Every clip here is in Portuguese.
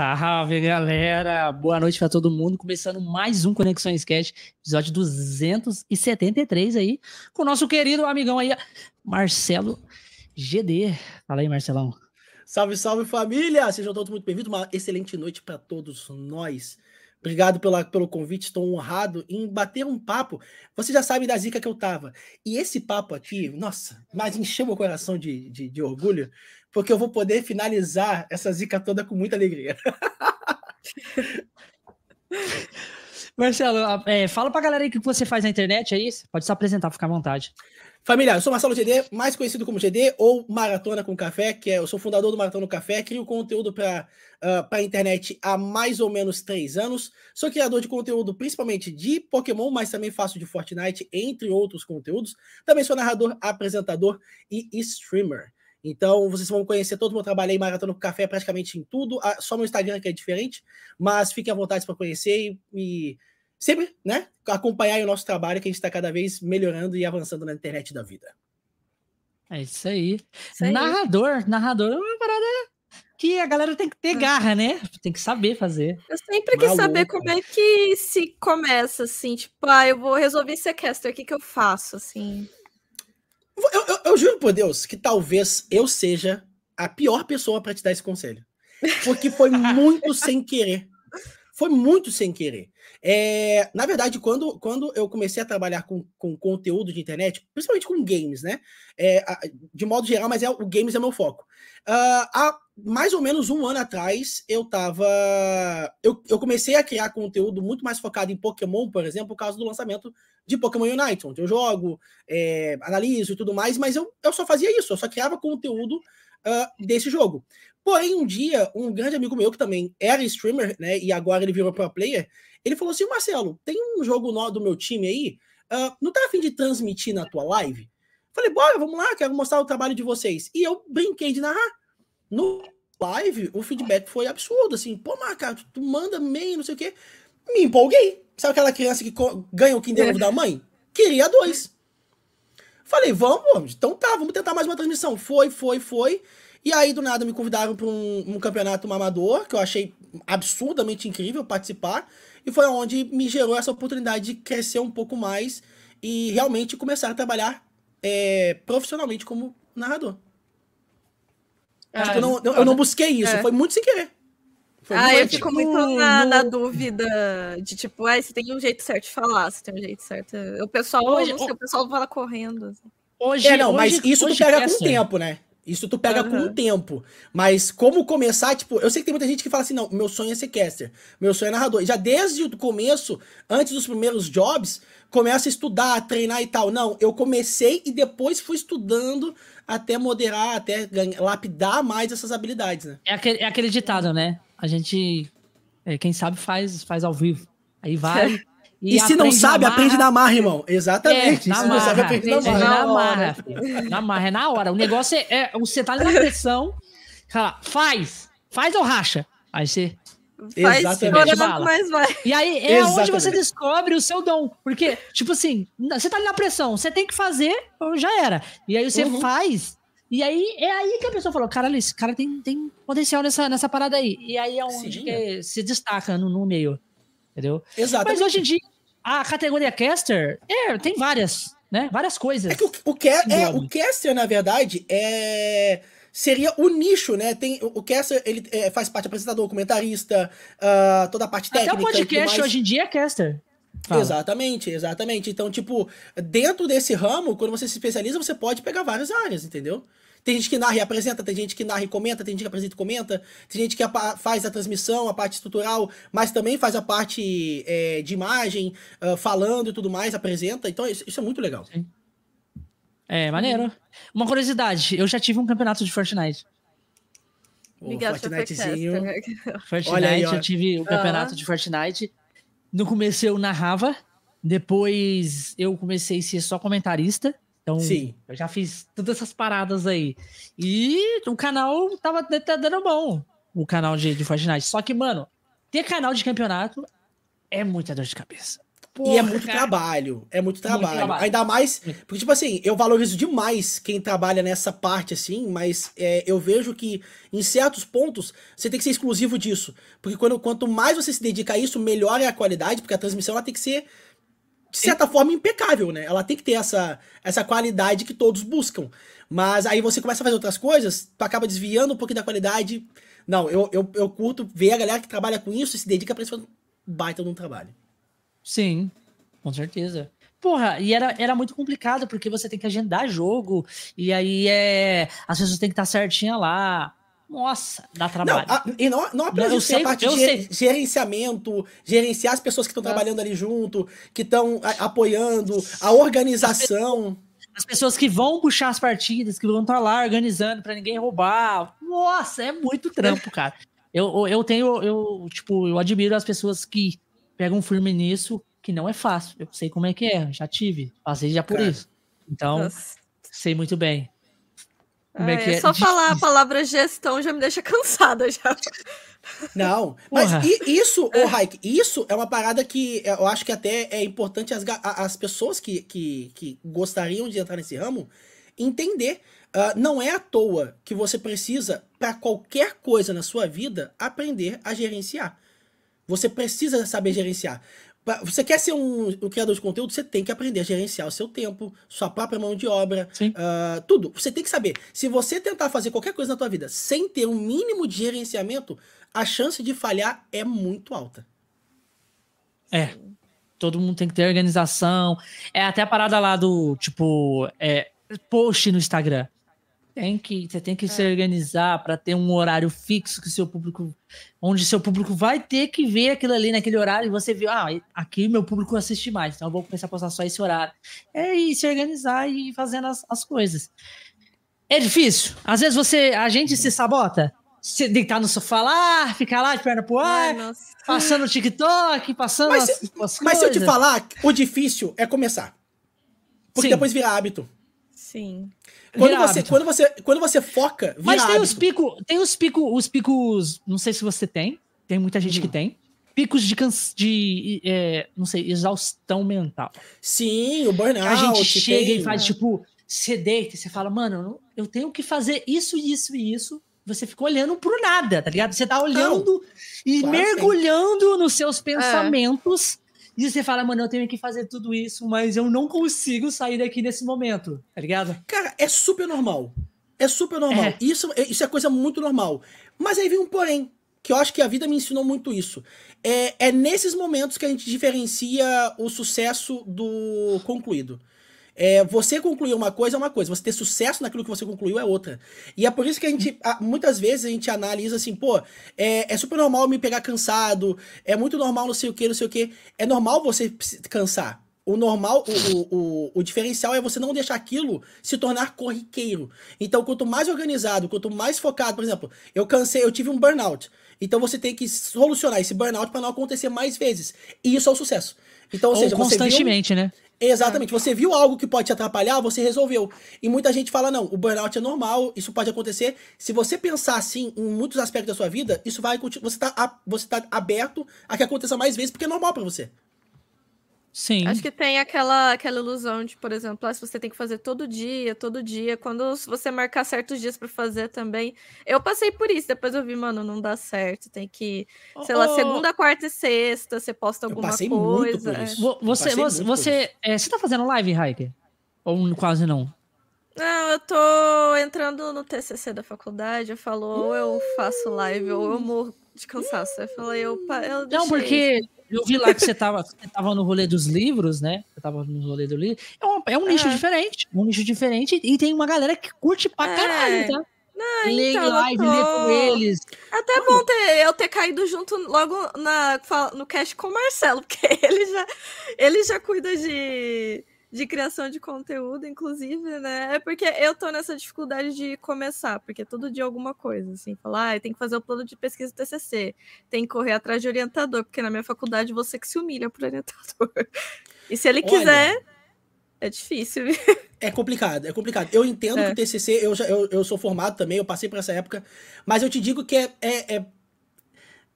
Salve, galera! Boa noite para todo mundo. Começando mais um Conexões Cast, episódio 273 aí, com o nosso querido amigão aí, Marcelo GD. Fala aí, Marcelão. Salve, salve família! Sejam todos muito bem-vindos. Uma excelente noite para todos nós. Obrigado pela, pelo convite, estou honrado em bater um papo. Você já sabe da zica que eu tava. E esse papo aqui, nossa, mas encheu meu coração de, de, de orgulho, porque eu vou poder finalizar essa zica toda com muita alegria. Marcelo, é, fala pra galera aí o que você faz na internet aí. Pode se apresentar, ficar à vontade. Familiar, eu sou Marcelo GD, mais conhecido como GD ou Maratona com Café, que é, eu sou fundador do Maratona com Café, crio conteúdo para uh, a internet há mais ou menos três anos. Sou criador de conteúdo principalmente de Pokémon, mas também faço de Fortnite, entre outros conteúdos. Também sou narrador, apresentador e streamer. Então, vocês vão conhecer todo o meu trabalho aí, Maratona com Café, praticamente em tudo. Ah, só no Instagram que é diferente, mas fiquem à vontade para conhecer e, e sempre, né, acompanhar o nosso trabalho, que a gente está cada vez melhorando e avançando na internet da vida. É isso aí. Isso aí. Narrador, narrador é uma parada que a galera tem que ter ah. garra, né? Tem que saber fazer. Eu sempre quis saber como é que se começa, assim, tipo, ah, eu vou resolver esse sequestro, o que que eu faço, assim? Eu, eu, eu juro por Deus que talvez eu seja a pior pessoa para te dar esse conselho. Porque foi muito sem querer. Foi muito sem querer. É, na verdade, quando, quando eu comecei a trabalhar com, com conteúdo de internet, principalmente com games, né? É, de modo geral, mas é, o games é meu foco. Uh, há mais ou menos um ano atrás, eu tava. Eu, eu comecei a criar conteúdo muito mais focado em Pokémon, por exemplo, por causa do lançamento de Pokémon Unite, onde eu jogo, é, analiso e tudo mais, mas eu, eu só fazia isso, eu só criava conteúdo uh, desse jogo. Porém, um dia, um grande amigo meu, que também era streamer, né, e agora ele virou pro player, ele falou assim: Marcelo, tem um jogo do meu time aí, uh, não tá afim de transmitir na tua live? Falei, bora, vamos lá, quero mostrar o trabalho de vocês. E eu brinquei de narrar. No live, o feedback foi absurdo, assim, pô, Marca, tu manda meio, não sei o quê. Me empolguei. Sabe aquela criança que ganha o Kinder da mãe? Queria dois. Falei, vamos, então tá, vamos tentar mais uma transmissão. Foi, foi, foi. E aí, do nada, me convidaram para um, um, campeonato amador, que eu achei absurdamente incrível participar. E foi onde me gerou essa oportunidade de crescer um pouco mais e realmente começar a trabalhar é, profissionalmente como narrador. Ah, tipo, eu, não, eu, não, busquei isso, é. foi muito sem querer. Foi ah, eu fico muito na, na, dúvida de tipo, ah, você tem um jeito certo de falar, você tem um jeito certo. O pessoal, hoje, sei, o pessoal fala correndo. Assim. Hoje, é, não, hoje, mas isso hoje tu pega com o tempo, né? Isso tu pega uhum. com o tempo. Mas como começar, tipo, eu sei que tem muita gente que fala assim, não, meu sonho é ser caster, meu sonho é narrador. Já desde o começo, antes dos primeiros jobs, começa a estudar, a treinar e tal. Não, eu comecei e depois fui estudando até moderar, até ganhar, lapidar mais essas habilidades, né? É aquele, é aquele ditado, né? A gente, é, quem sabe faz, faz ao vivo. Aí vai... E, e se não sabe, na aprende na marra, irmão. Exatamente. É, na se marra, não sabe, aprende na marra. Na marra, na marra, é na hora. O negócio é, é você tá na pressão, fala, faz, faz ou racha. Aí você Faz Exatamente. vai. E aí é Exatamente. onde você descobre o seu dom. Porque, tipo assim, você tá ali na pressão, você tem que fazer, já era. E aí você uhum. faz. E aí é aí que a pessoa falou: cara, esse cara tem, tem potencial nessa, nessa parada aí. E aí é onde se destaca no, no meio. Entendeu? Exato. Mas hoje em dia, a categoria caster, é, tem várias, né? Várias coisas. É que o, o, é, o caster, na verdade, é seria o nicho, né? Tem o caster, ele é, faz parte apresentador, comentarista, uh, toda a parte técnica. Até o podcast hoje em dia é caster. Fala. Exatamente, exatamente. Então, tipo, dentro desse ramo, quando você se especializa, você pode pegar várias áreas, entendeu? Tem gente que narra e apresenta, tem gente que narra e comenta, tem gente que apresenta e comenta, tem gente que faz a transmissão, a parte estrutural, mas também faz a parte é, de imagem, uh, falando e tudo mais, apresenta. Então isso, isso é muito legal. Sim. É, maneiro. Uma curiosidade, eu já tive um campeonato de Fortnite. O Fortnitezinho. Fortnite, Olha aí, eu tive o um campeonato de Fortnite. No começo eu narrava, depois eu comecei a ser só comentarista. Então, Sim. eu já fiz todas essas paradas aí. E o canal tava tá dando bom. O canal de, de Fortnite. Só que, mano, ter canal de campeonato é muita dor de cabeça. Porra, e é muito cara. trabalho, é muito trabalho. muito trabalho. Ainda mais, porque, tipo assim, eu valorizo demais quem trabalha nessa parte, assim, mas é, eu vejo que em certos pontos você tem que ser exclusivo disso. Porque quando, quanto mais você se dedica a isso, melhor é a qualidade, porque a transmissão ela tem que ser, de certa forma, impecável, né? Ela tem que ter essa, essa qualidade que todos buscam. Mas aí você começa a fazer outras coisas, tu acaba desviando um pouquinho da qualidade. Não, eu, eu, eu curto ver a galera que trabalha com isso e se dedica pra isso, baita de um trabalho. Sim, com certeza. Porra, e era, era muito complicado, porque você tem que agendar jogo, e aí é. As pessoas têm que estar certinha lá. Nossa, dá trabalho. Não, a, e não, não apenas isso, sei, a parte de sei. gerenciamento, gerenciar as pessoas que estão trabalhando ali junto, que estão apoiando, a organização. As pessoas que vão puxar as partidas, que vão estar lá organizando para ninguém roubar. Nossa, é muito trampo, cara. Eu, eu tenho, eu, tipo, eu admiro as pessoas que pegam firme nisso, que não é fácil. Eu sei como é que é, já tive, passei já por Cara. isso. Então, Nossa. sei muito bem. Como é, que é, é só falar a palavra gestão já me deixa cansada já. Não, mas isso, o é. Raik, isso é uma parada que eu acho que até é importante as, as pessoas que, que, que gostariam de entrar nesse ramo entender. Uh, não é à toa que você precisa, para qualquer coisa na sua vida, aprender a gerenciar. Você precisa saber gerenciar. Você quer ser um, um, criador de conteúdo, você tem que aprender a gerenciar o seu tempo, sua própria mão de obra, uh, tudo. Você tem que saber. Se você tentar fazer qualquer coisa na tua vida sem ter um mínimo de gerenciamento, a chance de falhar é muito alta. É. Todo mundo tem que ter organização. É até a parada lá do, tipo, é, post no Instagram. Tem que, você tem que é. se organizar para ter um horário fixo que seu público, onde seu público vai ter que ver aquilo ali naquele horário e você viu, ah, aqui meu público assiste mais, então eu vou começar a postar só esse horário. É e se organizar e fazendo as, as coisas. É difícil. Às vezes você, a gente se sabota. Você deitar no sofá lá, ficar lá de perna pro ar, Ai, passando o TikTok, passando mas, as, as Mas se eu te falar, o difícil é começar. Porque Sim. depois vira hábito. Sim. Quando você, quando, você, quando você foca, vira Mas tem hábito. os picos, tem os picos, os picos, não sei se você tem, tem muita gente hum. que tem, picos de, de é, não sei, exaustão mental. Sim, o burnout. A gente chega tem, e faz, né? tipo, você deita e você fala, mano, eu tenho que fazer isso, isso e isso. Você fica olhando pro nada, tá ligado? Você tá olhando não, e claro mergulhando nos seus pensamentos. É e você fala, mano, eu tenho que fazer tudo isso, mas eu não consigo sair daqui nesse momento, tá ligado? Cara, é super normal. É super normal. É. Isso, é, isso é coisa muito normal. Mas aí vem um porém, que eu acho que a vida me ensinou muito isso. É, é nesses momentos que a gente diferencia o sucesso do concluído. É, você concluir uma coisa é uma coisa, você ter sucesso naquilo que você concluiu é outra. E é por isso que a gente, muitas vezes, a gente analisa assim, pô, é, é super normal me pegar cansado, é muito normal não sei o que, não sei o que. É normal você cansar. O normal, o, o, o, diferencial é você não deixar aquilo se tornar corriqueiro. Então, quanto mais organizado, quanto mais focado, por exemplo, eu cansei, eu tive um burnout. Então você tem que solucionar esse burnout para não acontecer mais vezes. E isso é o sucesso. Então, ou, ou seja, constantemente, viu... né? Exatamente. Você viu algo que pode te atrapalhar, você resolveu. E muita gente fala: não, o burnout é normal, isso pode acontecer. Se você pensar assim em muitos aspectos da sua vida, isso vai você tá, você tá aberto a que aconteça mais vezes, porque é normal para você. Sim. Acho que tem aquela, aquela ilusão de, por exemplo, ah, se você tem que fazer todo dia, todo dia, quando você marcar certos dias para fazer também. Eu passei por isso, depois eu vi, mano, não dá certo, tem que, sei oh, lá, segunda, quarta e sexta, você posta alguma eu passei coisa. Muito por isso. Você, você, você, é, você tá fazendo live, Hiker? Ou quase não? Não, eu tô entrando no TCC da faculdade, eu falo, ou eu façu live, ou eu morro de cansaço. Eu falei, eu, eu Não, porque eu vi lá que você tava, você tava no rolê dos livros, né? Você tava no rolê do livro. É, um, é um nicho é. diferente. Um nicho diferente. E tem uma galera que curte pra é. caralho, tá? Não, lê então, live, tô... lê com eles. Até Como? bom ter, eu ter caído junto logo na, no cast com o Marcelo, porque ele já, ele já cuida de de criação de conteúdo, inclusive, né? É porque eu tô nessa dificuldade de começar, porque todo dia alguma coisa, assim, falar, ah, tem que fazer o plano de pesquisa do TCC, tem que correr atrás de orientador, porque na minha faculdade você que se humilha por orientador. E se ele Olha, quiser, é difícil. É complicado, é complicado. Eu entendo é. que o TCC, eu, já, eu, eu sou formado também, eu passei por essa época, mas eu te digo que é, é, é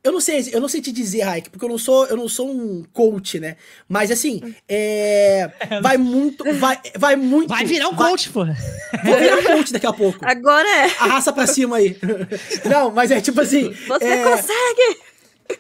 eu não sei, eu não sei te dizer, Raik, porque eu não sou, eu não sou um coach, né? Mas assim, é, vai muito, vai, vai muito. Vai virar um coach, pô. Vou virar um coach daqui a pouco. Agora é. Arrasta pra cima aí. Não, mas é tipo assim. Você é... consegue!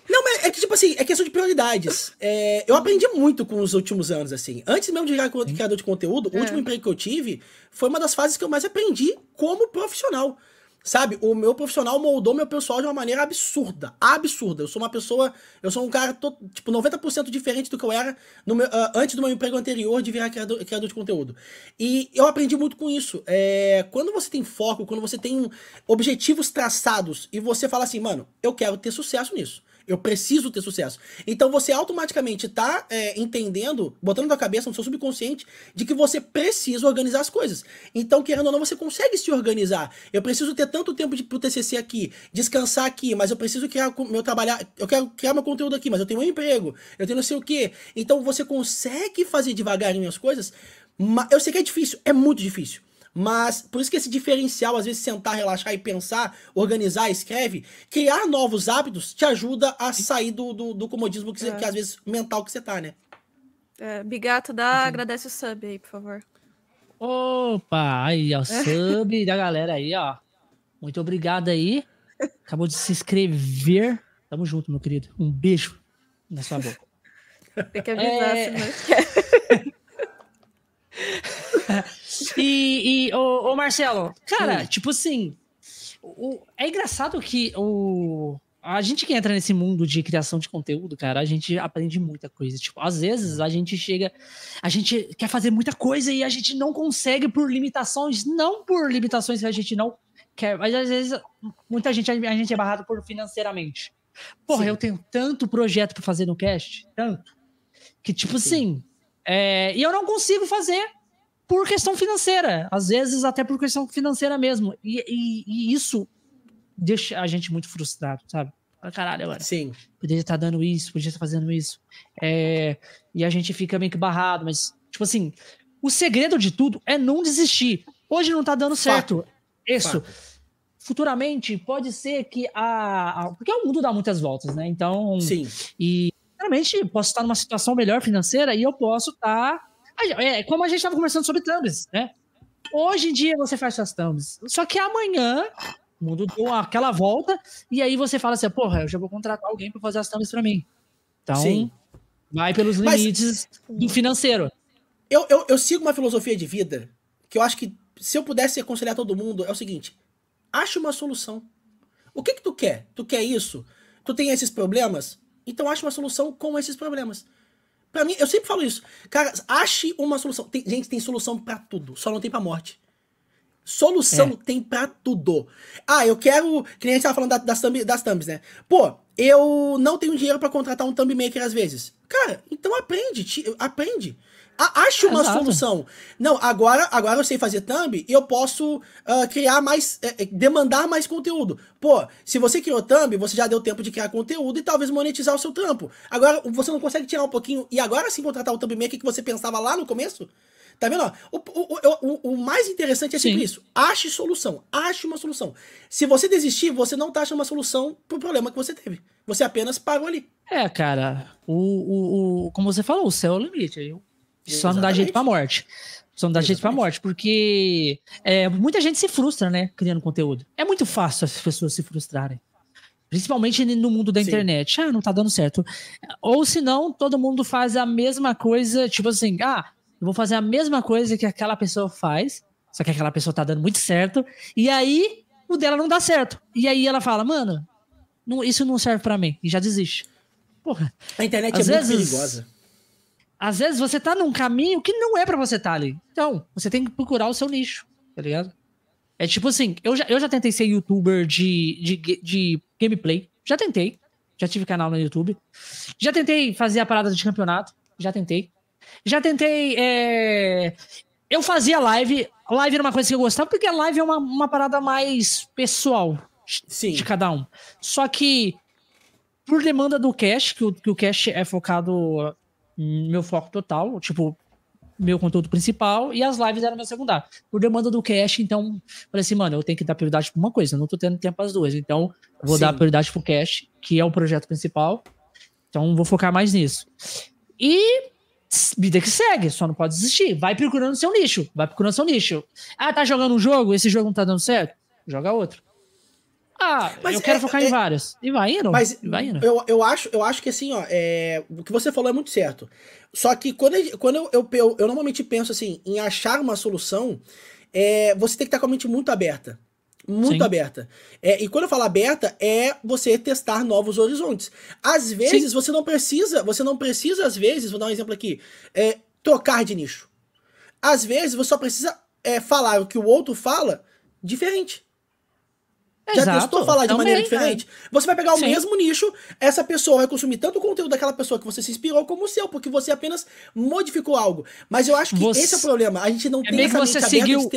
Não, mas é que, tipo assim, é questão de prioridades. É, eu aprendi muito com os últimos anos, assim. Antes mesmo de virar criador de conteúdo, o É. último emprego que eu tive foi uma das fases que eu mais aprendi como profissional. Sabe, o meu profissional moldou meu pessoal de uma maneira absurda. Absurda. Eu sou uma pessoa. Eu sou um cara, to- tipo, 90% diferente do que eu era meu- ah, antes do meu emprego anterior de virar criador, criador de conteúdo. E eu aprendi muito com isso. É, quando você tem foco, quando você tem objetivos traçados e você fala assim, mano, eu quero ter sucesso nisso. Eu preciso ter sucesso. Então você automaticamente tá é, entendendo, botando na cabeça, no seu subconsciente, de que você precisa organizar as coisas. Então, querendo ou não, você consegue se organizar. Eu preciso ter tanto tempo de, pro TCC aqui, descansar aqui, mas eu preciso criar meu trabalhar, eu quero criar meu conteúdo aqui, mas eu tenho um emprego, eu tenho não sei o quê. Então você consegue fazer devagarinho as coisas. ma- Eu sei que é difícil, é muito difícil. Mas por isso que esse diferencial, às vezes, sentar, relaxar e pensar, organizar, escreve, criar novos hábitos te ajuda a sair do, do, do comodismo que, você- É. que, às vezes, mental que você tá, né? É, Bigato, dá, agradece o sub aí, por favor. Opa, aí, ó, sub da galera aí, ó. Muito obrigado aí. Acabou de se inscrever. Tamo junto, meu querido. Um beijo na sua boca. Tem que avisar, É. senão esquece. E, e ô, ô, Marcelo, cara, Hum. tipo assim, o, é engraçado que o, a gente que entra nesse mundo de criação de conteúdo, cara, a gente aprende muita coisa. Tipo, às vezes a gente chega, a gente quer fazer muita coisa e a gente não consegue por limitações, não por limitações que a gente não quer, mas às vezes muita gente, a gente é barrado por financeiramente. Porra, Sim. eu tenho tanto projeto pra fazer no cast, tanto, que tipo Sim. assim, é, e eu não consigo fazer por questão financeira, às vezes até por questão financeira mesmo. E, e- e isso deixa a gente muito frustrado, sabe? Caralho, agora, Sim. poderia estar dando isso, poderia estar fazendo isso. É, e a gente fica meio que barrado, mas, tipo assim, o segredo de tudo é não desistir. Hoje não tá dando certo. Isso. Fato. Futuramente, pode ser que a, a- Porque o mundo dá muitas voltas, né? Então. Sim. E, sinceramente, posso estar numa situação melhor financeira e eu posso estar. É como a gente estava conversando sobre thumbs, né? Hoje em dia você faz suas thumbs. Só que amanhã o mundo deu aquela volta e aí você fala assim: porra, eu já vou contratar alguém para fazer as thumbs para mim. Então, Sim. vai pelos Mas- limites do financeiro. Eu, eu, eu sigo uma filosofia de vida que eu acho que se eu pudesse aconselhar todo mundo é o seguinte: acha uma solução. O que que tu quer? Tu quer isso? Tu tem esses problemas? Então acha uma solução com esses problemas. Pra mim, eu sempre falo isso. Cara, ache uma solução. Tem, gente, tem solução pra tudo, só não tem pra morte. Solução tem pra tudo. Ah, eu quero. Que nem a gente tava falando da- das, thumb, das thumbs, né? Pô, eu não tenho dinheiro pra contratar um thumb maker às vezes. Cara, então aprende, ti- aprende. A- ache uma Exato. solução. Não, agora, agora eu sei fazer thumb e eu posso ah, criar mais. eh, eh, demandar mais conteúdo. Pô, se você criou thumb, você já deu tempo de criar conteúdo e talvez monetizar o seu trampo. Agora, você não consegue tirar um pouquinho e agora sim contratar o thumb maker que você pensava lá no começo? Tá vendo? O, o, o, o- mais interessante é sempre Sim. isso. Ache solução. Ache uma solução. Se você desistir, você não tá achando uma solução pro problema que você teve. Você apenas parou ali. É, cara, o, o, o- como você falou, o céu é o limite. aí Só não dá jeito pra morte. Só não dá jeito pra morte, porque é, muita gente se frustra, né, criando conteúdo. É muito fácil as pessoas se frustrarem. Principalmente no mundo da Sim. internet. Ah, não tá dando certo. Ou se não, todo mundo faz a mesma coisa, tipo assim, ah, eu vou fazer a mesma coisa que aquela pessoa faz, só que aquela pessoa tá dando muito certo, e aí o dela não dá certo. E aí ela fala, mano, não- isso não serve pra mim, e já desiste. Porra. A internet é muito vezes- perigosa. Às vezes você tá num caminho que não é pra você estar ali. Então, você tem que procurar o seu nicho, tá ligado? É tipo assim, eu já, eu já tentei ser youtuber de, de, de gameplay. Já tentei. Já tive canal no YouTube. Já tentei fazer a parada de campeonato. Já tentei. Já tentei. é, Eu fazia live. Live era uma coisa que eu gostava, porque a live é uma, uma parada mais pessoal Sim. de cada um. Só que, por demanda do cash, que o, que o cash é focado meu foco total, tipo, meu conteúdo principal e as lives eram meu secundário. Por demanda do cash, então, falei assim, mano, eu tenho que dar prioridade pra uma coisa, eu não tô tendo tempo as duas. Então, vou Sim. dar prioridade pro cash, que é o projeto principal. Então, vou focar mais nisso. E vida que segue, só não pode desistir. Vai procurando seu nicho, vai procurando seu nicho. Ah, tá jogando um jogo, esse jogo não tá dando certo? Joga outro. Ah, mas eu quero é, focar é, em vários. E vai indo. Mas vai indo. Eu, eu, acho, eu acho que assim, ó, é, o que você falou é muito certo. Só que quando, eu, quando eu, eu, eu, eu normalmente penso assim, em achar uma solução, é, você tem que estar com a mente muito aberta. Muito Sim. aberta. É, e quando eu falo aberta, é você testar novos horizontes. Às vezes, Sim. você não precisa, você não precisa, às vezes, vou dar um exemplo aqui, é, trocar de nicho. Às vezes, você só precisa é, falar o que o outro fala diferente. Exato, Já testou falar de também, maneira diferente? É. Você vai pegar o Sim. mesmo nicho, essa pessoa vai consumir tanto o conteúdo daquela pessoa que você se inspirou como o seu, porque você apenas modificou algo. Mas eu acho que você... esse é o problema. A gente não é tem essa você seguiu...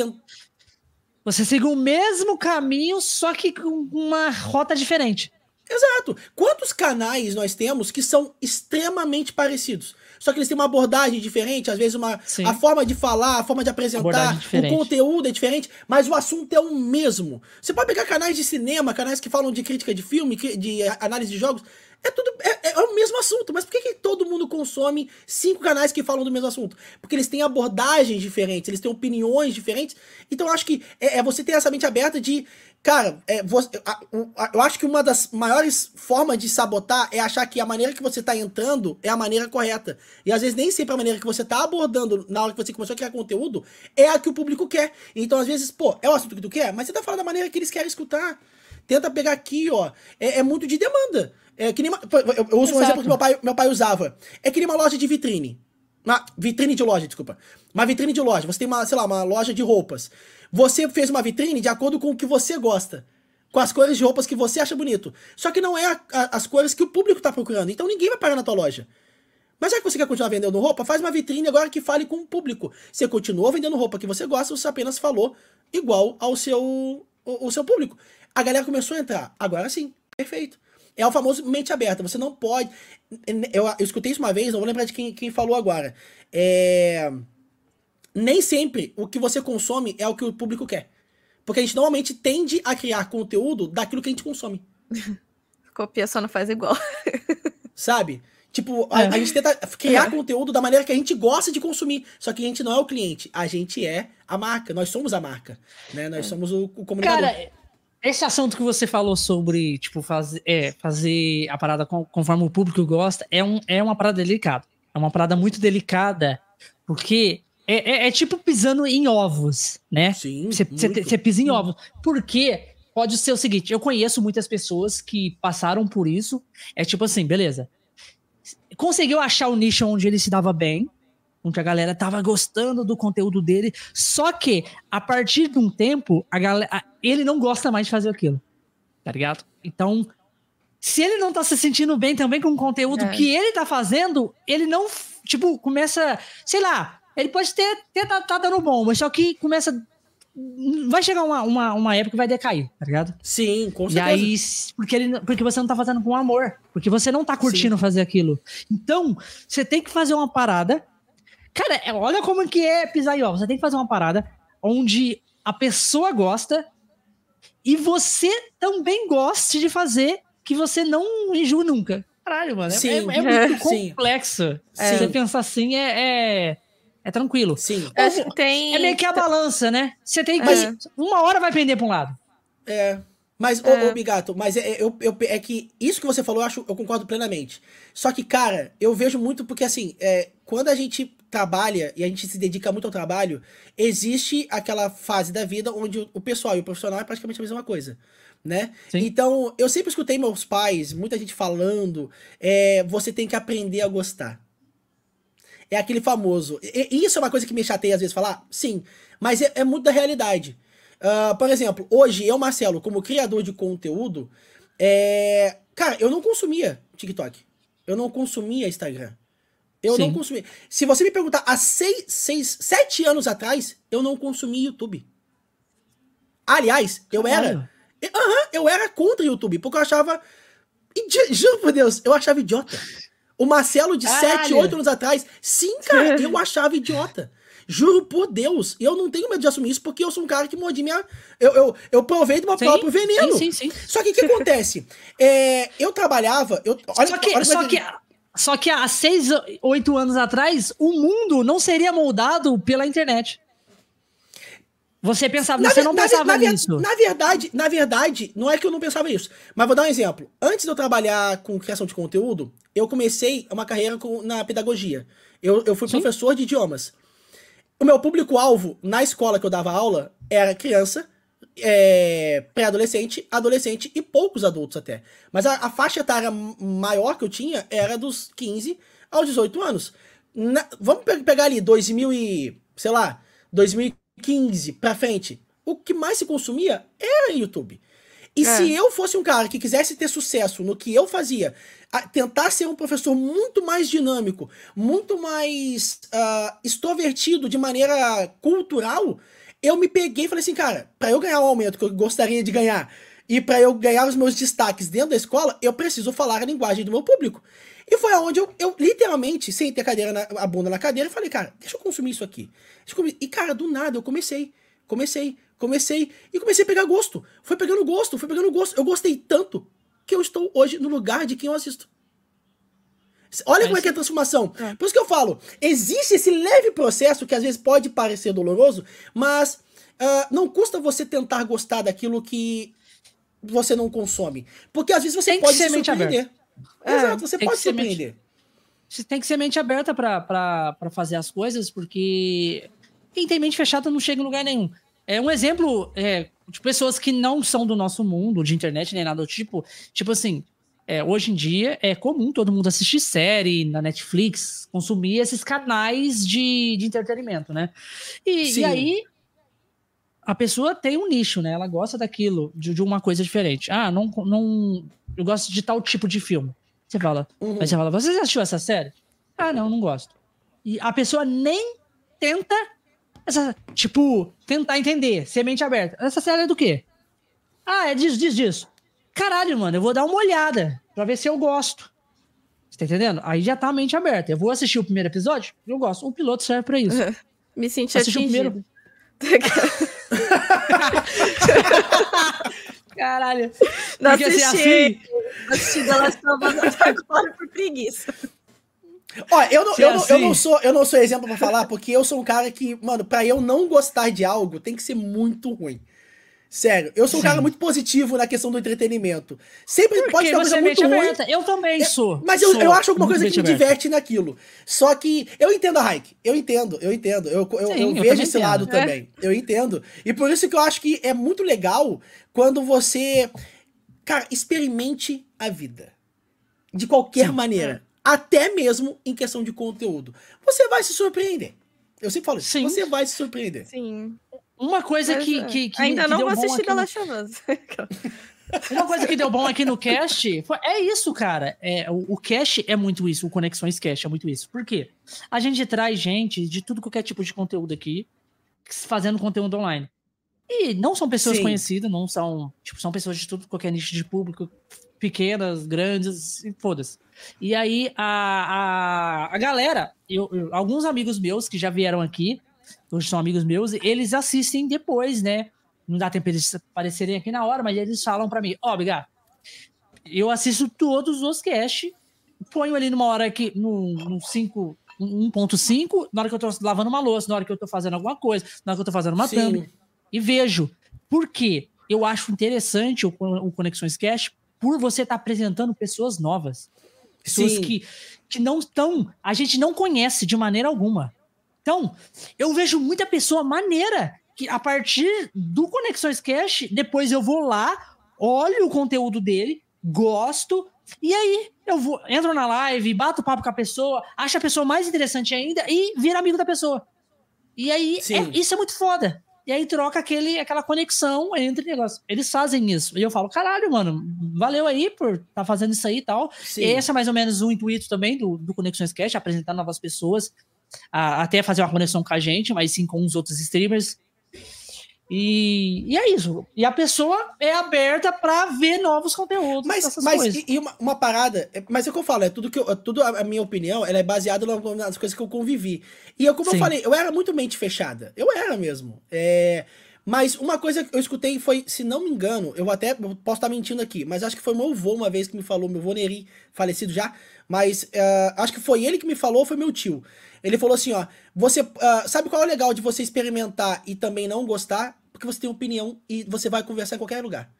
Você seguiu o mesmo caminho, só que com uma rota diferente. Exato. Quantos canais nós temos que são extremamente parecidos? Só que eles têm uma abordagem diferente, às vezes uma, a forma de falar, a forma de apresentar, o conteúdo é diferente, mas o assunto é o mesmo. Você pode pegar canais de cinema, canais que falam de crítica de filme, de análise de jogos, é tudo é, é, o mesmo assunto, mas por que, que todo mundo consome cinco canais que falam do mesmo assunto? Porque eles têm abordagens diferentes, eles têm opiniões diferentes. Então eu acho que é, é você ter essa mente aberta de Cara, é, você, a, eu acho que uma das maiores formas de sabotar é achar que a maneira que você tá entrando é a maneira correta. E às vezes nem sempre a maneira que você tá abordando na hora que você começou a criar conteúdo é a que o público quer. Então, às vezes, pô, é o assunto que tu quer, mas você tá falando da maneira que eles querem escutar. Tenta pegar aqui, ó. É, é muito de demanda. É que nem uma, eu, eu uso Exato. um exemplo que meu pai, meu pai usava. É que nem uma loja de vitrine. Uma vitrine de loja, desculpa. Uma vitrine de loja. Você tem uma, sei lá, uma loja de roupas. Você fez uma vitrine de acordo com o que você gosta. Com as cores de roupas que você acha bonito. Só que não é a, a, as cores que o público está procurando. Então ninguém vai parar na tua loja. Mas já que você quer continuar vendendo roupa, faz uma vitrine agora que fale com o público. Você continuou vendendo roupa que você gosta, você apenas falou igual ao seu, o, seu público. A galera começou a entrar. Agora sim, perfeito. É o famoso mente aberta. Você não pode. Eu, eu escutei isso uma vez, não vou lembrar de quem, quem falou agora. É nem sempre o que você consome é o que o público quer. Porque a gente normalmente tende a criar conteúdo daquilo que a gente consome. Copia só não faz igual. Sabe? Tipo, a, é. a gente tenta criar é. conteúdo da maneira que a gente gosta de consumir. Só que a gente não é o cliente, a gente é a marca. Nós somos a marca. Né? Nós é. somos o, o comunicador. Cara, esse assunto que você falou sobre, tipo, fazer, é, fazer a parada conforme o público gosta, é, um, é uma parada delicada. É uma parada muito delicada, porque é, é, é, tipo pisando em ovos, né? Sim. Você pisa em ovos. Porque pode ser o seguinte: eu conheço muitas pessoas que passaram por isso. É tipo assim, beleza. Conseguiu achar o nicho onde ele se dava bem, onde a galera tava gostando do conteúdo dele. Só que, a partir de um tempo, a galera, ele não gosta mais de fazer aquilo. Tá ligado? Então, se ele não tá se sentindo bem também com o conteúdo é. que ele tá fazendo, ele não, tipo, começa, sei lá, ele pode ter, ter tá, tá dando bom, mas só que começa vai chegar uma, uma, uma, época que vai decair, tá ligado? Sim, com certeza. E aí, porque, ele, porque você não tá fazendo com amor, porque você não tá curtindo Sim. fazer aquilo. Então, você tem que fazer uma parada. Cara, é, olha como que é pisar em ovo. Você tem que fazer uma parada onde a pessoa gosta e você também goste de fazer que você não enjoe nunca. Caralho, mano. É, Sim. É, é muito complexo. Sim. Você pensar assim é... é é tranquilo. Sim. É, tem... é meio que a balança, né? Você tem que. É. Uma hora vai pender pra um lado. É. Mas, é. ô, ô Bigato, mas é, eu, eu, é que isso que você falou, eu, acho, eu concordo plenamente. Só que, cara, eu vejo muito porque, assim, é, quando a gente trabalha e a gente se dedica muito ao trabalho, existe aquela fase da vida onde o, o pessoal e o profissional é praticamente a mesma coisa. Né? Sim. Então, eu sempre escutei meus pais, muita gente falando, é, você tem que aprender a gostar. É aquele famoso. E, isso é uma coisa que me chateia às vezes falar? Sim. Mas é, é muito da realidade. Uh, por exemplo, hoje eu, Marcelo, como criador de conteúdo, é... cara, eu não consumia TikTok. Eu não consumia Instagram. Eu Sim. não consumia. Se você me perguntar há seis, seis, sete anos atrás, eu não consumia YouTube. Aliás, eu era. Aham, eu era contra o YouTube, porque eu achava. Juro por Deus, eu achava idiota. O Marcelo de Caralho. 7, 8 anos atrás. Sim, cara, eu achava idiota. Juro por Deus. Eu não tenho medo de assumir isso porque eu sou um cara que mordi minha. Eu, eu, eu provei do meu sim, próprio veneno. Sim, sim, sim. Só que o que acontece? É, eu trabalhava. Eu, olha, só que, olha só que, só que há 6, 8 anos atrás, o mundo não seria moldado pela internet. Você pensava, na, você não na, pensava na, nisso. Na verdade, na verdade, não é que eu não pensava isso. Mas vou dar um exemplo. Antes de eu trabalhar com criação de conteúdo, eu comecei uma carreira com, na pedagogia. Eu, eu fui Sim. professor de idiomas. O meu público-alvo na escola que eu dava aula era criança, é, pré-adolescente, adolescente e poucos adultos até. Mas a, a, faixa etária maior que eu tinha era dos 15 aos 18 anos. Na, vamos pegar ali 2000 e, sei lá, 2000 15 pra frente, o que mais se consumia era YouTube. E é. se eu fosse um cara que quisesse ter sucesso no que eu fazia, tentar ser um professor muito mais dinâmico, muito mais uh, extrovertido de maneira cultural, eu me peguei e falei assim, cara, para eu ganhar o aumento que eu gostaria de ganhar e para eu ganhar os meus destaques dentro da escola, eu preciso falar a linguagem do meu público. E foi aonde eu, eu literalmente sentei a cadeira na, a bunda na cadeira falei, cara, deixa eu consumir isso aqui. E, cara, do nada eu comecei. Comecei, comecei e comecei a pegar gosto. Foi pegando gosto, foi pegando gosto. Eu gostei tanto que eu estou hoje no lugar de quem eu assisto. Olha como é que é a transformação. É. Por isso que eu falo, existe esse leve processo que às vezes pode parecer doloroso, mas uh, não custa você tentar gostar daquilo que você não consome. Porque às vezes você pode se surpreender. É, Exato, você pode surpreender. Você tem que ser mente aberta para fazer as coisas, porque quem tem mente fechada não chega em lugar nenhum. É um exemplo é, de pessoas que não são do nosso mundo, de internet, nem nada do tipo. Tipo assim, é, hoje em dia é comum todo mundo assistir série na Netflix, consumir esses canais de, de entretenimento, né? E, e, aí a pessoa tem um nicho, né? Ela gosta daquilo, de, de uma coisa diferente. Ah, não, não, eu gosto de tal tipo de filme. Você fala, uhum. você fala, você já assistiu essa série? Ah, não, não gosto. E a pessoa nem tenta, essa, tipo, tentar entender, ser mente aberta. Essa série é do quê? Ah, é disso, disso, disso. Caralho, mano, eu vou dar uma olhada pra ver se eu gosto. Você tá entendendo? Aí já tá a mente aberta. Eu vou assistir o primeiro episódio? Eu gosto. O piloto serve pra isso. Me senti atingido. O primeiro... Caralho. Não Porque, assisti. Assim, assisti The Last of Us agora por preguiça. Olha, eu não, eu, assim... não, eu, não sou, eu não sou exemplo pra falar, porque eu sou um cara que, mano, pra eu não gostar de algo, tem que ser muito ruim. Sério, eu sou um Sim. cara muito positivo na questão do entretenimento. Sempre Porque pode ser uma coisa muito ruim. Eu também sou. Mas eu, eu acho alguma coisa que me diverte naquilo. Só que eu entendo a Hike. Eu entendo, eu entendo. Eu, eu, Sim, eu, eu vejo esse entendo. lado é. também. Eu entendo. E por isso que eu acho que é muito legal quando você. Cara, experimente a vida. De qualquer Sim. maneira. Até mesmo em questão de conteúdo. Você vai se surpreender. Eu sempre falo isso. Sim. Você vai se surpreender. Sim. Uma coisa que, que, que, Ainda que não vou assistir The Last of Us. Uma coisa que deu bom aqui no cast foi, é isso, cara. É, o, o cast é muito isso, o Conexões Cast é muito isso. Por quê? A gente traz gente de tudo qualquer tipo de conteúdo aqui, fazendo conteúdo online. E não são pessoas Sim. conhecidas, não são. Tipo, são pessoas de tudo qualquer nicho de público, pequenas, grandes, e foda-se. E aí, a, a, a galera, eu, eu, alguns amigos meus que já vieram aqui, hoje são amigos meus, eles assistem depois, né? Não dá tempo eles aparecerem aqui na hora, mas eles falam para mim, ó, oh, eu assisto todos os cast, ponho ali numa hora que, no, no 5, 1.5, na hora que eu tô lavando uma louça, na hora que eu tô fazendo alguma coisa, na hora que eu tô fazendo uma Sim. thumb, e vejo. Por quê? Eu acho interessante o, o Conexões Cast por você estar tá apresentando pessoas novas. Pessoas que, que não estão, a gente não conhece de maneira alguma. Então, eu vejo muita pessoa maneira que a partir do Conexões Cash, depois eu vou lá, olho o conteúdo dele, gosto, e aí eu vou, entro na live, bato papo com a pessoa, acho a pessoa mais interessante ainda e vira amigo da pessoa. E aí, é, isso é muito foda. E aí troca aquele, aquela conexão entre negócios. Eles fazem isso. E eu falo, caralho, mano, valeu aí por tá fazendo isso aí e tal. Sim. Esse é mais ou menos o intuito também do, do Conexões Cash, apresentar novas pessoas, a, até fazer uma conexão com a gente, mas sim com os outros streamers. E, e é isso. E a pessoa é aberta para ver novos conteúdos. Mas, mas e, e uma, uma, parada, é, mas é o que eu falo, é tudo que eu, é tudo a, minha opinião, ela é baseada nas coisas que eu convivi. E eu, como Sim. eu falei, eu era muito mente fechada. Eu era mesmo. É, mas uma coisa que eu escutei foi, se não me engano, eu até eu posso estar mentindo aqui, mas acho que foi meu avô uma vez que me falou, meu avô Neri, falecido já, mas uh, acho que foi ele que me falou, foi meu tio. Ele falou assim, ó, você uh, sabe qual é o legal de você experimentar e também não gostar? Porque você tem opinião e você vai conversar em qualquer lugar.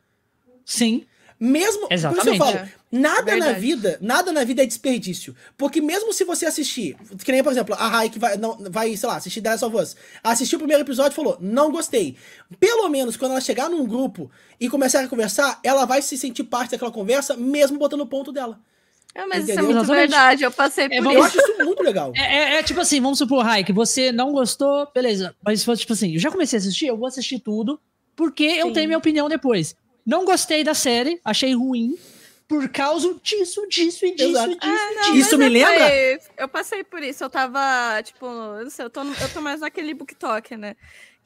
Sim. Mesmo, Exatamente. por isso eu falo, é. nada Verdade. na vida, nada na vida é desperdício. Porque mesmo se você assistir, que nem, por exemplo, a Rai que vai, não, vai, sei lá, assistir The Last of Us, assistiu o primeiro episódio e falou, não gostei. Pelo menos quando ela chegar num grupo e começar a conversar, ela vai se sentir parte daquela conversa, mesmo botando o ponto dela. É, mas Entendeu? isso é muito Exatamente. verdade, eu passei é, por é, isso. Eu acho isso muito legal. É, é, é, tipo assim, vamos supor, Rai, que você não gostou, beleza. Mas se fosse tipo assim, eu já comecei a assistir, eu vou assistir tudo, porque Sim. eu tenho minha opinião depois. Não gostei da série, achei ruim, por causa disso, disso e disso, Exato. disso, ah, não, Isso me lembra? Passei, eu passei por isso, eu tava, tipo, eu não sei, eu tô, eu tô mais naquele booktalk, né?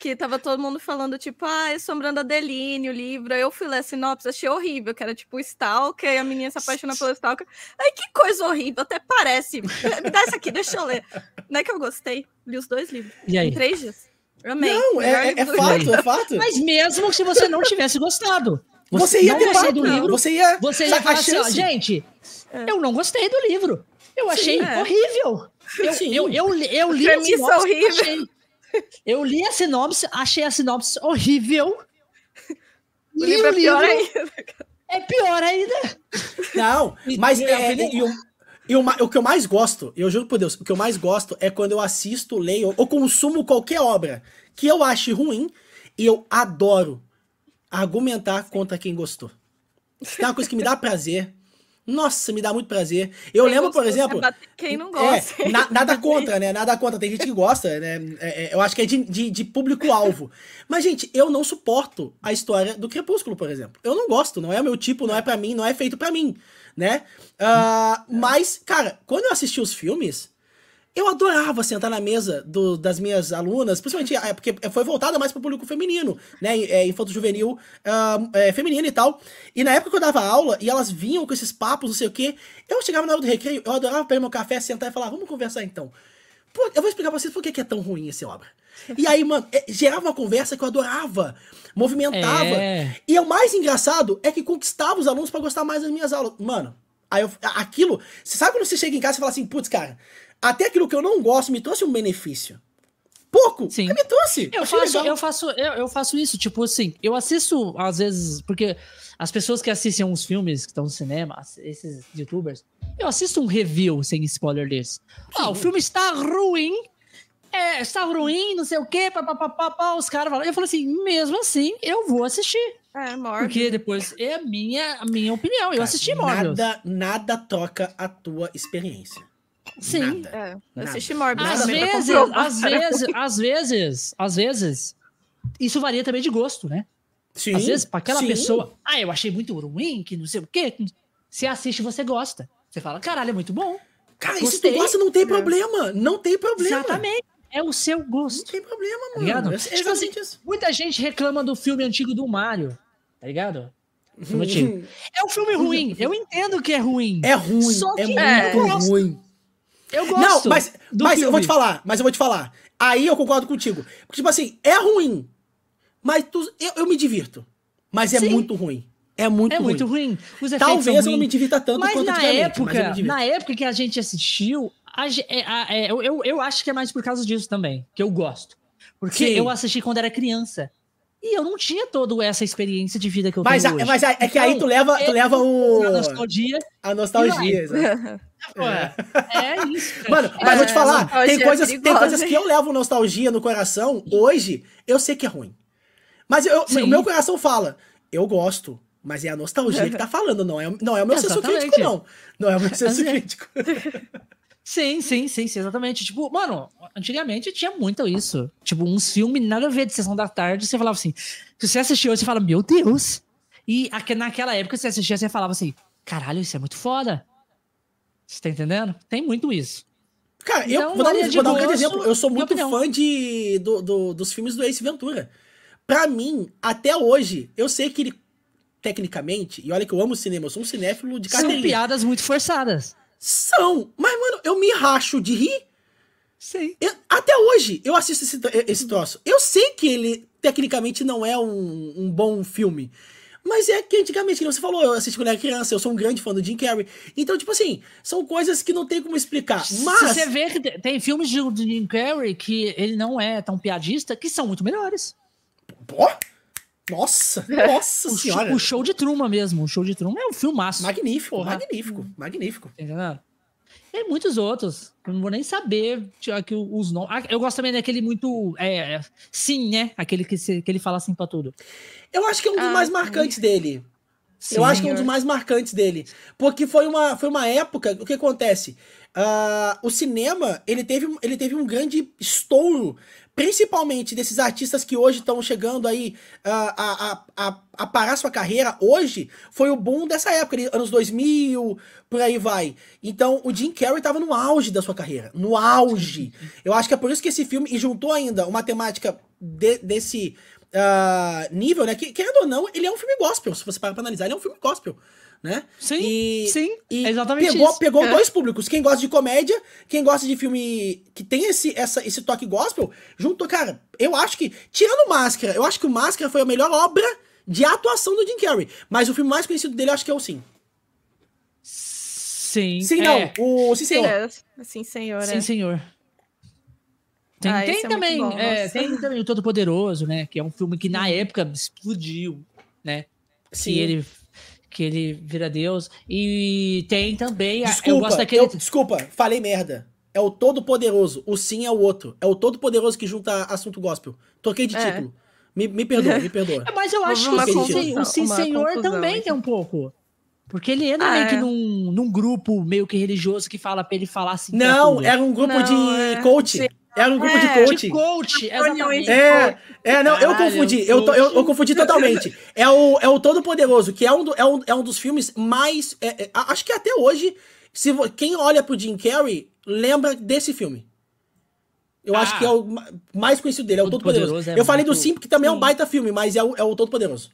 Que tava todo mundo falando, tipo, ah, Assombrando Adeline, o livro. Aí eu fui ler a sinopse, achei horrível, que era tipo Stalker, e a menina se apaixona pelo Stalker. Aí que coisa horrível, até parece. Me dá essa aqui, deixa eu ler. Não é que eu gostei, li os dois livros. E aí? Em três dias. Eu amei. Não, é, é, é fato, é fato. Mas mesmo se você não tivesse gostado. Você, você ia ter papo, do livro, você ia... Você ia falar assim, ó, gente, é. eu não gostei do livro. Eu achei Sim, é. horrível. Eu, eu, eu, eu, eu li... Premissa horrível. Achei, eu li a sinopse, achei a sinopse horrível. O livro é pior ainda. É pior ainda. Não, mas é, é, e, o, e o, o, que eu mais gosto, eu juro por Deus, o que eu mais gosto é quando eu assisto, leio ou consumo qualquer obra que eu ache ruim e eu adoro argumentar contra quem gostou. É uma coisa que me dá prazer. Nossa, me dá muito prazer. Eu quem lembro, por exemplo. Quem não gosta. É, na, nada contra, né? Nada contra. Tem gente que gosta, né? É, é, eu acho que é de, de, de público-alvo. Mas, gente, eu não suporto a história do Crepúsculo, por exemplo. Eu não gosto, não é o meu tipo, não é para mim, não é feito para mim, né? Uh, mas, cara, quando eu assisti os filmes, eu adorava sentar na mesa do, das minhas alunas, principalmente é, porque foi voltada mais para o público feminino, né? É, infanto-juvenil uh, é, feminino e tal. E na época que eu dava aula e elas vinham com esses papos, não sei o quê, eu chegava na hora do recreio, eu adorava pegar meu café, sentar e falar, vamos conversar então. Pô, eu vou explicar pra vocês por que é tão ruim essa obra. E aí, mano, é, gerava uma conversa que eu adorava, movimentava. É. E o mais engraçado é que conquistava os alunos para gostar mais das minhas aulas. Mano, aí eu, aquilo. Você sabe quando você chega em casa e fala assim, putz, cara, até aquilo que eu não gosto me trouxe um benefício. Pouco, Sim. me trouxe. Eu faço, eu faço, eu, eu, faço isso, tipo assim, eu assisto às vezes, porque as pessoas que assistem uns filmes que estão no cinema, esses youtubers, eu assisto um review sem spoiler desse. Ah, o filme está ruim, é, está ruim, não sei o quê, papapá, os caras falam. Eu falo assim, mesmo assim, eu vou assistir. É, Morbius. Porque depois é a minha, a minha opinião. Eu Cara, assisti Morbius. Nada, nada troca a tua experiência. Sim. É, eu assisti Morbius. Às vezes, às vezes, às vezes, às vezes, isso varia também de gosto, né? Sim, às vezes, para aquela sim. pessoa, ah, eu achei muito ruim, que não sei o quê. Você assiste, você gosta. Você fala, caralho, é muito bom. Cara, Gostei. se tu gosta, não tem problema. Não tem problema. Exatamente. É o seu gosto. Não tem problema, tá mano. Tá ligado? É tipo assim, isso. Muita gente reclama do filme antigo do Mario, tá ligado? é um filme ruim. Eu entendo que é ruim. É ruim. Só é que é muito ruim. Eu gosto. Não, mas, mas eu vou te falar, mas eu vou te falar. Aí eu concordo contigo. Porque, tipo assim, é ruim. Mas tu, eu, eu me divirto. Mas é Sim. muito ruim. É muito é ruim. muito ruim. Talvez eu não me divirta tanto mas quanto na época, mas Na época que a gente assistiu, a, é, a, é, eu, eu acho que é mais por causa disso também, que eu gosto. Porque Sim. eu assisti quando era criança. E eu não tinha toda essa experiência de vida que eu mas, tenho hoje. Mas é que aí tu leva, tu leva o... A nostalgia. A nostalgia, é. é isso. Mano, mas é, vou te falar, tem coisas, tem coisas que eu levo nostalgia no coração hoje, eu sei que é ruim. Mas eu, o meu coração fala, eu gosto, mas é a nostalgia que tá falando, não é, não é o meu senso crítico, não. Não é o meu senso crítico. Sim, sim, sim, sim, exatamente. Tipo, mano, antigamente tinha muito isso. Tipo, uns filmes nada a ver de sessão da tarde, você falava assim. Se você assistiu, você fala, meu Deus! E naquela época você assistia, você falava assim, caralho, isso é muito foda. Você tá entendendo? Tem muito isso. Cara, então, eu vou dar, um, vou dar um grande exemplo. Eu sou muito fã de, do, do, dos filmes do Ace Ventura. pra mim, até hoje, eu sei que ele, tecnicamente, e olha que eu amo cinema, eu sou um cinéfilo de São carteirinha. piadas muito forçadas. São, mas, mano, eu me racho de rir. Sim. Eu- até hoje, eu assisto esse, esse troço. Eu sei que ele, tecnicamente, não é um, um bom filme. Mas é que antigamente, como você falou, eu assisti quando era criança, eu sou um grande fã do Jim Carrey. Então, tipo assim, são coisas que não tem como explicar. Mas. Se você vê que te- tem filmes de Jim Carrey que ele não é tão piadista, que são muito melhores. Pô, nossa, nossa O, senhora. show, o show de Truman mesmo. O show de Truman é um filmaço. Magnífico, Porra. magnífico, magnífico. Entendendo? Tem muitos outros. Eu não vou nem saber tipo, aqui os nomes. Ah, Eu gosto também daquele muito. É, sim, né? Aquele que, se- que ele fala assim pra tudo. Eu acho que é um dos Ah, mais sim. marcantes dele. Sim, eu acho que é um dos mais marcantes dele. Porque foi uma, foi uma época. O que acontece? Ah, o cinema ele teve, ele teve um grande estouro, principalmente desses artistas que hoje estão chegando aí ah, a, a, a, a parar sua carreira. Hoje foi o boom dessa época, anos 2000, por aí vai. Então o Jim Carrey estava no auge da sua carreira. No auge. Eu acho que é por isso que esse filme. E juntou ainda uma temática de- desse ah, nível, né? Que, querendo ou não, ele é um filme gospel. Se você parar pra analisar, ele é um filme gospel. Né? Sim, E- sim. E é exatamente pegou, isso. pegou É. dois públicos. Quem gosta de comédia, quem gosta de filme que tem esse, essa, esse toque gospel, juntou, cara, eu acho que, tirando Máscara, eu acho que o Máscara foi a melhor obra de atuação do Jim Carrey. Mas o filme mais conhecido dele, eu acho que é o Sim. Sim. Sim, é. não. O Sim, senhor. É, sim, senhor. Sim, é. senhor. Tem, Ah, tem é também, bom, é, tem também o Todo Poderoso, né? Que é um filme que na época explodiu, né? Sim. Que ele que ele vira Deus. E tem também. a- eu Desculpa, gosto daquele. eu- desculpa, falei merda. É o Todo-Poderoso. O Sim é o outro. É o Todo-Poderoso que junta assunto gospel. Toquei de É. título. Me, me perdoa, me perdoa. É, Mas eu acho uma que o Sim, confusão, o Sim Senhor também aqui. tem um pouco. Porque ele entra Ah, meio que é. num, num grupo meio que religioso que fala pra ele falar assim. Não, era um grupo Não, de é- coach. Sim. Era um grupo É, de De coaching. coach, exatamente. É, é, não, eu confundi. Eu, eu, eu coach. confundi totalmente. É o, é o Todo-Poderoso, que é um, do- é, um, é um dos filmes mais. é, é, acho que até hoje, se quem olha pro Jim Carrey, lembra desse filme. Eu acho Ah. que é o ma- mais conhecido dele, é o Todo-Poderoso Todo-Poderoso. é eu falei do Sim, que também é um Sim. baita filme, mas é o, é o Todo-Poderoso.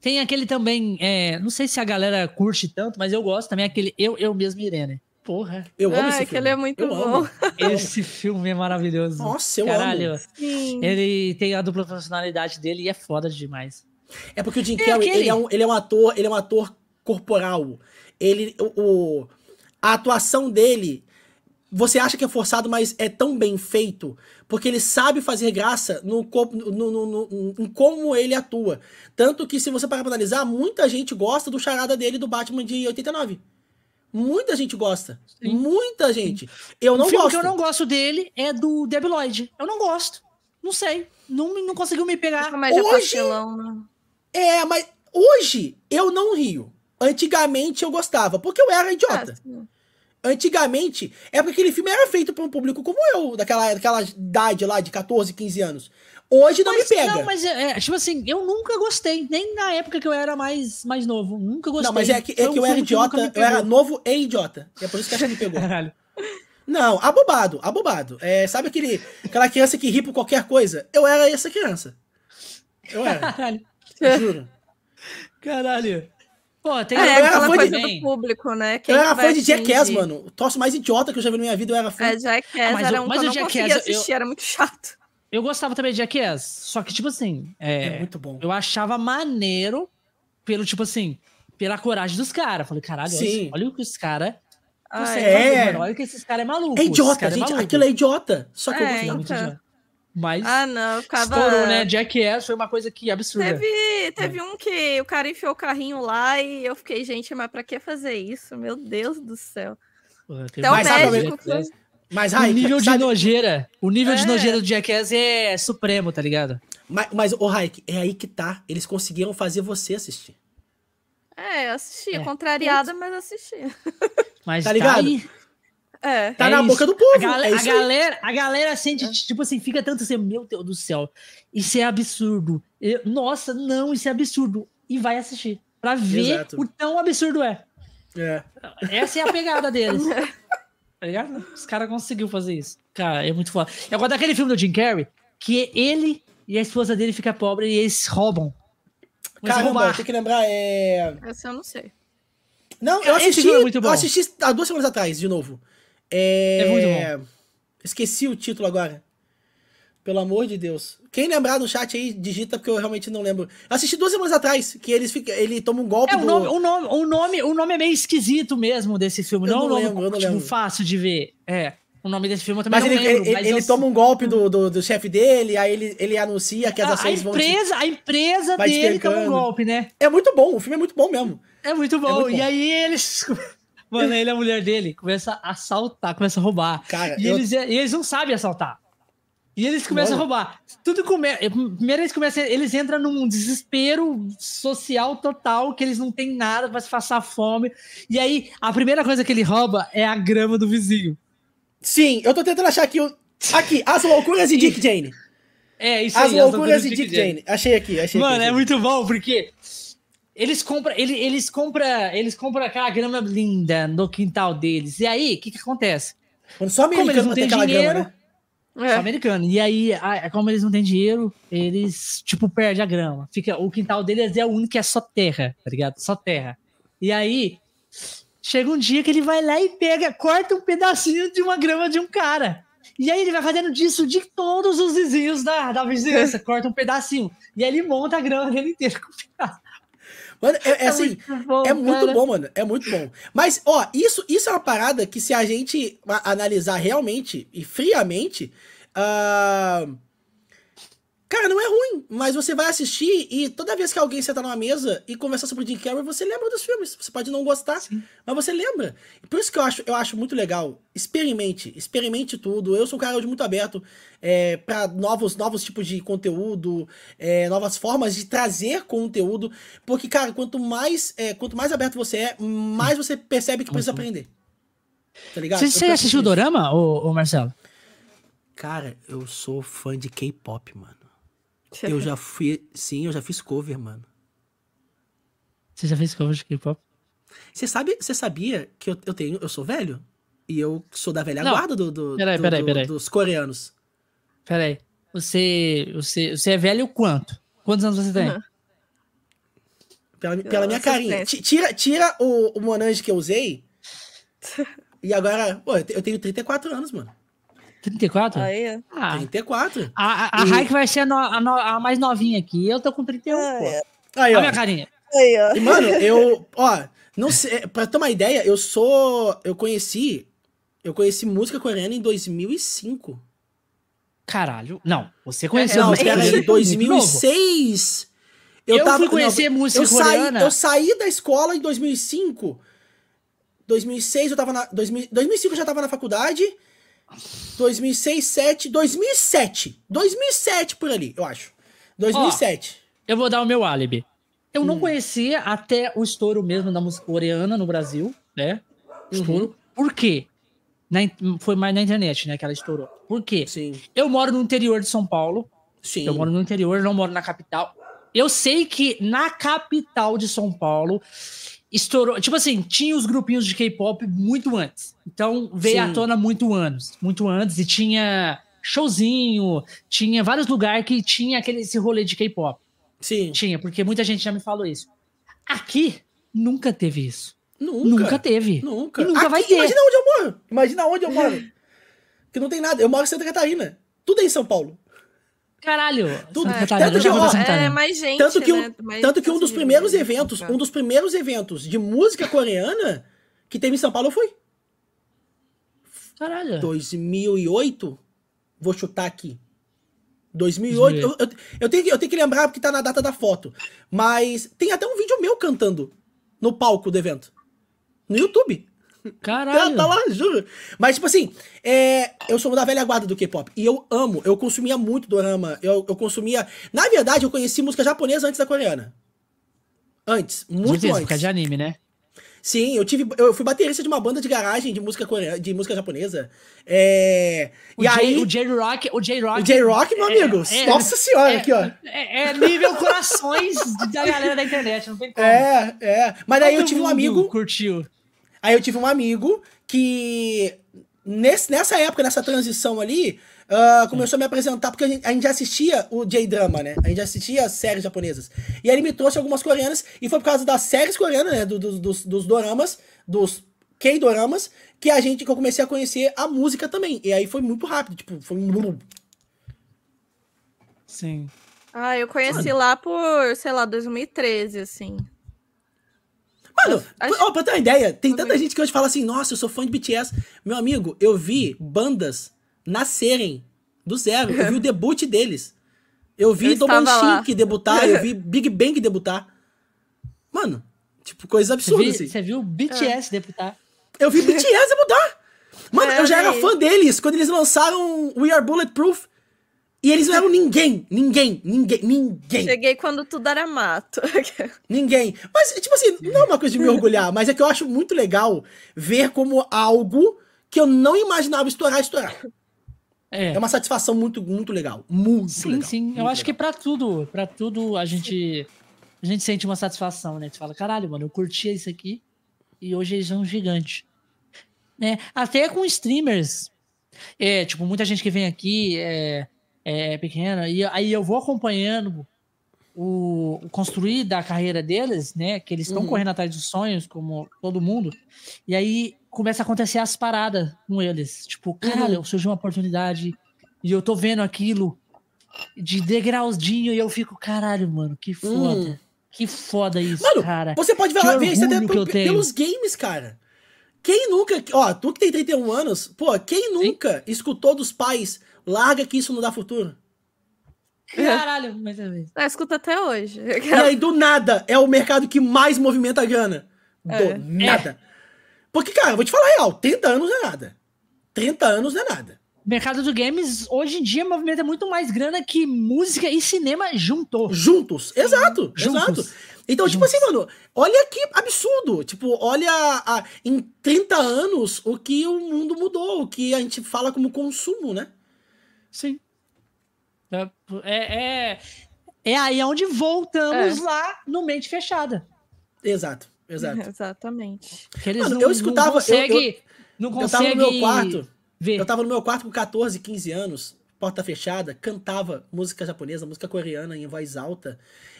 Tem aquele também, é, não sei se a galera curte tanto, mas eu gosto também, aquele Eu, eu Mesmo Irene. Porra, Eu amo Ai, esse que filme. ele é muito eu bom. Amo. esse filme é maravilhoso. Nossa, eu Caralho. amo. Sim. Ele tem a dupla personalidade dele e é foda demais. É porque o Jim É Carrey, aquele- ele, é um, ele é um ator, ele é um ator corporal. Ele, o, o- a atuação dele, você acha que é forçado, mas é tão bem feito, porque ele sabe fazer graça no, corpo- no, no- no- em como ele atua. Tanto que, se você parar pra analisar, muita gente gosta do charada dele do Batman de 89. Muita gente gosta. Sim. Muita gente. Eu não o filme gosto. que eu não gosto dele é do Debi Lloyd. Eu não gosto. Não sei. Não, me- não conseguiu me pegar. Comédia Hoje- pastelão, né? É, mas hoje eu não rio. Antigamente eu gostava, porque eu era idiota. Sim. Antigamente, é porque aquele filme era feito para um público como eu, daquela, daquela idade lá de 14, 15 anos. Hoje não Mas, me pega. Não, mas é, é, tipo assim, eu nunca gostei. Nem na época que eu era mais, mais novo. Nunca gostei. Não, mas é que, é que eu era idiota, eu era novo e idiota. E é por isso que acho que me pegou. Caralho. Não, abobado, abobado. É, sabe aquele, aquela criança que ri por qualquer coisa? Eu era essa criança. Eu era, Caralho. juro. Caralho. Pô, tem É, eu era aquela de- coisa também. do público, né? Quem eu que era fã de Jackass, mano. O troço mais idiota que eu já vi na minha vida, eu era fã. É, Jackass Ah, mas era um mas que eu não conseguia Jackass, eu- assistir, era muito chato. Eu gostava também de Jackass. Só que, tipo assim, é, É muito bom. eu achava maneiro pelo, tipo assim, pela coragem dos caras. Falei, caralho, olha, Sim. olha o que os caras conseguem é. fazer. Olha que esses caras é maluco. É idiota, cara é gente. maluco. Aquilo é idiota. Só que eu É, gostava. muito então. idiota. Mas Ah, não, eu ficava... estourou, né? Jackass foi uma coisa que absurda. Teve, teve um que o cara enfiou o carrinho lá e eu fiquei, gente, mas pra que fazer isso? Meu Deus do céu. Até o Mas sabe médico foi... Mas, O nível de sabe- nojeira. O nível de É. nojeira do Jackass é supremo, tá ligado? Mas, mas ô Raik, é aí que tá. Eles conseguiram fazer você assistir. É, eu assistia, É. contrariada, mas assistia. Mas Tá ligado? aí- É. Tá É na isso. boca do A, povo. gale- é a galera, a galera sente, tipo assim, fica tanto assim, meu Deus do céu, isso é absurdo. Eu- nossa, não, isso é absurdo. E vai assistir. Pra ver Exato. o tão absurdo é. É. Essa é a pegada deles. tá ligado? Os caras conseguiu fazer isso. Cara, é muito foda. Eu gosto daquele filme do Jim Carrey, que ele e a esposa dele fica pobre e eles roubam. Começam Caramba, tem que lembrar, é... Essa eu não sei. Não, eu assisti, é eu assisti há duas semanas atrás, de novo. É... é muito bom. Esqueci o título agora. Pelo amor de Deus. Quem lembrar no chat aí, digita, porque eu realmente não lembro. Eu assisti duas semanas atrás, que eles fica, ele toma um golpe é, o nome, do... O nome, o, nome, o nome é meio esquisito mesmo desse filme. Eu não, não é um lembro, nome tipo, fácil de ver. É. O nome desse filme eu também mas não ele, lembro. Ele, mas ele eu... toma um golpe do, do, do chefe dele, aí ele, ele anuncia que as a, ações a empresa, vão... A empresa dele toma um golpe, né? É muito bom, o filme é muito bom mesmo. É muito bom. É muito bom. E aí eles... Mano, ele e a mulher dele começa a assaltar, começa a roubar. Cara, e, eu... eles, e eles não sabem assaltar. E eles começam Mano. a roubar. Tudo começa. Primeiro eles começam. Eles entram num desespero social total, que eles não têm nada para se passar fome. E aí, a primeira coisa que ele rouba é a grama do vizinho. Sim, eu tô tentando achar aqui o. Aqui, As Loucuras de Dick Jane. É, isso As aí. Loucuras as Loucuras de Dick, Dick Jane. Jane. Achei aqui, achei Mano, aqui, é muito bom, porque eles compram, ele, eles compram, eles compram aquela grama linda no quintal deles. E aí, o que que acontece? Quando só americano como eles não têm dinheiro, grama, né? É. Americano. E aí, como eles não têm dinheiro, eles, tipo, perdem a grama. Fica, o quintal deles é o único que é só terra, tá ligado? Só terra. E aí, chega um dia que ele vai lá e pega, corta um pedacinho de uma grama de um cara. E aí ele vai fazendo disso de todos os vizinhos da, da vizinhança, corta um pedacinho. E aí ele monta a grama dele inteira com pedaço. Mano, é, é, é assim, muito bom, é muito bom, mano. É muito bom. Mas, ó, isso, isso é uma parada que se a gente analisar realmente e friamente, uh, Cara, não é ruim, mas você vai assistir e toda vez que alguém senta numa mesa e conversar sobre Jim Carrey, você lembra dos filmes. Você pode não gostar, Sim. mas você lembra. Por isso que eu acho, eu acho muito legal. Experimente, experimente tudo. Eu sou um cara de muito aberto é, para novos, novos tipos de conteúdo, é, novas formas de trazer conteúdo. Porque, cara, quanto mais, é, quanto mais aberto você é, mais você percebe que precisa aprender. Tá ligado? Você, você assistiu o Dorama, ô, ô Marcelo? Cara, eu sou fã de K-pop, mano. Eu já fui. Sim, eu já fiz cover, mano. Você já fez cover de K-pop? Você sabe, você sabia que eu, eu tenho, eu sou velho? E eu sou da velha Não. guarda do, do, peraí, do, peraí, do, peraí. dos coreanos. Peraí. Você, você, você é velho quanto? Quantos anos você tem? Uhum. Pela, pela minha carinha. Tira, tira o, o Monange que eu usei. e agora, pô, eu tenho 34 anos, mano. 34? Aí. Ah, 34. A, a, e... Raik vai ser a, no, a, no, a, mais novinha aqui. Eu tô com 31, ah, pô. É. Aí, ó. Olha a minha carinha. Aí, ó. E, mano, eu, ó, não sei, pra ter uma ideia, eu sou, eu conheci, eu conheci música coreana em 2005. Caralho. Não, você conheceu não, música coreana em 2006. Eu, eu tava, fui conhecer não, música eu coreana. Saí, eu saí da escola em 2005. 2006 eu tava na 2000, 2005 eu já tava na faculdade. 2006, 7, 2007. 2007 por ali, eu acho. 2007. Ó, eu vou dar o meu álibi. Eu hum. não conhecia até o estouro mesmo da música coreana no Brasil, né? Estouro. Uhum. Por quê? Na, foi mais na internet, né, que ela estourou. Por quê? Sim. Eu moro no interior de São Paulo. Sim. Eu moro no interior, não moro na capital. Eu sei que na capital de São Paulo estourou. Tipo assim, tinha os grupinhos de K-pop muito antes. Então veio Sim. à tona muito anos, muito antes, e tinha showzinho, tinha vários lugares que tinha aquele esse rolê de K-pop. Sim. Tinha, porque muita gente já me falou isso. Aqui nunca teve isso. Nunca. Nunca teve. Nunca. E nunca Aqui, vai ter. Imagina onde eu moro. Imagina onde eu moro. que não tem nada. Eu moro em Santa Catarina. Tudo é em São Paulo. Caralho. Tudo. É, tanto, que, ó, é mais gente, tanto que, né? mais tanto que um dos primeiros eventos, um dos primeiros eventos de música coreana que teve em São Paulo foi. Caralho. 2008. Vou chutar aqui. 2008. Eu, eu, eu, tenho, eu tenho que lembrar porque tá na data da foto. Mas tem até um vídeo meu cantando no palco do evento. No YouTube. Caralho. Tá, tá lá, juro. Mas, tipo assim, é, eu sou da velha guarda do K-pop. E eu amo, eu consumia muito dorama. Eu, eu consumia. Na verdade, eu conheci música japonesa antes da coreana. Antes, muito de antes. de anime, né? Sim, eu tive. Eu fui baterista de uma banda de garagem de música coreana, de música japonesa. É, o e J, aí. O J-Rock, o J-Rock. O J-Rock, meu é, amigo. É, nossa senhora, é, aqui, ó. É, é, nível corações da galera da internet, não tem como. É, é. Mas aí eu tive um amigo. Curtiu. Aí eu tive um amigo que nesse, nessa época, nessa transição ali, uh, começou a me apresentar, porque a gente, a gente já assistia o J-Drama, né? A gente já assistia séries japonesas. E aí ele me trouxe algumas coreanas, e foi por causa das séries coreanas, né? Do, do, dos, dos doramas, dos K-doramas, que a gente, que eu comecei a conhecer a música também. E aí foi muito rápido, tipo, foi um... Sim. Ah, eu conheci lá por, sei lá, 2013, assim. Mano, Acho... ó, pra ter uma ideia, tem tanta gente que hoje fala assim, nossa, eu sou fã de BTS. Meu amigo, eu vi bandas nascerem do zero. Eu vi o debut deles. Eu vi Domanshin debutar, eu vi Big Bang debutar. Mano, tipo, coisa absurda, você assim. Você viu BTS é. debutar? Eu vi BTS debutar. Mano, é, eu já era fã deles quando eles lançaram We Are Bulletproof. E eles não eram ninguém, ninguém, ninguém, ninguém. Cheguei quando tudo era mato. ninguém. Mas, tipo assim, não é uma coisa de me orgulhar, mas é que eu acho muito legal ver como algo que eu não imaginava estourar, estourar. É, é uma satisfação muito, muito legal. Muito sim, legal. Sim, sim. Eu acho que para tudo, para tudo a gente a gente sente uma satisfação, né? Você fala, caralho, mano, eu curtia isso aqui e hoje eles são gigantes. Né? Até com streamers. É, tipo, muita gente que vem aqui é, é pequena, e aí eu vou acompanhando o, o construir da carreira deles, né? Que eles estão uhum. correndo atrás dos sonhos, como todo mundo. E aí começa a acontecer as paradas com eles. Tipo, caralho, uhum. surgiu uma oportunidade e eu tô vendo aquilo de degrauzinho e eu fico, caralho, mano, que foda. Uhum. Que foda isso, mano, cara. Você pode ver, ver isso até pelos games, cara. Quem nunca. Ó, tu que tem 31 anos, pô, quem nunca Sim. escutou dos pais Larga que isso não dá futuro. Caralho, mas é ah, escuta até hoje. E aí, do nada, é o mercado que mais movimenta a grana. Do é. nada. É. Porque, cara, eu vou te falar a real, 30 anos não é nada. 30 anos não é nada. O mercado dos games, hoje em dia, movimenta muito mais grana que música e cinema juntou. Juntos, exato, Juntos. exato. Então, tipo assim, mano, olha que absurdo. Tipo, olha a, em 30 anos o que o mundo mudou, o que a gente fala como consumo, né? Sim. É, é, é, é aí onde voltamos é. lá no mente fechada. Exato, exato. Exatamente. Eles Mano, não, eu escutava. Não consegue, eu, eu, não consegue eu tava no meu quarto. Ver. Eu tava no meu quarto com 14, 15 anos, porta fechada, cantava música japonesa, música coreana em voz alta.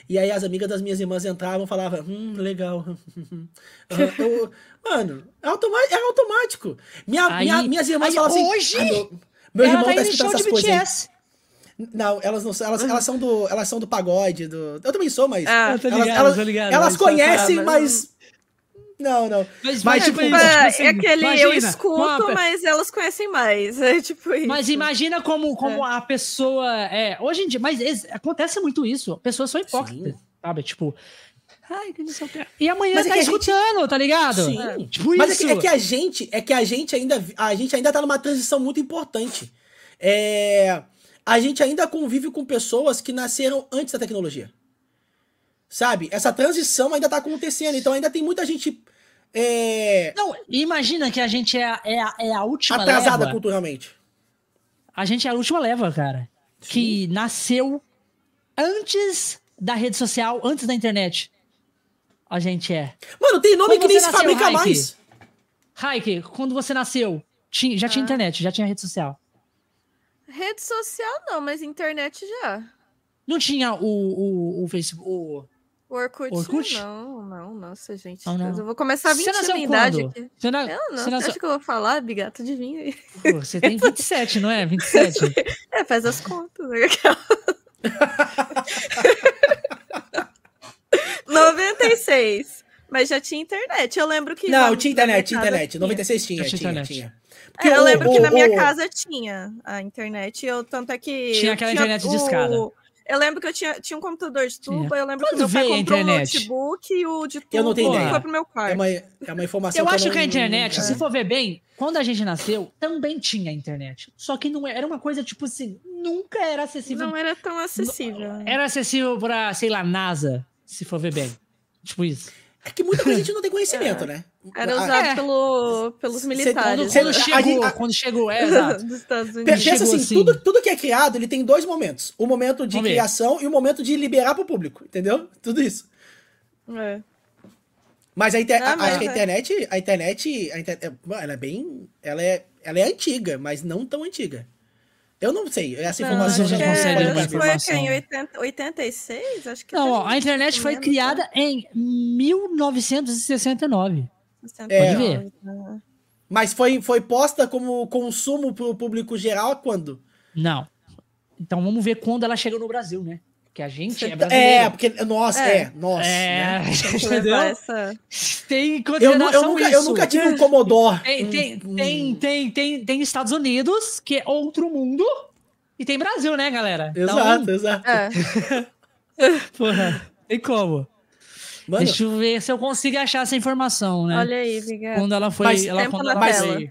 E aí as amigas das minhas irmãs entravam e falavam, hum, legal. eu, mano, é, é automático. Minha, aí, minha, minhas irmãs falam assim. Hoje? Ah, meu irmão tá, tá escutando essas coisas. Não, elas não são. Elas, elas, são do, elas são do pagode. Do... Eu também sou, mas. Ah, elas, ligado, elas, ligado, elas conhecem, mas. Não, não. Mas, mas tipo, tipo, assim, é aquele imagina, eu escuto, mas elas conhecem mais. É tipo isso. Mas imagina como, como é. a pessoa é. Hoje em dia, mas acontece muito isso. Pessoas são hipócritas, Sim. sabe? Tipo. Ai, que não sei o que. E amanhã mas tá é escutando, gente... tá ligado? Sim. É, tipo mas isso. É, que, é que a gente, é que a gente ainda, a gente ainda tá numa transição muito importante. É, a gente ainda convive com pessoas que nasceram antes da tecnologia. Sabe? Essa transição ainda tá acontecendo, então ainda tem muita gente. É... Não, imagina que a gente é, a, é, a, é a última Atrasada leva. culturalmente. A gente é a última leva, cara. Sim. Que nasceu antes da rede social, antes da internet. A gente é. Mano, tem nome quando que nem se fabrica Heike, mais. Raik, quando você nasceu, tinha, já tinha ah. internet, já tinha rede social. Rede social não, mas internet já. Não tinha o, o, o Facebook. O... O Orkut? Orkut? Não, não, nossa, gente. Não, não. Eu vou começar a mentir a minha idade aqui. Você não, eu não, você nasceu... acha que eu vou falar, Bigato? Adivinha aí. Pô, você tem 27, não é? 27? é, faz as contas. 96. Mas já tinha internet. Eu lembro que. Não, tinha internet, tinha internet. 96 tinha, tinha, tinha. tinha. É, eu o, lembro o, que na minha o, casa tinha a internet. Eu, tanto é que. Tinha aquela tinha internet de escada. Eu lembro que eu tinha, tinha um computador de tubo, eu lembro Quando que meu pai comprou um notebook e o de tubo eu não tenho ideia. foi pro meu quarto. É uma, é uma informação Eu que acho eu não, que a internet, é. se for ver bem, quando a gente nasceu, também tinha internet. Só que não era uma coisa, tipo assim, nunca era acessível. Não era tão acessível. Era acessível pra, sei lá, NASA, se for ver bem. Tipo isso. É que muita coisa a gente não tem conhecimento, é. né? Era usado é. pelo, pelos militares. Quando, quando chegou, a, quando chegou, é, exato. Dos Estados Unidos. Pensa assim, assim, Tudo, tudo que é criado, ele tem dois momentos. O momento de criação e o momento de liberar pro público, entendeu? Tudo isso. É. Mas a, inter... Não, mas a é. internet, a internet, a inter- é, ela é bem, ela é, ela é antiga, mas não tão antiga. Eu não sei, essa Não, informação acho já que não é- consegue pra uma mim. foi que em 80, 86? Acho que Não, ó, a internet foi criada em 1969. né? É. Pode ver. Mas foi, foi posta como consumo pro público geral quando? Não. Então vamos ver quando ela chegou no Brasil, né? Porque a gente é É, brasileiro. porque, nossa, é, É. nossa. É, né? Tem que entendeu? essa... Tem em Eu, nu- eu, nunca, eu isso. nunca tive um Commodore. Tem, tem, um- tem, tem, tem, tem Estados Unidos, que é outro mundo, e tem Brasil, né, galera? Exato, exato. É. Então, porra, tem como. Mano, Deixa eu ver se eu consigo achar essa informação, né? Olha aí, Viga. Quando ela foi. Mas ela, quando ela foi.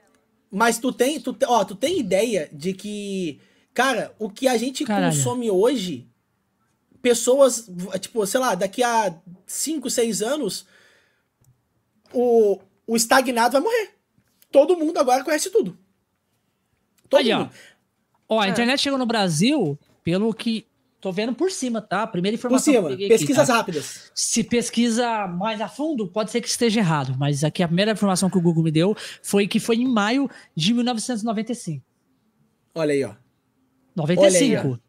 mas tu tem, tu, ó, tu tem ideia de que, cara, o que a gente Caralho. consome hoje, pessoas, tipo, sei lá, daqui a 5, 6 anos, o, o estagnado vai morrer. Todo mundo agora conhece tudo. Todo Aí, ó. mundo. Ó, a É. internet chegou no Brasil, pelo que. Tô vendo por cima, tá? A primeira Por informação que eu cima, peguei aqui, pesquisas tá? rápidas. Se pesquisa mais a fundo, pode ser que esteja errado, mas aqui a primeira informação que o Google me deu foi que foi em maio de 1995. Olha aí, ó. 95.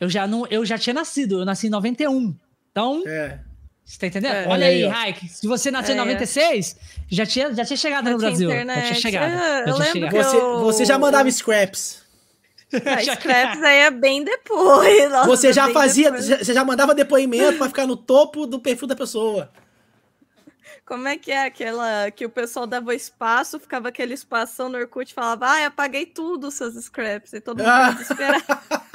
Eu já não, eu já tinha nascido, eu nasci em 91. Então, É. você tá entendendo? É. Olha, Olha aí. Raik, se você nasceu em É. 96, já tinha, já tinha chegado no Já tinha Brasil. Já internet. tinha chegado. É, já eu tinha lembro chegado. que Você, eu- você já mandava scraps. Ah, Scraps aí é bem depois. nossa, Você já bem fazia, depois. você já mandava depoimento pra ficar no topo do perfil da pessoa. Como é que é aquela que o pessoal dava espaço, ficava aquele espação no Orkut e falava, ai, apaguei tudo, seus scraps. E todo mundo Ah. desesperado.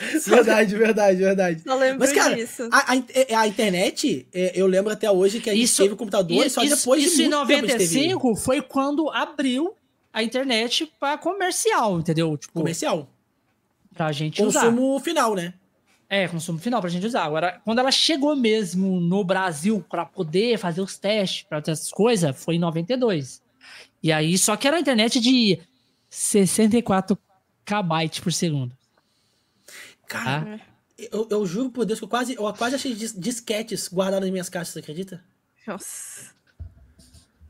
Verdade, verdade, verdade. Só lembro Mas, cara, disso. a, a- a internet, é, eu lembro até hoje que a gente Isso- teve computador E- só isso, depois isso de em muito tempo a gente teve 95 foi quando abriu a internet para comercial, entendeu? Tipo, comercial. pra gente usar. Consumo final, né? É, consumo final pra gente usar. Agora, quando ela chegou mesmo no Brasil pra poder fazer os testes, pra ter essas coisas, foi em 92. E aí, só que era a internet de 64 KB por segundo. Cara, Tá? eu, eu juro por Deus que eu quase, eu quase achei dis- disquetes guardados nas minhas caixas, você acredita? Nossa.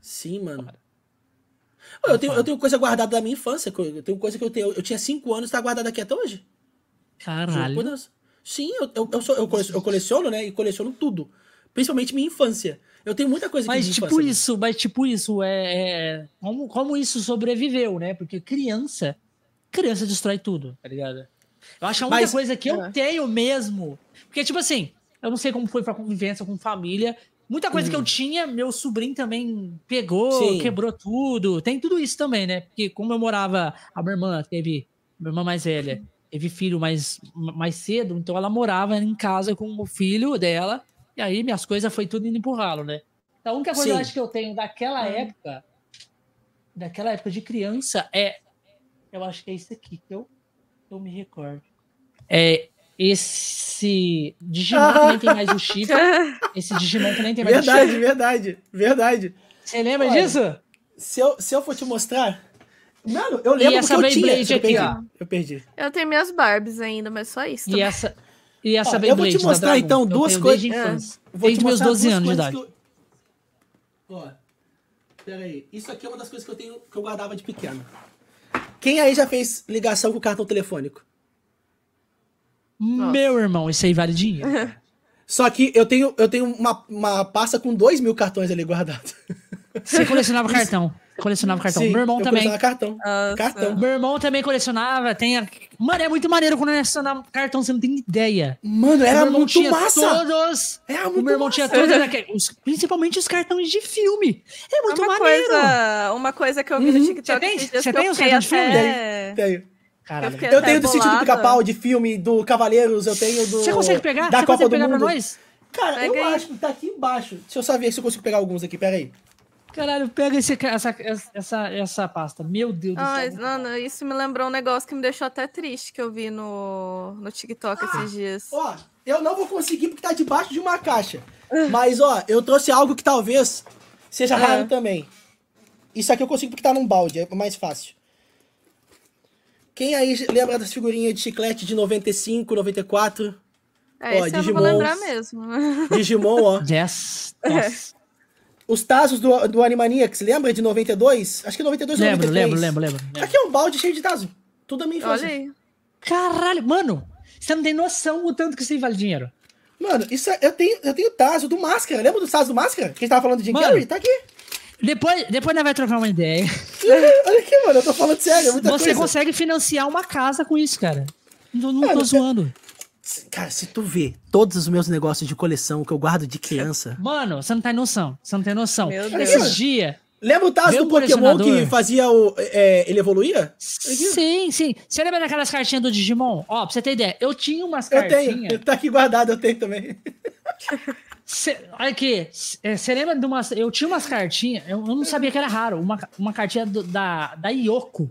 Sim, mano. Eu tenho, eu tenho coisa guardada da minha infância. Eu tenho coisa que eu tenho. Eu tinha 5 anos e tá guardada aqui até hoje. Caralho. Sim, eu, eu, eu, sou- eu cole- eu coleciono, né? E coleciono tudo. Principalmente minha infância. Eu tenho muita coisa Mas tipo infância. isso, mas tipo isso, é, é- como, como isso sobreviveu, né? Porque criança, criança destrói tudo, tá ligado? Eu acho que a única Mas- coisa que eu É. tenho mesmo, porque tipo assim, eu não sei como foi pra convivência com família, muita coisa que eu tinha, meu sobrinho também pegou. Sim. quebrou tudo, tem tudo isso também, né? Porque como eu morava, a minha irmã teve, minha irmã mais velha, teve filho mais, mais cedo, então ela morava em casa com o filho dela, e aí minhas coisas foi tudo indo ralo, né? Então, a única coisa que eu acho que eu tenho daquela época, daquela época de criança, é. Eu acho que é isso aqui que eu, eu me recordo. É esse Digimon que nem tem mais o chip. Esse Digimon que nem tem mais o Verdade, chip. verdade, verdade. Você lembra Olha, disso? Se eu, se eu for te mostrar. Mano, eu lembro essa porque eu tinha. Beyblade Eu aqui, perdi. ó. Eu perdi. Eu tenho minhas Barbies ainda, mas só isso. E também. essa. E essa Ó, eu Beyblade vou te mostrar, então, eu duas coisas- Desde É. infância. Eu vou Desde te meus mostrar 12 duas anos de idade. eu- Ó. Pera aí. Isso aqui é uma das coisas que eu tenho que eu guardava de pequeno. Quem aí já fez ligação com o cartão telefônico? Nossa. Meu irmão, isso aí vale dinheiro. Só que eu tenho, eu tenho uma, uma pasta com dois mil cartões ali guardados. Você colecionava cartão. Colecionava cartão. Sim, Meu irmão eu também. colecionava cartão. Nossa. Cartão. Meu irmão também colecionava. Tem a... Mano, é muito maneiro colecionar cartão, você não tem ideia. Mano, O era muito tinha massa. todos. Era O muito meu irmão massa. tinha todos, os- principalmente os cartões de filme. É muito uma maneiro. coisa, uma coisa que eu vi no Uhum. TikTok Você tem- você tem eu os cartões de filme? até... Tenho. Caralho. Eu Eu tenho do sítio do pica-pau, de filme, do Cavaleiros, eu tenho do. Você consegue pegar? Da Você Copa consegue do pegar pra Mundo. nós? Cara, eu Pega aí. acho que tá aqui embaixo. Deixa eu só ver se eu consigo pegar alguns aqui, pera aí. Caralho, pega esse, essa, essa, essa pasta. Meu Deus do Ai, céu. não, não, isso me lembrou um negócio que me deixou até triste que eu vi no, no TikTok Ah. esses dias. Ó, eu não vou conseguir porque tá debaixo de uma caixa. Mas, ó, eu trouxe algo que talvez seja Ah. raro também. Isso aqui eu consigo porque tá num balde, é mais fácil. Quem aí lembra das figurinhas de chiclete de 95, 94? É, Ó, esse eu não vou lembrar mesmo. Digimon, ó. Yes. Nossa. os Tazos do, do Animaniacs, lembra de 92? Acho que 92 ou Lembro, 93. lembro, lembro, lembro. lembro. Aqui é um balde cheio de Tazo. Tudo a minha Olha infância. aí. Caralho, mano, você não tem noção o tanto que isso aí vale dinheiro. Mano, isso é- eu tenho, eu tenho Tazo do Máscara. Lembra do Tazo do Máscara? Que a gente tava falando de Jim Mano. Carrey? Tá aqui. Depois, depois nós vai trocar uma ideia. Olha aqui, mano. Eu tô falando sério. É muita Você coisa. consegue financiar uma casa com isso, cara. Não, não tô Mano, zoando. Cara, se tu vê todos os meus negócios de coleção que eu guardo de criança. Mano, você não tem noção. Você não tem noção. Esses dias. Lembra o Tazo do Pokémon que fazia o. é, ele evoluía? Sim, sim. Você lembra daquelas cartinhas do Digimon? Ó, pra você ter ideia, eu tinha umas Eu cartinhas. tenho. Ele tá aqui guardado, eu tenho também. Cê, olha aqui, você lembra de umas. Eu tinha umas cartinhas, eu, eu não sabia que era raro. Uma, uma cartinha do- da, da Yoko.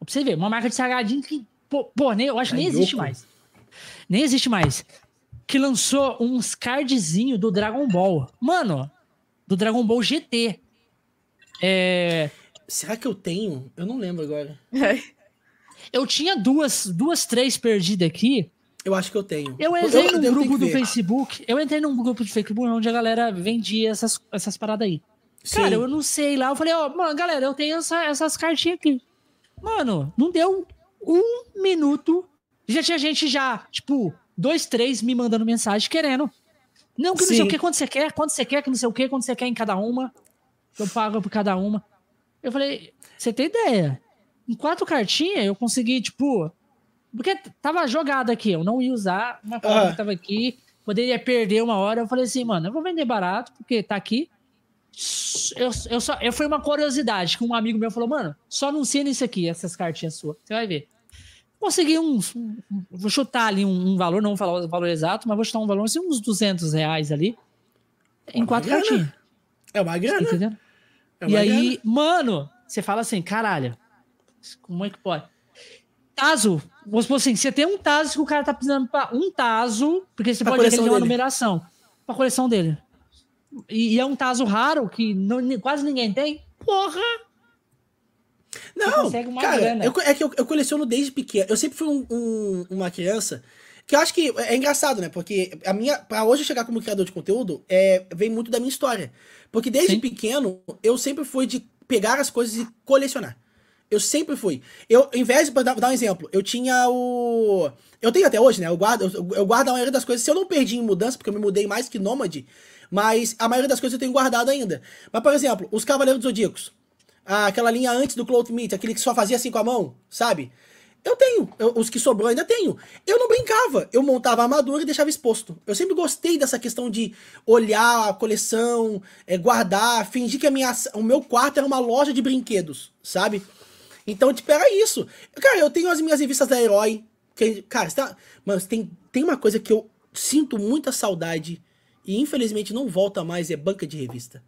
Pra você ver, uma marca de salgadinho que. Pô, pô, nem, eu acho que nem existe Yoko? mais. Nem existe mais. Que lançou uns cardzinho do Dragon Ball. Mano, do Dragon Ball GT. É. Será que eu tenho? Eu não lembro agora. Eu tinha duas, duas, três perdidas aqui. Eu acho que eu tenho. Eu entrei num eu grupo do ver. Facebook. Eu entrei num grupo de Facebook onde a galera vendia essas, essas paradas aí. Cara, Sim. eu não sei lá. Eu falei, ó, mano, galera, eu tenho essa- essas cartinhas aqui. Mano, não deu um minuto. Já tinha gente já, tipo, dois, três me mandando mensagem querendo. Não, que não sei Sim. o que, quanto você quer, quanto você quer, que não sei o que, quanto você quer em cada uma. Eu pago por cada uma. Eu falei, você tem ideia? Em quatro cartinhas eu consegui, tipo. Porque tava jogado aqui, eu não ia usar uma coisa Aham. que tava aqui, poderia perder uma hora. Eu falei assim, mano, eu vou vender barato, porque tá aqui. Eu, eu só, eu, foi uma curiosidade que um amigo meu falou, mano, só anuncia nisso aqui, essas cartinhas suas. Você vai ver. Consegui uns. um- vou chutar ali um, um valor, não vou falar o valor exato, mas vou chutar um valor, assim, uns 200 reais ali. Em Uma quatro grana. cartinhas. É uma Tá grana. entendendo? É E uma aí, grana. mano, você fala assim, caralho, como é que pode? Tazo, vamos supor assim, você tem um Tazo que o cara tá precisando pra um Tazo, porque você Pra pode ver que ele coleção tem uma numeração, pra coleção dele. E, e é um Tazo raro que não- quase ninguém tem. Porra! Não, cara, grana. eu, é que eu, eu coleciono desde pequeno. Eu sempre fui um- um- uma criança que eu acho que é engraçado, né? Porque a minha, para hoje eu chegar como criador de conteúdo, é, vem muito da minha história. Porque desde Sim. pequeno eu sempre fui de pegar as coisas e colecionar. Eu sempre fui. Eu, em vez de dar, dar um exemplo, eu tinha o. Eu tenho até hoje, né? Eu guardo, eu, eu guardo a maioria das coisas. Se eu não perdi em mudança, porque eu me mudei mais que nômade, mas a maioria das coisas eu tenho guardado ainda. Mas, por exemplo, os Cavaleiros dos Zodíacos. Ah, aquela linha antes do Cloth Meat, aquele que só fazia assim com a mão, sabe? Eu tenho. Eu- os que sobrou ainda tenho. Eu não brincava. Eu montava a armadura e deixava exposto. Eu sempre gostei dessa questão de olhar a coleção, é, guardar, fingir que a minha, o meu quarto era uma loja de brinquedos, sabe? Então, tipo, era isso. Cara, eu tenho as minhas revistas da Herói. Que, cara, tá, mano, tem, tem uma coisa que eu sinto muita saudade e infelizmente não volta mais, é banca de revista.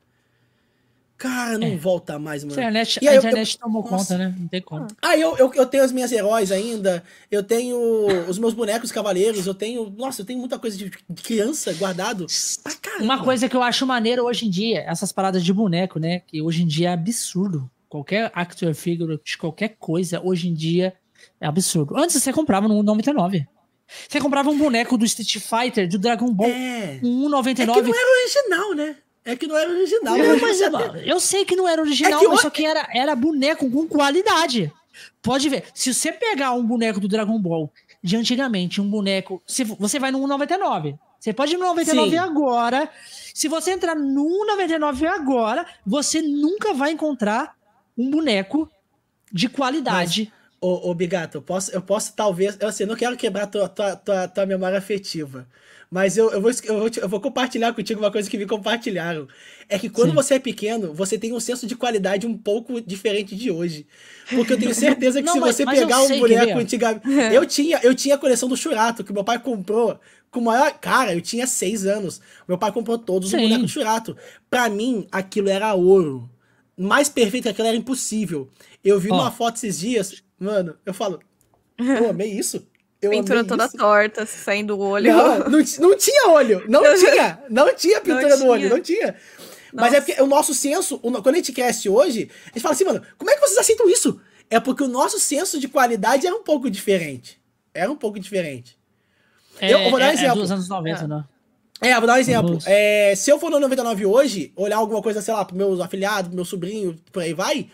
Cara, não É. volta mais, A mano. internet, E a aí eu- internet tomou Nossa. conta, né? Não tem como. Ah, eu, eu, eu tenho as minhas heróis ainda, eu tenho os meus bonecos cavaleiros, eu tenho. Nossa, eu tenho muita coisa de, criança guardado. Pra caramba. Uma coisa que eu acho maneiro hoje em dia, essas paradas de boneco, né? Que hoje em dia é absurdo. Qualquer actor figure de qualquer coisa, hoje em dia é absurdo. Antes você comprava no 1,99. Você comprava um boneco do Street Fighter, do Dragon Ball, É. um É que 1,99. não era original, né? É que não era original. Não, mas eu, eu sei que não era original, É que mas só que era, era boneco com qualidade. Pode ver. Se você pegar um boneco do Dragon Ball de antigamente, um boneco. Se você vai no 1,99. Você pode ir no 99 Sim. agora. Se você entrar no 1,99 agora, você nunca vai encontrar um boneco de qualidade. Ô, ô Bigato, eu posso, eu posso talvez. Eu assim, não quero quebrar tua, tua, tua, tua memória afetiva. Mas eu, eu, vou, eu, vou, eu vou compartilhar contigo uma coisa que me compartilharam. É que quando Sim. você é pequeno, você tem um senso de qualidade um pouco diferente de hoje. Porque eu tenho certeza que Não, se mas- você mas pegar um boneco ver? antigamente. Eu tinha, eu tinha a coleção do Churato, que meu pai comprou com o maior. Cara, eu tinha seis anos. Meu pai comprou todos os Sim. bonecos do Churato. Pra mim, aquilo era ouro. Mais perfeito que aquilo era impossível. Eu vi Ó. uma foto esses dias, mano, eu falo, eu amei isso. Eu Pintura toda isso. torta, saindo o olho. Não, não, não tinha olho. Não tinha. Não tinha pintura no olho. tinha. Não tinha. Mas é Nossa. porque o nosso senso, quando a gente cresce hoje, a gente fala assim, mano, como é que vocês aceitam isso? É porque o nosso senso de qualidade era um pouco diferente. Era um pouco diferente. É, eu vou dar um é- é exemplo. dos anos 90, Ah. né? É, vou dar um exemplo. É, se eu for no 99 hoje, olhar alguma coisa, sei lá, pro meus afiliados, pro meu sobrinho, por aí vai.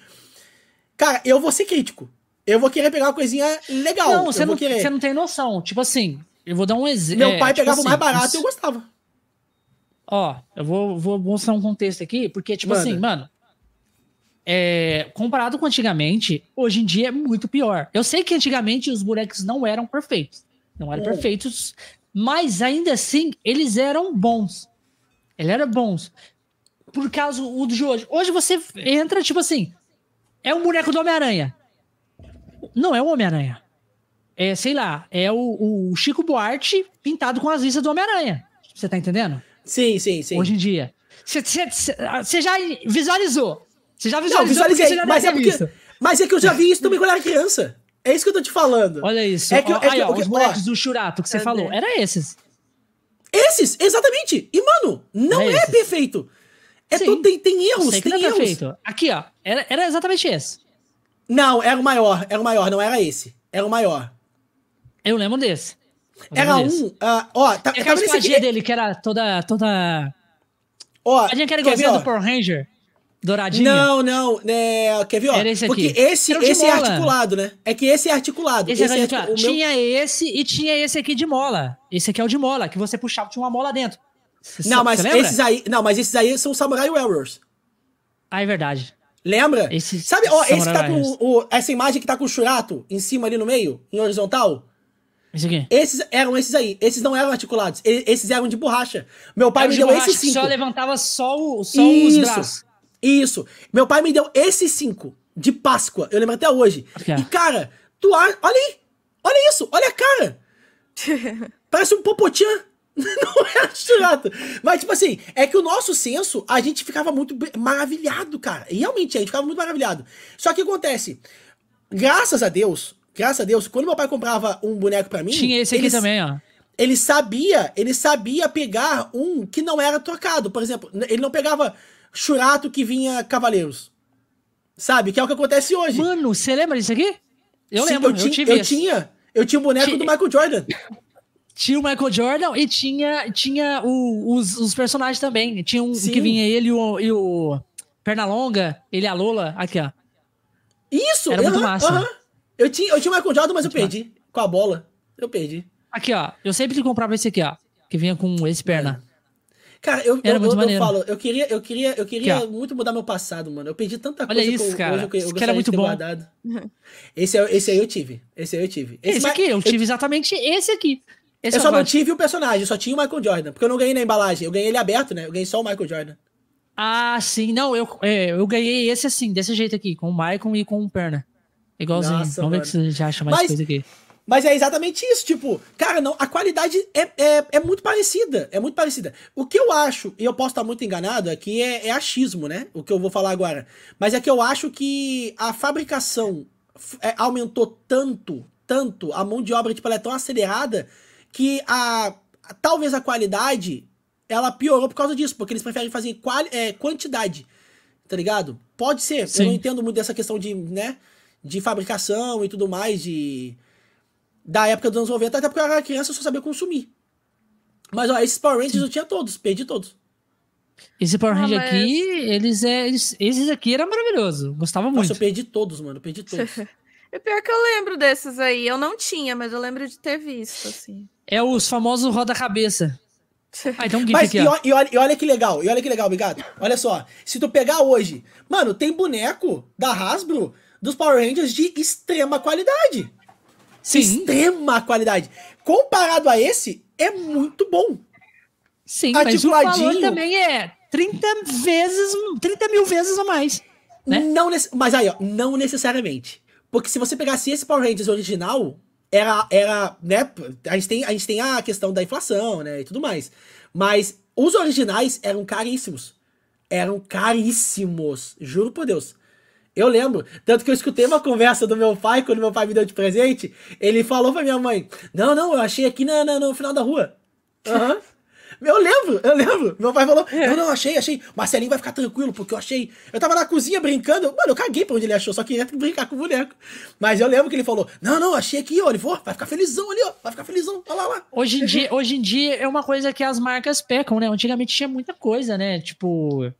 Cara, eu vou ser crítico. Eu vou querer pegar uma coisinha legal. Não, você, não, querer. você não tem noção. Tipo assim, eu vou dar um exemplo. Meu pai tipo pegava o assim, mais barato e eu gostava. Ó, eu vou, vou mostrar um contexto aqui, porque, tipo Manda. assim, mano. É, comparado com antigamente, hoje em dia é muito pior. Eu sei que antigamente os bonecos não eram perfeitos. Não eram É. perfeitos, mas ainda assim, eles eram bons. Eles eram bons. Por causa o de hoje. Hoje você entra, tipo assim, é um boneco do Homem-Aranha. Não é o Homem-Aranha. É, sei lá, é o, o Chico Buarque pintado com as listas do Homem-Aranha. Você tá entendendo? Sim, sim, sim. hoje em dia. Você já visualizou? Você já Não, visualizou? visualizei, porque você já mas é, porque, mas é que eu já vi isso também quando eu era criança. É isso que eu tô te falando. Olha isso. É que ó, é que aí, ó, que- os ó. bonecos do Churato que você Cadê? falou. Era esses. Esses, exatamente. E, mano, não É é, perfeito. É Sim. tudo, tem, tem erros, que tem não é erros. perfeito. Aqui, ó. Era, era exatamente esse. Não, era o maior, era o maior, não era esse. Era o maior. Eu lembro desse. Eu Era lembro desse. um. ah, ó, tá, É aquela esse espadinha dele que era toda. toda... Ó, Espadinha que era igualzinha do Power Ranger. Douradinha. Não, não, né, quer ver, ó? Era esse aqui. Porque esse, esse é articulado, né? É que esse é articulado. Esse, Esse, era é de- o meu... Tinha esse e tinha esse aqui de mola. Esse aqui é o de mola, que você puxava, tinha uma mola dentro. Cê Não, sa- mas esses aí, não, mas esses aí são Samurai Warriors. Ah, é verdade. Lembra? Esse- Sabe, ó, esse tá com o, essa imagem que tá com o Shurato em cima ali no meio, em horizontal? Esse aqui. Esses eram esses aí. Esses não eram articulados. Esses eram de borracha. Meu pai Era me de deu borracha esses cinco. Só levantava só, o, só os Isso. braços. Isso. Meu pai me deu esses cinco de Páscoa. Eu lembro até hoje. Aqui, ó. E, cara, tu olha aí. Olha isso. Olha a cara. Parece um popotinha. Não é Shurato. Mas, tipo assim, é que o nosso senso, a gente ficava muito maravilhado, cara. Realmente, a gente ficava muito maravilhado. Só que acontece, graças a Deus, graças a Deus, quando meu pai comprava um boneco pra mim. Tinha esse aqui ele- também, ó. ele sabia, ele sabia pegar um que não era trocado. Por exemplo, ele não pegava churato que vinha cavaleiros. Sabe? Que é o que acontece hoje. Mano, você lembra disso aqui? Eu Sim, lembro, eu, ti- eu esse. tinha, eu tinha o boneco do Michael Jordan. Tinha o Michael Jordan e tinha, tinha o- os, os personagens também. Tinha um Sim. que vinha ele e o, e o Pernalonga, ele e a Lola. Aqui, ó. Isso, Era muito massa. aham. Eu tinha, eu tinha o Michael Jordan, mas eu Muito perdi. Com a bola. Eu perdi. Aqui, ó. Eu sempre comprava esse aqui, ó. Que vinha com esse perna. Cara, eu, Era eu, muito eu, eu maneiro. falo, eu queria, eu queria, eu queria Aqui, muito mudar meu passado, mano. Eu perdi tanta Olha coisa isso, que eu, cara. hoje eu, eu Isso que era muito bom. guardado. Esse, é- esse aí eu tive. Esse aí eu tive. Esse, ma- aqui, eu tive exatamente esse aqui. Esse eu só é o não tive o personagem, eu só tinha o Michael Jordan. Porque eu não ganhei na embalagem. Eu ganhei ele aberto, né? Eu ganhei só o Michael Jordan. Ah, sim. Não, eu, é, eu ganhei esse assim, desse jeito aqui, com o Maicon e com o Perna. Igualzinho. Nossa, Vamos ver mano. que você já acha mais Mas- coisa aqui. Mas é exatamente isso, tipo, cara, não, a qualidade é, é, é muito parecida, é muito parecida. O que eu acho, e eu posso estar muito enganado, aqui é, é achismo, né? O que eu vou falar agora. Mas é que eu acho que a fabricação é, aumentou tanto, tanto, a mão de obra, tipo, ela é tão acelerada, que a, talvez a qualidade, ela piorou por causa disso, porque eles preferem fazer quali, é, quantidade, tá ligado? Pode ser, Sim. eu não entendo muito dessa questão de, né, de fabricação e tudo mais, de da época dos anos 90, até porque eu era criança, eu só sabia consumir. Mas, ó, esses Power Rangers eu tinha todos, perdi todos. Esse Power Ah, Ranger mas- aqui, eles, é, eles, esses aqui eram maravilhosos. Gostava muito. Nossa, eu perdi todos, mano, eu perdi todos. É pior que eu lembro desses aí. Eu não tinha, mas eu lembro de ter visto, assim. É os famosos roda-cabeça. Ah, então um Mas, aqui, e, ó. e olha, e olha que legal, e olha que legal, obrigado. Olha só, se tu pegar hoje, mano, tem boneco da Hasbro dos Power Rangers de extrema qualidade. Sim, Extrema qualidade. Comparado a esse, é muito bom. sim, mas o valor articuladinho. também é 30 vezes, 30 mil vezes a mais. Né? Não Mas aí, ó, não necessariamente. Porque se você pegasse esse Power Rangers original, era, era, né, a gente, tem, a gente tem a questão da inflação, né, e tudo mais. Mas os originais eram caríssimos. Eram caríssimos, juro por Deus. Eu lembro, tanto que eu escutei uma conversa do meu pai, quando meu pai me deu de presente, ele falou pra minha mãe, não, não, eu achei aqui na, na- no final da rua. Aham. Eu lembro, eu lembro. Meu pai falou: é. Não, não, achei, achei. Marcelinho vai ficar tranquilo, porque eu achei. Eu tava na cozinha brincando. Mano, eu caguei pra onde ele achou, só queria brincar com o boneco. Mas eu lembro que ele falou: Não, não, achei aqui, ó. Ele falou: Vai ficar felizão ali, ó. Vai ficar felizão. Olha lá, lá. Hoje em, dia, hoje em dia é uma coisa que as marcas pecam, né? Antigamente tinha muita coisa, né? Tipo,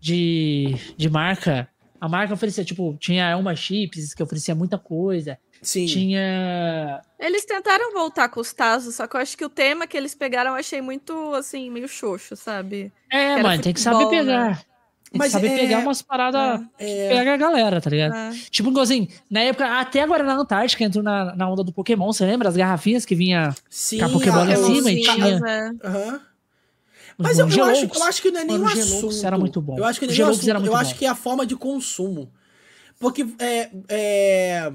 de, de marca. A marca oferecia, tipo, tinha Elma Chips, que oferecia muita coisa. Sim. Tinha. Eles tentaram voltar com os Tazos, só que eu acho que o tema que eles pegaram eu achei muito, assim, meio xoxo, sabe? É, mano, futebol, tem que saber pegar. Né? Tem Mas que saber é... pegar umas paradas é... que pega a galera, tá ligado? É. Tipo, assim, na época, até agora na Antártica, entrou na, na onda do Pokémon, você lembra? As garrafinhas que vinha sim, com a Pokébola em cima sim, e tinha. Uhum. Mas eu, eu, acho, eu acho que não é nem um assunto. era muito bom. Eu acho que um assunto. Era muito eu bom. acho que é a forma de consumo. Porque é, é,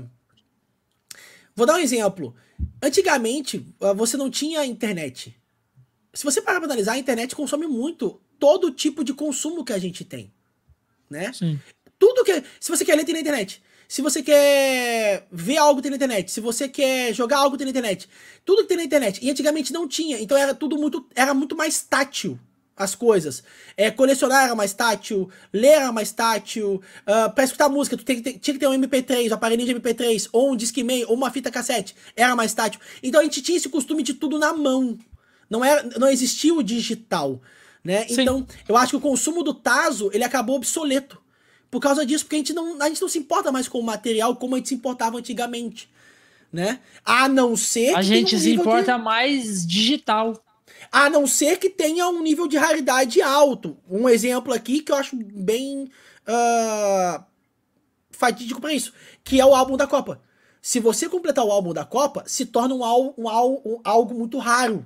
Vou dar um exemplo. Antigamente, ah, você não tinha internet. Se você parar para analisar, a internet consome muito todo tipo de consumo que a gente tem. Né? Sim. Tudo que. Se você quer ler, tem na internet. Se você quer ver algo, tem na internet. Se você quer jogar algo, tem na internet. Tudo que tem na internet. E antigamente não tinha. Então era tudo muito. Era muito mais tátil as coisas. É, colecionar era mais tátil, ler era mais tátil. Uh, pra escutar música, tu tinha que, ter, tinha que ter um MP3, um aparelhinho de MP3, ou um Discman, ou uma fita cassete. Era mais tátil. Então a gente tinha esse costume de tudo na mão. Não, era, não existia o digital. Né? Então, eu acho que o consumo do Taso ele acabou obsoleto. Por causa disso, porque a gente, não, a gente não se importa mais com o material como a gente se importava antigamente. Né? A não ser. A gente um se importa mais digital. A não ser que tenha um nível de raridade alto. Um exemplo aqui que eu acho bem uh, fatídico para isso, que é o álbum da Copa. Se você completar o álbum da Copa, se torna um, um, um, algo muito raro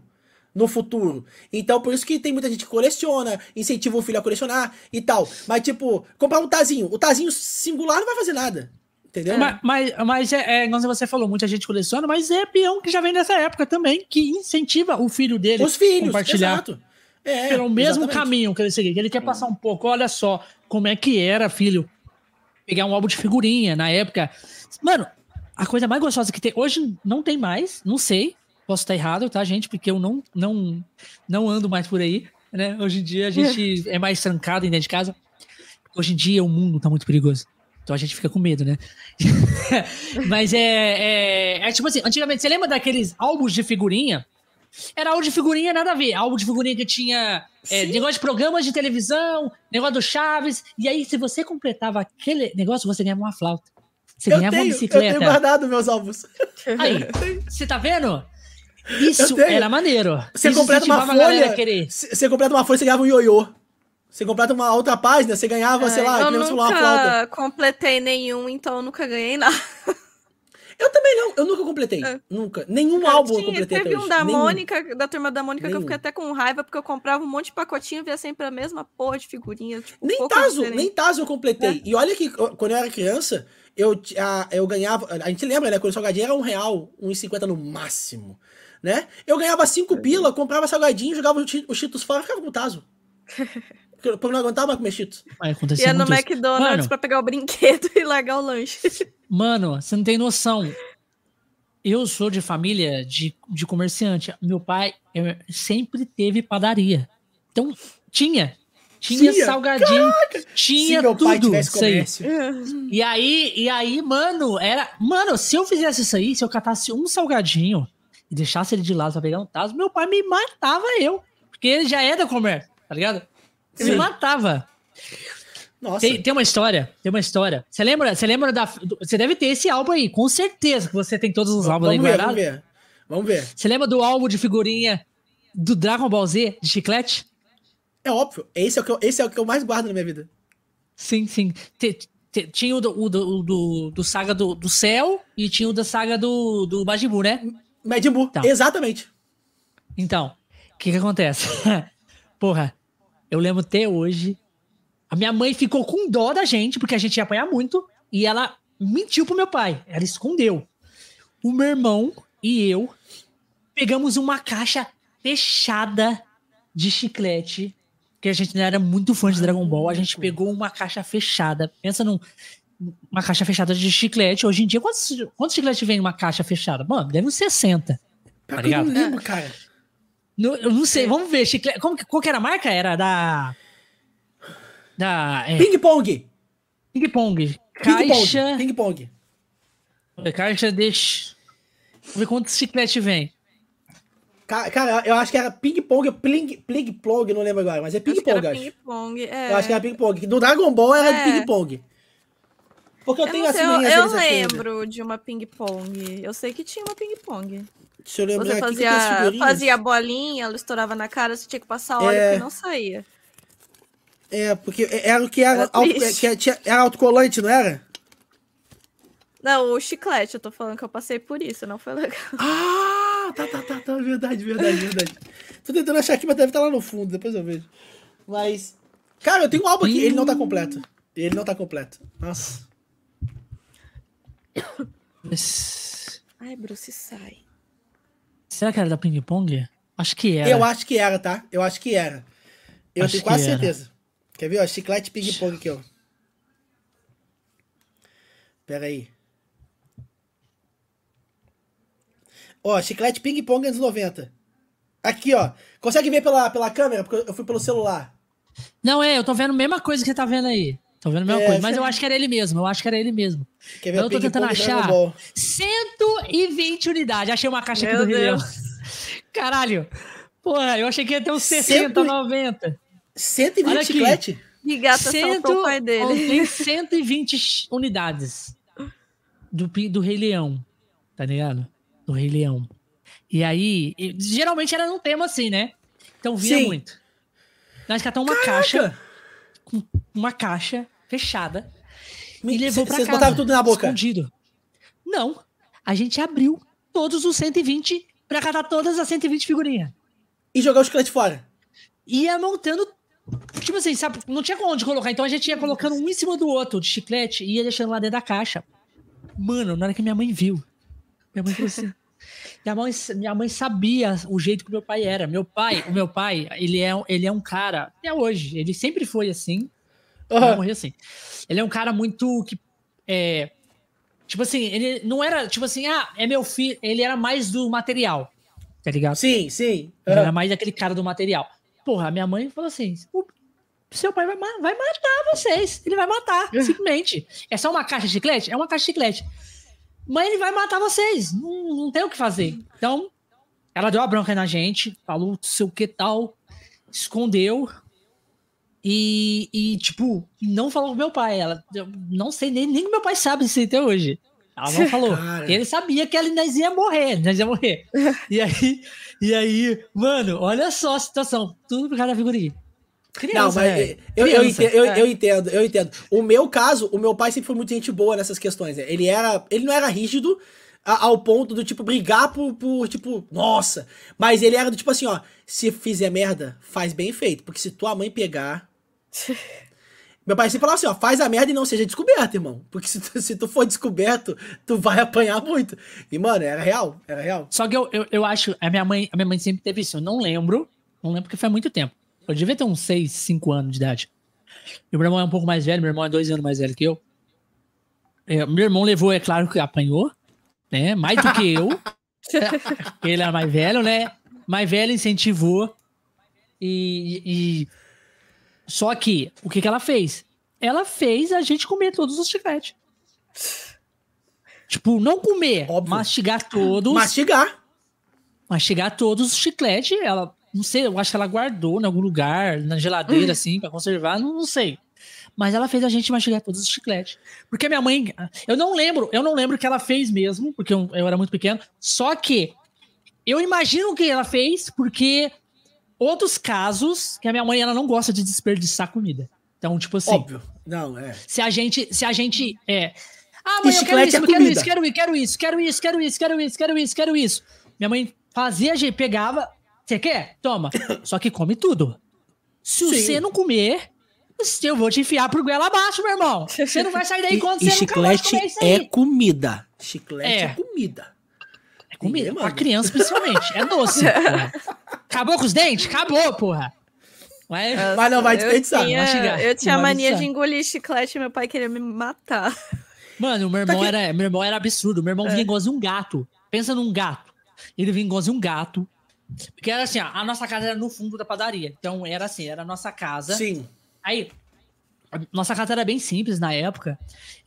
no futuro. Então, por isso que tem muita gente que coleciona, incentiva o filho a colecionar e tal. Mas, tipo, comprar um tazinho. O tazinho singular não vai fazer nada. Entendeu? Mas, mas, mas é, é, como você falou, muita gente coleciona, mas é peão que já vem dessa época também, que incentiva o filho dele Os filhos, compartilhar. Exato. É, pelo mesmo exatamente. caminho que ele seguir. Que ele quer passar um pouco. Olha só como é que era, filho. Pegar um álbum de figurinha na época. Mano, a coisa mais gostosa que tem. Hoje não tem mais, não sei. Posso estar errado, tá, gente? Porque eu não, não, não ando mais por aí. Né? Hoje em dia a gente é mais trancado dentro de casa. Hoje em dia o mundo tá muito perigoso. Então a gente fica com medo, né? Mas é, é, é, tipo assim, antigamente, você lembra daqueles álbuns de figurinha? Era álbum de figurinha, nada a ver. Álbum de figurinha que tinha é, negócio de programas de televisão, negócio do Chaves. E aí, se você completava aquele negócio, você ganhava uma flauta. Você eu ganhava tenho, uma bicicleta. Eu tenho guardado meus álbuns. Aí, você tá vendo? Isso era maneiro. Você Isso completa uma folha. Você completa uma folha, você ganhava um ioiô. Você completa uma outra página, você ganhava, sei lá, eu nunca completei nenhum, então eu nunca ganhei nada. Eu também não, eu nunca completei. É. Nunca. Nenhum eu álbum tinha, eu completei Teve um da Nenhum. Mônica, da turma da Mônica, Nenhum. que eu fiquei até com raiva, porque eu comprava um monte de pacotinho e via sempre a mesma porra de figurinha. Tipo, nem Tazo, nem Tazo eu completei. É. E olha que quando eu era criança, eu, a, eu ganhava. A gente lembra, né? Quando o salgadinho era um real, um e cinquenta no máximo. Né? Eu ganhava cinco é. pila, comprava salgadinho, jogava os cheetos fora e ficava com o Tazo. Porque não aguentava mais comer cheetos. Ia no McDonald's mano, pra pegar o brinquedo e largar o lanche. Mano, você não tem noção. Eu sou de família de, de comerciante. Meu pai sempre teve padaria. Então, tinha. Tinha, tinha. salgadinho, Caraca. tinha se meu tudo. Pai tivesse comércio. E aí, e aí, mano, era. Mano, se eu fizesse isso aí, se eu catasse um salgadinho e deixasse ele de lado pra pegar um taso, meu pai me matava eu. Porque ele já é da comércio, tá ligado? Ele matava. Nossa. Tem, tem, uma história, tem uma história. Você lembra, você lembra da. Você deve ter esse álbum aí, com certeza que você tem todos os álbuns vamos aí ver, Vamos ver. Vamos ver. Você lembra do álbum de figurinha do Dragon Ball Z de chiclete? É óbvio. Esse é o que eu, esse é o que eu mais guardo na minha vida. Sim, sim. tinha o, do, o do, do, do, saga do, do céu e tinha o da saga do, do Majin Buu, né? Majin Buu, então. exatamente. Então, o que que acontece? Porra, eu lembro até hoje. A minha mãe ficou com dó da gente, porque a gente ia apanhar muito, e ela mentiu pro meu pai. Ela escondeu. O meu irmão e eu pegamos uma caixa fechada de chiclete, que a gente não era muito fã de Dragon Ball. A gente pegou uma caixa fechada. Pensa num, uma caixa fechada de chiclete. Hoje em dia, quantos, quantos chicletes vem numa caixa fechada? Mano, deve uns 60. Tá ligado? Eu não lembro, cara. No, eu não sei, vamos ver. Chiclete. Como, que- qual que era a marca? Era da. Da. É, Ping Pong. Ping Pong. Ping Caixa. Pong. Ping Pong. Caixa deixa. Vamos ver quantos chiclete vem. Ca- Cara, eu acho que era Ping Pong, Pling, Pling Plong, não lembro agora, mas é Ping Acho. Ping Pong. É. Eu acho que era Ping Pong. No Dragon Ball era É. de Ping Pong. Porque eu, Eu, tenho não sei, assim eu, eu lembro de uma ping-pong. Eu sei que tinha uma ping-pong. Deixa eu lembrar Você as fazia, fazia a bolinha, ela estourava na cara, você tinha que passar óleo É. que não saía. É, porque era o que era, auto, triste. que tinha- era autocolante, não era? Não, o chiclete, eu tô falando que eu passei por isso, não foi legal. Ah, tá, tá, tá, tá, verdade, verdade, verdade. Tô tentando achar aqui, mas deve estar lá no fundo, depois eu vejo. Mas, cara, eu tenho um álbum aqui, ele não tá completo. Ele não tá completo. Nossa. Ai, Bruce, sai. Será que era da Ping Pong? Acho que era. Eu acho que era, tá? Eu acho que era. Eu Acho tenho quase que certeza. Quer ver, ó? Chiclete ping-pong aqui, ó. Pera aí. Ó, chiclete ping-pong anos 90. Aqui, ó. Consegue ver pela, pela câmera? Porque eu fui pelo celular. Não, é, eu tô vendo a mesma coisa que você tá vendo aí. Tô vendo a mesma É, coisa, mas eu acho que era ele mesmo. Eu acho que era ele mesmo. Quer ver Eu tô tentando achar. Dragon Ball. 120 unidades. Achei uma caixa aqui Meu do Rio. Deus. Caralho. Porra, eu achei que ia ter uns Cento- 60, 90. 120 Olha aqui. chiclete? Que gata Cento- o pai dele. Tem 120 unidades do, do Rei Leão. Tá ligado? Do Rei Leão. E aí, geralmente era num tema assim, né? Então via Sim. muito. Nós catamos uma caixa, uma caixa fechada Me- e levou pra Vocês casa. botavam tudo na boca. Escondido. Não. A gente abriu todos os 120 pra catar todas as 120 figurinhas. E jogar o chiclete fora. Ia montando. Tipo assim, sabe? Não tinha onde colocar. Então a gente ia colocando um em cima do outro de chiclete e ia deixando lá dentro da caixa. Mano, na hora que minha mãe viu, minha mãe falou assim. Minha mãe, minha mãe sabia o jeito que meu pai era. Meu pai, o meu pai, ele é, ele é um cara, até hoje, ele sempre foi assim. Vai Aham. morrer assim. Ele é um cara muito que. É, tipo assim, ele não era, tipo assim, ah, é meu filho. Ele era mais do material. Tá ligado? Sim, sim. Ele Aham. era mais aquele cara do material. Porra, a minha mãe falou assim: o seu pai vai, vai matar vocês. Ele vai matar, simplesmente. É só uma caixa de chiclete? É uma caixa de chiclete. Mas ele vai matar vocês. Não, não tem o que fazer. Então, ela deu a bronca na gente, falou sei o que tal, escondeu. E, e, tipo, não falou com meu pai. Ela, não sei, nem, nem meu pai sabe isso até hoje. Ela não falou. Cara. Ele sabia que ela nós ia morrer, nós ia morrer. E aí, e aí, mano, olha só a situação. Tudo por causa da figurinha. Criança, Não, mas né? eu, eu, entendo, eu, é. eu entendo, eu entendo. O meu caso, o meu pai sempre foi muito gente boa nessas questões. né? Ele era, ele não era rígido a- ao ponto do tipo brigar por, por tipo, nossa. Mas ele era do tipo assim, ó, se fizer merda, faz bem feito, porque se tua mãe pegar, meu pai sempre falava assim, ó, faz a merda e não seja descoberto, irmão, porque se tu, se tu for descoberto, tu vai apanhar muito. E mano, era real, era real. Só que eu, eu, eu acho, a minha mãe, a minha mãe sempre teve isso. Eu não lembro, não lembro porque foi há muito tempo. Eu devia ter uns 6, 5 anos de idade. Meu irmão é um pouco mais velho, meu irmão é dois anos mais velho que eu. É, meu irmão levou, é claro que apanhou, né? Mais do que eu. Ele era mais velho, né? Mais velho incentivou. E, e- Só que, o que, que ela fez? Ela fez a gente comer todos os chicletes. Tipo, não comer, Óbvio. mastigar todos Mastigar. mastigar todos os chicletes. Ela, não sei, eu acho que ela guardou em algum lugar, na geladeira, assim, pra conservar, não, não sei. Mas ela fez a gente mastigar todos os chicletes. Porque minha mãe, eu não lembro, eu não lembro o que ela fez mesmo, porque eu, eu era muito pequeno. Só que eu imagino o que ela fez, porque outros casos que a minha mãe ela não gosta de desperdiçar comida. Então, tipo assim, Óbvio. Não, é. se a gente, se a gente é, ah, E mãe, eu quero chiclete isso, é eu quero isso, quero isso, quero isso, quero isso, quero isso, quero isso, quero isso, quero isso. Minha mãe fazia, pegava, você quer? Toma. Só que come tudo. Se Sim. você não comer, eu vou te enfiar pro goela abaixo, meu irmão. Você não vai sair daí E, quando e você mais chiclete é comida. Chiclete é, É. comida. Comida. Ninguém Pra criança, principalmente. É doce. porra. Acabou com os dentes? Acabou, porra. Mas, Mas não vai Eu desperdiçar. tinha, mastigar. eu tinha mania desperdiçar. de engolir chiclete e meu pai queria me matar. Mano, o meu Tá irmão, era, meu irmão era absurdo. Meu irmão É. vinha igualzinho um gato. Pensa num gato. Ele vinha igualzinho um gato. Porque era assim, ó, a nossa casa era no fundo da padaria. Então era assim, era a nossa casa. Sim. Aí, a nossa casa era bem simples na época.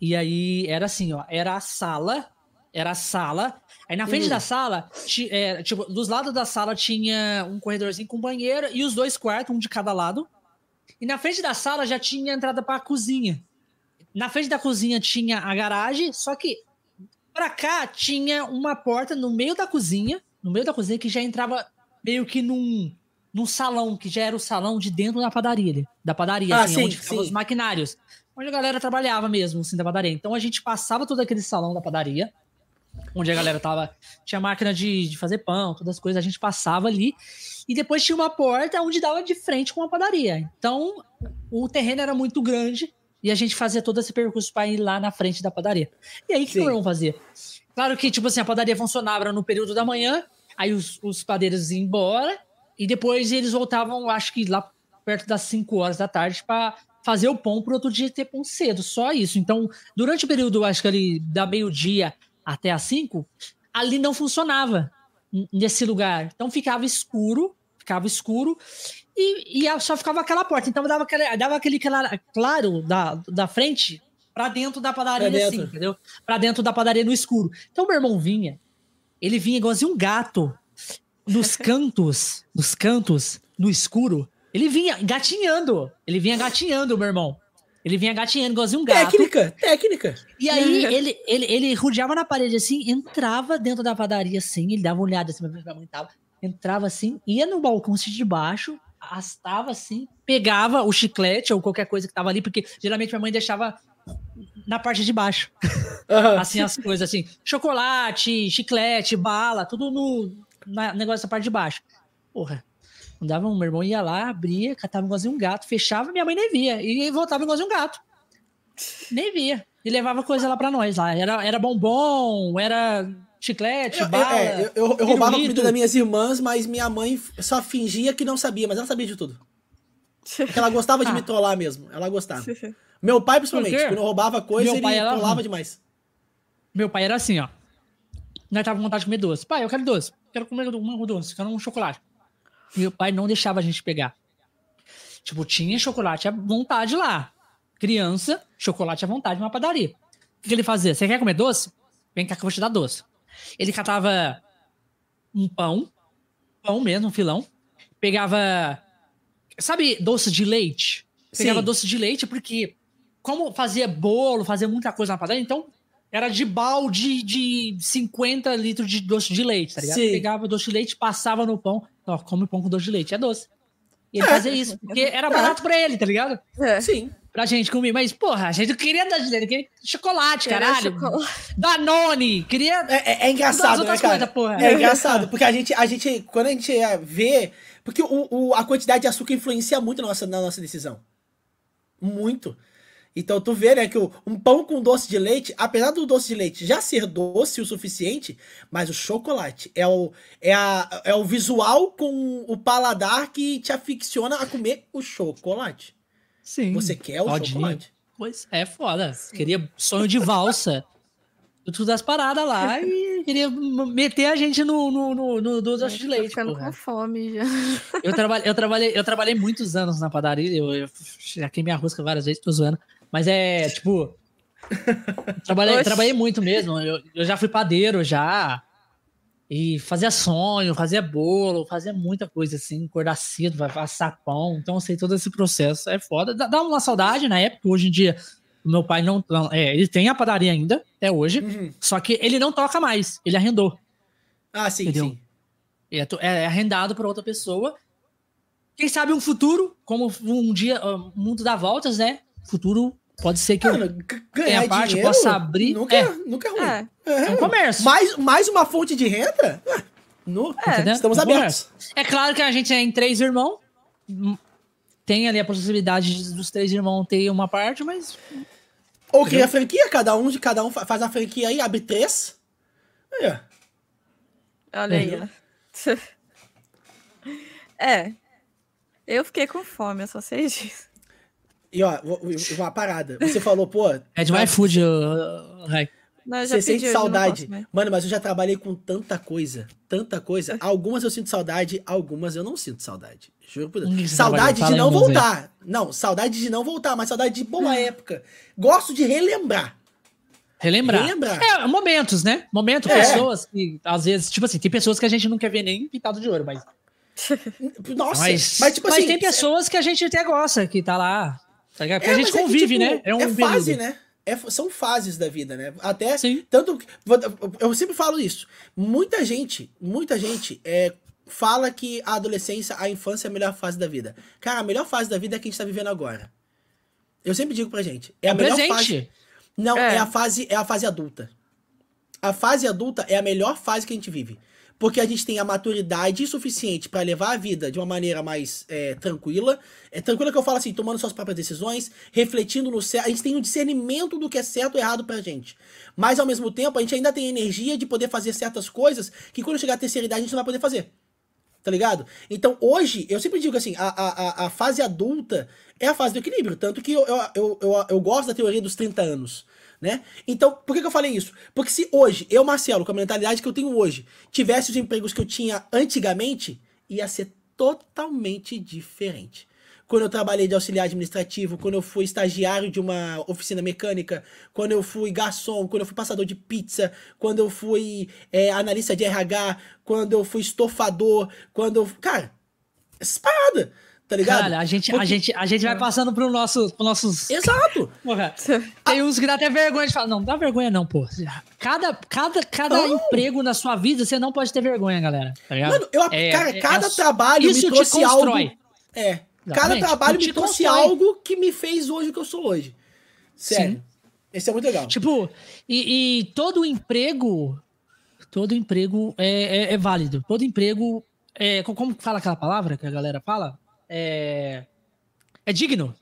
E aí era assim, ó, era a sala, era a sala. Aí na frente Hum. da sala, é, tipo, dos lados da sala tinha um corredorzinho com banheiro e os dois quartos, um de cada lado. E na frente da sala já tinha entrada para a cozinha. Na frente da cozinha tinha a garagem, só que pra cá tinha uma porta no meio da cozinha, no meio da cozinha que já entrava meio que num, num salão, que já era o salão de dentro da padaria, da padaria, Ah, assim, sim, onde ficavam os maquinários, onde a galera trabalhava mesmo, assim, da padaria. Então a gente passava todo aquele salão da padaria, onde a galera tava, tinha máquina de, de fazer pão, todas as coisas, a gente passava ali, e depois tinha uma porta onde dava de frente com a padaria. Então o terreno era muito grande, e a gente fazia todo esse percurso para ir lá na frente da padaria. E aí, o que, que o meu irmão fazia? Claro que, tipo assim, a padaria funcionava no período da manhã, aí os, os padeiros iam embora, e depois eles voltavam, acho que lá perto das 5 horas da tarde, para fazer o pão pro outro dia ter pão cedo, só isso. Então, durante o período, acho que ali da meio-dia até as 5, ali não funcionava nesse lugar. Então ficava escuro, ficava escuro, e, e só ficava aquela porta. Então dava aquele, dava aquele claro da, da frente pra dentro da padaria, Pra assim, dentro. entendeu? Pra dentro da padaria no escuro. Então meu irmão vinha, ele vinha igualzinho um gato nos cantos, nos cantos, no escuro. Ele vinha gatinhando. Ele vinha gatinhando, meu irmão. Ele vinha gatinhando igualzinho um gato. Técnica, técnica. E aí ele, ele, ele rodeava na parede assim, entrava dentro da padaria assim, ele dava uma olhada assim, pra ver mãe tava, entrava assim, ia no balcão assim de baixo, arrastava assim, pegava o chiclete ou qualquer coisa que tava ali, porque geralmente minha mãe deixava na parte de baixo, Aham. assim as coisas assim, chocolate, chiclete, bala, tudo no na, negócio da parte de baixo. Porra. Não dava um, meu irmão ia lá, abria, catava igualzinho um gato, fechava, minha mãe nem via. E voltava igualzinho um gato. Nem via. E levava coisa lá pra nós lá. Era, era bombom, era chiclete, Eu, eu- bala. é, eu- eu- eu roubava comida das minhas irmãs, mas minha mãe só fingia que não sabia, mas ela sabia de tudo. Porque ela gostava de Ah. me trollar mesmo. Ela gostava. Meu pai, principalmente, quando eu roubava coisa, Meu ele pai trollava demais. Meu pai era assim, ó. Nós tava com vontade de comer doce. Pai, eu quero doce. Quero comer um doce, quero um chocolate. Meu pai não deixava a gente pegar. Tipo, tinha chocolate à vontade lá. Criança, chocolate à vontade numa padaria. O que ele fazia? Você quer comer doce? Vem cá que eu vou te dar doce. Ele catava um pão, pão mesmo, um filão. Pegava. Sabe, doce de leite? Pegava Sim. doce de leite porque, como fazia bolo, fazia muita coisa na padaria, então era de balde de 50 litros de doce de leite, tá ligado? Sim. Pegava o doce de leite, passava no pão. Ó, come pão com doce de leite, é doce. E ele fazia isso, porque era barato pra ele, tá ligado? É. Sim. Pra gente comer. Mas, porra, a gente não queria doce de leite, queria chocolate, caralho. chocolate. Danone, queria É, é- é engraçado, né, cara? coisas, porra. É engraçado, porque a gente, a gente, quando a gente é, vê. Porque o, o- a quantidade de açúcar influencia muito na nossa, na nossa decisão. Muito. Então tu vê, né, que um pão com doce de leite, apesar do doce de leite já ser doce o suficiente, mas o chocolate é o, é a, é o visual com o paladar que te aficiona a comer o chocolate. Sim. Você quer o Todinho. chocolate? Pois é, foda. Queria sonho de valsa. Tudo das paradas lá e queria meter a gente no, no, no, no doce de Tô leite. ficando porra. com fome já. Eu, trabalhei, eu, trabalhei, eu trabalhei muitos anos na padaria, eu, eu já queimei a rosca várias vezes, tô zoando. Mas é, tipo. Trabalhei, trabalhei muito mesmo. Eu, eu já fui padeiro já. E fazia sonho, fazia bolo, fazia muita coisa assim, acordar cedo, vai assar pão. Então eu sei todo esse processo. É foda. Dá, uma saudade na época, hoje em dia. O meu pai não. É, ele tem a padaria ainda, até hoje. Uhum. Só que ele não toca mais. Ele arrendou. Ah, sim, Entendeu? sim. É, to- é arrendado para outra pessoa. Quem sabe um futuro, como um dia, ó, o mundo dá voltas, né? Futuro pode ser que eu Mano, tenha ganhar parte, dinheiro possa abrir. nunca, É, é, nunca é ruim. É. é um comércio. Mais, mais uma fonte de renda? Ah, No? Estamos É um abertos. É claro que a gente é em três irmãos. hum, Tem ali a possibilidade de- dos três irmãos ter uma parte, mas Ou cria franquia, cada um de cada um fa- faz a franquia aí, abre três. Aí, ó. Olha aí, ó. É. Eu fiquei com fome, eu só sei disso. E ó, uma parada. Você falou, pô. é de vai- iFood, Rai. Você sente saudade. Mano, mas eu já trabalhei com tanta coisa, tanta coisa. Algumas eu sinto saudade, algumas eu não sinto saudade. Juro por Deus. Saudade de não voltar. Não, saudade de não voltar, mas saudade de boa época. Gosto de relembrar. Relembrar. Relembrar. É, momentos, né? Momentos, é. pessoas que, às vezes, tipo assim, tem pessoas que a gente não quer ver nem pintado de ouro, mas. Nossa, mas, mas, tipo mas assim, tem pessoas que a gente até gosta, que tá lá. Tá ligado? Porque é, a gente convive, é que, tipo, né? É, um é fase, né? É, são fases da vida, né? Até Sim. tanto eu sempre falo isso. Muita gente, muita gente é, fala que a adolescência, a infância é a melhor fase da vida. Cara, a melhor fase da vida é a que a gente tá vivendo agora. Eu sempre digo pra gente, é a é melhor presente. fase. Não, é. é a fase é a fase adulta. A fase adulta é a melhor fase que a gente vive porque a gente tem a maturidade suficiente para levar a vida de uma maneira mais é, tranquila. É tranquila que eu falo assim, tomando suas próprias decisões, refletindo no certo. A gente tem um discernimento do que é certo ou errado pra gente. Mas ao mesmo tempo, a gente ainda tem energia de poder fazer certas coisas que quando chegar a terceira idade a gente não vai poder fazer. Tá ligado? Então hoje, eu sempre digo assim, a, a, a fase adulta é a fase do equilíbrio. Tanto que eu, eu, eu, eu, eu gosto da teoria dos 30 anos né? Então, por que, que eu falei isso? Porque se hoje, eu, Marcelo, com a mentalidade que eu tenho hoje, tivesse os empregos que eu tinha antigamente, ia ser totalmente diferente. Quando eu trabalhei de auxiliar administrativo, quando eu fui estagiário de uma oficina mecânica, quando eu fui garçom, quando eu fui passador de pizza, quando eu fui é, analista de RH, quando eu fui estofador, quando eu. Cara, essas paradas tá ligado? Cara, a gente, Porque... a gente, a gente vai passando pro nosso, pro nossos. Exato! Porra. Tem uns que dá até vergonha de falar. Não, dá vergonha, não, pô. Cada, cada, cada emprego na sua vida, você não pode ter vergonha, galera. Tá ligado? Mano, eu, é, cara, é, cada é, trabalho me trouxe algo. É. Cada trabalho me trouxe constrói. algo que me fez hoje o que eu sou hoje. Sério. Sim. Esse é muito legal. Tipo, e, e todo emprego. Todo emprego é, é, é válido. Todo emprego. É, como fala aquela palavra que a galera fala? É, é digno.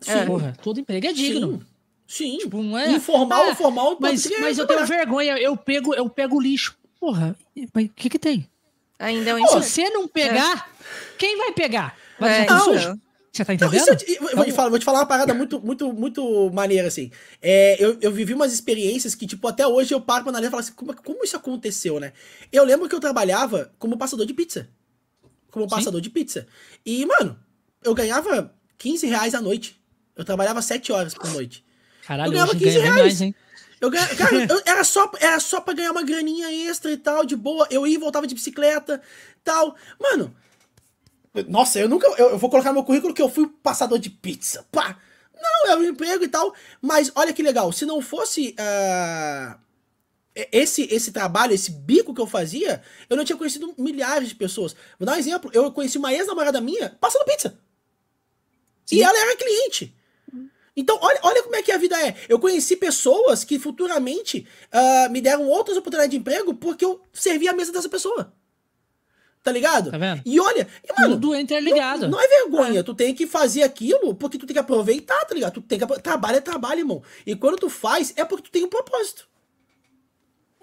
Sim. É. Porra, todo emprego é digno. Sim. Sim. Tipo, não é, Informal ah, formal, mas, mas eu tenho vergonha, eu pego, eu pego lixo. Porra, mas o que que tem? Ainda é um Se você não pegar, é. quem vai pegar? Vai é, sujo. Você tá entendendo? Não, eu, eu vou, te falar, vou te falar uma parada muito, muito, muito maneira, assim. É, eu, eu vivi umas experiências que, tipo, até hoje eu paro pra analisar e falo assim, como, como isso aconteceu, né? Eu lembro que eu trabalhava como passador de pizza como passador Sim. de pizza. E, mano, eu ganhava 15 reais a noite. Eu trabalhava 7 horas por noite. Caralho, eu ganhava 15 reais. Mais, hein? Eu ganhava, cara, eu, era, só, era só pra ganhar uma graninha extra e tal, de boa. Eu ia e voltava de bicicleta tal. Mano, nossa, eu nunca. Eu, eu, vou colocar no meu currículo que eu fui passador de pizza. Pá! Não, é um emprego e tal. Mas olha que legal, se não fosse. Uh, esse, esse trabalho, esse bico que eu fazia, eu não tinha conhecido milhares de pessoas. Vou dar um exemplo. Eu conheci uma ex-namorada minha passando pizza. Sim. E ela era cliente. Então, olha, olha como é que a vida é. Eu conheci pessoas que futuramente uh, me deram outras oportunidades de emprego porque eu servi a mesa dessa pessoa. Tá ligado? Tá vendo? E olha, e, mano, tudo interligado. Não, não é vergonha, é. tu tem que fazer aquilo porque tu tem que aproveitar, tá ligado? Tu tem que trabalho é trabalho, irmão. E quando tu faz é porque tu tem um propósito.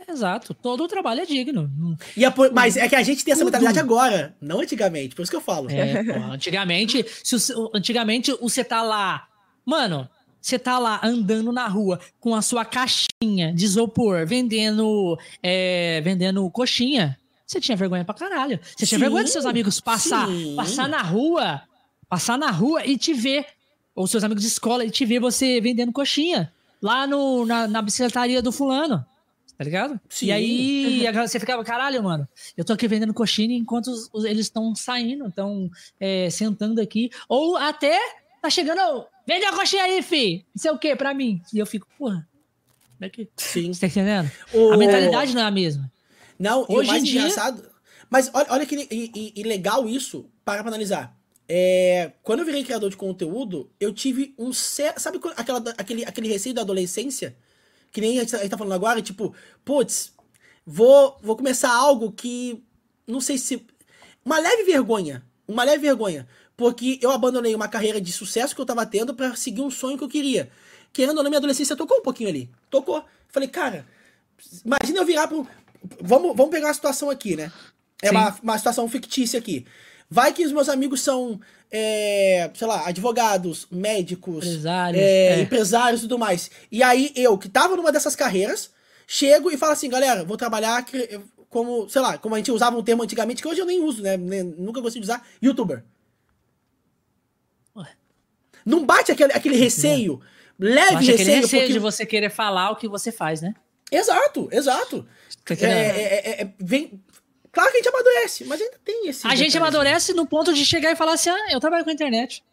Exato, todo o trabalho é digno. A, mas é que a gente tem essa Tudo. mentalidade agora, não antigamente, por isso que eu falo. É, pô, antigamente, se o, antigamente você tá lá, mano, você tá lá andando na rua com a sua caixinha de isopor, vendendo, é, vendendo coxinha, você tinha vergonha pra caralho. Você sim, tinha vergonha dos seus amigos passar, passar na rua, passar na rua e te ver, ou seus amigos de escola e te ver você vendendo coxinha lá no, na, na bicicletaria do fulano tá ligado? Sim. E aí você ficava, caralho, mano, eu tô aqui vendendo coxinha enquanto os, os, eles estão saindo, estão é, sentando aqui. Ou até tá chegando, vende a coxinha aí, fi, não sei o que, pra mim. E eu fico, porra, daqui. Sim. Você tá entendendo? O... A mentalidade não é a mesma. Não, Hoje o mais dia... engraçado. Mas olha, olha que e, e, e legal isso, para pra analisar. É, quando eu virei criador de conteúdo, eu tive um. Sabe aquela, aquele, aquele receio da adolescência? Que nem a gente, tá, a gente tá falando agora, tipo, putz, vou, vou começar algo que não sei se. Uma leve vergonha. Uma leve vergonha. Porque eu abandonei uma carreira de sucesso que eu tava tendo para seguir um sonho que eu queria. Querendo ou não, minha adolescência tocou um pouquinho ali. Tocou. Falei, cara, imagina eu virar pro. Vamos, vamos pegar uma situação aqui, né? É uma, uma situação fictícia aqui. Vai que os meus amigos são, é, sei lá, advogados, médicos, empresários, é, é. empresários e tudo mais. E aí eu, que tava numa dessas carreiras, chego e falo assim, galera, vou trabalhar como, sei lá, como a gente usava um termo antigamente, que hoje eu nem uso, né? Nunca gostei de usar, youtuber. Ué. Não bate aquele, aquele receio, leve receio. Aquele receio porque... de você querer falar o que você faz, né? Exato, exato. É, é, é, é, vem, Claro que a gente amadurece, mas ainda tem esse. A gente amadurece no ponto de chegar e falar assim: ah, eu trabalho com a internet.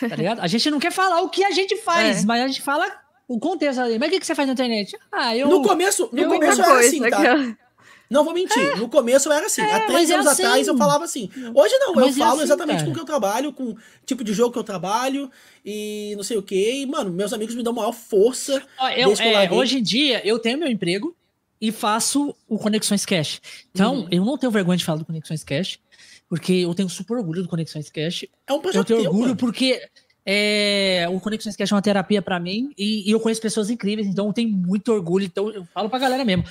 Tá ligado? A gente não quer falar o que a gente faz, é. mas a gente fala o contexto ali. Mas o que, que você faz na internet? Ah, eu. No começo, no começo era assim, tá? Não vou mentir, é. no começo era assim. É, Há três é anos é assim. atrás eu falava assim. Hoje não, mas eu é falo assim, exatamente cara. com o que eu trabalho, com o tipo de jogo que eu trabalho e não sei o que. E, mano, meus amigos me dão maior força. Ó, eu, eu hoje em dia, eu tenho meu emprego, e faço o Conexões Cash. Então, uhum. eu não tenho vergonha de falar do Conexões Cash, porque eu tenho super orgulho do Conexões Cash. É um projeto Eu tenho teu, orgulho mano. porque é, o Conexões Cash é uma terapia para mim e, e, eu conheço pessoas incríveis, então eu tenho muito orgulho. Então, eu falo pra galera mesmo.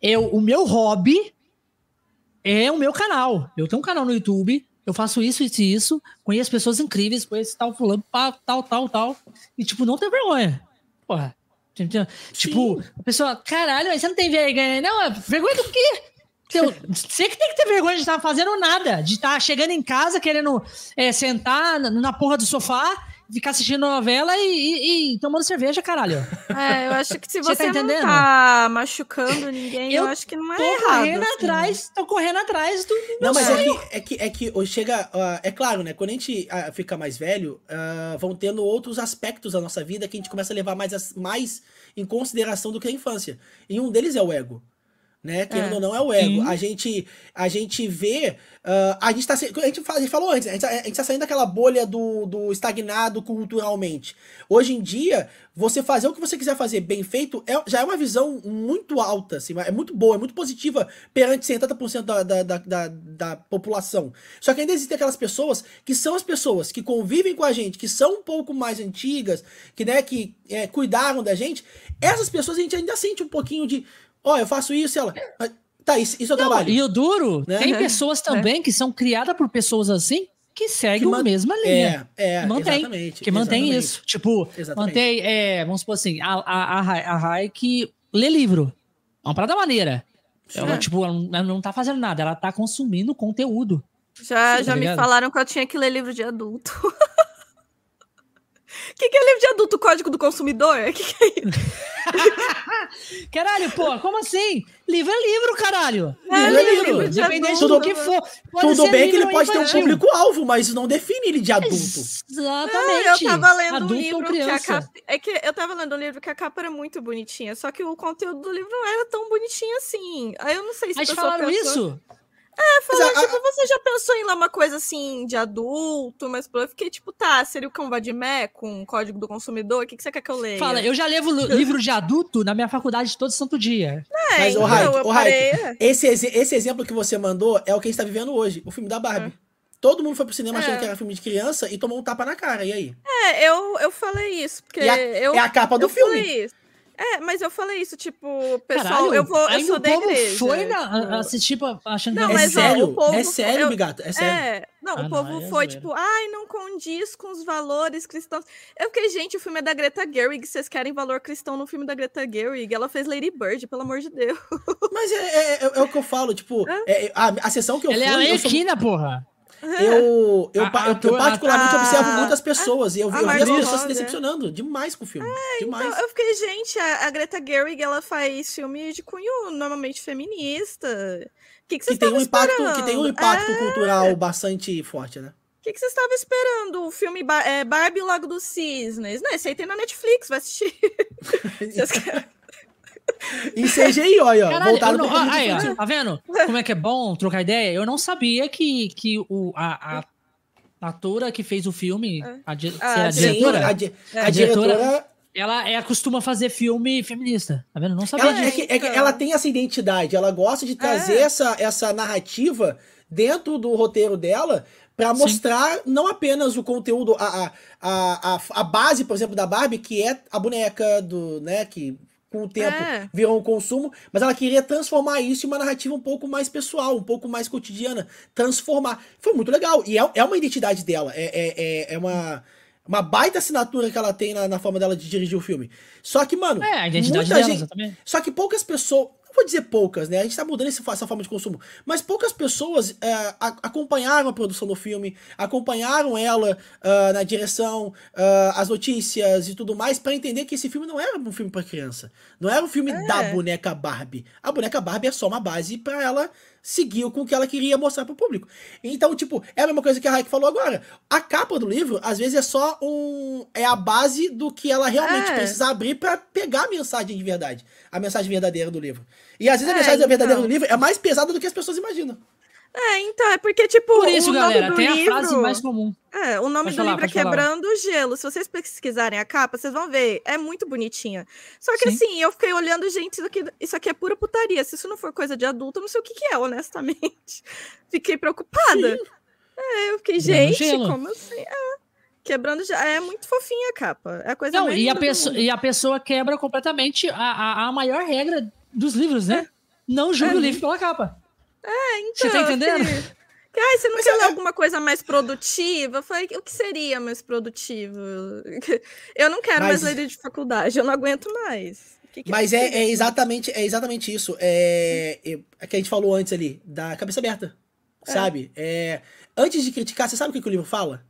Eu, o meu hobby é o meu canal. Eu tenho um canal no YouTube, eu faço isso, isso e isso, conheço pessoas incríveis, conheço tal fulano, tal, tal, tal. E, tipo, não tenho vergonha. Porra, Tipo, a pessoa, caralho, mas você não tem vergonha. Não, é vergonha do quê? Eu, você que tem que ter vergonha de estar fazendo nada, de estar chegando em casa querendo é, sentar na porra do sofá ficar assistindo novela e, e, e, tomando cerveja, caralho. É, eu acho que se você, você tá não tá machucando ninguém, eu, eu acho que não é tô errado. Correndo assim. atrás, tô correndo atrás do Não, mas é que, é que, é que chega. Uh, é claro, né? Quando a gente uh, fica mais velho, uh, vão tendo outros aspectos da nossa vida que a gente começa a levar mais, mais em consideração do que a infância. E um deles é o ego né? Querendo é. ou não, é o ego. A gente, a gente vê. Uh, a, gente tá, a, gente a gente falou antes, a gente, tá, a gente tá saindo daquela bolha do, do estagnado culturalmente. Hoje em dia, você fazer o que você quiser fazer bem feito é, já é uma visão muito alta, assim, é muito boa, é muito positiva perante 70% da, da, da, da, da população. Só que ainda existem aquelas pessoas que são as pessoas que convivem com a gente, que são um pouco mais antigas, que, né, que é, cuidaram da gente. Essas pessoas a gente ainda sente um pouquinho de Ó, oh, eu faço isso, ela. Tá, isso, isso é o trabalho. E o duro, né? tem pessoas é. também é. que são criadas por pessoas assim que seguem a mesma linha. É, é, que mantém, exatamente. Que mantém exatamente. isso. Tipo, exatamente. mantém, é, vamos supor assim, a, a, a, a Rai que lê livro. É uma parada maneira. Ela, tipo, ela não tá fazendo nada, ela tá consumindo conteúdo. Já, Sim, já tá me falaram que eu tinha que ler livro de adulto. O que, que, é livro de adulto? Código do consumidor? O que, que, é isso? caralho, pô, como assim? Livro é livro, caralho. É livro, é livro. livro Independente do que for. Tudo bem que ele pode ter um público-alvo, mas isso não define ele de adulto. Exatamente. eu tava lendo adulto um livro que a capa. É que eu tava lendo um livro que a capa era muito bonitinha, só que o conteúdo do livro não era tão bonitinho assim. Aí eu não sei se Mas falaram pensou... isso? É, falou, a, tipo, você já pensou em lá uma coisa assim de adulto, mas eu fiquei tipo, tá, seria o Cão Vadimé com Código do Consumidor? O que, que você quer que eu leia? Fala, eu já levo livro de adulto na minha faculdade todo santo dia. É, mas, então, Raik, o Raik, esse, esse exemplo que você mandou é o que a gente tá vivendo hoje, o filme da Barbie. É. Todo mundo foi pro cinema é. achando que era filme de criança e tomou um tapa na cara, e aí? É, eu, eu falei isso, porque a, eu... É a capa do filme. Isso. É, mas eu falei isso, tipo, pessoal, Caralho, eu vou, eu sou da igreja. foi na, assistir achando não, que é sério, ó, povo, é sério, Bigato, é sério. É, não, ah, o povo não, foi tipo, ai, não condiz com os valores cristãos. Eu fiquei, gente, o filme é da Greta Gerwig, vocês querem valor cristão no filme da Greta Gerwig? Ela fez Lady Bird, pelo amor de Deus. Mas é, é, é, é o que eu falo, tipo, é, a, a sessão que eu Ela fui... Ela é a sou... porra. Eu, eu, a, eu, eu particularmente a, observo muitas pessoas e eu, eu vi as pessoas se decepcionando demais com o filme. É, então, demais. Então, eu fiquei, gente, a, a, Greta Gerwig ela faz filme de cunho normalmente feminista. Que, que, que tem um impacto Que tem um impacto é... cultural bastante forte, né? O que, que você estava esperando? O filme Bar é, Barbie Lago dos Cisnes? Não, esse aí tem na Netflix, vai assistir. Vocês querem... em CGI, olha, Caralho, voltaram não, aí, ó, Tá vendo como é que é bom trocar ideia? Eu não sabia que, que o, a, a atora que fez o filme, a, di a, a diretora, a, di a, diretora, ela é, costuma fazer filme feminista, tá vendo? Não sabia ela, é que, é que ela tem essa identidade, ela gosta de trazer é. essa, essa narrativa dentro do roteiro dela para mostrar Sim. não apenas o conteúdo, a, a, a, a base, por exemplo, da Barbie, que é a boneca do, né, que com o tempo é. virou um consumo, mas ela queria transformar isso em uma narrativa um pouco mais pessoal, um pouco mais cotidiana, transformar. Foi muito legal. E é, é uma identidade dela. É, é, é, é uma. Uma baita assinatura que ela tem na, na forma dela de dirigir o filme. Só que, mano. É, a identidade muita dela, gente- exatamente. Só que poucas pessoas. Vou dizer poucas, né? A gente tá mudando essa forma de consumo. Mas poucas pessoas é, acompanharam a produção do filme, acompanharam ela ah, na direção, ah, as notícias e tudo mais, pra entender que esse filme não era um filme pra criança. Não era um filme É. da boneca Barbie. A boneca Barbie é só uma base pra ela seguir com o que ela queria mostrar pro público. Então, tipo, é a mesma coisa que a Raik falou agora. A capa do livro, às vezes, é só um. É a base do que ela realmente É. precisa abrir pra pegar a mensagem de verdade. A mensagem verdadeira do livro. E às vezes a É, mensagem verdadeira então. do livro é mais pesada do que as pessoas imaginam. É, então, é porque, tipo, Por isso, o galera, nome do tem livro... a frase mais comum. É, o nome Pode do falar, livro é. Quebrando o Gelo. Se vocês pesquisarem a capa, vocês vão ver. É muito bonitinha. Só que Sim. assim, eu fiquei olhando, gente, isso aqui, isso aqui é pura putaria. Se isso não for coisa de adulto, eu não sei o que, que é, honestamente. Fiquei preocupada. É, eu fiquei, Quebrando gente, gelo. como assim? É. Quebrando gelo. É muito fofinha a capa. É a coisa Não, mais e a, pessoa, e a pessoa quebra completamente a, a, a maior regra dos livros, né? Não julga É. o livro pela capa. Então, Você tá eu entendendo? Que, ai, você não Mas quer é- ler alguma coisa mais produtiva? Eu falei, o que seria mais produtivo? Eu não quero Mas- mais ler de faculdade, eu não aguento mais. Que que Mas eu é, é exatamente, é exatamente isso. É, é, é que a gente falou antes ali, da cabeça aberta. Sabe? É, antes de criticar, você sabe o que, que o livro fala?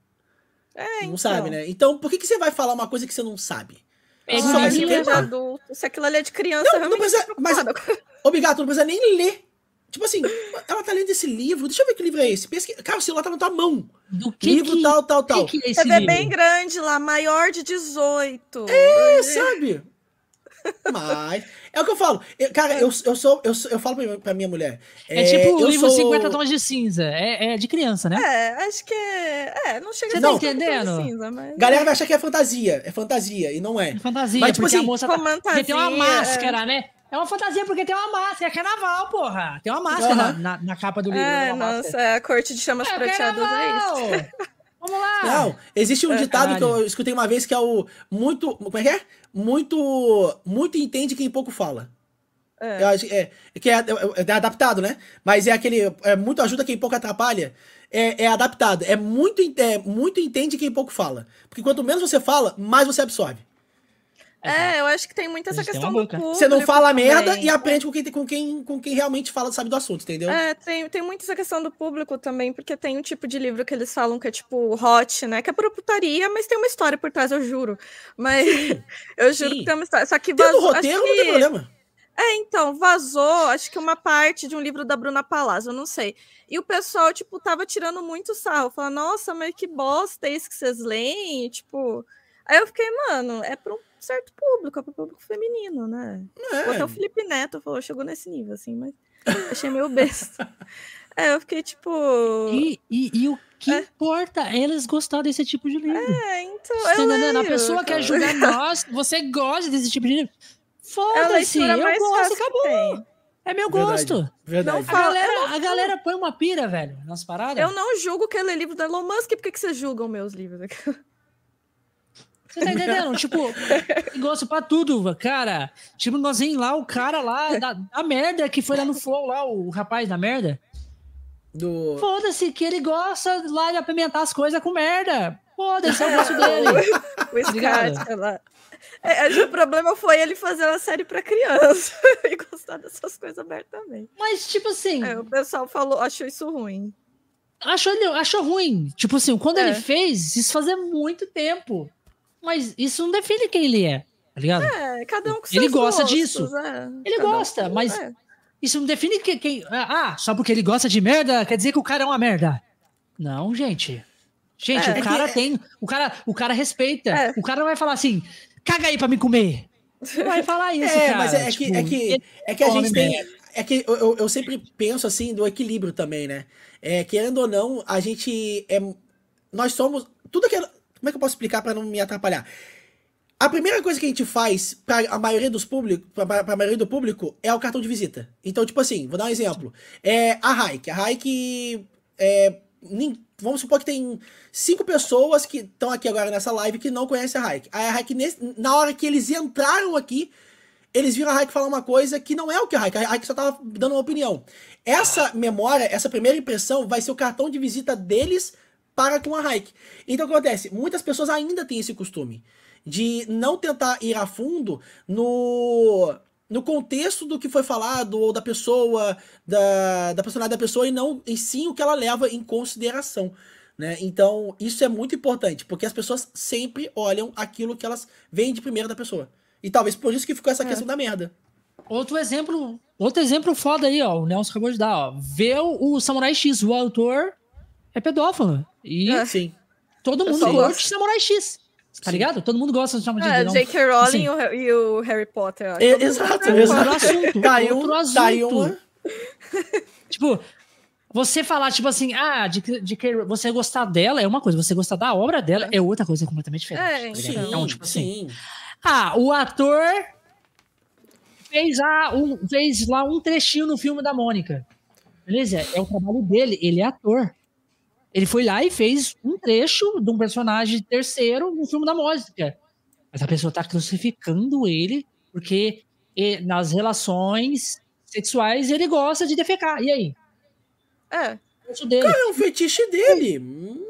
É, não então. sabe, né? Então, por que, que você vai falar uma coisa que você não sabe? É Só Aquilo é de adulto. Se aquilo ali é de criança, Não, não realmente precisa- mas- preocupada. Obrigado, não precisa nem ler. Tipo assim, ela tá lendo esse livro. Deixa eu ver que livro é esse. Pesqui... Cara, o celular tá na tua mão. Do que livro que, tal, tal, que tal. que é esse vê livro? bem grande lá, maior de 18. É, sabe? Mas. É o que eu falo. Eu- cara, eu, eu sou. Eu, eu falo pra minha, pra minha mulher. É, tipo o livro sou- 50 Tons de Cinza. É, é de criança, né? É, acho que é. É, não chega Você a tá entendendo? Cinza, mas... Galera vai achar que é fantasia. É fantasia. E não é. É fantasia, Mas, tipo porque assim, a moça tá... Porque tem uma fantasia, máscara, né? É uma fantasia porque tem uma máscara. É carnaval, porra. Tem uma máscara Aham. na, na, na capa do livro. É, nossa, máscara. a corte de chamas É prateadas é isso. Vamos lá. Não, existe um É, ditado que eu caralho. escutei uma vez que é o muito. Como é que é? Muito. Muito entende quem pouco fala. É. Eu acho, é, que é, é- é adaptado, né? Mas é aquele. É muito ajuda quem pouco atrapalha. É, é adaptado. É muito, é muito entende quem pouco fala. Porque quanto menos você fala, mais você absorve. É, eu acho que tem muito essa questão do público Você não fala também. merda e aprende com quem, com, quem, com quem realmente fala, sabe do assunto, entendeu? É, tem, tem muito essa questão do público também, porque tem um tipo de livro que eles falam que é tipo hot, né? Que é por putaria, mas tem uma história por trás, eu juro. Mas eu juro Sim. que tem uma história. Só que Tendo vazou. acho roteiro, não tem que- problema. É, então, vazou, acho que uma parte de um livro da Bruna Palazzo, eu não sei. E o pessoal, tipo, tava tirando muito sarro, falando, nossa, mas que bosta é isso que vocês leem? Tipo. Aí eu fiquei, mano, é para um certo público, é para o público feminino, né? Até É. o Felipe Neto falou, chegou nesse nível, assim, mas achei meio besta. É, eu fiquei tipo. E, e, e o que É. importa é eles gostar desse tipo de livro. É, então. Você tá eu entendendo? A leio, pessoa quer cara. julgar nós, você gosta desse tipo de livro. É a Foda-se, eu gosto, que acabou. tem. É meu Verdade. gosto. Verdade. Não A fala- galera, eu não a galera põe uma pira, velho, nas paradas. Eu não julgo que ele é livro do Elon Musk, por que, que vocês julgam meus livros? Você tá entendendo? tipo, gosto pra tudo, cara. Tipo, nós lá, o cara lá, da, da merda que foi lá no Flow, lá, o rapaz da merda. Do... Foda-se, que ele gosta lá de apimentar as coisas com merda. Foda-se, é o gosto dele. O ligado? Scat lá. É, que o problema foi ele fazer uma série pra criança e gostar dessas coisas abertamente. Mas, tipo assim, É, o pessoal falou, achou isso ruim. achou, ele, achou ruim. Tipo assim, quando É. ele fez, isso fazia muito tempo. Mas isso não define quem ele é, tá ligado? É, cada um com Ele seus gosta gostos, disso. é. Ele Cada um gosta, com- mas- é. Isso não define que, quem. Ah, só porque ele gosta de merda quer dizer que o cara é uma merda. Não, gente. Gente, É. o É cara tem. O cara, o cara respeita. É. O cara não vai falar assim, caga aí pra me comer. Não vai falar isso, É, cara. mas é, é Tipo, que, é que, ele- é que a come gente tem. É que eu, eu, eu sempre penso assim do equilíbrio também, né? É, querendo ou não, a gente é. Nós somos. Tudo aquilo. Como é que eu posso explicar pra não me atrapalhar? A primeira coisa que a gente faz pra a maioria dos públicos, pra, pra maioria do público, é o cartão de visita. Então, tipo assim, vou dar um exemplo. É a Raik. A Raik é. Vamos supor que tem cinco pessoas que estão aqui agora nessa live que não conhecem a. Aí a nesse- na hora que eles entraram aqui, eles viram a Raik falar uma coisa que não é o que a Raik. A Raik só tava dando uma opinião. Essa memória, essa primeira impressão vai ser o cartão de visita deles para com a Hike. Então o que acontece? Muitas pessoas ainda têm esse costume de não tentar ir a fundo no no contexto do que foi falado, ou da pessoa, da, da personalidade da pessoa, e não em sim o que ela leva em consideração. Né? Então, isso é muito importante, porque as pessoas sempre olham aquilo que elas veem de primeiro da pessoa. E talvez por isso que ficou essa é. questão da merda. Outro exemplo, outro exemplo foda aí, ó. O Nelson acabou de dar, ó. Vê o Samurai X, o autor é pedófilo. E é. Sim. todo mundo gosta de Samurai X. Tá ligado? Todo mundo gosta de chamar de é, J.K. Rowling assim, e o Harry Potter. É, exato, exato. Outro assunto. Tá aí outro assunto. Tá aí uma... tipo, você falar, tipo assim, ah, de, de que você gostar dela é uma coisa, você gostar da obra dela é, é outra coisa completamente diferente. É, tá sim, então, tipo assim. Sim. Ah, o ator fez, ah, um, fez lá um trechinho no filme da Mônica. Beleza? É o trabalho dele, ele é ator. Ele foi lá e fez um trecho de um personagem terceiro no filme da música. Mas a pessoa tá crucificando ele porque nas relações sexuais ele gosta de defecar. E aí? É. Dele. Cara, é um fetiche dele.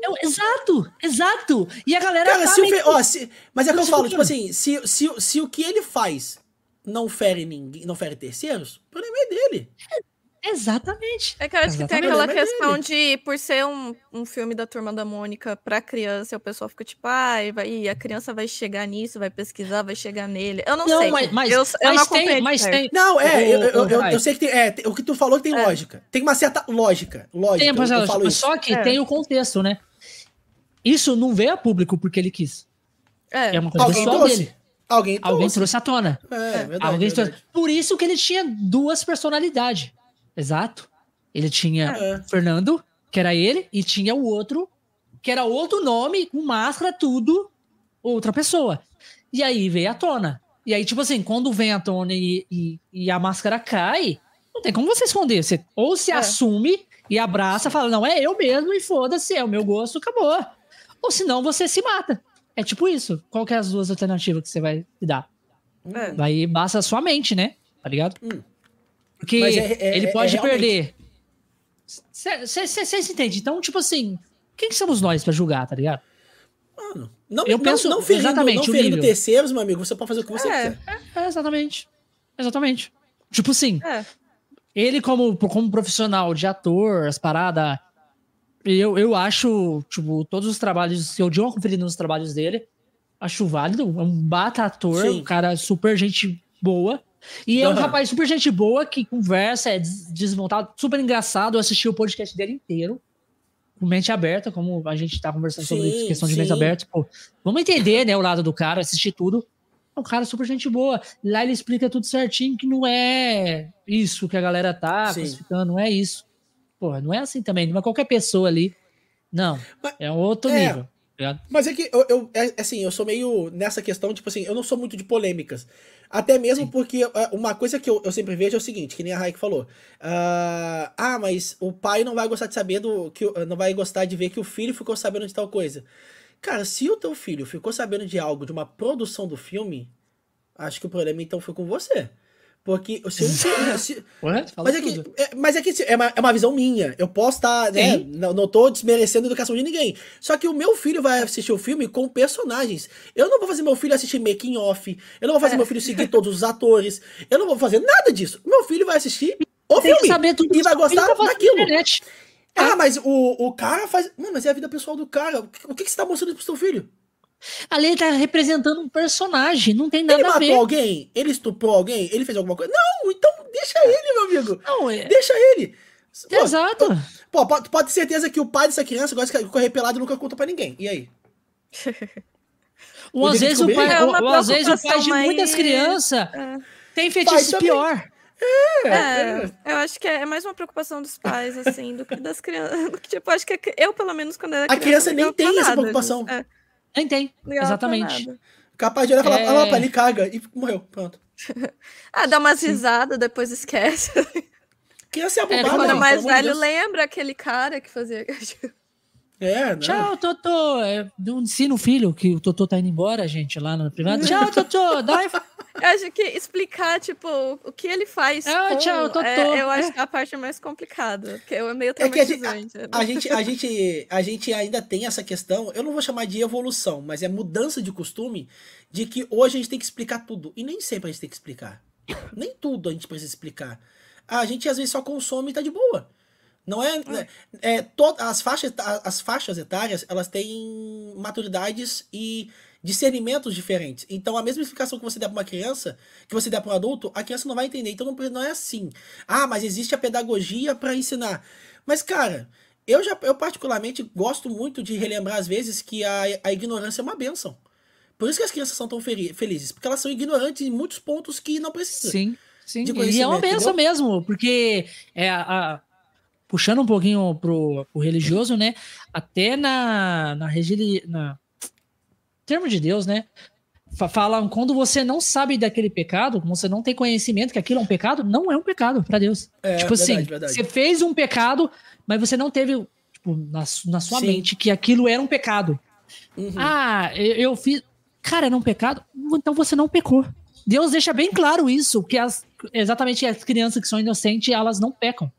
É, exato, exato. E a galera. Cara, tá se o fe... Ó, se... Mas é que eu falo, tipo assim, se, se, se o que ele faz não fere ninguém, não fere terceiros, o problema é dele. Exatamente. É que eu acho Exatamente. que tem aquela questão de, por ser um, um filme da Turma da Mônica pra criança, o pessoal fica tipo, ai, vai, a criança vai chegar nisso, vai pesquisar, vai chegar nele. Eu não, não sei. Mas, mas, eu, eu não tem, mas tem. Não, é, eu, eu, eu, eu, sei que tem. É, o que tu falou que tem é. lógica. Tem uma certa lógica. Lógica. Tem, eu, eu falo isso. Só que é. tem o contexto, né? Isso não veio a público porque ele quis. É, é uma coisa Alguém pessoal trouxe. dele. Alguém trouxe. Alguém trouxe à tona. É, verdade, Alguém verdade. Trouxe. Por isso que ele tinha duas personalidades. Exato. Ele tinha é. Fernando, que era ele, e tinha o outro, que era outro nome, com máscara, tudo, outra pessoa. E aí veio à tona. E aí, tipo assim, quando vem à tona e, e, e a máscara cai, não tem como você esconder. Você ou se é. assume e abraça, fala, não, é eu mesmo e foda-se, é o meu gosto, acabou. Ou senão você se mata. É tipo isso. Qual que é as duas alternativas que você vai dar? É. Vai basta a sua mente, né? Tá ligado? Hum. Porque é, é, ele pode é perder você entende? Então, tipo assim, quem que somos nós para julgar, tá ligado? Mano, não, eu não, penso, não ferindo, exatamente, não ferindo terceiros, meu amigo, você pode fazer o que você é, quiser. É, exatamente. Exatamente. Tipo assim, é. ele como, como profissional de ator, as paradas, eu, eu acho, tipo, todos os trabalhos, se eu dei uma conferida nos trabalhos dele, acho válido, é um bata ator, Sim. um cara super gente boa. E é um rapaz super gente boa que conversa, é desmontado, super engraçado. Eu assisti o podcast dele inteiro, com mente aberta, como a gente tá conversando sim, sobre questão de mente aberta. Pô, vamos entender, né, o lado do cara, assistir tudo. É um cara super gente boa. Lá ele explica tudo certinho que não é isso que a galera tá sim. classificando, não é isso. Pô, não é assim também, não é qualquer pessoa ali. Não, Mas, é um outro é, nível. Mas é que eu, eu é, assim, eu sou meio nessa questão, tipo assim, eu não sou muito de polêmicas. Até mesmo Sim. porque é, uma coisa que eu, eu sempre vejo é o seguinte, que nem a Raik falou. Uh, ah, mas o pai não vai gostar de saber do. que Não vai gostar de ver que o filho ficou sabendo de tal coisa. Cara, se o teu filho ficou sabendo de algo, de uma produção do filme, acho que o problema então foi com você. Porque se, se, Ué, mas, é que, é, mas é que é uma, é uma visão minha. Eu posso estar. Tá, né, não, não tô desmerecendo a educação de ninguém. Só que o meu filho vai assistir o filme com personagens. Eu não vou fazer meu filho assistir making off. Eu não vou fazer é. meu filho seguir todos os atores. Eu não vou fazer nada disso. Meu filho vai assistir o Tem filme e vai gostar daquilo. Ah, é. mas o, o cara faz. Mano, mas é a vida pessoal do cara. O que, que você tá mostrando pro seu filho? Ali ele tá representando um personagem, não tem nada ele a ver. Ele matou alguém? Ele estuprou alguém? Ele fez alguma coisa? Não, então deixa ele, meu amigo. Não, é... Deixa ele. Pô, Exato. Pô, pode, pode ter certeza que o pai dessa criança gosta de correr pelado e nunca conta pra ninguém. E aí? ou às vezes o pai, é ou, ou às vezes o pai de muitas crianças é. tem fetiche pior. É, é, eu acho que é mais uma preocupação dos pais, assim, do que das crianças. Tipo, acho que eu, pelo menos, quando era criança. A criança nem tem essa preocupação. É. Nem tem. Legal Exatamente. Capaz de olhar e falar, é... ah, ele caga. E morreu. Pronto. ah, dá umas risadas, depois esquece. Criança é bobagem. É, quando é mais velho, Deus. lembra aquele cara que fazia. É, não. Tchau, Totô. É, não ensina o filho que o Totô tá indo embora, gente, lá no privado. Tchau, Totô. Dá... Eu acho que explicar, tipo, o que ele faz. É, com, tchau, tô, é, eu acho É. que é a parte mais complicada. Porque é meio É traumatizante. né? a, a gente, a, gente, a gente ainda tem essa questão, eu não vou chamar de evolução, mas é mudança de costume, de que hoje a gente tem que explicar tudo. E nem sempre a gente tem que explicar. Nem tudo a gente precisa explicar. A gente às vezes só consome e tá de boa. Não é. é, to- as, faixas, as faixas etárias, elas têm maturidades e discernimentos diferentes. Então, a mesma explicação que você der para uma criança, que você der para um adulto, a criança não vai entender. Então, não, não é assim. Ah, mas existe a pedagogia para ensinar. Mas, cara, eu já eu particularmente gosto muito de relembrar às vezes que a, a ignorância é uma benção. Por isso que as crianças são tão felizes, porque elas são ignorantes em muitos pontos que não precisam. Sim, sim. de E é uma benção entendeu? mesmo, porque é a- puxando um pouquinho pro, pro religioso, né? Até na, na, na termo de Deus, né? Fa- Falam quando você não sabe daquele pecado, quando você não tem conhecimento que aquilo é um pecado, não é um pecado para Deus. É, tipo assim, verdade, verdade. você fez um pecado, mas você não teve tipo, na, na sua Sim. mente que aquilo era um pecado. Uhum. Ah, eu, eu fiz. Cara, era um pecado? Então você não pecou. Deus deixa bem claro isso, que as, exatamente as crianças que são inocentes, elas não pecam.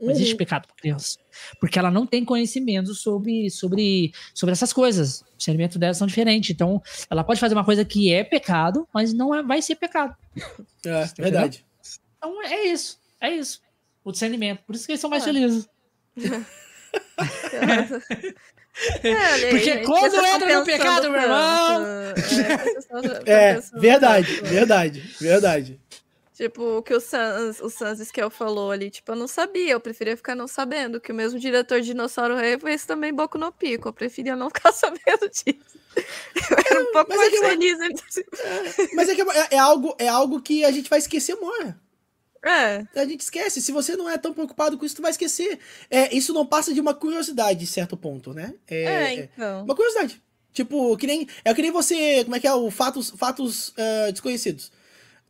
Não existe Uhum. pecado para criança. Porque ela não tem conhecimento sobre, sobre, sobre essas coisas. O discernimento delas são diferentes. Então, ela pode fazer uma coisa que é pecado, mas não é, vai ser pecado. É, verdade. Então, é isso. É isso. O discernimento. Por isso que eles são mais Ah. felizes. É, aí, Porque quando entra no pecado, meu irmão. É, É, verdade, verdade, verdade. Tipo, o que o Sans, o Sans Esquel falou ali, tipo, eu não sabia, eu preferia ficar não sabendo, que o mesmo diretor de Dinossauro Rei fez também Boku no Pico, eu preferia não ficar sabendo disso. Eu era um pouco Mas é mais eu- feliz. né? Mas é, que é, é algo, é algo que a gente vai esquecer uma hora. É, A gente esquece. Se você não é tão preocupado com isso, tu vai esquecer. É, isso não passa de uma curiosidade, certo ponto, né? é, É, então. uma curiosidade. Tipo, que nem. É que nem você. Como é que é? O fatos, fatos ah, desconhecidos.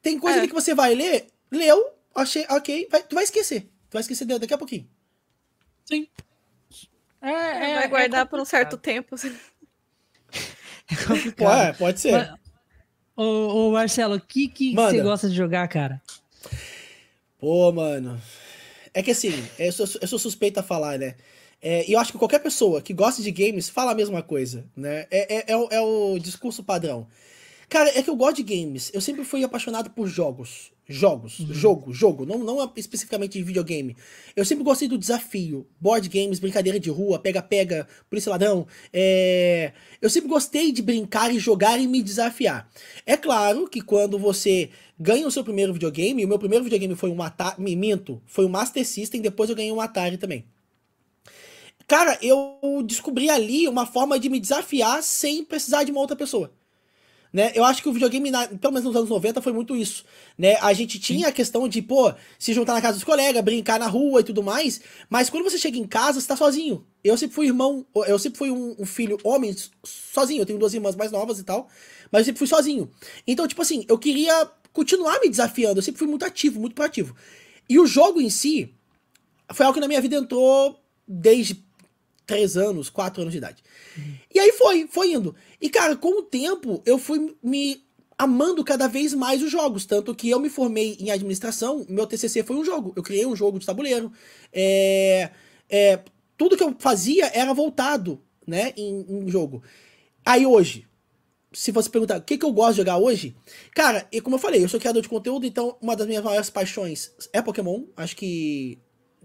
Tem coisa É. ali que você vai ler, leu, achei, ok, vai- tu vai esquecer. Tu vai esquecer daqui a pouquinho. Sim. É, é- vai é guardar por um certo tempo. assim. É complicado. Pode, pode ser. Mas- Ô, ô, Marcelo, o que, que Manda. você gosta de jogar, cara? Pô, mano. É que assim, eu sou, eu sou suspeito a falar, né? É, e eu acho que qualquer pessoa que gosta de games fala a mesma coisa, né? É, é, é, o, é o discurso padrão. Cara, é que eu gosto de games. Eu sempre fui apaixonado por jogos. Jogos. Jogo, jogo. Não, não especificamente de videogame. Eu sempre gostei do desafio. Board games, brincadeira de rua, pega-pega, polícia ladrão. É... Eu sempre gostei de brincar e jogar e me desafiar. É claro que quando você ganha o seu primeiro videogame, o meu primeiro videogame foi um Atari, me minto, foi um Master System, depois eu ganhei um Atari também. Cara, eu descobri ali uma forma de me desafiar sem precisar de uma outra pessoa. Né? Eu acho que o videogame, na- pelo menos nos anos 90, foi muito isso. Né? A gente tinha a questão de, pô, se juntar na casa dos colegas, brincar na rua e tudo mais, mas quando você chega em casa, você tá sozinho. Eu sempre fui irmão, eu sempre fui um, um filho homem sozinho. Eu tenho duas irmãs mais novas e tal, mas eu sempre fui sozinho. Então, tipo assim, eu queria continuar me desafiando, eu sempre fui muito ativo, muito proativo. E o jogo em si foi algo que na minha vida entrou desde três anos, quatro anos de idade. E aí foi, foi indo. E, cara, com o tempo, eu fui me amando cada vez mais os jogos. Tanto que eu me formei em administração, meu TCC foi um jogo. Eu criei um jogo de tabuleiro. É, é, tudo que eu fazia era voltado, né, em, em jogo. Aí hoje, se você perguntar o que, que eu gosto de jogar hoje, cara, e como eu falei, eu sou criador de conteúdo, então uma das minhas maiores paixões é Pokémon. Acho que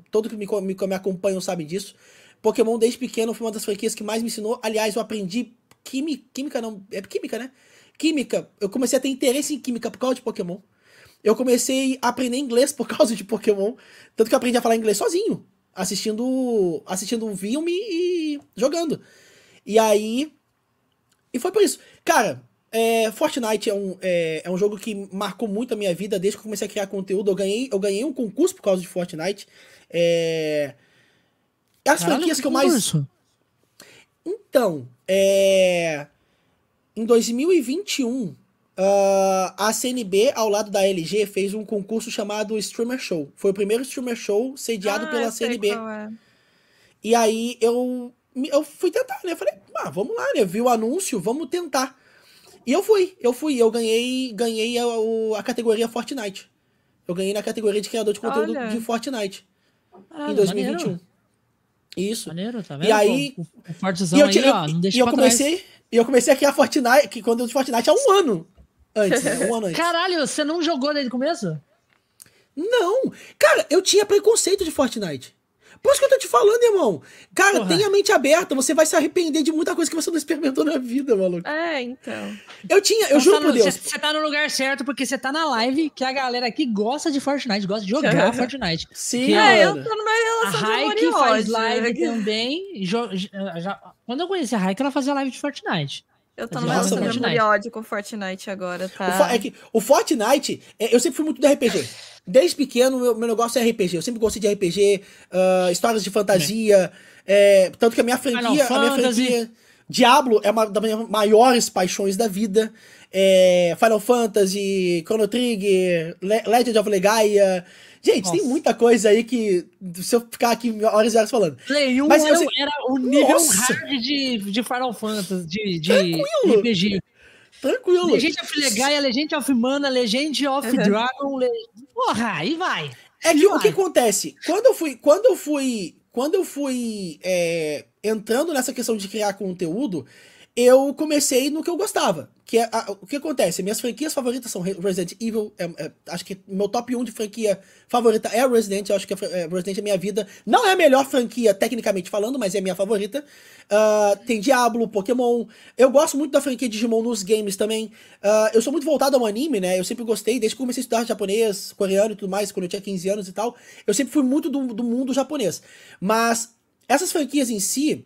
todo que me, me, me sabe disso. Pokémon desde pequeno foi uma das franquias que mais me ensinou. Aliás, eu aprendi química, química não, é química, né? Química. Eu comecei a ter interesse em química por causa de Pokémon. Eu comecei a aprender inglês por causa de Pokémon, tanto que eu aprendi a falar inglês sozinho, assistindo, assistindo um filme e jogando. E aí e foi por isso. Cara, é, Fortnite é um, é, é um jogo que marcou muito a minha vida desde que eu comecei a criar conteúdo. Eu ganhei, eu ganhei um concurso por causa de Fortnite. É, as Caralho, franquias que eu mais. Então, é... em 2021, ah, a CNB, ao lado da LG, fez um concurso chamado Streamer Show. Foi o primeiro Streamer Show sediado Ah, pela CNB. é. E aí eu, eu fui tentar, né? Falei, ah, vamos lá, né? Vi o anúncio, vamos tentar. E eu fui, eu fui, eu ganhei, ganhei a, a categoria Fortnite. Eu ganhei na categoria de criador de conteúdo Olha. de Fortnite Ah, em 2021. maneiro. Isso. Maneiro, tá vendo? E aí- O, o Fortezão E eu, aí, tinha- ó, não e deixa eu pra trás. comecei, e eu comecei a criar Fortnite, que quando eu de Fortnite há um ano antes, né? Um ano antes. Caralho, você não jogou desde o começo? Não! Cara, eu tinha preconceito de Fortnite. Por isso que eu tô te falando, irmão. Cara, Porra. tenha a mente aberta, você vai se arrepender de muita coisa que você não experimentou na vida, maluco. É, então. Eu tinha, eu Você juro tá por no- Deus. Você, você tá no lugar certo porque você tá na live que a galera aqui gosta de Fortnite, gosta de jogar Fortnite. Sim, Que É, eu tô numa A relação de amor Raik e faz ódio. live também. jo- já- já- quando eu conheci a Raik, ela fazia live de Fortnite. Eu tô numa relação de e ódio com Fortnite agora, O, tá? é que o Fortnite, é, eu sempre fui muito do RPG. Desde pequeno, meu, meu negócio é RPG. Eu sempre gostei de RPG, ah, histórias de fantasia. é, tanto que a minha franquia, a minha franquia Diablo é uma das minhas maiores paixões da vida. É, Final Fantasy, Chrono Trigger, Le- Legend of Legaia. Gente, tem Nossa. muita coisa aí que. Se eu ficar aqui horas e horas falando. Play 1 Mas eu era, sei- era o nível Nossa. hard de, de Final Fantasy, de, de. RPG. Tranquilo. Legend of Legaia, Legend of Mana, Legend of Uhum. Dragon. Le... Porra, aí vai. É que E o que vai. acontece? Quando eu fui, quando eu fui, quando eu fui é, entrando nessa questão de criar conteúdo, eu comecei no que eu gostava. Que é a- o que acontece? Minhas franquias favoritas são Re- Resident Evil. é- é- acho que meu top 1 de franquia favorita é Resident. Eu acho que é, Resident é minha vida. Não é a melhor franquia, tecnicamente falando, mas é minha favorita. Ah, tem Diablo, Pokémon. Eu gosto muito da franquia Digimon nos games também. Ah, eu sou muito voltado ao anime, né? Eu sempre gostei, desde que comecei a estudar japonês, coreano e tudo mais, quando eu tinha 15 anos e tal. Eu sempre fui muito do, do mundo japonês. Mas essas franquias em si,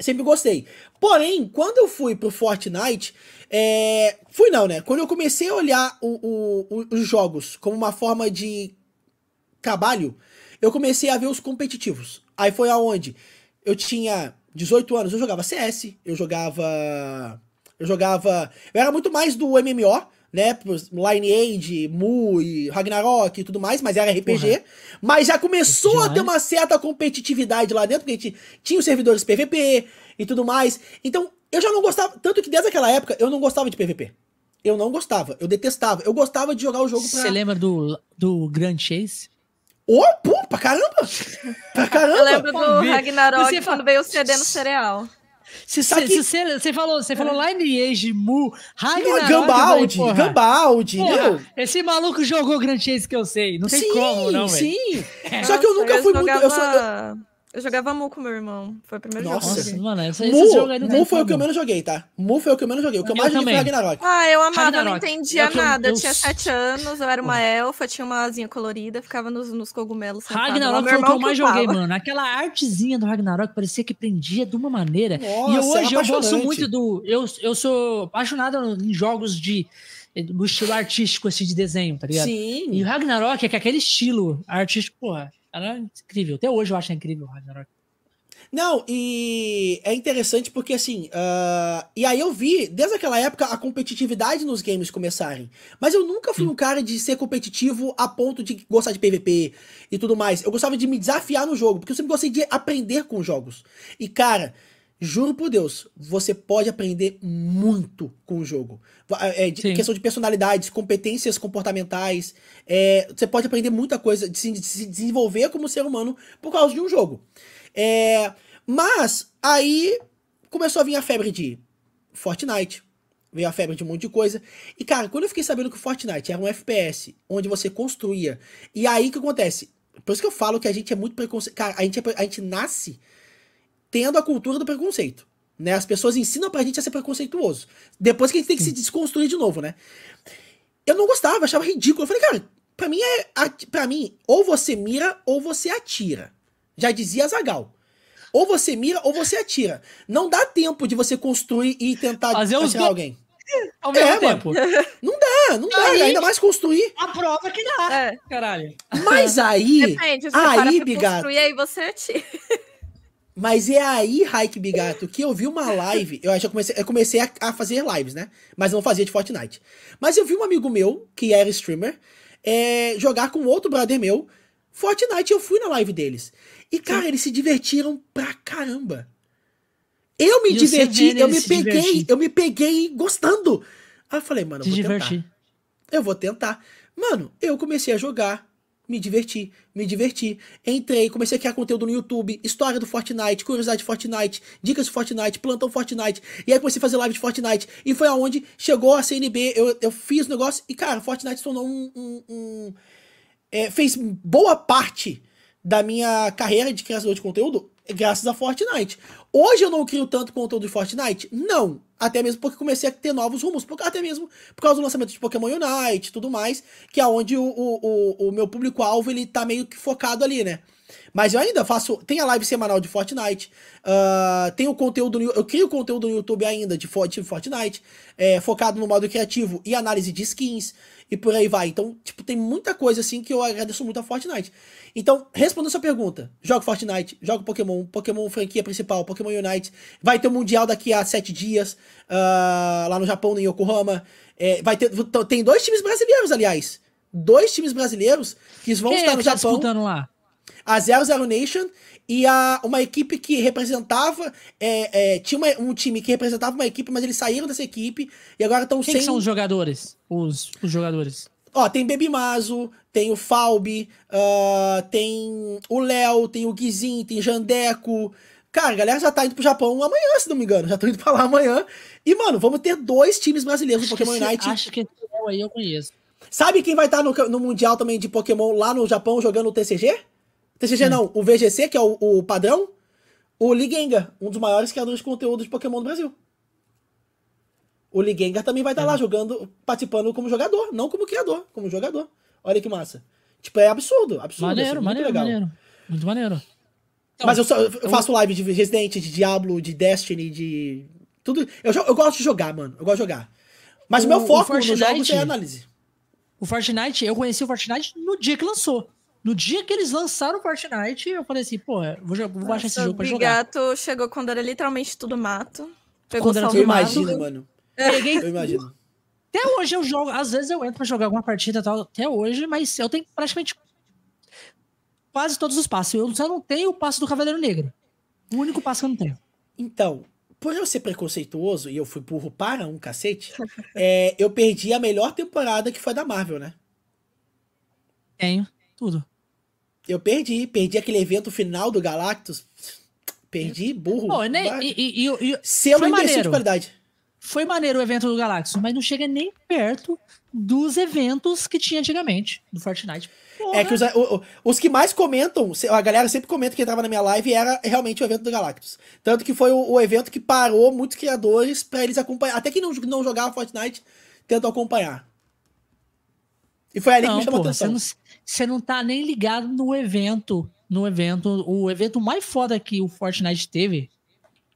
sempre gostei. Porém, quando eu fui pro Fortnite, é... fui não, né? Quando eu comecei a olhar o- o- o- os jogos como uma forma de trabalho, eu comecei a ver os competitivos. Aí foi aonde eu tinha 18 anos, eu jogava CS, eu jogava. Eu jogava. Eu era muito mais do MMO, né? Lineage, Mu e Ragnarok e tudo mais, mas era RPG. Mas já começou a ter uma certa competitividade lá dentro, porque a gente tinha os servidores PVP e tudo mais. Então, eu já não gostava. Tanto que desde aquela época eu não gostava de PVP. Eu não gostava, eu detestava. Eu gostava de jogar o jogo pra. Você lembra do, do Grand Chase? Ô, pô, pra caramba! Pra caramba! Eu lembro do. Ragnarok Você quando veio o CD no cereal. Se Só você, que- se você, você falou, você falou Lineage, Mu, Ragnarok, Gambaldi, eu falei, porra, Gambaldi, porra, meu. Esse maluco jogou Grand Chase que eu sei. Não tem sim, como, não, velho. sim. Só que eu nunca fui muito. Eu sou, eu- jogava- Eu jogava Mu com meu irmão. Foi o primeiro Nossa. jogo. Nossa, mano, esse, esse Mu, jogo aí não Mu foi o que eu menos joguei, tá? Mu foi o que eu menos joguei. O que eu Eu mais joguei foi. Ragnarok. Ah, eu amava, eu não Ragnarok. entendia É eu- nada. Eu, tinha sete anos, eu era uma elfa, tinha uma asinha colorida, ficava nos, nos cogumelos. sentada lá. Ragnarok Meu foi o que eu mais joguei, mano. Aquela artezinha do Ragnarok parecia que prendia de uma maneira. e Nossa, hoje era eu gosto muito do. Eu, eu sou apaixonado em jogos de. do estilo artístico, assim, de desenho, tá ligado? Sim. E o Ragnarok é que aquele estilo artístico, porra, era incrível. Até hoje eu acho incrível o Ragnarok. Não, e é interessante porque assim. ah, e aí eu vi, desde aquela época, a competitividade nos games começarem. Mas eu nunca fui um cara de ser competitivo a ponto de gostar de PVP e tudo mais. Eu gostava de me desafiar no jogo, porque eu sempre gostei de aprender com os jogos. E cara. Juro por Deus, você pode aprender muito com o jogo. Va- é, de- questão de personalidades, competências comportamentais. é, você pode aprender muita coisa, de se, de se desenvolver como ser humano por causa de um jogo. É, mas aí começou a vir a febre de Fortnite. Veio a febre de um monte de coisa. E, cara, quando eu fiquei sabendo que o Fortnite era um FPS, onde você construía. E aí o que acontece? Por isso que eu falo que a gente é muito preconceito. Cara, a gente, é a gente nasce tendo a cultura do preconceito. Né? As pessoas ensinam pra gente a ser preconceituoso. Depois que a gente tem que se desconstruir de novo, né? Eu não gostava, achava ridículo. Eu falei, cara, pra mim é. Pra mim, ou você mira ou você atira. Já dizia Zagal. Ou você mira ou você atira. Não dá tempo de você construir e tentar Fazer os atirar alguém. Ao mesmo É, tempo. Ah, não dá, Aí- ainda mais construir. A prova que dá. É, Caralho. Mas aí. depende. Você para aí, Bigato. construir, aí você atira. Mas é aí, Raik Bigato, que eu vi uma live. Eu já comecei, eu comecei a, a fazer lives, né? Mas não fazia de Fortnite. Mas eu vi um amigo meu, que era streamer, é, jogar com outro brother meu. Fortnite, eu fui na live deles. E, cara, eles se divertiram pra caramba. Eu me diverti, eu me peguei, divertir. eu me peguei gostando. Aí eu falei, mano, eu vou tentar. Eu vou tentar. Mano, eu comecei a jogar, me diverti, me diverti. Entrei, comecei a criar conteúdo no YouTube, história do Fortnite, curiosidade de Fortnite, dicas de Fortnite, plantão Fortnite. E aí comecei a fazer live de Fortnite. E foi aonde chegou a CNB, eu, eu fiz o negócio e, cara, Fortnite se tornou um. um, um é, fez boa parte da minha carreira de criador de conteúdo graças a Fortnite. Hoje eu não crio tanto conteúdo de Fortnite? Não. Até mesmo porque comecei a ter novos rumos. Até mesmo por causa do lançamento de Pokémon Unite e tudo mais. Que é onde o, o, o, meu público-alvo ele tá meio que focado ali, né? Mas eu ainda faço. Tem a live semanal de Fortnite. Uh, tem o conteúdo. Eu crio conteúdo no YouTube ainda de, de Fortnite. É, focado no modo criativo e análise de skins. E por aí vai. Então, tipo, tem muita coisa assim que eu agradeço muito a Fortnite. Então, respondendo a sua pergunta, jogo Fortnite, jogo Pokémon, Pokémon franquia principal, Pokémon Unite, vai ter o um Mundial daqui a sete dias, uh, lá no Japão, em Yokohama. É, vai ter, tem dois times brasileiros, aliás. Dois times brasileiros que vão Quem estar é no tá Japão. lá? A 00 Nation e a, uma equipe que representava. É, é, tinha uma, um time que representava uma equipe, mas eles saíram dessa equipe e agora estão sem. Quem são os jogadores? Os, os jogadores. Ó, tem Baby Mazo, tem o Falbi, uh, tem o Léo, tem o Guizin, tem Jandeco. Cara, a galera já tá indo pro Japão amanhã, se não me engano. Já tô indo pra lá amanhã. E, mano, vamos ter dois times brasileiros no Pokémon Unite. Acho que esse aí eu conheço. Sabe quem vai estar tá no, no Mundial também de Pokémon lá no Japão jogando o TCG? TCG hum. não, o VGC, que é o, o padrão. O Ligenga, um dos maiores criadores de conteúdo de Pokémon do Brasil. O Ligenga também vai estar tá é. lá jogando, participando como jogador, não como criador, como jogador. Olha que massa. Tipo, é absurdo, absurdo. Maneiro, assim, maneiro, legal. maneiro. Muito maneiro. Então, Mas eu, só, eu faço eu... live de Resident, de Diablo, de Destiny, de. Tudo. Eu, eu gosto de jogar, mano. Eu gosto de jogar. Mas o meu foco nos jogos é análise. O Fortnite, eu conheci o Fortnite no dia que lançou. No dia que eles lançaram o Fortnite, eu falei assim, pô, vou, vou baixar esse jogo pra jogar. O Bigato chegou quando era literalmente tudo mato. Pegou quando era tudo Imagina, mano. Peguei... Eu imagino. Até hoje eu jogo, às vezes eu entro pra jogar alguma partida tal, até hoje, mas eu tenho praticamente quase todos os passos. Eu só não tenho o passo do Cavaleiro Negro. O único passo que eu não tenho. Então, por eu ser preconceituoso e eu fui burro para um cacete, é, eu perdi a melhor temporada que foi da Marvel, né? Tenho, tudo. Eu perdi, perdi aquele evento final do Galactus. Perdi, burro. Pô, nem, e, e, e, e, Selo imbecil de qualidade. Foi maneiro o evento do Galactus, mas não chega nem perto dos eventos que tinha antigamente do Fortnite. Porra. É que os, o, os que mais comentam, a galera sempre comenta que entrava na minha live era realmente o evento do Galactus. Tanto que foi o, o evento que parou muitos criadores para eles acompanhar. Até que não, não jogava Fortnite tentam acompanhar. E foi ali não, que me chamou porra, atenção. Você não, você não tá nem ligado no evento. No evento. O evento mais foda que o Fortnite teve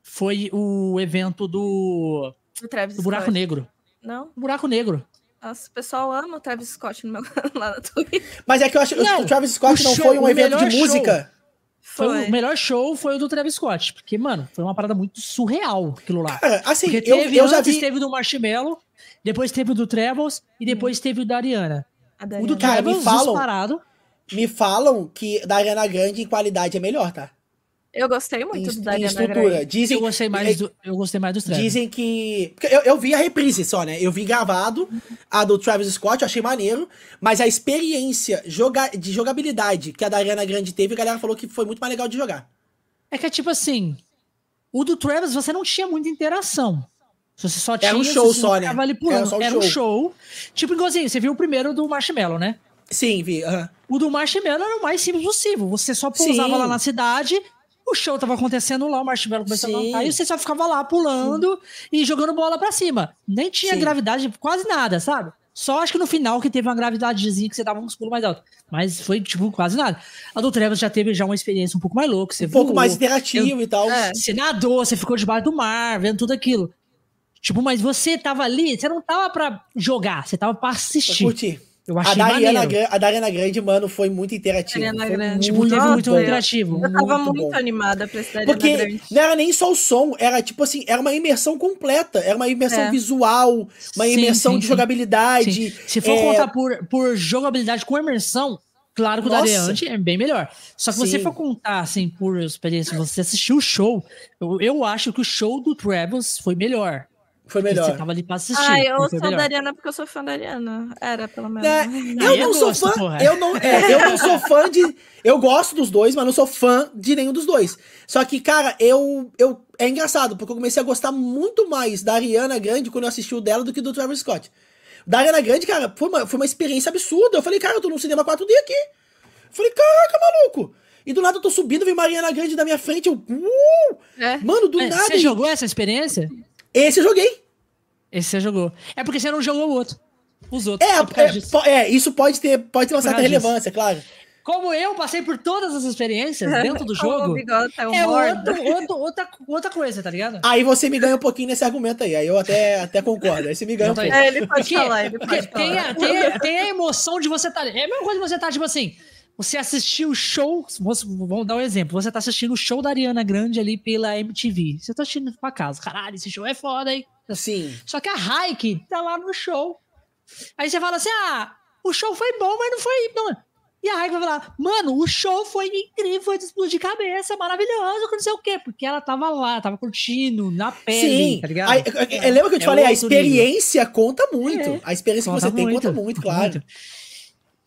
foi o evento do do Travis do Buraco Scott. Negro. Não? O Buraco Negro. Nossa, o pessoal ama o Travis Scott no meu, lá na Twitch. Mas é que eu acho que o Travis Scott não show, foi um evento de música. Foi. foi. O melhor show foi o do Travis Scott. Porque, mano, foi uma parada muito surreal aquilo lá. Cara, assim, porque teve, eu, eu já vi... teve o do Marshmello, depois teve o do Travels e depois hum. teve o da Ariana. O do Cara, me falam, disparado. Me falam que da Ariana Grande em qualidade é melhor, tá? Eu gostei muito em, da Ariana estrutura. Grande. Dizem, eu gostei mais do, eu gostei mais dos Travis. Dizem que. Eu, eu vi a reprise só, né? Eu vi gravado a do Travis Scott, achei maneiro. Mas a experiência joga, de jogabilidade que a da Ariana Grande teve, a galera falou que foi muito mais legal de jogar. É que é tipo assim. O do Travis você não tinha muita interação. Você só tinha. Era um show só, né? Ali Era, só um, Era show. um show. Tipo, igualzinho, você viu o primeiro do Marshmallow, né? Sim, vi. Uhum. O do Marshmallow era o mais simples possível. Você só pousava Sim. lá na cidade, o show tava acontecendo lá, o Marshmallow começou Sim. a cantar, e você só ficava lá pulando Sim. e jogando bola pra cima. Nem tinha Sim. gravidade, quase nada, sabe? Só acho que no final que teve uma gravidadezinha que você dava uns pulos mais alto. Mas foi, tipo, quase nada. A do Travis já teve já uma experiência um pouco mais louca. Você um voou, pouco mais interativo eu, e tal. É, você nadou, você ficou debaixo do mar, vendo tudo aquilo. Tipo, mas você tava ali, você não tava pra jogar, você tava pra assistir. Pra curtir. Eu achei a Dariana, maneiro. a Dariana Grande, mano, foi muito interativa. Dariana foi Grande. Tipo, teve muito interativo. Eu tava muito, muito animada pra esse Dariana Porque Grande. não era nem só o som, era tipo assim, era uma imersão completa. Era uma imersão é. visual, uma sim, imersão sim, de sim. jogabilidade. Se for é... contar por, por jogabilidade com imersão, Claro que o Dariante é bem melhor. Só que Sim. você for contar, assim, por experiência, você assistiu o show, eu, eu acho que o show do Travis foi melhor. Foi melhor. Você tava ali pra assistir. Ah, eu sou da Ariana porque eu sou fã da Ariana. Era, pelo menos. É, eu não sou gosto, fã. Eu não, é, eu não sou fã de. Eu gosto dos dois, mas não sou fã de nenhum dos dois. Só que, cara, eu. eu é engraçado, porque eu comecei a gostar muito mais da Ariana Grande quando eu assisti o dela do que do Travis Scott. Da Ariana Grande, cara, foi uma, foi uma experiência absurda. Eu falei, cara, eu tô num cinema 4D aqui. Eu falei, caraca, maluco. E do nada eu tô subindo, vem Mariana Grande na minha frente. Eu, uh! é. Mano, do é, nada. Você jogou essa experiência? Esse eu joguei. Esse você jogou. É porque você não jogou o outro. Os outros. É, é, é, isso pode ter, pode ter uma certa relevância, claro. Como eu passei por todas as experiências dentro do jogo, tá é outro, outro, outra, outra coisa, tá ligado? Aí você me ganha um pouquinho nesse argumento aí. Aí eu até, até concordo. Aí você me ganha um pouco. É, ele pode porque, falar, ele pode falar. Tem, a, tem, a, tem a emoção de você estar. Tá, é a mesma coisa de você estar, tá, tipo assim. Você assistiu o show. Vamos dar um exemplo. Você tá assistindo o show da Ariana Grande ali pela MTV. Você tá assistindo pra casa. Caralho, esse show é foda, hein? Sim. Só que a Raik tá lá no show. Aí você fala assim: ah, o show foi bom, mas não foi. Não. E a Raik vai falar: mano, o show foi incrível, foi de explodir cabeça, maravilhoso, não sei o quê. Porque ela tava lá, tava curtindo, na pele, Sim. tá ligado? Lembra que eu te é falei? A experiência nível. conta muito. É. A experiência que você muito, tem conta muito, claro. Muito.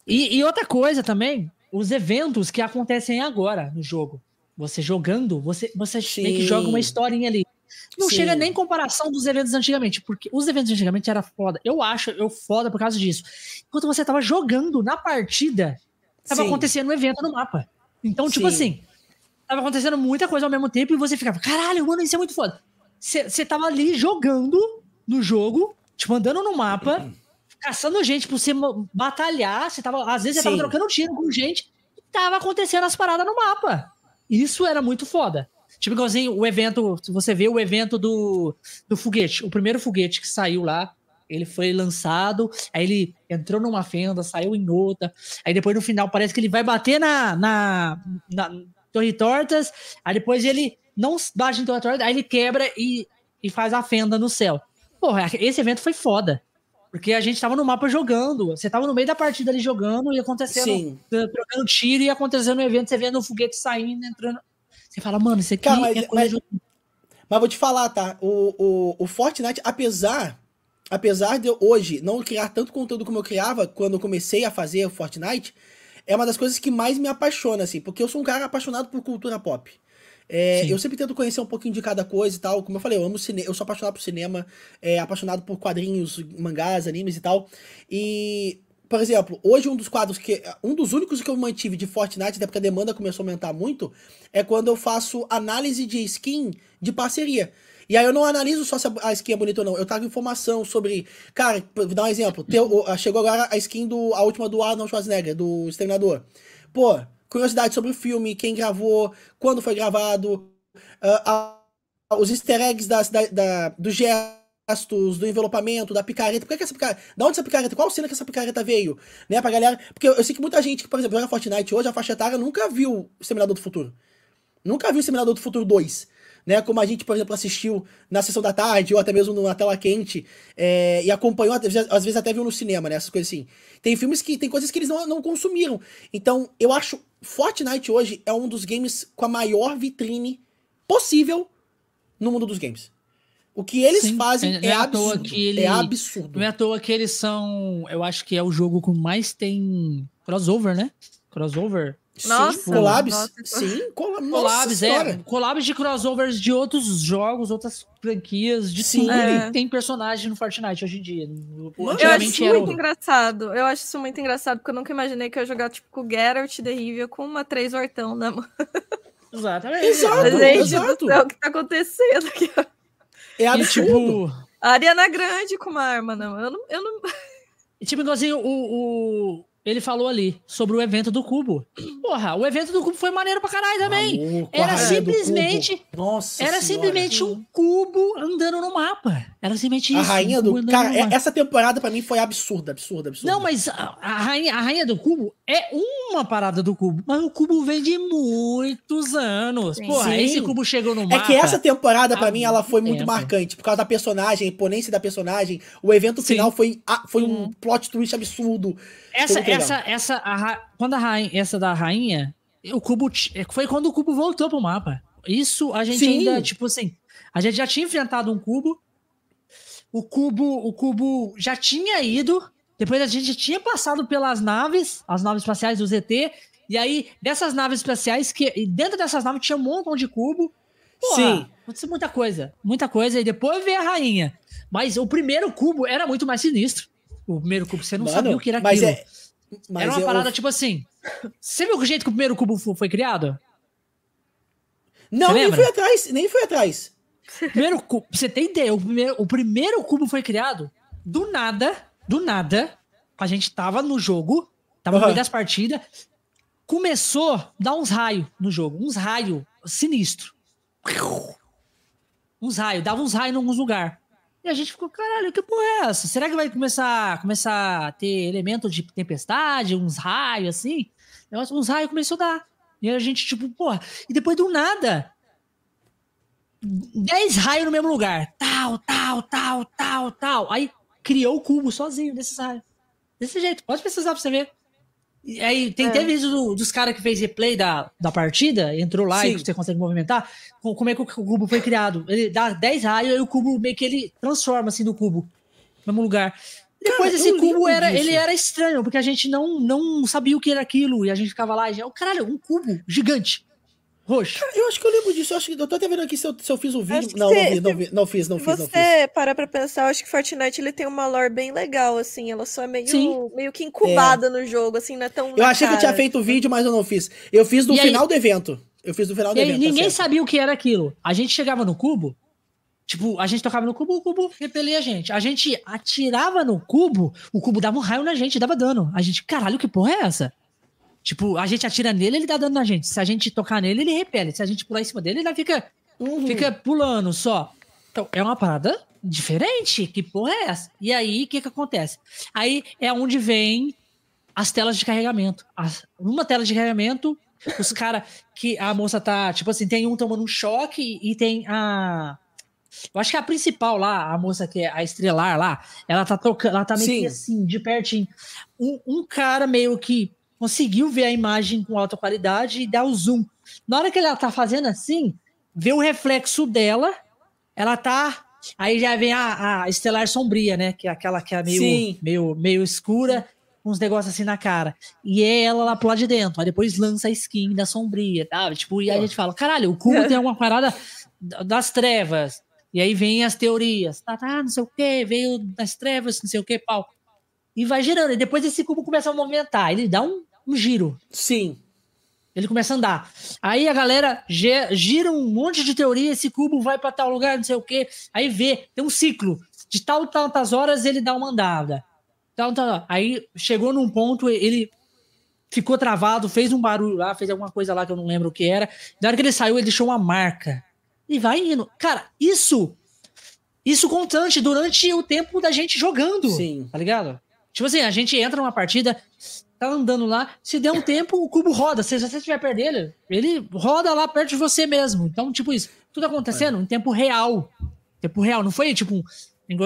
E, e outra coisa também, os eventos que acontecem agora no jogo. Você jogando, você, você meio que joga uma historinha ali. Não Sim. chega nem em comparação dos eventos antigamente, porque os eventos antigamente era foda. Eu acho eu foda por causa disso. Enquanto você tava jogando na partida, tava Sim. acontecendo um evento no mapa. Então, tipo Sim. assim, tava acontecendo muita coisa ao mesmo tempo e você ficava, caralho, mano, isso é muito foda. Você tava ali jogando no jogo, tipo, andando no mapa, caçando gente pra você batalhar. Você tava, às vezes você tava trocando tiro com gente e tava acontecendo as paradas no mapa. Isso era muito foda. Tipo igualzinho o evento, se você vê o evento do, do foguete, o primeiro foguete que saiu lá, ele foi lançado, aí ele entrou numa fenda, saiu em outra, aí depois no final parece que ele vai bater na, na, na Torre Tortas, aí depois ele não bate em Torre Tortas, aí ele quebra e, e faz a fenda no céu. Porra, esse evento foi foda. Porque a gente tava no mapa jogando. Você tava no meio da partida ali jogando e acontecendo, Sim. trocando tiro e acontecendo no evento, você vendo o foguete saindo, entrando. Você fala, mano, isso aqui Cara, mas, é coisa mas, de... mas vou te falar, tá? O, o, o Fortnite, apesar apesar de eu hoje não criar tanto conteúdo como eu criava quando eu comecei a fazer o Fortnite, é uma das coisas que mais me apaixona, assim, porque eu sou um cara apaixonado por cultura pop. É, eu sempre tento conhecer um pouquinho de cada coisa e tal. Como eu falei, eu amo cinema, eu sou apaixonado por cinema, é, apaixonado por quadrinhos, mangás, animes e tal. E por exemplo, hoje um dos quadros que. Um dos únicos que eu mantive de Fortnite, até porque a demanda começou a aumentar muito, é quando eu faço análise de skin de parceria. E aí eu não analiso só se a skin é bonita ou não. Eu trago informação sobre. Cara, vou dar um exemplo. Teu, chegou agora a skin do. A última do Arnold Schwarzenegger, do Exterminador. Pô, curiosidade sobre o filme, quem gravou, quando foi gravado, uh, os easter eggs das, da, da, do GR gastos, do envelopamento, da picareta. Por que, que essa picareta. Da onde essa picareta? Qual cena que essa picareta veio? Né, pra galera. Porque eu, eu sei que muita gente por exemplo, joga Fortnite hoje, a faixa etária nunca viu o Seminador do Futuro. Nunca viu o Seminador do Futuro 2. Né, como a gente, por exemplo, assistiu na sessão da tarde, ou até mesmo na tela quente, é, e acompanhou, às vezes até viu no cinema, né? Essas coisas assim. Tem filmes que. Tem coisas que eles não, não consumiram. Então, eu acho. Fortnite hoje é um dos games com a maior vitrine possível no mundo dos games. O que eles Sim, fazem é, é absurdo. Que ele, é absurdo. Não é à toa que eles são. Eu acho que é o jogo com mais tem crossover, né? Crossover. Nossa, sim, collabs. Nossa, sim, collabs, é. Collabs de crossovers de outros jogos, outras franquias, de sim. tudo. É. Tem personagem no Fortnite hoje em dia. Eu acho isso muito o... engraçado. Eu acho isso muito engraçado, porque eu nunca imaginei que eu ia jogar tipo com o Geralt da Rivia com uma três hortão na mão. Exatamente. Exato, Gente exato. do céu, o que tá acontecendo aqui? É absurdo. E, tipo, a Ariana Grande com uma arma, não. Eu não. Eu não... E, tipo, igualzinho o, o, ele falou ali sobre o evento do Cubo. Porra, o evento do Cubo foi maneiro pra caralho também. Maluco, era simplesmente. Nossa Era senhora. simplesmente um cubo andando no mapa. Era simplesmente isso. A rainha do. Cara, essa temporada pra mim foi absurda, absurda, absurda. Não, mas a, a, rainha, a rainha do cubo é uma parada do cubo. Mas o cubo vem de muitos anos. Sim. Porra, Sim. esse cubo chegou no mapa. É que essa temporada, pra mim, ela foi muito tempo. marcante. Por causa da personagem, a imponência da personagem. O evento Sim. final foi, foi um plot twist absurdo. Essa, essa, essa, a, quando a rainha, essa da rainha, o cubo é, foi quando o cubo voltou pro mapa. Isso a gente Sim. ainda, tipo assim, a gente já tinha enfrentado um cubo, o cubo, o cubo já tinha ido, depois a gente tinha passado pelas naves, as naves espaciais do ZT, e aí dessas naves espaciais que dentro dessas naves tinha um montão de cubo. Porra, Sim. Aconteceu muita coisa, muita coisa e depois veio a rainha. Mas o primeiro cubo era muito mais sinistro. O primeiro cubo você não Mano, sabia o que era aquilo. É, era uma parada tipo assim. Você viu o jeito que o primeiro cubo foi criado? Não, nem foi atrás, nem foi atrás. Primeiro cubo, você tem ideia, o primeiro, o primeiro cubo foi criado do nada, do nada. A gente tava no jogo, tava uhum. no meio das partidas. Começou a dar uns raios no jogo, uns raios sinistro. Uns raios, dava uns raios em alguns lugares. E a gente ficou, caralho, que porra é essa? Será que vai começar, começar a ter elemento de tempestade, uns raios assim? Uns raios começou a dar. E a gente, tipo, porra. E depois do nada, 10 raios no mesmo lugar. Tal, tal, tal, tal, tal. Aí criou o cubo sozinho desses raios. Desse jeito. Pode pesquisar pra você ver. E aí tem, é. vídeo do, dos caras que fez replay da, da partida, entrou lá Sim. e você consegue movimentar. Como é que o cubo foi criado? Ele dá 10 raios e o cubo meio que ele transforma assim no cubo. No mesmo lugar. Depois Cara, esse cubo era, ele era estranho, porque a gente não, não sabia o que era aquilo. E a gente ficava lá e já, oh, caralho, um cubo gigante. Roxo. Cara, eu acho que eu lembro disso. Eu, acho que, eu tô até vendo aqui se eu, se eu fiz um vídeo. Não, não, vi, não, vi, não fiz, não fiz, não fiz. Você para pra pensar, eu acho que Fortnite ele tem uma lore bem legal, assim. Ela só é meio, meio que incubada é. no jogo, assim, não é tão. Eu achei cara. que eu tinha feito o vídeo, mas eu não fiz. Eu fiz no e final aí? do evento. Eu fiz no final do e evento. Aí, tá ninguém tá sabia o que era aquilo. A gente chegava no cubo, Tipo, a gente tocava no cubo, o cubo repelia a gente. A gente atirava no cubo, o cubo dava um raio na gente, dava dano. A gente, caralho, que porra é essa? Tipo, a gente atira nele, ele dá dano na gente. Se a gente tocar nele, ele repele. Se a gente pular em cima dele, ele fica, uhum. fica pulando só. Então, é uma parada diferente. Que porra é essa? E aí, o que que acontece? Aí é onde vem as telas de carregamento. As, numa tela de carregamento, os caras que a moça tá, tipo assim, tem um tomando um choque e tem a. Eu acho que a principal lá, a moça que é a estrelar lá, ela tá tocando, ela tá meio Sim. que assim, de pertinho. Um, um cara meio que conseguiu ver a imagem com alta qualidade e dar o zoom. Na hora que ela tá fazendo assim, vê o reflexo dela, ela tá. Aí já vem a, a estelar sombria, né? Que é aquela que é meio, meio, meio escura, uns negócios assim na cara. E é ela lá pro lado de dentro. Aí depois lança a skin da sombria, tá? Tipo, e aí a gente fala: caralho, o cubo tem uma parada das trevas. E aí vem as teorias. Tá, tá, não sei o que, veio das trevas, não sei o que, pau. E vai girando. E depois esse cubo começa a movimentar. Ele dá um um giro. Sim. Ele começa a andar. Aí a galera gira um monte de teoria, esse cubo vai para tal lugar, não sei o quê. Aí vê, tem um ciclo. De tal tantas horas ele dá uma andada. Tal, tal. Aí chegou num ponto, ele ficou travado, fez um barulho lá, fez alguma coisa lá que eu não lembro o que era. Na hora que ele saiu, ele deixou uma marca. E vai indo. Cara, isso. Isso constante durante o tempo da gente jogando. Sim. Tá ligado? Tipo assim, a gente entra numa partida, tá andando lá, se der um tempo, o cubo roda. Se você estiver perto dele, ele roda lá perto de você mesmo. Então, tipo isso, tudo acontecendo em tempo real. Tempo real, não foi tipo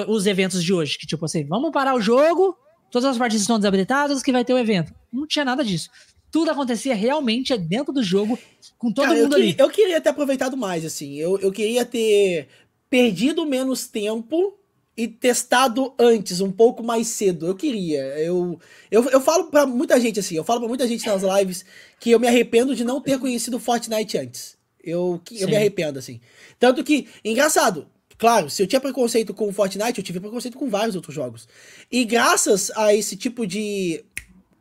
os eventos de hoje, que tipo assim, vamos parar o jogo, todas as partidas estão desabilitadas, que vai ter o um evento. Não tinha nada disso. Tudo acontecia realmente dentro do jogo, com todo Cara, mundo eu queria, ali. Eu queria ter aproveitado mais, assim. Eu, eu queria ter perdido menos tempo e testado antes, um pouco mais cedo. Eu queria. Eu, eu, eu falo para muita gente assim, eu falo para muita gente nas lives que eu me arrependo de não ter conhecido Fortnite antes. Eu, eu me arrependo, assim. Tanto que, engraçado, claro, se eu tinha preconceito com Fortnite, eu tive preconceito com vários outros jogos. E graças a esse tipo de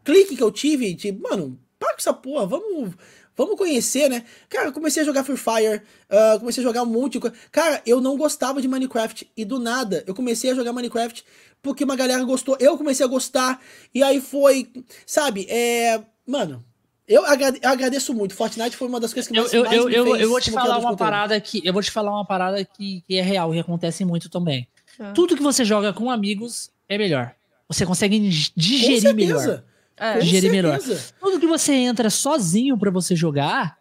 clique que eu tive, de, mano, para com essa porra, vamos Vamos conhecer, né? Cara, eu comecei a jogar Free Fire, uh, comecei a jogar um monte de coisa. Cara, eu não gostava de Minecraft e do nada eu comecei a jogar Minecraft porque uma galera gostou, eu comecei a gostar e aí foi, sabe? É, mano, eu agradeço muito. Fortnite foi uma das coisas que mais, eu, mais eu, me eu, eu vou te falar uma parada que eu vou te falar uma parada que, que é real e acontece muito também. Ah. Tudo que você joga com amigos é melhor. Você consegue digerir melhor. É, gerir melhor. Tudo que você entra sozinho para você jogar,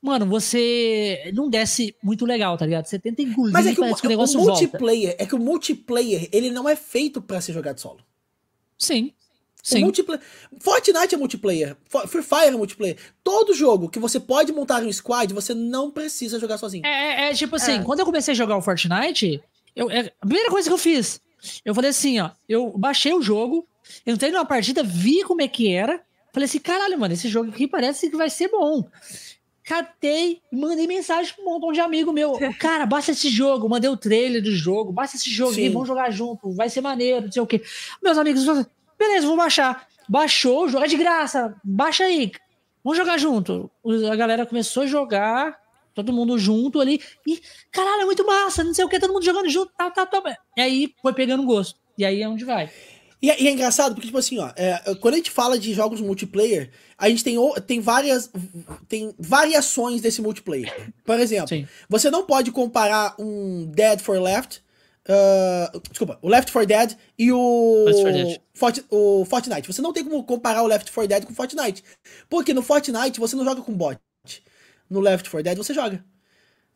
mano, você não desce muito legal, tá ligado? Você tenta engolir, Mas é que, o, que o negócio o multiplayer, volta. É que o multiplayer, ele não é feito para ser jogado solo. Sim. Sim. multiplayer. Fortnite é multiplayer. Free Fire é multiplayer. Todo jogo que você pode montar um squad, você não precisa jogar sozinho. É, é, é tipo assim, é. quando eu comecei a jogar o Fortnite, eu, é, a primeira coisa que eu fiz, eu falei assim, ó, eu baixei o jogo, entrei numa partida, vi como é que era, falei assim, caralho, mano, esse jogo aqui parece que vai ser bom catei mandei mensagem pra um montão de amigo meu. Cara, baixa esse jogo, mandei o trailer do jogo, baixa esse jogo Sim. aí, vamos jogar junto, vai ser maneiro, não sei o quê. Meus amigos falaram, beleza, vou baixar. Baixou, joga de graça, baixa aí, vamos jogar junto. A galera começou a jogar, todo mundo junto ali, e caralho, é muito massa, não sei o que, todo mundo jogando junto, tá, tá, tá. E aí foi pegando gosto, e aí é onde vai. E é, e é, engraçado porque, tipo assim, ó, é, quando a gente fala de jogos multiplayer, a gente tem, tem várias tem variações desse multiplayer. Por exemplo, Sim. você não pode comparar um Dead for Left, uh, desculpa, o Left 4 Dead e o, Fort, o Fortnite. Você não tem como comparar o Left 4 Dead com o Fortnite. Porque no Fortnite você não joga com bot. No Left 4 Dead você joga.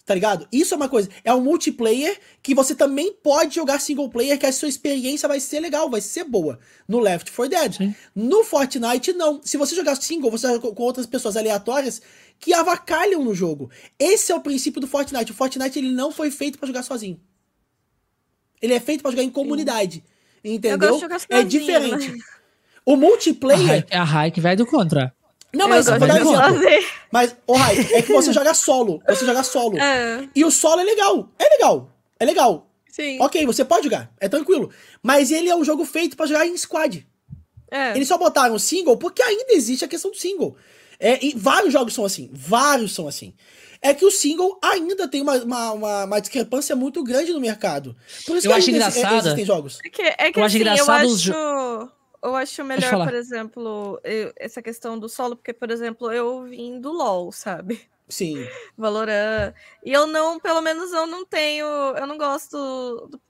Tá ligado? Isso é uma coisa. É um multiplayer que você também pode jogar single player, que a sua experiência vai ser legal, vai ser boa. No Left 4 Dead. Sim. No Fortnite, não. Se você jogar single, você joga com outras pessoas aleatórias que avacalham no jogo. Esse é o princípio do Fortnite. O Fortnite ele não foi feito para jogar sozinho. Ele é feito para jogar em comunidade. Sim. Entendeu? é diferente. Né? O multiplayer. A Raik vai do contra. Não, mas vou dar um exemplo. Mas, oh, Rai, é que você joga solo. Você joga solo. É. E o solo é legal. É legal. É legal. Sim. Ok, você pode jogar. É tranquilo. Mas ele é um jogo feito para jogar em squad. É. Eles só botaram single porque ainda existe a questão do single. É, e vários jogos são assim. Vários são assim. É que o single ainda tem uma, uma, uma, uma discrepância muito grande no mercado. Por isso eu que acho engraçado. Existem jogos. É que, é que eu assim, acho engraçado eu acho eu acho melhor, por exemplo, eu, essa questão do solo, porque, por exemplo, eu vim do LoL, sabe? Sim. Valorant. E eu não, pelo menos eu não tenho, eu não gosto do,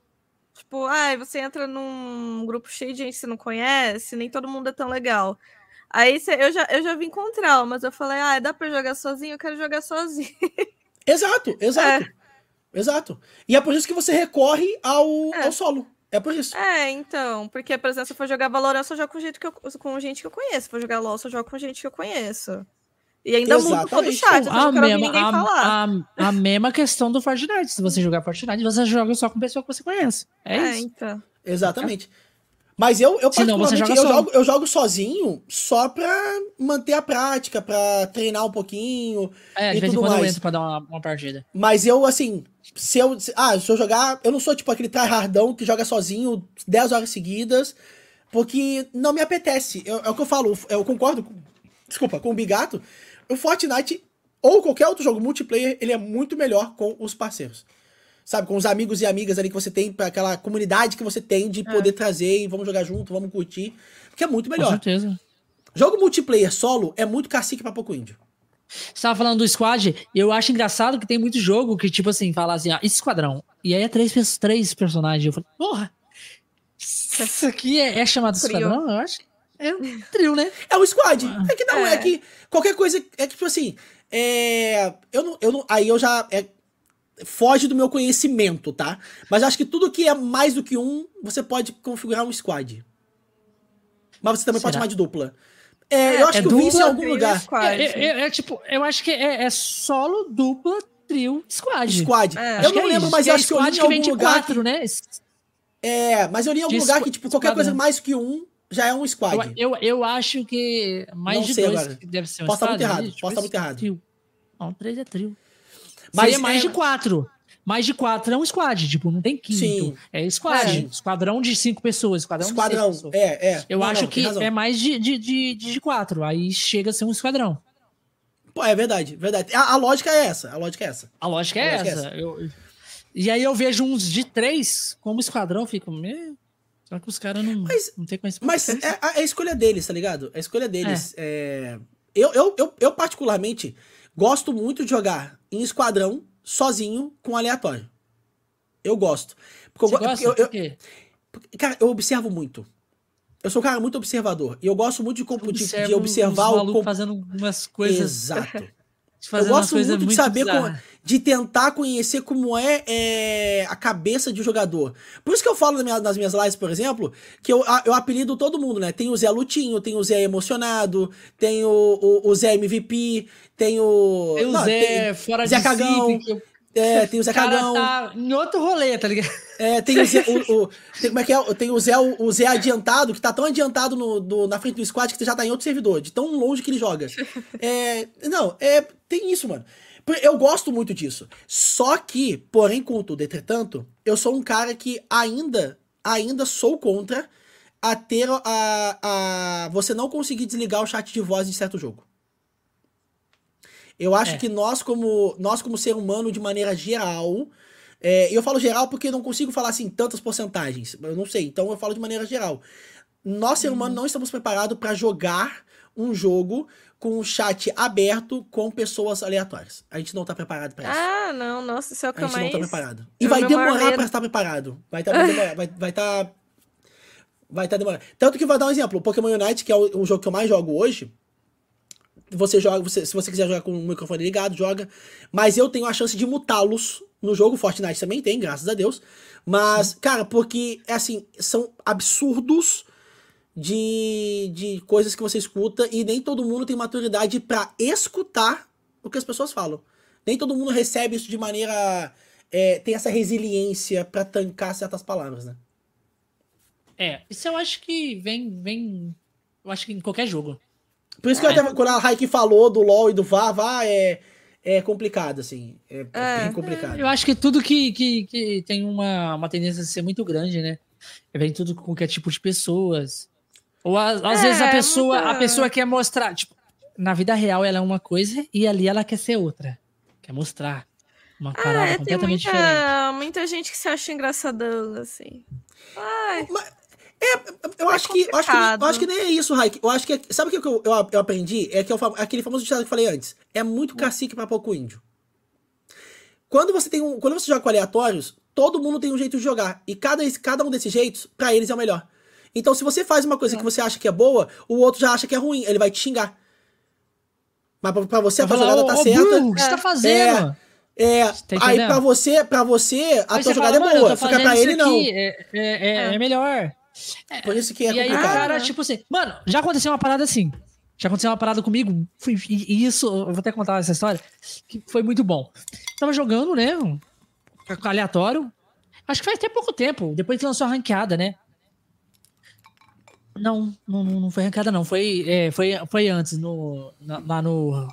tipo, ai, ah, você entra num grupo cheio de gente que você não conhece, nem todo mundo é tão legal. Aí cê, eu, já, eu já vim com traumas, eu falei, ah, dá pra jogar sozinho? Eu quero jogar sozinho. Exato, exato. É. Exato. E é por isso que você recorre ao, é. ao solo. É por isso. É, então. Porque, por exemplo, se eu for jogar Valorant, eu só jogo com gente que eu, com gente que eu conheço. Se for jogar LOL, eu só jogo com gente que eu conheço. E ainda muda todo o chat, a mesma, a, a, a, mesma questão do Fortnite. Se você jogar Fortnite, você joga só com pessoa que você conhece. É, é isso. Então. Exatamente. Mas eu, eu particularmente, eu, jogo, eu jogo sozinho só pra manter a prática, pra treinar um pouquinho. É, de vez em quando mais. eu entro pra dar uma, uma partida. Mas eu, assim, se eu. Ah, se eu jogar. Eu não sou tipo aquele tryhardão que joga sozinho 10 horas seguidas. Porque não me apetece. Eu, é o que eu falo. Eu concordo. Com, desculpa, com o Bigato. O Fortnite, ou qualquer outro jogo multiplayer, ele é muito melhor com os parceiros. Sabe, com os amigos e amigas ali que você tem, para aquela comunidade que você tem de poder é. trazer e vamos jogar junto, vamos curtir. Porque é muito melhor. Com certeza. Jogo multiplayer solo é muito cacique pra pouco índio. Você tava falando do squad, eu acho engraçado que tem muito jogo que, tipo assim, fala assim, ah, esquadrão. E aí é três, três personagens. Eu falo, porra, isso aqui é, é chamado trio. esquadrão? Eu acho. É um trio, né? É um squad. Ah. É que não, é. é. que qualquer coisa. É que, tipo assim. É, eu não, eu não, aí eu já. É, foge do meu conhecimento, tá? Mas acho que tudo que é mais do que um, você pode configurar um squad. Mas você também Será? pode chamar de dupla. É, é, eu acho é que eu vi isso em algum lugar. É, é, é, tipo, eu acho que é, solo, dupla, trio, squad. Squad. eu não lembro, mas eu acho que eu li em algum lugar. Quatro, que... né? É, mas eu li em algum de lugar que, tipo, qualquer coisa mais que um já é um squad. Eu, eu, eu acho que mais não de dois agora. deve ser um Posso estar muito errado. Tipo, Posso estar muito errado. Trio. Não, três é trio. Mas Seria mais de quatro. Mais de quatro é um squad, tipo, não tem quinto. Sim. É squad. Sim. Esquadrão de cinco pessoas. Esquadrão, esquadrão de seis é, é. Eu não, acho não, que é mais de, de, de, de quatro. Aí chega a ser um esquadrão. Pô, é verdade, verdade. A, a lógica é essa. A lógica é essa. A lógica é, a lógica essa. é essa. Eu, e aí eu vejo uns de três como esquadrão, fico. Meu, será que os caras não, mas, não tem conhecimento? Mas é, é, a escolha deles, tá ligado? A escolha deles. É. é... Eu, eu, eu, eu, particularmente, gosto muito de jogar em esquadrão sozinho com aleatório. Eu gosto. Porque Você eu, gosta? Eu, eu, Por quê? Cara, eu observo muito. Eu sou um cara muito observador. E eu gosto muito de, de, de observar o. Comp... fazendo umas coisas. Exato. eu gosto muito de muito saber como, de tentar conhecer como é, é, a cabeça de um jogador. Por isso que eu falo nas minhas, nas minhas lives, por exemplo, que eu, eu apelido todo mundo, né? Tem o Zé Lutinho, tem o Zé Emocionado, tem o, o, o Zé MVP, tem o. Tem o não, Zé tem, fora Zé de Cagão. Si, é, tem o Zé cara Cagão. Tá em outro rolê, tá ligado? É, tem o Zé, o, o, tem, como é que é? Tem o Zé, o, Zé adiantado, que tá tão adiantado no, do, na frente do squad que já tá em outro servidor, de tão longe que ele joga. É, não, é, tem isso, mano. Eu gosto muito disso. Só que, porém, contudo, entretanto, eu sou um cara que ainda, ainda sou contra a ter a, a você não conseguir desligar o chat de voz em certo jogo. Eu acho é. que nós como, nós, como ser humano, de maneira geral. É, eu falo geral porque não consigo falar assim tantas porcentagens. Eu não sei. Então eu falo de maneira geral. Nós, ser humano, uhum. não estamos preparados para jogar um jogo com o chat aberto com pessoas aleatórias. A gente não tá preparado para isso. Ah, não, nossa, isso é o que A gente mais... não tá preparado. E vai demorar para estar preparado. Vai tá, vai, vai tá vai estar tá demorando. Tanto que vai dar um exemplo, o Pokémon Unite, que é o, o jogo que eu mais jogo hoje, você joga, você, se você quiser jogar com o microfone ligado, joga. Mas eu tenho a chance de mutá-los no jogo. Fortnite também tem, graças a Deus. Mas, Sim. cara, porque, é assim, são absurdos de, de coisas que você escuta e nem todo mundo tem maturidade para escutar o que as pessoas falam. Nem todo mundo recebe isso de maneira. É, tem essa resiliência para tancar certas palavras, né? É, isso eu acho que vem, vem. Eu acho que em qualquer jogo. Por isso que é. eu até, quando a Raik falou do LoL e do VA, VA é, é complicado, assim. É, é. bem complicado. Eu acho que tudo que, que, que tem uma, uma tendência a ser muito grande, né? Vem tudo com qualquer tipo de pessoas. Ou às, às vezes a é, pessoa, a pessoa quer mostrar, tipo, na vida real ela é uma coisa e ali ela quer ser outra. Quer mostrar uma ah, parada é, completamente muita, diferente. Muita gente que se acha engraçadão, assim. Ai. Mas, é, eu, é acho que, eu acho que eu acho que nem é isso, Raik. Eu acho que. É, sabe o que eu, eu, eu, aprendi? É que é aquele famoso ditado que eu falei antes. É muito cacique para pouco índio. Quando você tem um. Quando você joga com aleatórios, todo mundo tem um jeito de jogar. E cada, cada um desses jeitos, para eles é o melhor. Então, se você faz uma coisa é. que você acha que é boa, o outro já acha que é ruim. Ele vai te xingar. Mas pra, pra você, a tua jogada tá certa. Burro, o que você tá fazendo? É. é tá aí pra você, pra você, a Aí tua jogada fala, é boa. Só que pra ele, não. É, é, é, é. Por isso que é e complicado. aí o cara, tipo assim, mano, já aconteceu uma parada assim. Já aconteceu uma parada comigo. Fui, e isso, eu vou até contar essa história, que foi muito bom. Tava jogando, né? Um, aleatório. Acho que faz até pouco tempo, depois que lançou a ranqueada, né? Não, não, não foi arrancada, não. Foi, é, foi, foi antes, no, na, lá no.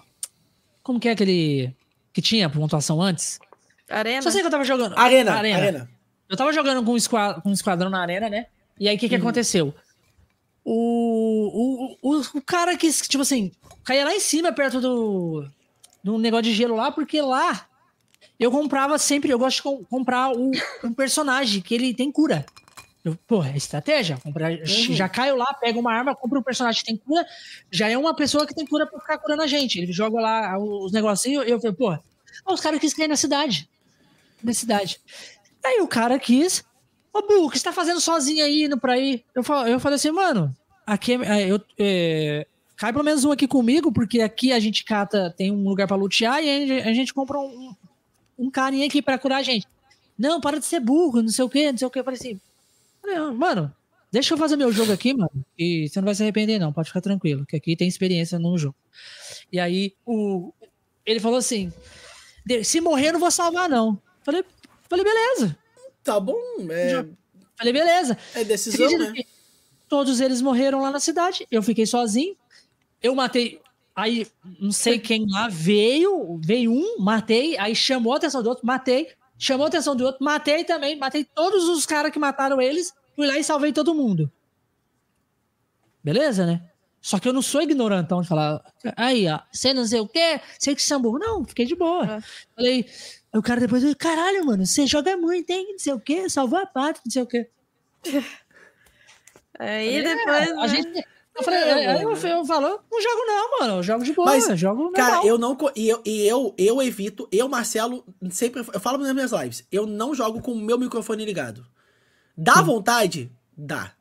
Como que é aquele. Que tinha pontuação antes? Arena. Só sei que eu tava jogando. Arena, arena. arena. Eu tava jogando com um, esquadrão, com um esquadrão na arena, né? E aí o que, que uhum. aconteceu? O, o, o, o, cara que, tipo assim, caía lá em cima, perto do, do negócio de gelo lá, porque lá eu comprava sempre, eu gosto de com, comprar o, um personagem que ele tem cura. Eu, pô, é estratégia. Comprar, uhum. Já caio lá, pego uma arma, compro um personagem que tem cura. Já é uma pessoa que tem cura pra ficar curando a gente. Ele joga lá os negocinhos e eu falei, pô, os caras quis cair na cidade. Na cidade. Aí o cara quis. Ô, Bu, o que você tá fazendo sozinho aí, indo pra aí? Eu, eu falei assim, mano, aqui é, eu, é, cai pelo menos um aqui comigo, porque aqui a gente cata, tem um lugar pra lutear e a gente, compra um, um carinha aqui pra curar a gente. Não, para de ser burro, não sei o que, não sei o que. Eu falei assim, Mano, deixa eu fazer meu jogo aqui, mano. E você não vai se arrepender, não. Pode ficar tranquilo, que aqui tem experiência no jogo. E aí, o, ele falou assim: se morrer, eu não vou salvar, não. Falei, falei beleza. Tá bom. É... Falei, beleza. É decisão, né? Todos eles morreram lá na cidade. Eu fiquei sozinho. Eu matei. Aí, não sei quem lá veio, veio um, matei, aí chamou a atenção do outro, matei chamou a atenção do outro, matei também, matei todos os caras que mataram eles, fui lá e salvei todo mundo. Beleza, né? Só que eu não sou ignorantão de falar, aí, ó, você não sei o quê, sei que são burro. Não, fiquei de boa. É. Falei, o cara depois, caralho, mano, você joga muito, hein? Não sei o quê, salvou a pátria, não sei o quê. Aí é, depois. A né? gente, eu falei, é, aí eu, eu falo, não jogo não, mano. Eu jogo de boa, Mas, jogo Cara, eu não. E eu, e eu, eu evito, eu, Marcelo, sempre. Eu falo nas minhas lives, eu não jogo com o meu microfone ligado. Dá Sim. vontade? Dá.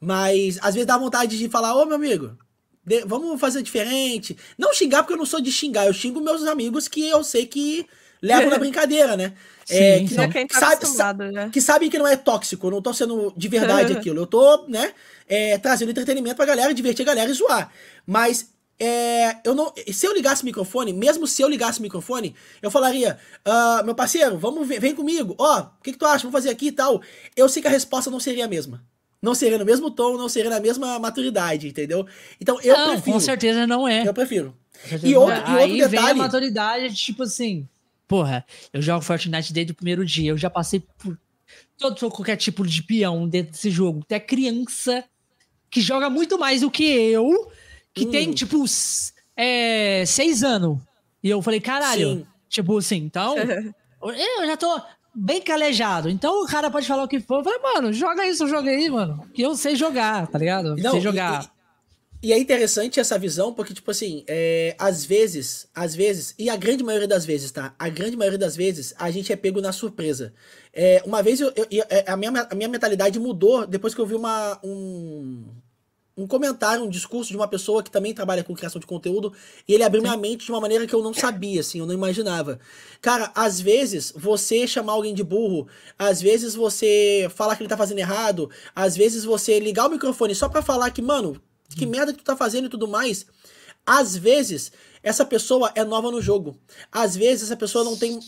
Mas às vezes dá vontade de falar, ô meu amigo, De, vamos fazer diferente. Não xingar porque eu não sou de xingar, eu xingo meus amigos que eu sei que levam na brincadeira, né? É, Sim, é, que, não, tá sabe, né? que sabem que não é tóxico, não tô sendo de verdade aquilo. Eu tô, né, é, trazendo entretenimento pra galera, divertir a galera e zoar. Mas é, eu não, se eu ligasse o microfone, mesmo se eu ligasse o microfone, eu falaria, uh, meu parceiro, vamos vem comigo, ó, oh, o que, que tu acha? Vamos fazer aqui e tal. Eu sei que a resposta não seria a mesma. Não seria no mesmo tom, não seria na mesma maturidade, entendeu? Então eu não, prefiro. Com certeza não é. Eu prefiro. E outro, e outro Aí detalhe. Vem a maturidade, tipo assim, porra, eu jogo Fortnite desde o primeiro dia, eu já passei por todo qualquer tipo de peão dentro desse jogo. Até criança que joga muito mais do que eu que hum. tem, tipo, é, seis anos. E eu falei, caralho. Sim. Tipo assim, então. eu já tô bem calejado. Então o cara pode falar o que for. Eu falei, mano, joga isso, joga aí, mano. Que eu sei jogar, tá ligado? Não, sei jogar. E, é interessante essa visão, porque, tipo assim, é, às vezes, às vezes, e a grande maioria das vezes, tá? A grande maioria das vezes, a gente é pego na surpresa. É, uma vez eu, eu, eu, é, a, minha, a minha mentalidade mudou depois que eu vi uma, um, um comentário, um discurso de uma pessoa que também trabalha com criação de conteúdo, e ele abriu Sim. minha mente de uma maneira que eu não sabia, assim, eu não imaginava. Cara, às vezes você chamar alguém de burro, às vezes você falar que ele tá fazendo errado, às vezes você ligar o microfone só para falar que, mano, que merda que tu tá fazendo e tudo mais. Às vezes, essa pessoa é nova no jogo. Às vezes, essa pessoa não tem.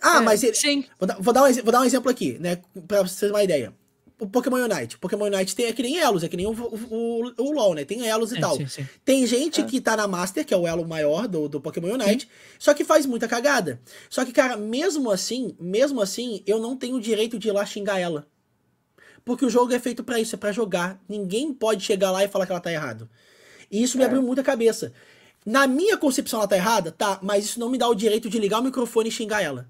Ah, é, mas. Ele... Sim. Vou dar, vou, dar um, vou dar um exemplo aqui, né? Pra vocês terem uma ideia o Pokémon Unite. O Pokémon Unite tem, é que nem elos, é que nem o, o, o LoL, né? Tem elos e é, tal. Sim, sim. Tem gente é. que tá na Master, que é o elo maior do, do Pokémon Unite, sim. só que faz muita cagada. Só que, cara, mesmo assim, mesmo assim, eu não tenho o direito de ir lá xingar ela. Porque o jogo é feito para isso, é para jogar. Ninguém pode chegar lá e falar que ela tá errado. E isso me é. abriu muita cabeça. Na minha concepção ela tá errada, tá, mas isso não me dá o direito de ligar o microfone e xingar ela.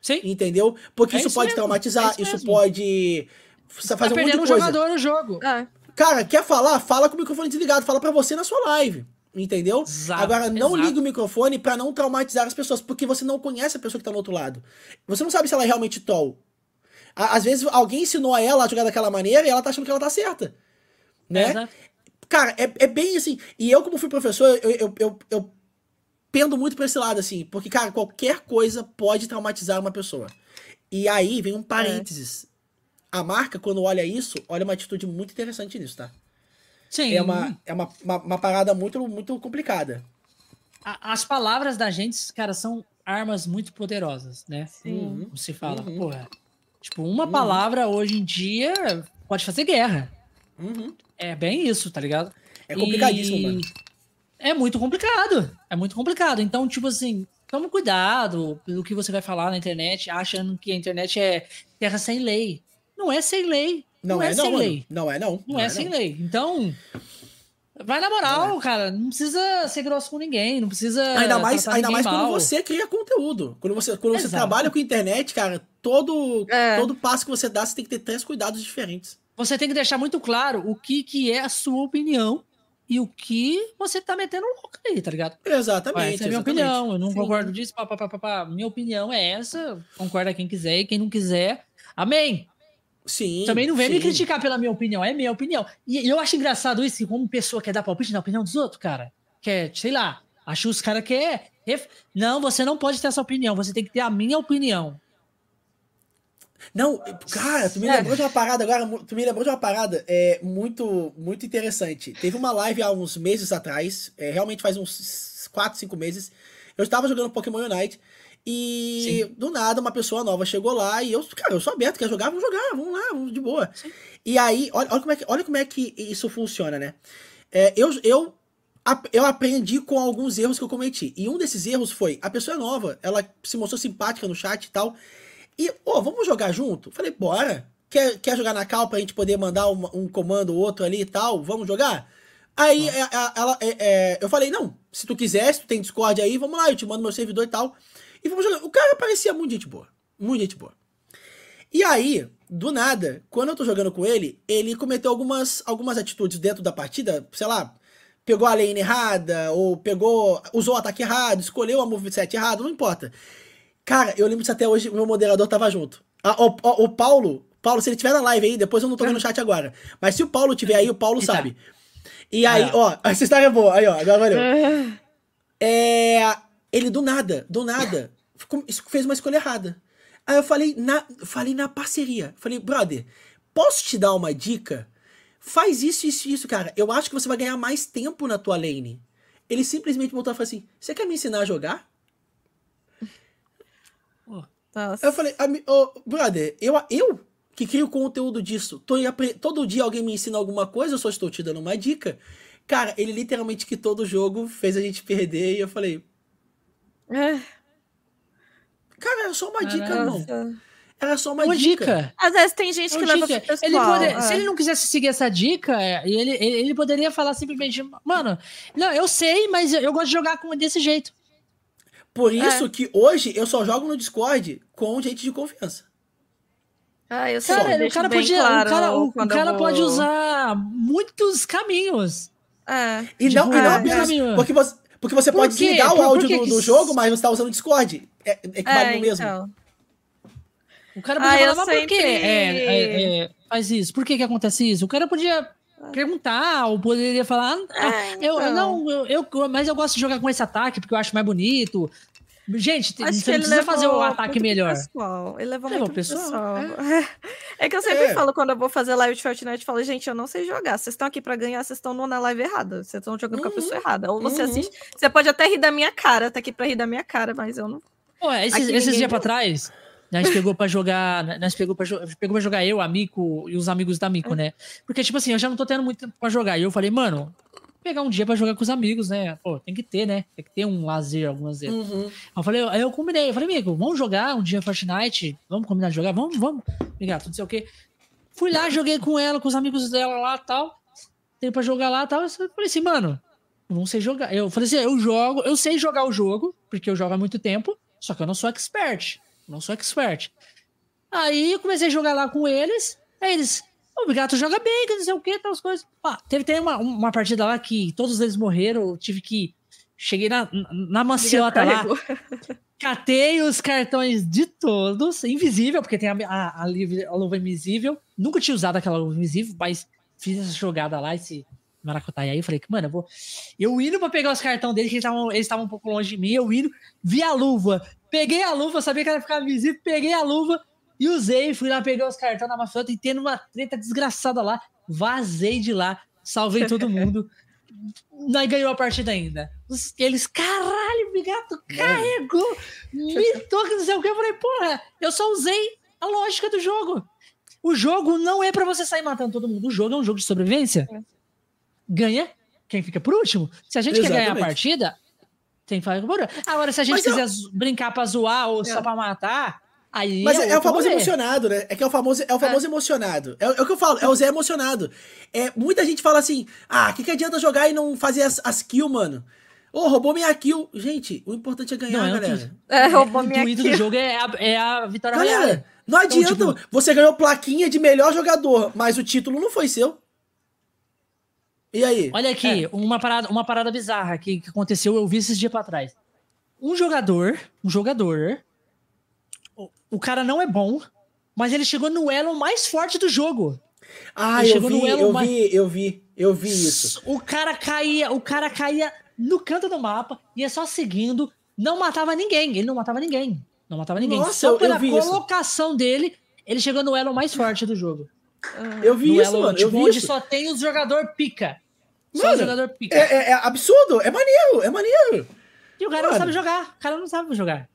Sim. Entendeu? Porque é isso, isso, pode mesmo. traumatizar, é isso, isso pode você faz tá um monte de coisa. um jogador no jogo. É. Cara, quer falar? Fala com o microfone desligado. Fala para você na sua live. Entendeu? Exato, Agora, não exato. liga o microfone para não traumatizar as pessoas, porque você não conhece a pessoa que tá no outro lado. Você não sabe se ela é realmente tol. Às vezes alguém ensinou a ela a jogar daquela maneira e ela tá achando que ela tá certa. Né? Exato. Cara, é, é bem assim. E eu, como fui professor, eu, eu, eu, eu pendo muito pra esse lado, assim. Porque, cara, qualquer coisa pode traumatizar uma pessoa. E aí vem um parênteses. É a marca, quando olha isso, olha uma atitude muito interessante nisso, tá? Sim. É uma, é uma, uma, uma parada muito, muito complicada. as palavras da gente, cara, são armas muito poderosas, né? Sim. Uhum. Como se fala, uhum. porra. Tipo, uma uhum. palavra hoje em dia pode fazer guerra. Uhum. É bem isso, tá ligado? É complicadíssimo, e... mano. É muito complicado. É muito complicado. Então, tipo assim, toma cuidado pelo que você vai falar na internet, achando que a internet é terra sem lei. Não é sem lei. Não, não é, é, sem lei. Não é, não. Não, não é, é, sem não. lei. Então, vai na moral, é. cara. Não precisa ser grosso com ninguém. Não precisa. Ainda mais, ainda mais quando você cria conteúdo. Quando você, quando você trabalha com internet, cara, todo, é. todo passo que você dá, você tem que ter três cuidados diferentes. Você tem que deixar muito claro o que, que é a sua opinião e o que você tá metendo louco aí, tá ligado? Exatamente. essa é a minha exatamente. opinião. Eu não Sim. concordo disso. Pá, pá, pá, pá, Minha opinião é essa. Concorda quem quiser e quem não quiser. Amém. Sim. Também não vem sim. me criticar pela minha opinião, é minha opinião. E eu acho engraçado isso, que como pessoa quer dar palpite na opinião dos outros, cara. Quer, sei lá, acho que os caras querem. Não, você não pode ter essa opinião, você tem que ter a minha opinião. Não, cara, tu me lembrou é. de uma parada agora, tu me lembrou de uma parada é, muito, muito interessante. Teve uma live há uns meses atrás, é, realmente faz uns 4, 5 meses. Eu estava jogando Pokémon Unite e Sim. do nada uma pessoa nova chegou lá e eu, cara, eu sou aberto, quer jogar? Vamos jogar, vamos lá, vamos de boa. Sim. E aí, olha, olha, como é que, olha como é que isso funciona, né? É, eu, eu, eu aprendi com alguns erros que eu cometi. E um desses erros foi, a pessoa é nova, ela se mostrou simpática no chat e tal. E, ô, oh, vamos jogar junto? Falei, bora. Quer, quer jogar na cal pra gente poder mandar um, um comando ou outro ali e tal? Vamos jogar? Aí é, ela, é, é, eu falei, não, se tu quiser, se tu tem Discord aí, vamos lá, eu te mando meu servidor e tal. E vamos jogar. O cara parecia muito gente boa. Muito gente boa. E aí, do nada, quando eu tô jogando com ele, ele cometeu algumas, algumas atitudes dentro da partida, sei lá, pegou a lane errada, ou pegou. usou o ataque errado, escolheu a moveset errado, não importa. Cara, eu lembro disso até hoje, o meu moderador tava junto. Ah, o, o, o, Paulo, Paulo, se ele tiver na live aí, depois eu não tô vendo no chat agora. Mas se o Paulo tiver aí, o Paulo sabe. E aí, ah. ó, essa história é boa. Aí, ó, agora valeu. É, ele do nada, do nada, fez uma escolha errada. Aí eu falei na, falei na parceria. Falei, brother, posso te dar uma dica? Faz isso, isso, isso, cara. Eu acho que você vai ganhar mais tempo na tua lane. Ele simplesmente voltou e falou assim: Você quer me ensinar a jogar? Nossa. Eu falei, oh, brother, eu, eu que crio conteúdo disso, tô todo dia alguém me ensina alguma coisa, eu só estou te dando uma dica. Cara, ele literalmente que todo jogo fez a gente perder e eu falei. É. Cara, era só uma Nossa. dica, irmão. Era só uma, uma dica. dica. Às vezes tem gente uma que dica. leva pessoal. Ele pode, é. Se ele não quisesse seguir essa dica, é, ele, ele poderia falar simplesmente, mano, não, eu sei, mas eu gosto de jogar com desse jeito. Por é. isso é. que hoje eu só jogo no Discord com gente de confiança. Ah, eu sei. Cara, o cara, podia, claro o cara, o, o cara vou... pode usar muitos caminhos. É. E, não, e não apenas. Porque você, porque você Por pode desligar o áudio do, do, jogo, mas você tá usando o Discord. É, é equivale é, mesmo. Então. O cara podia ah, falar, mas sempre... por que é, é, é, faz isso? Por que, que acontece isso? O cara podia perguntar, ou poderia falar, ah, é, então. eu, não, eu, eu, mas eu gosto de jogar com esse ataque porque eu acho mais bonito. Gente, Acho você precisa fazer o ataque melhor. Pessoal. Ele levou, levou muito pessoal. pessoal. É. é. que eu sempre é. falo, quando eu vou fazer live de Fortnite, eu falo, gente, eu não sei jogar. Vocês estão aqui pra ganhar, vocês estão na live errada. Vocês estão jogando uhum. com a pessoa uhum. errada. Ou você uhum. assiste. Você pode até rir da minha cara, tá aqui pra rir da minha cara, mas eu não. Pô, esses, esses dias pra trás, a gente pegou pra jogar. Nós pegou pra, pegou pra jogar eu, a Mico e os amigos da Mico, é. né? Porque, tipo assim, eu já não tô tendo muito tempo pra jogar. E eu falei, mano, pegar um dia pra jogar com os amigos, né? Pô, tem que ter, né? Tem que ter um lazer, algum lazer. Uhum. Eu falei, aí eu combinei, eu falei, amigo, vamos jogar um dia Fortnite? Vamos combinar de jogar? Vamos, vamos. Obrigado, não sei o quê. Fui lá, joguei com ela, com os amigos dela lá tal. Tem pra jogar lá tal. Eu falei assim, mano, eu não sei jogar. Eu falei assim, eu jogo, eu sei jogar o jogo, porque eu jogo há muito tempo, só que eu não sou expert. Não sou expert. Aí eu comecei a jogar lá com eles. Aí eles, o gato joga bem, que não sei o que, as coisas. Ah, teve, teve uma, uma partida lá que todos eles morreram. Eu tive que. Cheguei na, na maciota lá. Catei os cartões de todos, invisível, porque tem a, a, a, a luva invisível. Nunca tinha usado aquela luva invisível, mas fiz essa jogada lá, esse maracutaia aí. Eu falei, mano, eu vou. Eu indo pra pegar os cartões deles, que eles estavam um pouco longe de mim. Eu indo, vi a luva, Peguei a luva, sabia que ela ficava visível, peguei a luva e usei, fui lá pegar os cartões na mafiota e tendo uma treta desgraçada lá, vazei de lá, salvei todo mundo. Nós ganhou a partida ainda. Eles, caralho, o gato carregou, me toca, não sei o que. Eu falei, porra, eu só usei a lógica do jogo. O jogo não é para você sair matando todo mundo. O jogo é um jogo de sobrevivência. É. Ganha quem fica por último. Se a gente Exatamente. quer ganhar a partida, tem que falar com Agora, se a gente Mas quiser eu... brincar pra zoar ou é. só pra matar, aí. Mas é, é o famoso emocionado, né? É que é o famoso, é o famoso é. emocionado. É, é, o que eu falo, é o Zé emocionado. É, muita gente fala assim: ah, o que, que adianta jogar e não fazer as, as kills, mano? Ô, oh, roubou minha kill. Gente, o importante é ganhar, não, galera. É, roubou minha kill. O do jogo é a, é a vitória Galera, não adianta. Então, tipo... Você ganhou plaquinha de melhor jogador, mas o título não foi seu. E aí? Olha aqui, é. uma, parada, uma parada bizarra que, que aconteceu, eu vi esses dias pra trás. Um jogador, um jogador, o, o cara não é bom, mas ele chegou no elo mais forte do jogo. Ah, ele eu vi, eu mais... vi, eu vi, eu vi isso. O cara caía, o cara caía no canto do mapa, ia só seguindo, não matava ninguém, ele não matava ninguém. Não matava ninguém. Nossa, só pela colocação isso. dele, ele chegou no elo mais forte do jogo. Eu vi no isso, elo, mano. Tipo, eu vi onde isso. só tem os jogador pica. Só Mano, jogador pica. É, é, é, absurdo, é maneiro, é maneiro. E o cara Mano. não sabe jogar. O cara não sabe jogar.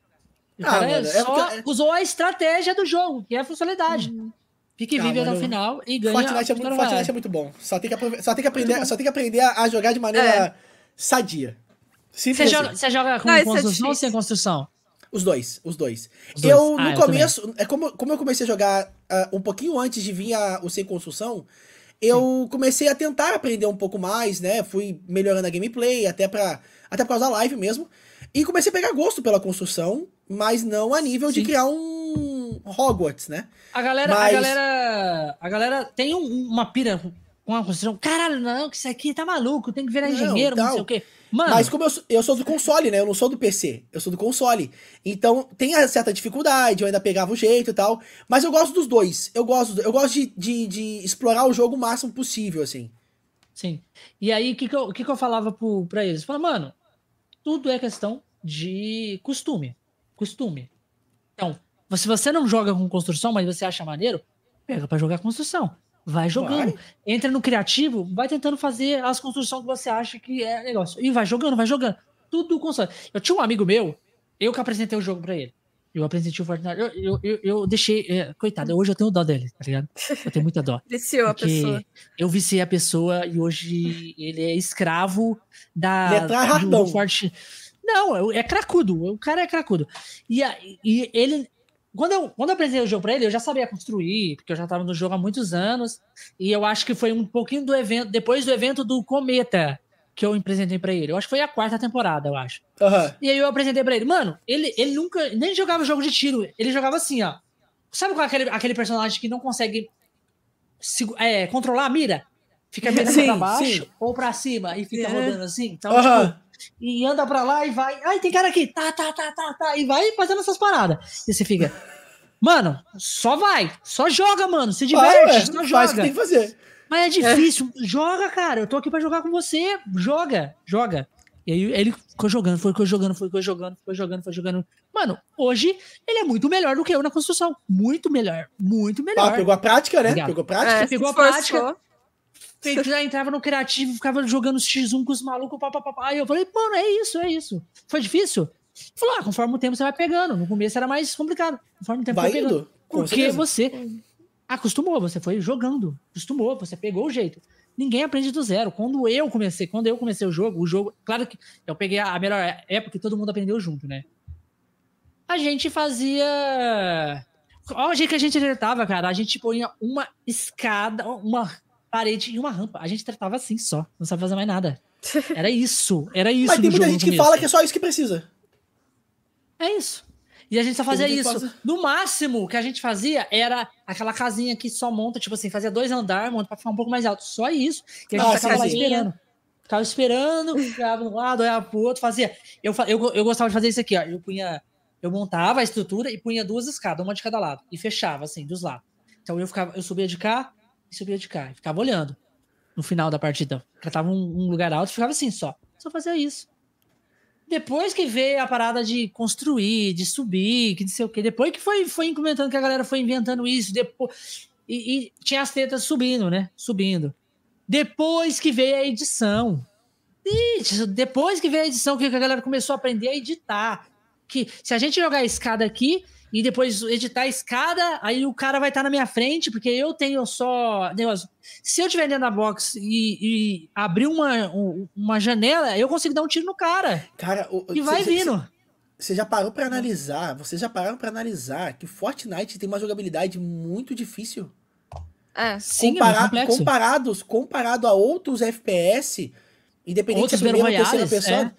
O ah, cara mano, é só porque... usou a estratégia do jogo, que é a funcionalidade. Uhum. Fica e ah, vive até o final e ganha. Fortnite é, muito, Fortnite é muito bom. Só tem que, só tem que aprender, só tem que aprender a, jogar de maneira é. sadia. Você joga, você joga com não, é construção é ou sem construção? Os dois, os dois. Os eu, dois. no ah, começo, é como, como eu comecei a jogar uh, um pouquinho antes de vir a, o sem construção, eu Sim. comecei a tentar aprender um pouco mais, né? Fui melhorando a gameplay, até, pra, até por causa da live mesmo. E comecei a pegar gosto pela construção, mas não a nível Sim. de criar um Hogwarts, né? A galera, mas... a galera, a galera tem um, uma pira com a construção. Caralho, não, que isso aqui tá maluco, tem que virar engenheiro, não, não sei o quê. Mano. Mas como eu sou, eu sou do console, né? Eu não sou do PC. Eu sou do console. Então tem certa dificuldade, eu ainda pegava o jeito e tal. Mas eu gosto dos dois. Eu gosto, eu gosto de, de, de explorar o jogo o máximo possível, assim. Sim. E aí, o que, que, eu, que, que eu falava pro, pra eles? Falava, mano, tudo é questão de costume. Costume. Então, se você não joga com construção, mas você acha maneiro, pega para jogar construção. Vai jogando. Vai. Entra no criativo, vai tentando fazer as construções que você acha que é negócio. E vai jogando, vai jogando. Tudo console. Eu tinha um amigo meu, eu que apresentei o jogo para ele. Eu apresentei o Fortnite. Eu, eu, eu, eu deixei. É, coitado, hoje eu tenho dó dele, tá ligado? Eu tenho muita dó. Viciou a pessoa. Eu viciei a pessoa e hoje ele é escravo da. Ele é do Forte. Não, é cracudo. O cara é cracudo. E, e ele. Quando eu, quando eu apresentei o jogo pra ele, eu já sabia construir, porque eu já tava no jogo há muitos anos. E eu acho que foi um pouquinho do evento, depois do evento do Cometa, que eu apresentei para ele. Eu acho que foi a quarta temporada, eu acho. Uhum. E aí eu apresentei para ele. Mano, ele, ele nunca nem jogava jogo de tiro. Ele jogava assim, ó. Sabe qual é aquele, aquele personagem que não consegue se, é, controlar a mira? Fica mirando sim, pra baixo sim. ou pra cima e fica é. rodando assim. Então, uhum. tipo, e anda pra lá e vai. Ai, tem cara aqui. Tá, tá, tá, tá, tá. E vai fazendo essas paradas. E você fica. Mano, só vai. Só joga, mano. Se diverte. Ah, só joga. Faz o que tem que fazer. Mas é difícil. É. Joga, cara. Eu tô aqui pra jogar com você. Joga, joga. E aí ele ficou jogando, foi jogando, foi jogando, foi jogando, foi jogando. Mano, hoje ele é muito melhor do que eu na construção. Muito melhor. Muito melhor. Ah, pegou a prática, né? Obrigado. Pegou a prática. É, pegou a prática. Fez, já entrava no criativo, ficava jogando X1 com os malucos, papapá. Aí eu falei, mano, é isso, é isso. Foi difícil? Falou, ah, conforme o tempo você vai pegando. No começo era mais complicado. Conforme o tempo vai, vai pegando. Porque você acostumou, você foi jogando, acostumou, você pegou o jeito. Ninguém aprende do zero. Quando eu comecei, quando eu comecei o jogo, o jogo, claro que eu peguei a melhor época que todo mundo aprendeu junto, né? A gente fazia Olha o jeito que a gente tratava, cara. A gente punha uma escada, uma parede e uma rampa. A gente tratava assim só. Não sabe fazer mais nada. Era isso. Era isso. Mas tem muita gente que fala que é só isso que precisa. É isso. E a gente só fazia isso. Fazer. No máximo que a gente fazia era aquela casinha que só monta, tipo assim, fazia dois andares, monta pra ficar um pouco mais alto. Só isso. E a gente ficava lá esperando. Ficava esperando, ficava um lado, olhava pro outro, fazia. Eu, eu, eu gostava de fazer isso aqui, ó. Eu punha. Eu montava a estrutura e punha duas escadas, uma de cada lado. E fechava, assim, dos lados. Então eu ficava, eu subia de cá e subia de cá. E ficava olhando no final da partida. Catava um, um lugar alto e ficava assim só. Só fazia isso. Depois que veio a parada de construir, de subir, que não sei o quê. Depois que foi, foi comentando que a galera foi inventando isso. Depois, e, e tinha as tetas subindo, né? Subindo. Depois que veio a edição. E depois que veio a edição, que a galera começou a aprender a editar. Que se a gente jogar a escada aqui, e depois editar a escada, aí o cara vai estar tá na minha frente, porque eu tenho só. Negócio. Se eu estiver dentro da box e, e abrir uma, uma janela, eu consigo dar um tiro no cara. Cara, o, e vai cê, vindo. Você já parou para analisar? Vocês já pararam para analisar que Fortnite tem uma jogabilidade muito difícil? É, sim, Compara é comparados, comparado a outros FPS, independente outros se é primeira ou terceira pessoa. É.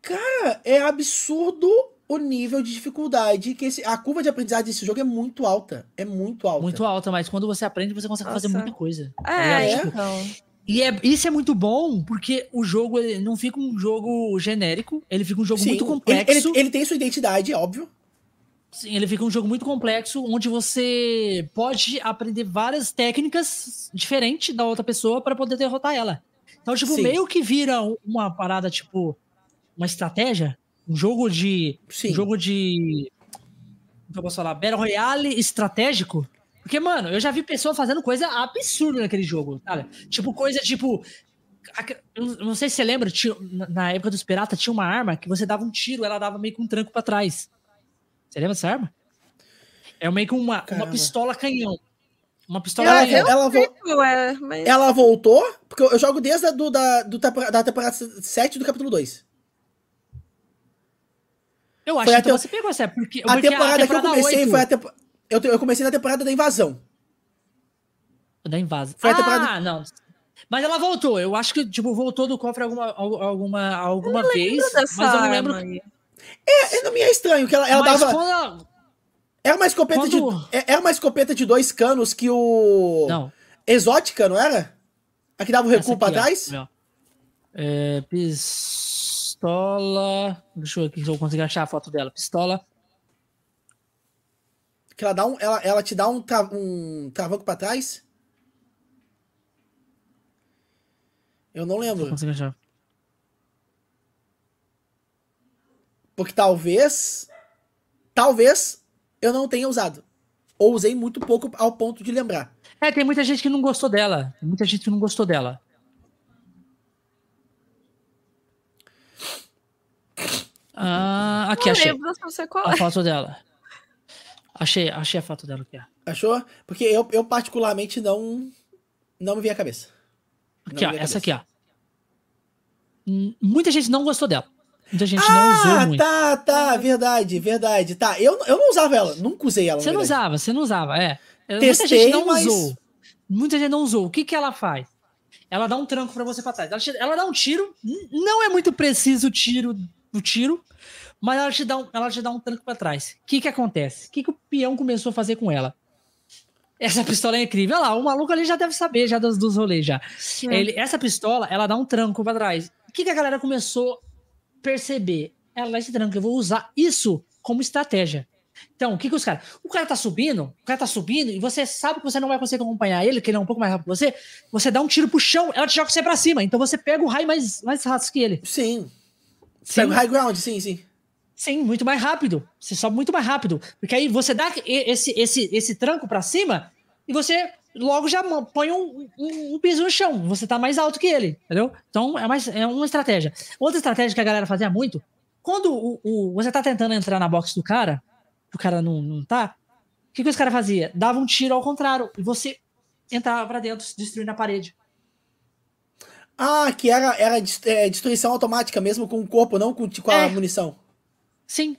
Cara, é absurdo o nível de dificuldade, que esse, a curva de aprendizagem desse jogo é muito alta. É muito alta. Muito alta, mas quando você aprende, você consegue Nossa. fazer muita coisa. É, tá é tipo, então. E é, isso é muito bom, porque o jogo não fica um jogo genérico, ele fica um jogo Sim, muito complexo. Ele, ele, ele, tem sua identidade, óbvio. Sim, ele fica um jogo muito complexo, onde você pode aprender várias técnicas diferentes da outra pessoa para poder derrotar ela. Então, tipo, Sim. meio que vira uma parada, tipo, uma estratégia, um jogo de. Sim. Um jogo de. Como eu posso falar? Battle Royale estratégico. Porque, mano, eu já vi pessoas fazendo coisa absurda naquele jogo, cara. Tipo, coisa tipo. Eu não sei se você lembra, tinha, na época dos piratas tinha uma arma que você dava um tiro, ela dava meio que um tranco para trás. Você lembra dessa arma? É meio que uma, uma pistola canhão. Uma pistola ela, canhão. Ela, vo é, mas... ela voltou? Porque eu jogo desde a do, da, do, da temporada 7 do capítulo 2. Eu acho que então você pegou essa, porque, a, porque temporada a temporada que eu comecei 8... foi a temporada. Eu, eu comecei na temporada da invasão. Da invasão. Foi a temporada... Ah, não. Mas ela voltou. Eu acho que, tipo, voltou do cofre alguma, alguma, alguma vez. Mas eu não lembro. É, não me é estranho que ela, ela dava. Ela... Era uma escopeta quando... de. É, era uma escopeta de dois canos que o. Não. Exótica, não era? A que dava o recuo pra trás? Ó. É, pis pistola. Deixa eu ver aqui se eu consigo achar a foto dela. Pistola. Que ela, dá um, ela, ela te dá um, tra, um travanco pra trás? Eu não lembro. Não consigo achar. Porque talvez. Talvez eu não tenha usado. Ou usei muito pouco ao ponto de lembrar. É, tem muita gente que não gostou dela. Tem muita gente que não gostou dela. Ah, aqui, Não achei. lembro, não sei qual A é. foto dela. Achei, achei a foto dela aqui. Achou? Porque eu, eu particularmente não. Não me vi a cabeça. Aqui, Não ó. a Essa cabeça. aqui, ó. Hum, Muita gente não gostou dela. Muita gente não Ah, usou muito. tá, tá, verdade, verdade. Tá, eu, eu não usava ela, nunca usei ela. Você não verdade. usava, você não usava, é. Muita Testei, gente não mas- usou. Muita gente não usou. O que, que ela faz? Ela dá um tranco pra você pra trás. Ela, ela dá um tiro. Não é muito preciso o tiro, o tiro, mas ela te dá um, ela te dá um tranco pra trás. O que, que acontece? O que, que o peão começou a fazer com ela? Essa pistola é incrível. Olha lá, o maluco ali já deve saber já dos, dos rolês já. Ele, essa pistola, ela dá um tranco pra trás. O que, que a galera começou a perceber? Ela dá esse tranco, eu vou usar isso como estratégia. Então, o que, que os caras. O cara tá subindo, o cara tá subindo, e você sabe que você não vai conseguir acompanhar ele, que ele é um pouco mais rápido que você. Você dá um tiro pro chão, ela te joga você pra cima. Então você pega o raio mais, mais rápido que ele. Sim. Sim. Pega o high ground, sim, sim. Sim, muito mais rápido. Você sobe muito mais rápido. Porque aí você dá esse, esse, esse tranco pra cima e você logo já põe um, um, um piso no chão. Você tá mais alto que ele, entendeu? Então é, mais, é uma estratégia. Outra estratégia que a galera fazia muito, quando o, o- você tá tentando entrar na box do cara, o cara não, não tá, o que, que os caras faziam? Dava um tiro ao contrário e você entrava pra dentro, destruindo a parede. Ah, que era, era é, destruição automática mesmo com o corpo, não com, com a É. munição. Sim.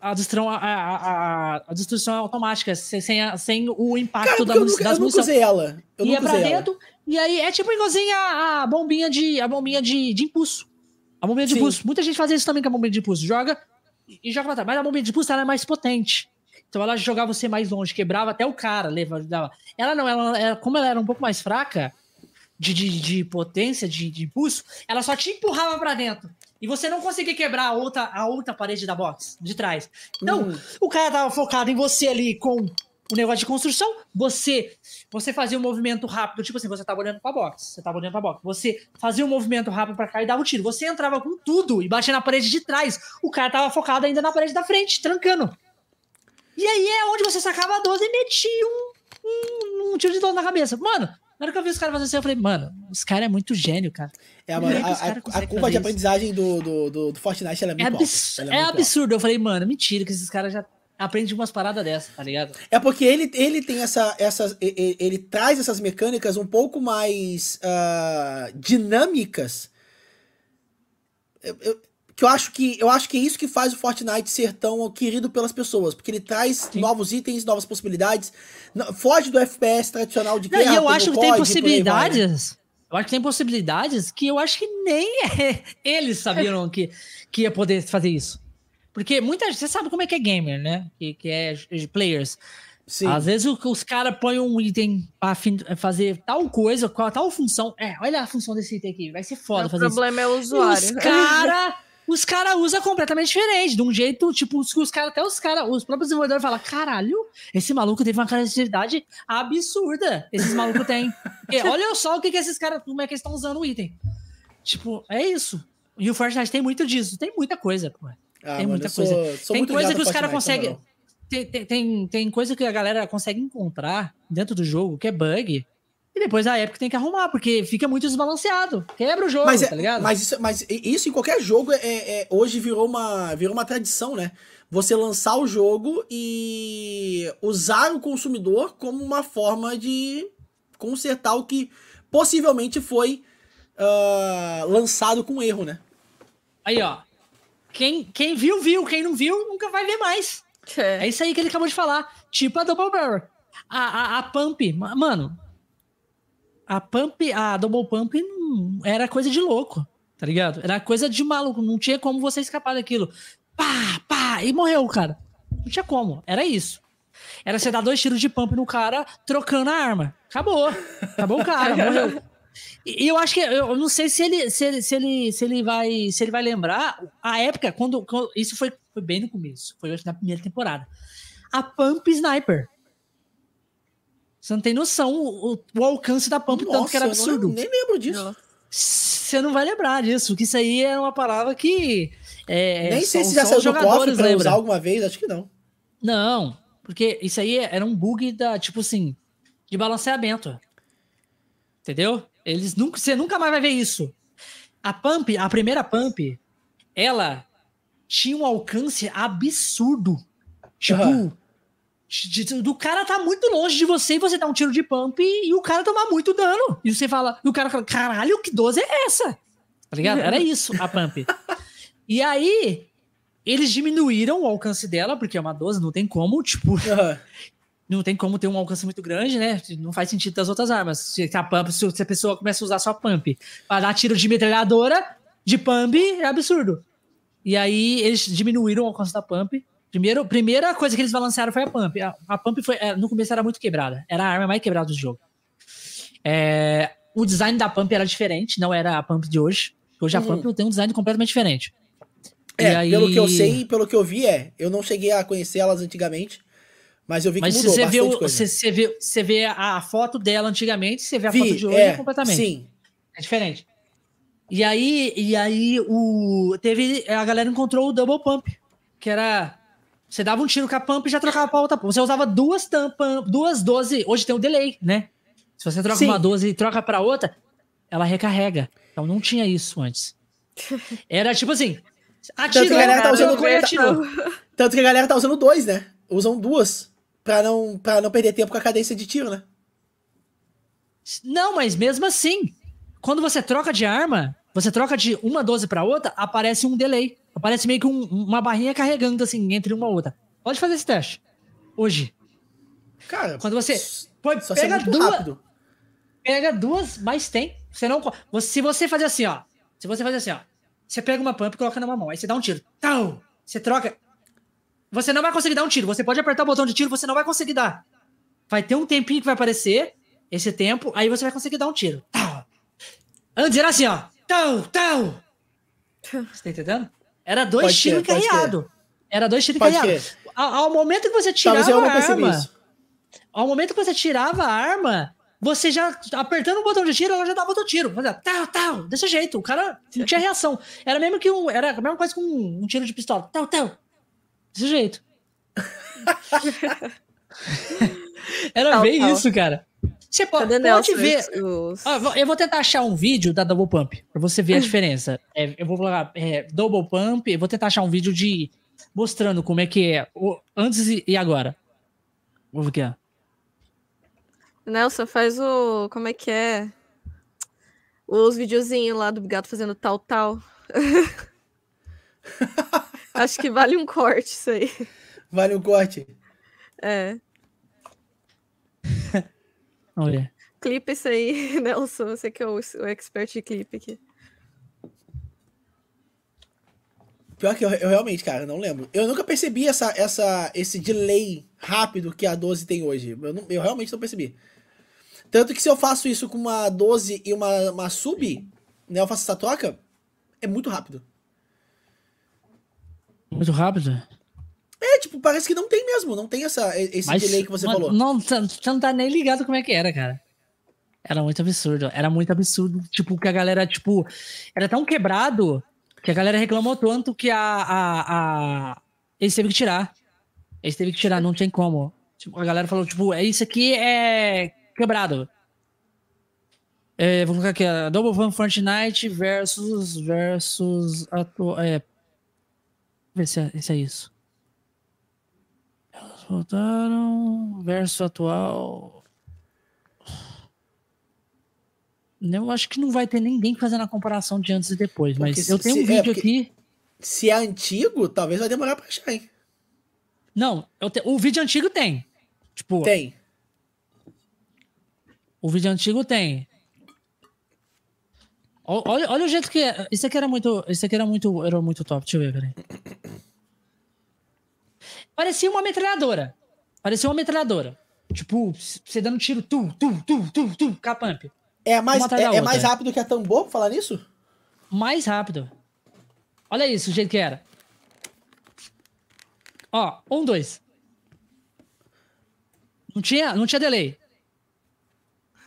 A destruição, a, a, a- destruição é automática, sem, sem, a- sem o impacto Cara, da porque eu nunca, das eu nunca usei ela. Eu ia nunca pra usei ela. dentro, e aí é tipo igualzinho a, a bombinha de a bombinha de, de impulso. A bombinha de Sim. impulso. Muita gente faz isso também com a bombinha de impulso. Joga e e joga pra trás. Mas a bombinha de impulso ela é mais potente. Então ela jogava você mais longe, quebrava até o cara, levava. Ela não, ela, ela- como ela era um pouco mais fraca de, de, de potência, de, de impulso, ela só te empurrava pra dentro. E você não conseguia quebrar a outra, a outra parede da box, de trás. Então, Hum. o cara tava focado em você ali com o negócio de construção, você você fazia um movimento rápido, tipo assim, você tava olhando pra box, você tava olhando pra box, você fazia um movimento rápido pra cá e dava um tiro. Você entrava com tudo e batia na parede de trás. O cara tava focado ainda na parede da frente, trancando. E aí é onde você sacava a 12 e metia um, um, um tiro de 12 na cabeça. Mano, na hora que eu vi os caras fazendo assim, eu falei, mano, esse cara é muito gênio, cara. É, mano, é a, os caras a- a curva de isso? aprendizagem do, do, do, do Fortnite ela é É, muito alta. abs- Ela é alta. absurdo. Eu falei, mano, mentira que esses caras já aprendem umas paradas dessas, tá ligado? É porque ele, ele tem essa, essas. e- e- Ele, traz essas mecânicas um pouco mais ah, dinâmicas. Eu- eu- que eu acho que eu acho que é isso que faz o Fortnite ser tão querido pelas pessoas, porque ele traz Sim. novos itens, novas possibilidades, não- foge do FPS tradicional de Não, guerra. e eu acho que COD, tem né? possibilidades. Eu acho que tem possibilidades que eu acho que nem eles sabiam que, que ia poder fazer isso. Porque muita gente, você sabe como é que é gamer, né? Que, que é players. Sim. Às vezes o- os caras põem um item pra fazer tal coisa, qual tal função. É, olha a função desse item aqui, vai ser foda o fazer isso. problema é o Os usuário. os cara usam completamente diferente, de um jeito, tipo, os, os cara, até os cara, os próprios desenvolvedores falam, caralho, esse maluco teve uma criatividade absurda, esses malucos têm. Porque olha só o que, que esses caras, como é que eles estão usando o item. Tipo, é isso. E o Fortnite tem muito disso, tem muita coisa, pô. Ah, tem mano, muita sou- coisa. sou tem coisa que os caras conseguem. tem, tem, tem coisa que a galera consegue encontrar dentro do jogo, que é bug. E depois a Epic tem que arrumar, porque fica muito desbalanceado. Quebra o jogo, Mas, é- tá ligado? mas, isso, mas isso em qualquer jogo é, é- hoje virou uma, virou uma tradição, né? Você lançar o jogo e usar o consumidor como uma forma de consertar o que possivelmente foi ah, lançado com erro, né? Aí, ó. Quem, quem viu, viu. Quem não viu, nunca vai ver mais. É É. isso aí que ele acabou de falar. Tipo a Double Barrel. A, a, a Pump, ma- mano. A Pump, a Double Pump era coisa de louco, tá ligado? Era coisa de maluco. Não tinha como você escapar daquilo. Pá, pá, e morreu o cara. Não tinha como. Era isso. Era você dar dois tiros de pump no cara, trocando a arma. Acabou. Acabou o cara, morreu. E eu acho que eu não sei se ele, se ele, se ele, se ele vai, se ele vai lembrar a época quando, quando- isso foi, foi bem no começo, foi na primeira temporada. A Pump Sniper. Você não tem noção o, o alcance da Pump tanto que era eu não- absurdo. nem lembro disso. você não vai lembrar disso, que isso aí é uma palavra que. É, Nem sei se já saiu do cofre pra usar alguma vez, acho que não. Não, porque isso aí era um bug da, tipo assim, de balanceamento. Entendeu? Eles nunca, você nunca mais vai ver isso. A Pump, a primeira Pump, ela tinha um alcance absurdo. Tipo, uhum. Do cara tá muito longe de você e você dá um tiro de pump e, e o cara toma muito dano. E você fala, e o cara fala, caralho, que 12 é essa? Tá ligado? Era isso, a pump. e aí, eles diminuíram o alcance dela, porque é uma 12, não tem como, tipo. Uhum. Não tem como ter um alcance muito grande, né? Não faz sentido das outras armas. Se a, pump, se a pessoa começa a usar só pump para dar tiro de metralhadora, de pump, é absurdo. E aí eles diminuíram o alcance da pump. Primeiro, primeira coisa que eles balancearam foi a pump. A, a pump foi, é, no começo era muito quebrada. Era a arma mais quebrada do jogo. É, o design da pump era diferente, não era a pump de hoje. Hoje a uhum. pump tem um design completamente diferente. É, aí... pelo que eu sei, pelo que eu vi, é. Eu não cheguei a conhecer elas antigamente, mas eu vi que mas mudou você vê o, você, você, vê, você vê a foto dela antigamente, você vê a vi, foto de hoje é, completamente. Sim. É diferente. E aí, e aí o teve a galera encontrou o double pump, que era você dava um tiro com a pump e já trocava pra outra pump. Você usava duas tampas, duas 12, hoje tem o delay, né? Se você troca Sim. uma 12 e troca para outra, ela recarrega. Então não tinha isso antes. Era tipo assim, atirou, Tanto que a galera tá usando, atirou. Tanto que a galera tá usando dois, né? Usam duas pra não, pra não perder tempo com a cadência de tiro, né? Não, mas mesmo assim, quando você troca de arma, você troca de uma 12 para outra, aparece um delay. Aparece meio que um, uma barrinha carregando assim entre uma outra. Pode fazer esse teste. Hoje. Cara, quando você pode só pega duas, rápido. pega duas, mas tem. Você não se você fazer assim, ó. Se você fazer assim, ó. Você pega uma pump e coloca numa mão, aí você dá um tiro. Tal. Você troca. Você não vai conseguir dar um tiro. Você pode apertar o botão de tiro, você não vai conseguir dar. Vai ter um tempinho que vai aparecer esse tempo, aí você vai conseguir dar um tiro. Tal. Antes era assim, ó. Tal, tal. Você tá entendendo? Era dois pode tiros encarreados. Era dois tiros encarreados. Ao, ao, momento que você tirava a arma. Isso. Ao momento que você tirava a arma, você já apertando o botão de tiro, ela já dava outro tiro. Fazia tal, tal, desse jeito. O cara não tinha reação. Era mesmo que um. Era a mesma coisa com um, um tiro de pistola. Tal, tal. Desse jeito. era tal, bem tal. isso, cara. Você pode, pode Nelson, ver. Os... eu vou tentar achar um vídeo da Double Pump pra você ver a diferença. É, eu vou falar é, Double Pump, eu vou tentar achar um vídeo de mostrando como é que é o, antes e agora. Vamos ver aqui. Nelson, faz o. Como é que é? Os videozinhos lá do gato fazendo tal, tal. Acho que vale um corte isso aí. Vale um corte? É. Olha. Clipe isso aí, Nelson. Você que é o, o expert de clipe aqui. Pior que eu, eu, realmente, cara, não lembro. Eu nunca percebi essa, essa, esse delay rápido que a 12 tem hoje. Eu, não, eu realmente não percebi. Tanto que se eu faço isso com uma 12 e uma, uma sub, né, eu faço essa troca, é muito rápido. Muito rápido? É, tipo, parece que não tem mesmo, não tem essa, esse Mas, delay que você falou. Não, você não tá nem ligado como é que era, cara. Era muito absurdo, era muito absurdo. Tipo, que a galera, tipo, era tão quebrado que a galera reclamou tanto que a. a, a... Eles teve que tirar. Eles teve que tirar, não tem como. Tipo, a galera falou, tipo, é isso aqui é quebrado. É, vou colocar aqui, a Double Fun Fortnite versus. versus. Atu é, ver se é, se é isso voltaram. Verso atual. Eu acho que não vai ter ninguém fazendo a comparação de antes e depois, porque mas eu tenho se, um vídeo é, aqui. Se é antigo, talvez vai demorar pra achar, hein? Não, te, o vídeo antigo tem. Tipo. Tem. O vídeo antigo tem. Olha, olha o jeito que é. Isso aqui era muito. Isso aqui era muito. Era muito top. Deixa eu ver, peraí. Parecia uma metralhadora. Parecia uma metralhadora. Tipo, você dando tiro, tu, tu, tu, tu, tu, capamp. É mais, é, é, mais rápido que a tambor, pra falar nisso? Mais rápido. Olha isso, o jeito que era. Ó, um, dois. Não tinha, não tinha delay.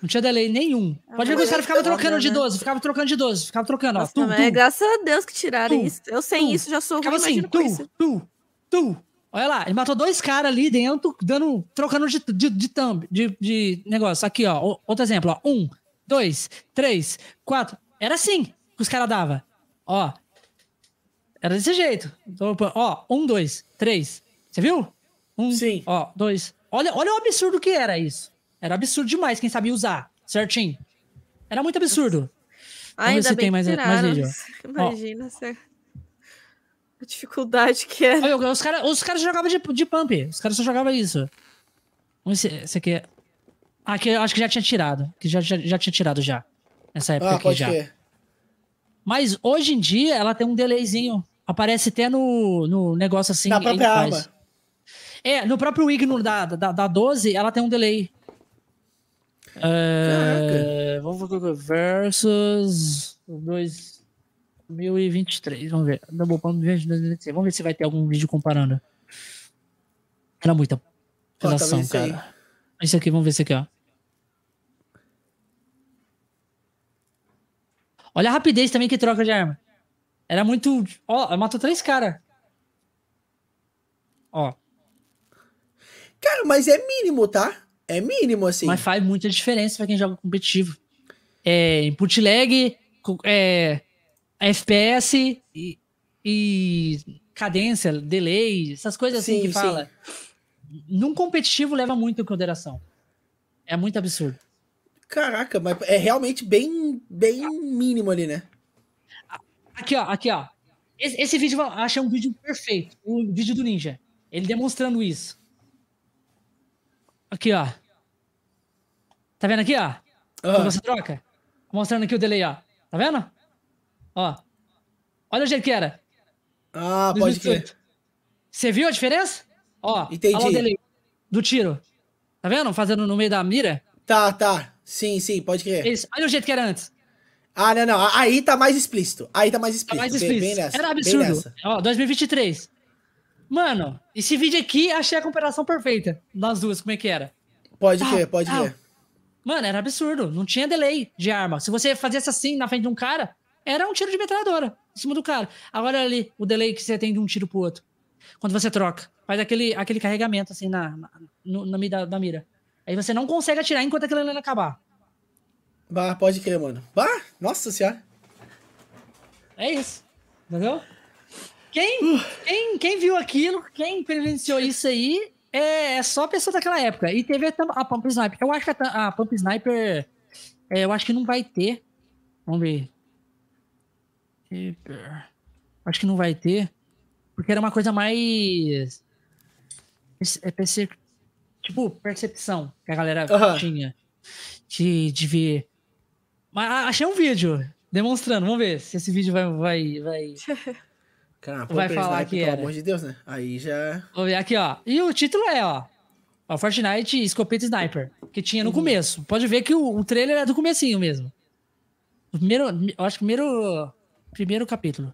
Não tinha delay nenhum. Ah, Pode ver que os caras ficavam é foda, trocando de né? 12, ficavam trocando de 12, ficavam trocando, ó. Nossa, é graças a Deus que tiraram tum, isso. Eu sem tum. isso já sou ruim, Ficava assim, tu, tu, tu. Olha lá, ele matou dois caras ali dentro, dando, trocando de, de, de thumb, de, de negócio. Aqui, ó. Outro exemplo, ó. Um, dois, três, quatro. Era assim que os caras davam. Ó. Era desse jeito. Então, Ó, um, dois, três. Você viu? Um, Sim. ó, dois. Olha, olha o absurdo que era isso. Era absurdo demais quem sabia usar certinho. Era muito absurdo. ver Ainda se bem tem mais- que mais vídeo. Imagina se- a dificuldade que é. Olha, Os caras os cara jogavam de, de pump. Os caras só jogavam isso. Vamos ver se esse aqui é. Ah, aqui eu acho que já tinha tirado. Que já, já, já tinha tirado já. Nessa época Ah, aqui pode já. crer. Mas hoje em dia ela tem um delayzinho. Aparece até no, no negócio assim. Na própria faz. arma. É, no próprio Igno da, da, da 12, ela tem um delay. É, vamos ver. Versus 2023. Vamos ver. Double Pump 2026. Vamos ver se vai ter algum vídeo comparando. Era muita tá apelação, vendo isso aí? cara. Esse aqui, vamos ver esse aqui, ó. Olha a rapidez também que troca de arma. Era muito. Ó, matou três caras. Ó. Cara, mas é mínimo, tá? É mínimo, assim. Mas faz muita diferença pra quem joga competitivo. É, input lag, é, FPS e, e cadência, delay, essas coisas assim Sim, que sim. fala. Num competitivo leva muito em consideração. É muito absurdo. Caraca, mas é realmente bem, bem mínimo ali, né? Aqui, ó, aqui, ó. Esse, esse vídeo eu acho um vídeo perfeito. O vídeo do Ninja. Ele demonstrando isso. Aqui, ó. Tá vendo aqui, ó? Aham. você troca. Mostrando aqui o delay, ó. Tá vendo? Ó. Olha o jeito que era. Ah, pode crer. 2018. Você viu a diferença? Ó. Entendi. Olha lá o delay do tiro. Tá vendo? Fazendo no meio da mira. Tá, tá. Sim, sim, pode crer. Isso. Olha o jeito que era antes. Ah, não, não. Aí tá mais explícito. Aí tá mais Tá explícito. mais Bem- explícito. Bem nessa. Era bem absurdo. Ó, 2023. Mano, esse vídeo aqui, achei a comparação perfeita das duas, como é que era. Pode Tá, crer, pode tá. crer. Mano, era absurdo. Não tinha delay de arma. Se você fizesse assim na frente de um cara, era um tiro de metralhadora em cima do cara. Agora ali, o delay que você tem de um tiro pro outro. Quando você troca. Faz aquele, aquele carregamento assim na, na, no- na, mira- da mira. Aí você não consegue atirar enquanto aquilo ali não acabar. Bah, pode crer, mano. Bah, nossa senhora. É isso. Entendeu? Quem, quem, quem viu aquilo, quem presenciou isso aí, é, é só pessoa daquela época. E teve a, a Pump Sniper. Eu acho que a, a Pump Sniper. é, eu acho que não vai ter. Vamos ver. Acho que não vai ter. Porque era uma coisa mais. É perce- tipo, percepção que a galera tinha. De, de ver. Mas achei um vídeo demonstrando. Vamos ver se esse vídeo vai. vai, vai... Cara, Vai falar Sniper, que pelo era. amor de Deus, né? Aí já. Vamos ver aqui, ó. E o título é, ó. ó Fortnite Escopeta Sniper. Que tinha no começo. Pode ver que o, o trailer é do comecinho mesmo. O primeiro. Eu acho que o primeiro. Primeiro capítulo.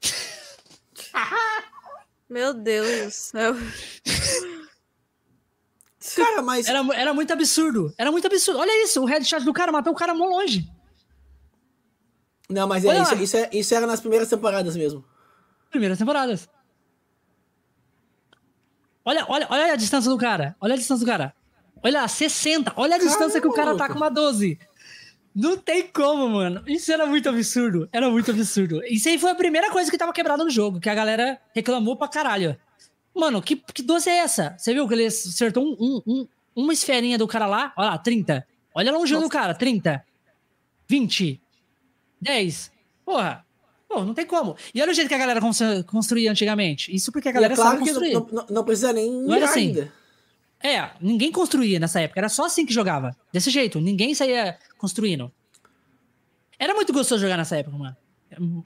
Meu Deus do céu. Cara, mas. Era, era muito absurdo. Era muito absurdo. Olha isso, o headshot do cara matou o cara mó longe. Não, mas é, isso, isso, é, isso era nas primeiras temporadas mesmo. Primeiras temporadas. Olha, olha, olha a distância do cara. Olha a distância do cara. Olha, 60. Olha a distância que o cara tá com uma 12. Não tem como, mano. Isso era muito absurdo. Era muito absurdo. Isso aí foi a primeira coisa que tava quebrada no jogo, que a galera reclamou pra caralho. Mano, que, que 12 é essa? Você viu que ele acertou um, um- um- uma esferinha do cara lá? Olha lá, 30. Olha longe do cara, 30. 20. 10. Porra. Pô, não tem como. E olha o jeito que a galera constru- construía antigamente. Isso porque a E galera é claro sabe que construir. não, não, não precisa nem Não era assim. ainda. É, ninguém construía nessa época. Era só assim que jogava. Desse jeito. Ninguém saía construindo. Era muito gostoso jogar nessa época, mano.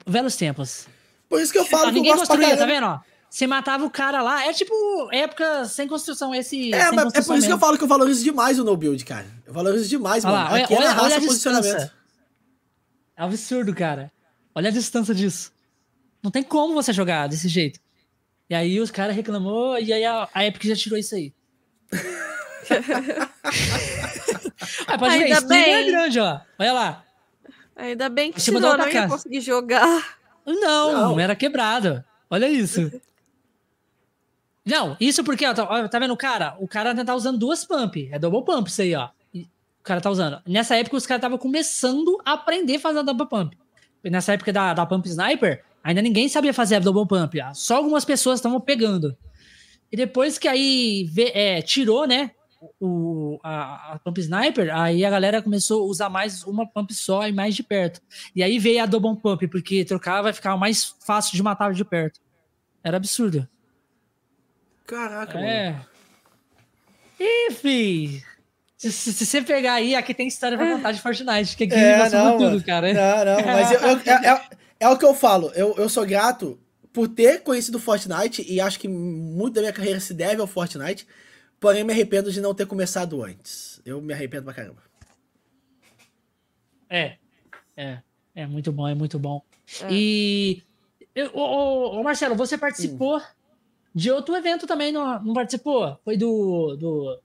Velos tempos. Por isso que eu falo que eu ninguém gosto pra construía, tá vendo? Ó, você matava o cara lá. É tipo época sem construção. Esse. É, mas é por isso que eu mesmo. falo que eu valorizo demais o no build, cara. Eu valorizo demais, Olha mano. lá, olha, Aqui é na olha, olha raça a posicionamento. É absurdo, cara. Olha a distância disso. Não tem como você jogar desse jeito. E aí os caras reclamou e aí a, a Epic já tirou isso aí. Ah, pode Ainda ver, é bem. grande, ó. Olha lá. Ainda bem que Você tirou, não ia conseguir jogar. Não, Não. era quebrado. Olha isso. Não, isso porque, ó, tá, ó, tá vendo o cara? O cara tá usando duas pump. É double pump isso aí, ó. E o cara tá usando. Nessa época, os caras estavam começando a aprender a fazer a double pump. E Nessa época da, da Pump Sniper, ainda ninguém sabia fazer a double pump. ó. Só algumas pessoas estavam pegando. E depois que aí é, tirou, né? O, a, a Pump Sniper, aí a galera começou a usar mais uma pump só e mais de perto. E aí veio a double pump, porque trocava e ficava mais fácil de matar de perto. Era absurdo. Caraca, mano. É. Ih, fi. Se, se- se você pegar aí, aqui tem história pra contar de Fortnite, que aqui É, passou não, tudo, mano. cara. Não, não, mas eu- eu- é, é- é o que eu falo. Eu, eu sou grato por ter conhecido Fortnite e acho que muito da minha carreira se deve ao Fortnite. Porém, me arrependo de não ter começado antes. Eu me arrependo pra caramba. É. É. É muito bom, é muito bom. É. E. eu- Ô, ô, ô, Marcelo, você Hum. participou de outro evento também, não, não participou? Foi do. do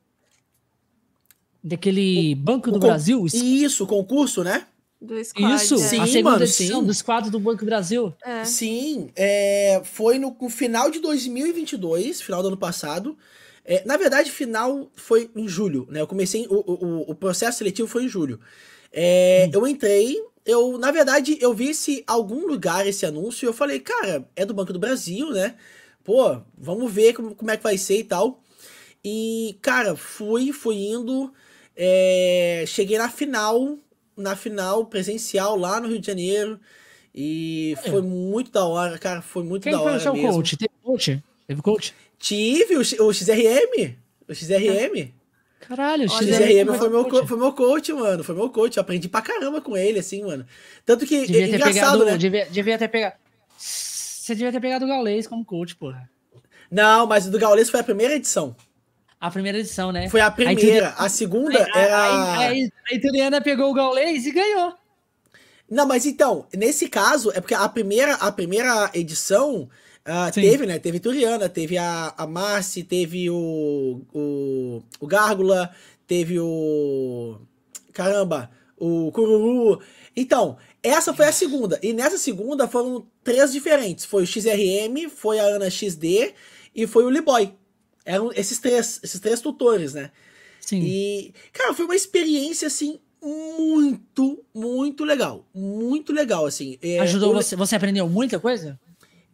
daquele Banco do o Brasil? Isso, concurso, né? Do squad. Isso, é. Sim, a segunda mano, edição sim. dos quadros do Banco do Brasil. É. Sim, é, foi no, no final de 2022, final do ano passado. É, na verdade, final foi em julho, né? Eu comecei, o, o, o processo seletivo foi em julho. É, Eu entrei, eu, na verdade, eu vi esse algum lugar esse anúncio e eu falei, cara, é do Banco do Brasil, né? Pô, vamos ver como, como é que vai ser e tal. E, cara, fui, fui indo, é, cheguei na final, na final presencial lá no Rio de Janeiro. E Olha. foi muito da hora, cara, foi muito Quem da foi hora o seu mesmo. coach? Teve coach? Teve coach? Tive o, X- o XRM, o XRM. Caralho, O Olha, XRM foi meu, coach. co- foi meu coach, mano, foi meu coach. Eu aprendi pra caramba com ele, assim, mano. Tanto que, Devia é ter engraçado, pegado, né? devia, devia ter pegado. Você devia ter pegado o Gaulês como coach, porra. Não, mas o do Gaules foi a primeira edição. A primeira edição, né? Foi a primeira. tudo- A segunda Aí- era... aí a italiana pegou o Gaulês e ganhou. Não, mas então, nesse caso, é porque a primeira, a primeira edição Sim. teve, né? Teve Turiana, teve a, a Marci, teve o, o, o Gárgula, teve o. Caramba, o Cururu. Então, essa foi a segunda. E nessa segunda foram três diferentes. Foi o XRM, foi a Ana XD e foi o Liboy. Eram esses três, esses três tutores, né? Sim. E, cara, foi uma experiência, assim, muito, muito legal. Muito legal, assim. É, Ajudou eu- você. Você aprendeu muita coisa?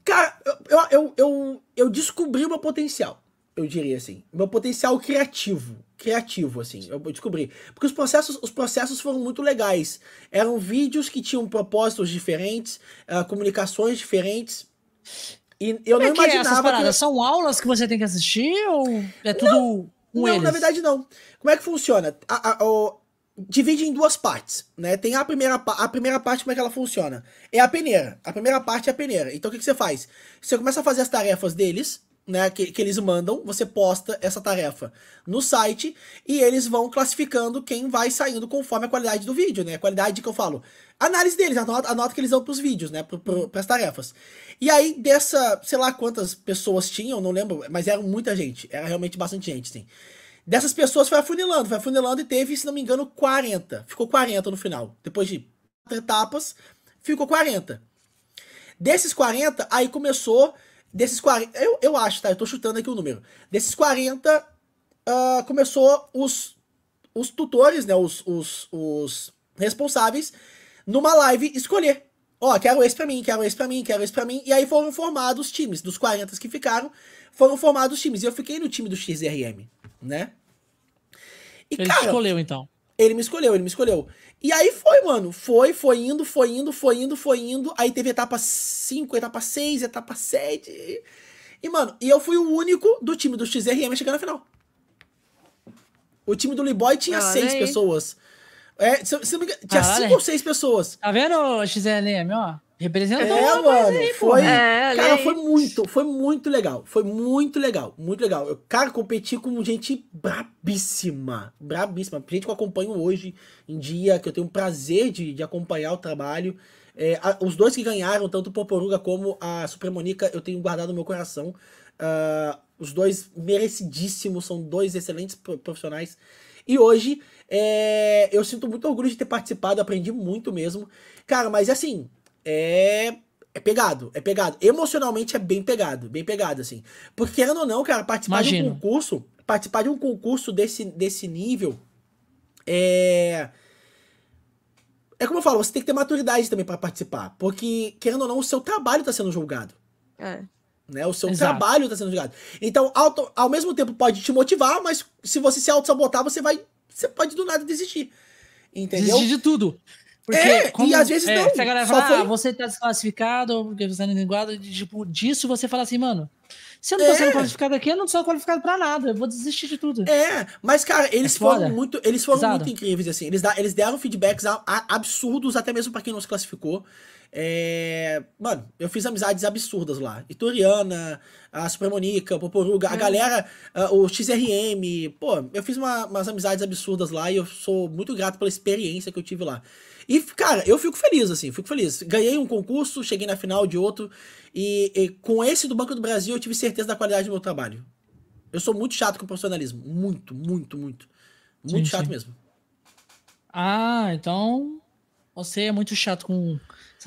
Cara, eu, eu, eu, eu, descobri o meu potencial, eu diria assim. Meu potencial criativo. Criativo, assim, eu descobri. Porque os processos, os processos foram muito legais. Eram vídeos que tinham propósitos diferentes, ah, comunicações diferentes. E eu Como não é que é essas imaginava que... paradas? São aulas que você tem que assistir ou é tudo com não, eles? na verdade não. Como é que funciona? A- a- o- divide em duas partes, né? Tem a primeira, a primeira parte, como é que ela funciona? É a peneira. A primeira parte é a peneira. Então o que, que você faz? Você começa a fazer as tarefas deles, né? Que, que eles mandam, você posta essa tarefa no site e eles vão classificando quem vai saindo conforme a qualidade do vídeo, né? A qualidade que eu falo. Análise deles, a nota, a nota que eles dão pros vídeos, né? Pro, pras tarefas. E aí, dessa, sei lá quantas pessoas tinham, não lembro, mas era muita gente. Era realmente bastante gente, sim. Dessas pessoas foi afunilando, foi afunilando e teve, se não me engano, 40. Ficou 40 no final. Depois de etapas, ficou 40. Desses 40, aí começou. Desses 40. Eu, eu acho, tá? Eu tô chutando aqui o número. Desses 40, ah, começou os, os tutores, né? Os, os, os responsáveis, numa live, escolher. Ó, quero esse pra mim, quero esse pra mim, quero esse pra mim. E aí foram formados times. Dos 40 que ficaram, foram formados times. E eu fiquei no time do XRM, né? E, Ele cara, escolheu, então. ele me escolheu, ele me escolheu. E aí foi, mano. Foi, foi indo, foi indo, foi indo, foi indo. Aí teve etapa 5, etapa 6, etapa 7. E, mano, e eu fui o único do time do XRM a chegar na final. O time do Liboy tinha Olha seis aí. pessoas. É, se, se não me engano, tinha Caralho. cinco ou seis pessoas. Tá vendo, XLM, ó? Representou É, mano, aí, foi. É, cara, aí. foi muito, foi muito legal. Foi muito legal, muito legal. Eu, cara, competi com gente brabíssima, brabíssima. Gente que eu acompanho hoje em dia, que eu tenho o prazer de, de acompanhar o trabalho. É, a, os dois que ganharam, tanto o Poporuga como a Supremonica, eu tenho guardado no meu coração. Uh, os dois merecidíssimos, são dois excelentes profissionais. E hoje é, eu sinto muito orgulho de ter participado, aprendi muito mesmo. Cara, mas assim, é, é pegado, é pegado. Emocionalmente é bem pegado, bem pegado, assim. Porque querendo ou não, cara, participar Imagino. de um concurso, participar de um concurso desse, desse nível é. É como eu falo, você tem que ter maturidade também para participar. Porque, querendo ou não, o seu trabalho está sendo julgado. É. Né? O seu Exato. trabalho está sendo julgado. Então, auto, ao mesmo tempo, pode te motivar, mas se você se auto-sabotar, você vai. Você pode do nada desistir. Entendeu? Desistir de tudo. Porque, é, como, e às vezes é, não. Se a galera fala, foi... ah, você tá desclassificado, porque você é linguado, tipo, disso você fala assim, mano, se eu não tô é. sendo qualificado aqui, eu não sou qualificado pra nada, eu vou desistir de tudo. É, mas, cara, eles é foram muito, eles foram muito incríveis, assim, eles, eles deram feedbacks a, a, absurdos, até mesmo pra quem não se classificou. É... Mano, eu fiz amizades absurdas lá. Ituriana, a Supremonica, o Poporuga, a é. galera, o XRM. Pô, eu fiz uma, umas amizades absurdas lá e eu sou muito grato pela experiência que eu tive lá. E, cara, eu fico feliz, assim, fico feliz. Ganhei um concurso, cheguei na final de outro. E, e com esse do Banco do Brasil, eu tive certeza da qualidade do meu trabalho. Eu sou muito chato com profissionalismo. Muito, muito, muito. Muito sim, chato sim. mesmo. Ah, então. Você é muito chato com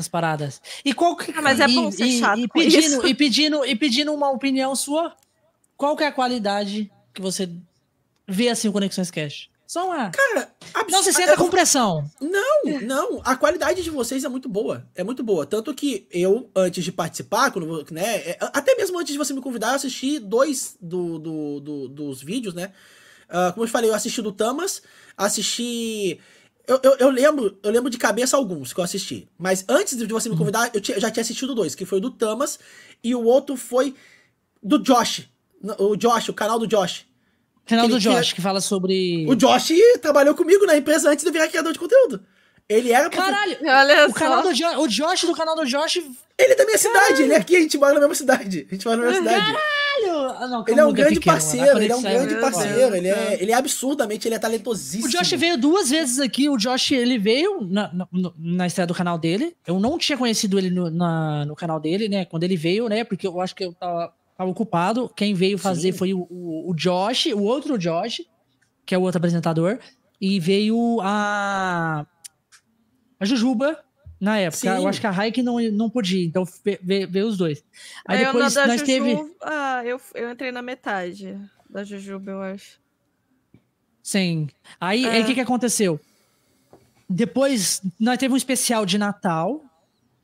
essas paradas. E qual que. Ah, mas é bom ser chato. E, e pedindo, e, pedindo, e pedindo uma opinião sua, qual que é a qualidade que você vê assim o Conexões Cash? Só uma. Cara, abs... não se senta com pressão. Não, não. A qualidade de vocês é muito boa. É muito boa. Tanto que eu, antes de participar, quando, né, é, até mesmo antes de você me convidar, eu assisti dois do, do, do dos vídeos, né? Uh, como eu falei, eu assisti do Tamas, assisti eu, eu, eu, lembro, eu lembro de cabeça alguns que eu assisti. Mas antes de você me convidar, eu, tinha, eu, já tinha assistido dois, que foi o do Tamas e o outro foi do Josh. O Josh, o canal do Josh. Canal do Josh, que, que fala sobre. O Josh trabalhou comigo na empresa antes de eu virar criador de conteúdo. Ele era. Caralho! Olha o, canal do jo o Josh do canal do Josh. Ele é da minha Caralho. cidade, ele é aqui, a gente mora na mesma cidade. A gente mora na mesma cidade. Caralho! Ah, não, ele é um grande pequeno, parceiro, ele é um grande parceiro. Ele é, ele é absurdamente, ele é talentosíssimo. O Josh veio duas vezes aqui. O Josh, ele veio na, na, na estreia do canal dele. Eu não tinha conhecido ele no, na, no canal dele, né? Quando ele veio, né? Porque eu acho que eu tava, tava ocupado. Quem veio fazer Sim. foi o, o, o Josh, o outro Josh, que é o outro apresentador. E veio a a Jujuba, na época, Sim. eu acho que a Raik não, não podia, então veio os dois. Aí é, depois nós Juju, teve. Ah, eu, eu entrei na metade da Jujuba, eu acho. Sim. Aí o é. que, que aconteceu? Depois, nós teve um especial de Natal.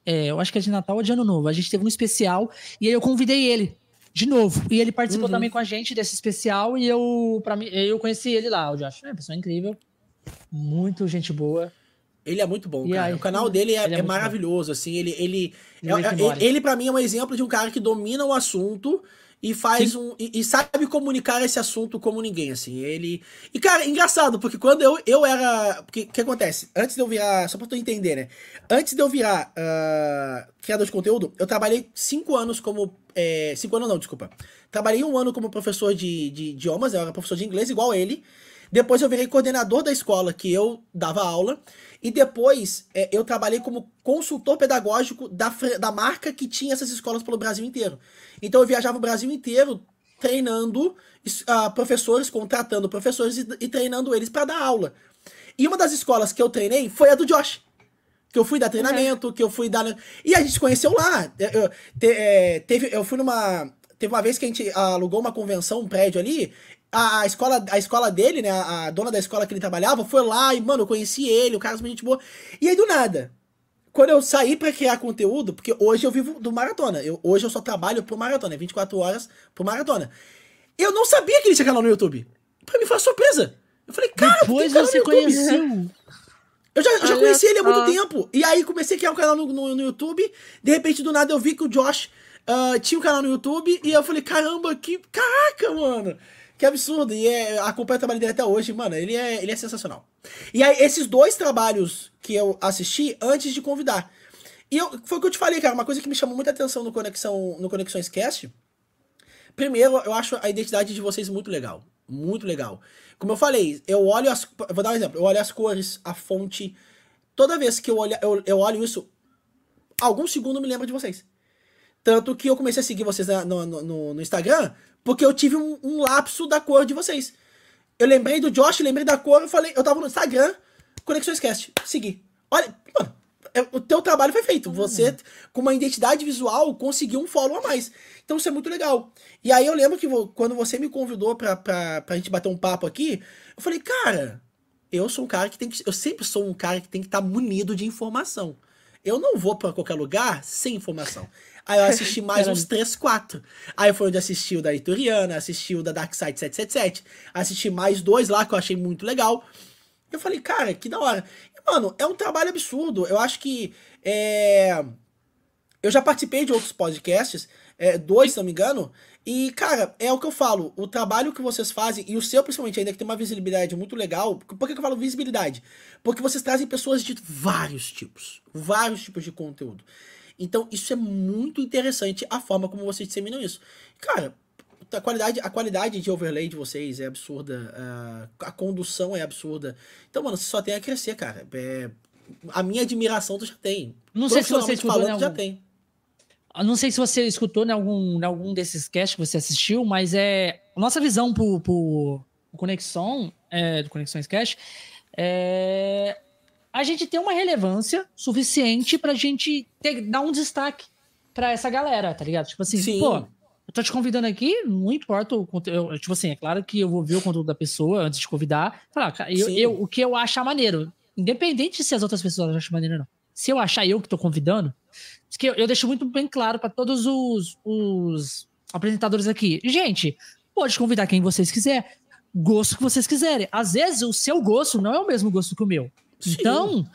É, eu acho que é de Natal ou de Ano Novo. A gente teve um especial e aí eu convidei ele de novo. E ele participou uhum. também com a gente desse especial e eu, para mim, eu conheci ele lá. Eu acho, é uma pessoa incrível. Muito gente boa. Ele é muito bom, cara. Aí, o canal dele é, é, é maravilhoso, bom. assim. Ele, ele, ele, é, ele para mim, é um exemplo de um cara que domina o assunto e faz Sim. um. E, e, sabe comunicar esse assunto como ninguém, assim. Ele. E, cara, engraçado, porque quando eu, eu era. O que acontece? Antes de eu virar. Só pra tu entender, né? Antes de eu virar uh, criador de conteúdo, eu trabalhei cinco anos como. É, cinco anos não, desculpa. Trabalhei um ano como professor de, de idiomas, eu era professor de inglês, igual ele. Depois eu virei coordenador da escola que eu dava aula. E depois é, eu trabalhei como consultor pedagógico da, da marca que tinha essas escolas pelo Brasil inteiro. Então eu viajava o Brasil inteiro treinando uh, professores, contratando professores e, e treinando eles para dar aula. E uma das escolas que eu treinei foi a do Josh. Que eu fui dar treinamento, uhum. que eu fui dar. E a gente se conheceu lá. Eu, te, é, teve, eu fui numa. Teve uma vez que a gente alugou uma convenção, um prédio ali, a, a, escola, a escola dele, né? A, dona da escola que ele trabalhava foi lá e, mano, eu conheci ele, o cara é gente boa. E aí, do nada, quando eu saí para criar conteúdo, porque hoje eu vivo do maratona. Eu, hoje eu só trabalho pro maratona, 24 horas pro maratona. Eu não sabia que ele tinha canal no YouTube. Pra mim foi uma surpresa. Eu falei, cara, Depois você conheceu. Eu já, eu já conheci ele há muito tempo. E aí comecei a criar um canal no, no, no, YouTube. De repente, do nada, eu vi que o Josh uh, tinha um canal no YouTube. E eu falei, caramba, que. Caraca, mano! Que absurdo. E é, acompanho o trabalho dele até hoje, mano. Ele é, ele é sensacional. E aí, esses dois trabalhos que eu assisti antes de convidar. E eu, foi o que eu te falei, cara. Uma coisa que me chamou muita atenção no, Conexão, no Conexões Cast. Primeiro, eu acho a identidade de vocês muito legal. Muito legal. Como eu falei, eu olho as. Vou dar um exemplo. Eu olho as cores, a fonte. Toda vez que eu olho, eu, eu olho isso, alguns segundos me lembra de vocês. Tanto que eu comecei a seguir vocês no, no, no Instagram, porque eu tive um, um, lapso da cor de vocês. Eu lembrei do Josh, lembrei da cor, eu falei, eu tava no Instagram, Conexões Cast, segui. Olha, mano, é, o teu trabalho foi feito. Você, com uma identidade visual, conseguiu um follow a mais. Então isso é muito legal. E aí eu lembro que quando você me convidou pra, pra, pra gente bater um papo aqui, eu falei, cara, eu sou um cara que tem que. Eu sempre sou um cara que tem que estar tá munido de informação. Eu não vou para qualquer lugar sem informação. Aí eu assisti mais uns 3, 4. Aí foi onde assisti o da Ituriana, assisti o da Dark Side 777, assisti mais dois lá que eu achei muito legal. Eu falei, cara, que da hora. E, mano, é um trabalho absurdo. Eu acho que. É... Eu já participei de outros podcasts, é, dois, se não me engano, e, cara, é o que eu falo, o trabalho que vocês fazem, e o seu principalmente ainda que tem uma visibilidade muito legal, por que eu falo visibilidade? Porque vocês trazem pessoas de vários tipos, vários tipos de conteúdo. Então, isso é muito interessante, a forma como vocês disseminam isso. Cara, a qualidade, a qualidade de overlay de vocês é absurda, a, a condução é absurda. Então, mano, você só tem a crescer, cara. É, a minha admiração tu já tem. Não sei se você falando, né, já tem não sei se você escutou em algum, em algum desses casts que você assistiu, mas é nossa visão pro, pro, pro Conexão, é, do Conexões Cash, é, a gente tem uma relevância suficiente pra gente ter, dar um destaque pra essa galera, tá ligado? Tipo assim, Sim. pô, eu tô te convidando aqui, não importa o conteúdo. Tipo assim, é claro que eu vou ver o conteúdo da pessoa antes de convidar. Falar, eu, eu, o que eu achar maneiro, independente se as outras pessoas acham maneiro ou não. Se eu achar eu que tô convidando, que eu, eu deixo muito bem claro para todos os, os apresentadores aqui. Gente, pode convidar quem vocês quiser, gosto que vocês quiserem. Às vezes o seu gosto não é o mesmo gosto que o meu. Sim. Então,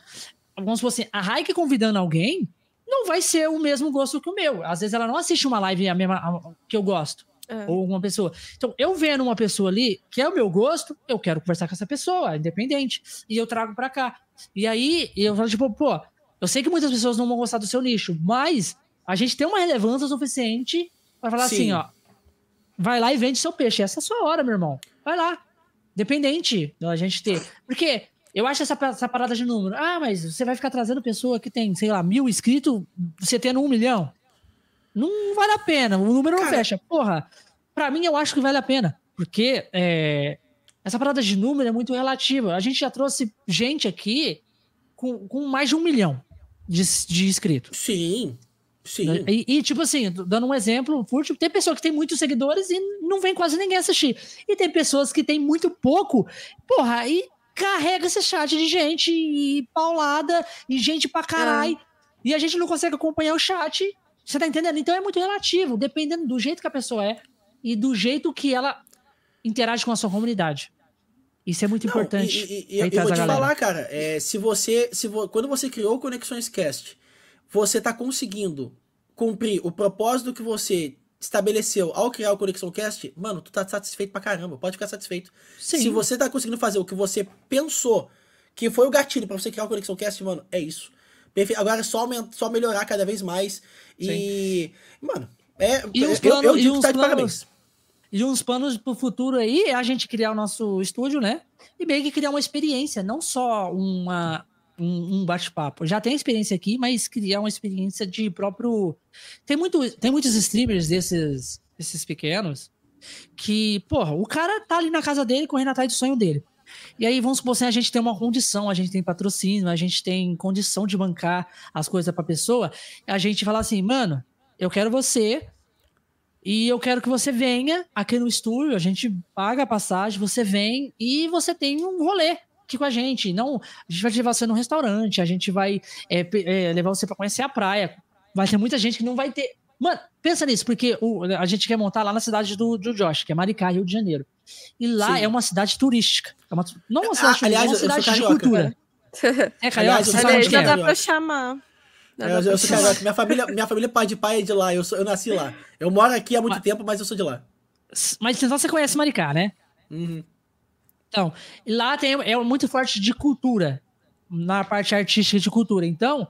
vamos supor assim, a Raik convidando alguém não vai ser o mesmo gosto que o meu. Às vezes ela não assiste uma live a mesma a, que eu gosto. É. Ou uma pessoa. Então, eu vendo uma pessoa ali, que é o meu gosto, eu quero conversar com essa pessoa, independente. E eu trago para cá. E aí, eu falo, tipo, pô, eu sei que muitas pessoas não vão gostar do seu nicho, mas a gente tem uma relevância suficiente para falar Sim. assim, ó. Vai lá e vende seu peixe. Essa é a sua hora, meu irmão. Vai lá. Dependente da gente ter. Porque eu acho essa, essa parada de número. Ah, mas você vai ficar trazendo pessoa que tem, sei lá, mil inscritos, você tendo um milhão. Não vale a pena. O número Cara... não fecha. Porra, pra mim eu acho que vale a pena. Porque é, essa parada de número é muito relativa. A gente já trouxe gente aqui com, com mais de um milhão de, de inscritos. Sim. Sim. E, e, tipo assim, dando um exemplo, tipo, tem pessoa que tem muitos seguidores e não vem quase ninguém assistir. E tem pessoas que tem muito pouco, porra, aí carrega esse chat de gente e paulada e gente pra caralho. É. E a gente não consegue acompanhar o chat. Você tá entendendo? Então é muito relativo, dependendo do jeito que a pessoa é e do jeito que ela interage com a sua comunidade. Isso é muito Não, importante. E, e, e eu vou te falar, cara, é, se você, se vo, quando você criou o Conexões Cast, você está conseguindo cumprir o propósito que você estabeleceu ao criar o Conexão Cast, mano, tu tá satisfeito pra caramba, pode ficar satisfeito. Sim. Se você tá conseguindo fazer o que você pensou, que foi o gatilho para você criar o Conexão Cast, mano, é isso. Agora é só, só melhorar cada vez mais. E, Sim. mano, é, e eu, planos, eu digo que tá de parabéns. E uns planos pro futuro aí é a gente criar o nosso estúdio, né? E meio que criar uma experiência, não só uma, um, um bate-papo. Já tem experiência aqui, mas criar uma experiência de próprio. Tem, muito, tem muitos streamers desses, desses pequenos que, porra, o cara tá ali na casa dele correndo atrás do sonho dele. E aí, vamos supor assim, a gente tem uma condição, a gente tem patrocínio, a gente tem condição de bancar as coisas pra pessoa. A gente fala assim, mano, eu quero você e eu quero que você venha aqui no estúdio, a gente paga a passagem, você vem e você tem um rolê aqui com a gente. Não, a gente vai levar você num restaurante, a gente vai é, é, levar você para conhecer a praia. Vai ter muita gente que não vai ter. Mano, pensa nisso, porque o, a gente quer montar lá na cidade do, do Josh, que é Maricá, Rio de Janeiro. E lá Sim. é uma cidade turística. É uma, não uma cidade ah, turística, aliás, é uma cidade de carioca, cultura. Né? É, carioca, aliás, você sabe já dá pra chamar. É, eu, eu sou carioca. Minha família, minha família pai de pai é de lá. Eu, sou, eu nasci lá. Eu moro aqui há muito mas, tempo, mas eu sou de lá. Mas então você conhece Maricá, né? Uhum. Então, lá tem, é muito forte de cultura. Na parte artística de cultura. Então,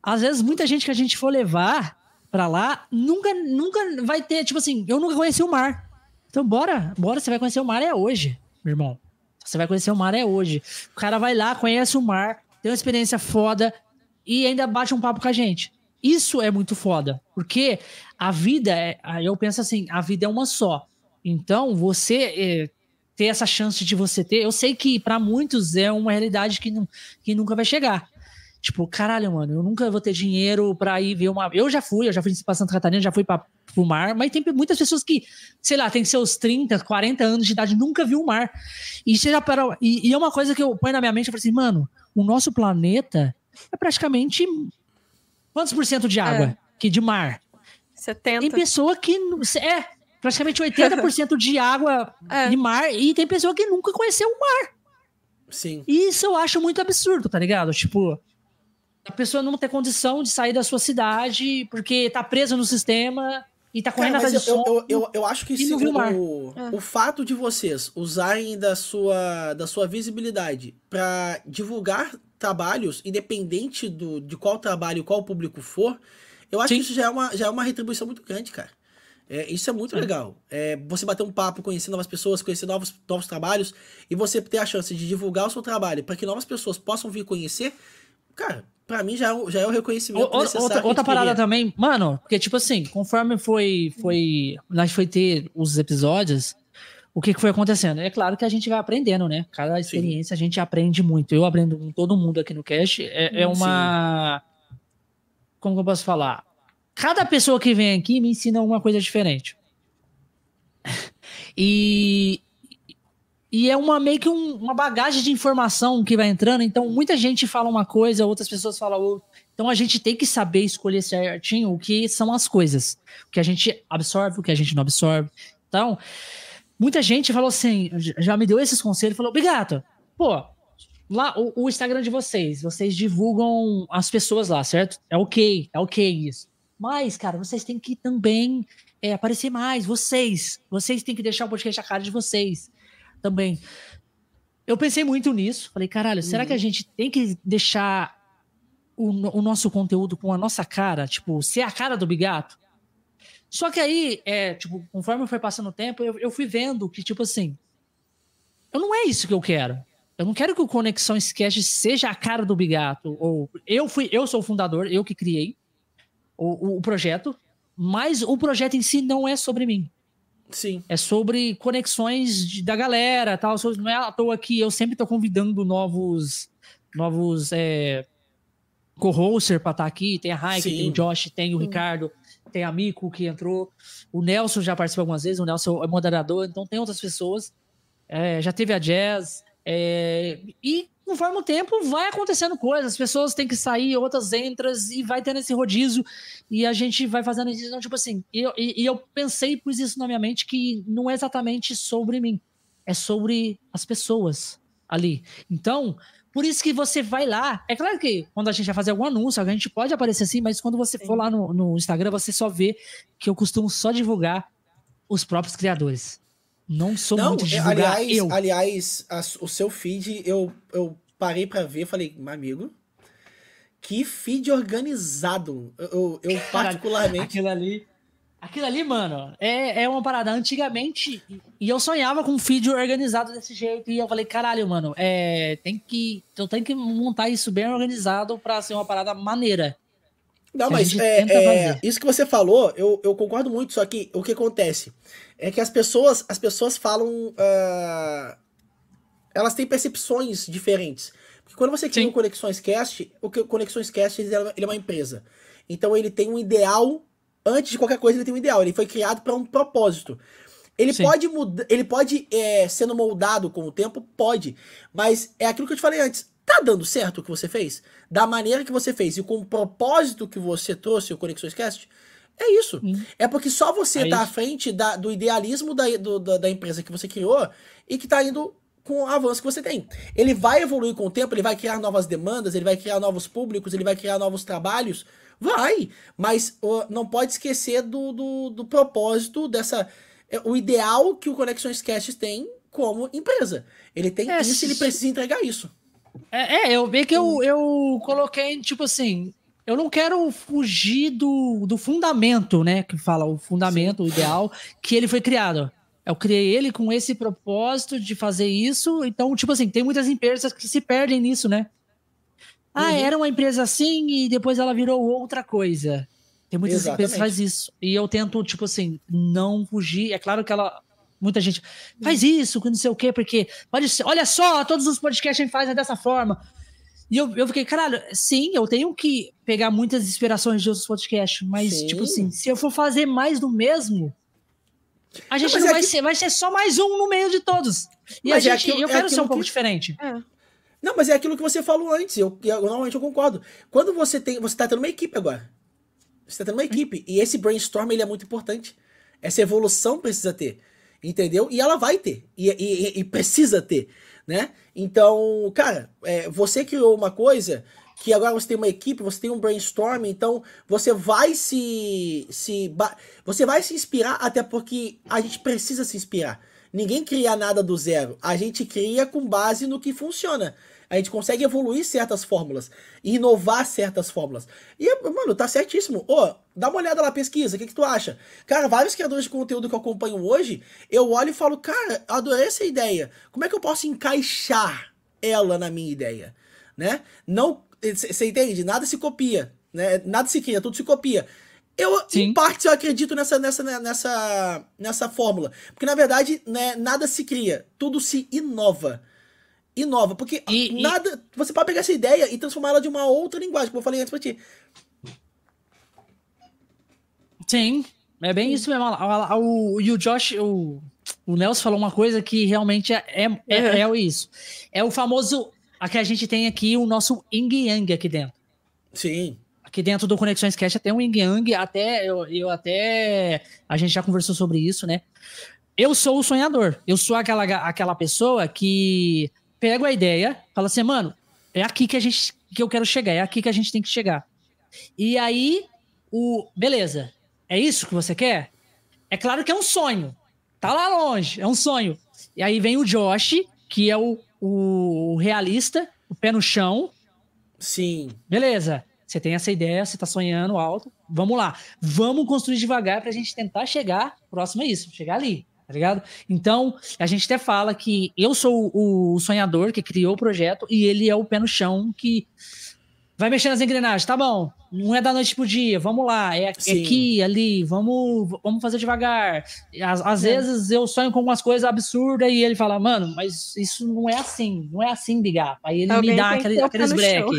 às vezes, muita gente que a gente for levar pra lá nunca, nunca vai ter. Tipo assim, eu nunca conheci o mar. Então, bora, bora, você vai conhecer o mar é hoje, meu irmão. Você vai conhecer o mar é hoje. O cara vai lá, conhece o mar, tem uma experiência foda, e ainda bate um papo com a gente. Isso é muito foda, porque a vida, é, eu penso assim, a vida é uma só. Então, você é, ter essa chance de você ter, eu sei que para muitos é uma realidade que, não, que nunca vai chegar. Tipo, caralho, mano, eu nunca vou ter dinheiro pra ir ver uma. Eu já fui, eu já fui pra Santa Catarina, já fui pra, pro mar, mas tem muitas pessoas que, sei lá, tem seus 30, 40 anos de idade, nunca viu o mar. E, já para... e, e é uma coisa que eu ponho na minha mente, eu falo assim, mano, o nosso planeta é praticamente quantos por cento de água? É. Que de mar? 70. Tem pessoa que. É, praticamente 80% de água é. de mar, e tem pessoa que nunca conheceu o mar. Sim. Isso eu acho muito absurdo, tá ligado? Tipo, a pessoa não ter condição de sair da sua cidade porque tá presa no sistema e tá correndo Cara, atrás de eu, eu, eu, eu, acho que se, o, o, é. o, fato de vocês usarem da sua, da sua visibilidade para divulgar trabalhos, independente do, de qual trabalho, qual público for, eu acho Sim. que isso já é, uma, já é uma retribuição muito grande, cara. É, isso é muito legal. É, você bater um papo, conhecer novas pessoas, conhecer novos, novos trabalhos e você ter a chance de divulgar o seu trabalho para que novas pessoas possam vir conhecer, cara, para mim já, é já é o reconhecimento o, necessário. Outra, outra parada também, mano, porque tipo assim, conforme foi, foi, nós foi ter os episódios, o que, que foi acontecendo? É claro que a gente vai aprendendo, né? Cada experiência Sim. a gente aprende muito. Eu aprendo com todo mundo aqui no Cast. É, é uma. Sim. Como eu posso falar? Cada pessoa que vem aqui me ensina uma coisa diferente. e, e é uma meio que um, uma bagagem de informação que vai entrando. Então, muita gente fala uma coisa, outras pessoas falam outra. Então, a gente tem que saber escolher certinho o que são as coisas. O que a gente absorve, o que a gente não absorve. Então, muita gente falou assim, já me deu esses conselhos, falou, obrigado. Pô, lá, o, o Instagram de vocês, vocês divulgam as pessoas lá, certo? É ok, é ok isso. Mas, cara, vocês têm que também é, aparecer mais, vocês. Vocês têm que deixar o podcast a cara de vocês também. Eu pensei muito nisso. Falei, caralho, será que a uhum. gente tem que deixar o, o, nosso conteúdo com a nossa cara? Tipo, ser a cara do Bigato? Só que aí, é, tipo, conforme foi passando o tempo, eu, eu fui vendo que, tipo assim, eu não é isso que eu quero. Eu não quero que o Conexão Sketch seja a cara do Bigato. Ou eu fui, eu sou o fundador, eu que criei o, o projeto, mas o projeto em si não é sobre mim. Sim. É sobre conexões de, da galera, tal. Não é à toa que eu sempre tô convidando novos novos é, co-hoster pra estar tá aqui. Tem a Raik, tem o Josh, tem o Ricardo, tem a Mico que entrou. O Nelson já participou algumas vezes, o Nelson é moderador, então tem outras pessoas. É, já teve a Jazz. É, e conforme o tempo vai acontecendo coisas, as pessoas têm que sair, outras entram e vai tendo esse rodízio e a gente vai fazendo isso. Então, tipo assim, e eu, e, eu pensei, pus isso na minha mente, que não é exatamente sobre mim, é sobre as pessoas ali. Então, por isso que você vai lá. É claro que quando a gente vai fazer algum anúncio, a gente pode aparecer assim, mas quando você Sim. for lá no, no Instagram, você só vê que eu costumo só divulgar os próprios criadores. Não sou não, muito de divulgar aliás, eu. Aliás, a, o seu feed, eu, eu parei para ver, falei, meu amigo, que feed organizado. Eu, eu, eu particularmente. Aquilo ali. Aquilo ali, mano, é, é uma parada. Antigamente, e eu sonhava com um feed organizado desse jeito. E eu falei, caralho, mano, é, tem que, eu tenho que montar isso bem organizado pra ser uma parada maneira. Não, mas é, é isso que você falou, eu, eu concordo muito. Só que o que acontece é que as pessoas, as pessoas falam. Uh, elas têm percepções diferentes. Porque quando você cria Sim. o Conexões Cast, o Conexões Cast ele é uma empresa. Então ele tem um ideal, antes de qualquer coisa ele tem um ideal, ele foi criado para um propósito. Ele Sim. pode mudar, ele pode é, sendo moldado com o tempo, pode, mas é aquilo que eu te falei antes. Tá dando certo o que você fez? Da maneira que você fez e com o propósito que você trouxe o Conexões Cast? É isso. É porque só você é tá isso. à frente da, do idealismo da, do, da, da, empresa que você criou e que tá indo com o avanço que você tem. Ele vai evoluir com o tempo, ele vai criar novas demandas, ele vai criar novos públicos, ele vai criar novos trabalhos. Vai! Mas uh, não pode esquecer do, do, do propósito dessa. É, o ideal que o Conexões Cast tem como empresa. Ele tem é, isso e ele precisa entregar isso. É, é eu vi que eu, eu coloquei, tipo assim, eu não quero fugir do, do fundamento, né? Que fala o fundamento, Sim. o ideal, que ele foi criado. Eu criei ele com esse propósito de fazer isso. Então, tipo assim, tem muitas empresas que se perdem nisso, né? Ah, uhum. era uma empresa assim e depois ela virou outra coisa. Tem muitas Exatamente. empresas que faz isso. E eu tento, tipo assim, não fugir. É claro que ela. Muita gente faz isso, não sei o quê, porque pode ser, olha só, todos os podcasts a gente faz dessa forma. E eu, eu fiquei, caralho, sim, eu tenho que pegar muitas inspirações de outros podcasts, mas, sim. tipo assim, se eu for fazer mais do mesmo, a gente não, não é vai que... ser, vai ser só mais um no meio de todos. E mas a é gente, aquilo, eu é quero ser um pouco diferente. É. Não, mas é aquilo que você falou antes, eu, eu normalmente eu concordo. Quando você tem, você tá tendo uma equipe agora. Você tá tendo uma equipe. E esse brainstorm ele é muito importante. Essa evolução precisa ter. Entendeu? E ela vai ter. E, e, e precisa ter. Né? Então, cara, é, você criou uma coisa que agora você tem uma equipe, você tem um brainstorm, então você vai se, se você vai se inspirar até porque a gente precisa se inspirar. Ninguém cria nada do zero, a gente cria com base no que funciona a gente consegue evoluir certas fórmulas, inovar certas fórmulas. E, mano, tá certíssimo. Ô, oh, dá uma olhada lá, pesquisa, o que, que tu acha? Cara, vários criadores de conteúdo que eu acompanho hoje, eu olho e falo, cara, adorei essa ideia. Como é que eu posso encaixar ela na minha ideia? Né? Não, você entende? Nada se copia, né? Nada se cria, tudo se copia. Eu, Sim. em parte, eu acredito nessa, nessa, nessa, nessa fórmula. Porque, na verdade, né, nada se cria, tudo se inova inova. Porque e, nada. E... Você pode pegar essa ideia e transformar ela de uma outra linguagem, como eu falei antes pra ti. Sim, é bem isso mesmo. O, o, e o Josh, o, o Nelson falou uma coisa que realmente é, é, é, é isso. É o famoso. A que a gente tem aqui, o nosso Yin Yang aqui dentro. Sim. Aqui dentro do Conexões Cash tem um Yin Yang, até eu, eu até. A gente já conversou sobre isso, né? Eu sou o sonhador. Eu sou aquela, aquela pessoa que pego a ideia, falo assim, mano, é aqui que a gente que eu quero chegar, é aqui que a gente tem que chegar. E aí, o beleza, é isso que você quer? É claro que é um sonho. Tá lá longe, é um sonho. E aí vem o Josh, que é o, o realista, o pé no chão. Sim. Beleza. Você tem essa ideia, você tá sonhando alto. Vamos lá. Vamos construir devagar pra gente tentar chegar próximo a isso, chegar ali tá ligado? Então, a gente até fala que eu sou o sonhador que criou o projeto e ele é o pé no chão que vai mexer nas engrenagens, tá bom, não é da noite pro dia, vamos lá, é, é aqui, ali, vamos, vamos fazer devagar. Às, às é. vezes eu sonho com algumas coisas absurdas e ele fala, mano, mas isso não é assim, não é assim, ligar. Aí ele Alguém me dá aquele, aqueles break.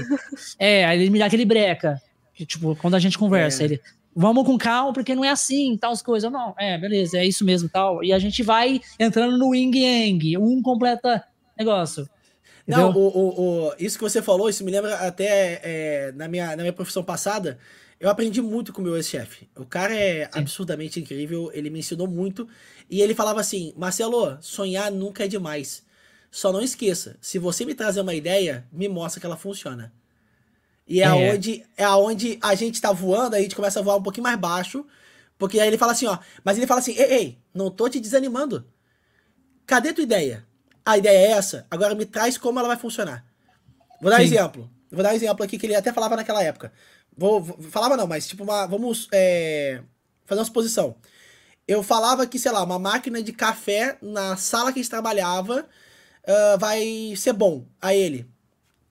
É, aí ele me dá aquele breca. Que, tipo, quando a gente conversa, é. ele, vamos com calma, porque não é assim, tal as coisas. Não, é, beleza, é isso mesmo, tal. E a gente vai entrando no yin yang, um completa negócio. Não, o, o, o, isso que você falou, isso me lembra até é, na, minha, na minha profissão passada. Eu aprendi muito com o meu ex-chefe. O cara é Sim. absurdamente incrível, ele me ensinou muito. E ele falava assim: Marcelo, sonhar nunca é demais. Só não esqueça, se você me trazer uma ideia, me mostra que ela funciona. E é, é. Aonde, é aonde a gente tá voando, a gente começa a voar um pouquinho mais baixo. Porque aí ele fala assim, ó. Mas ele fala assim: ei, ei, não tô te desanimando. Cadê tua ideia? A ideia é essa, agora me traz como ela vai funcionar. Vou dar um exemplo. Vou dar um exemplo aqui que ele até falava naquela época. Vou, vou falava não, mas tipo, uma, vamos é, fazer uma suposição. Eu falava que, sei lá, uma máquina de café na sala que a gente trabalhava uh, vai ser bom. A ele,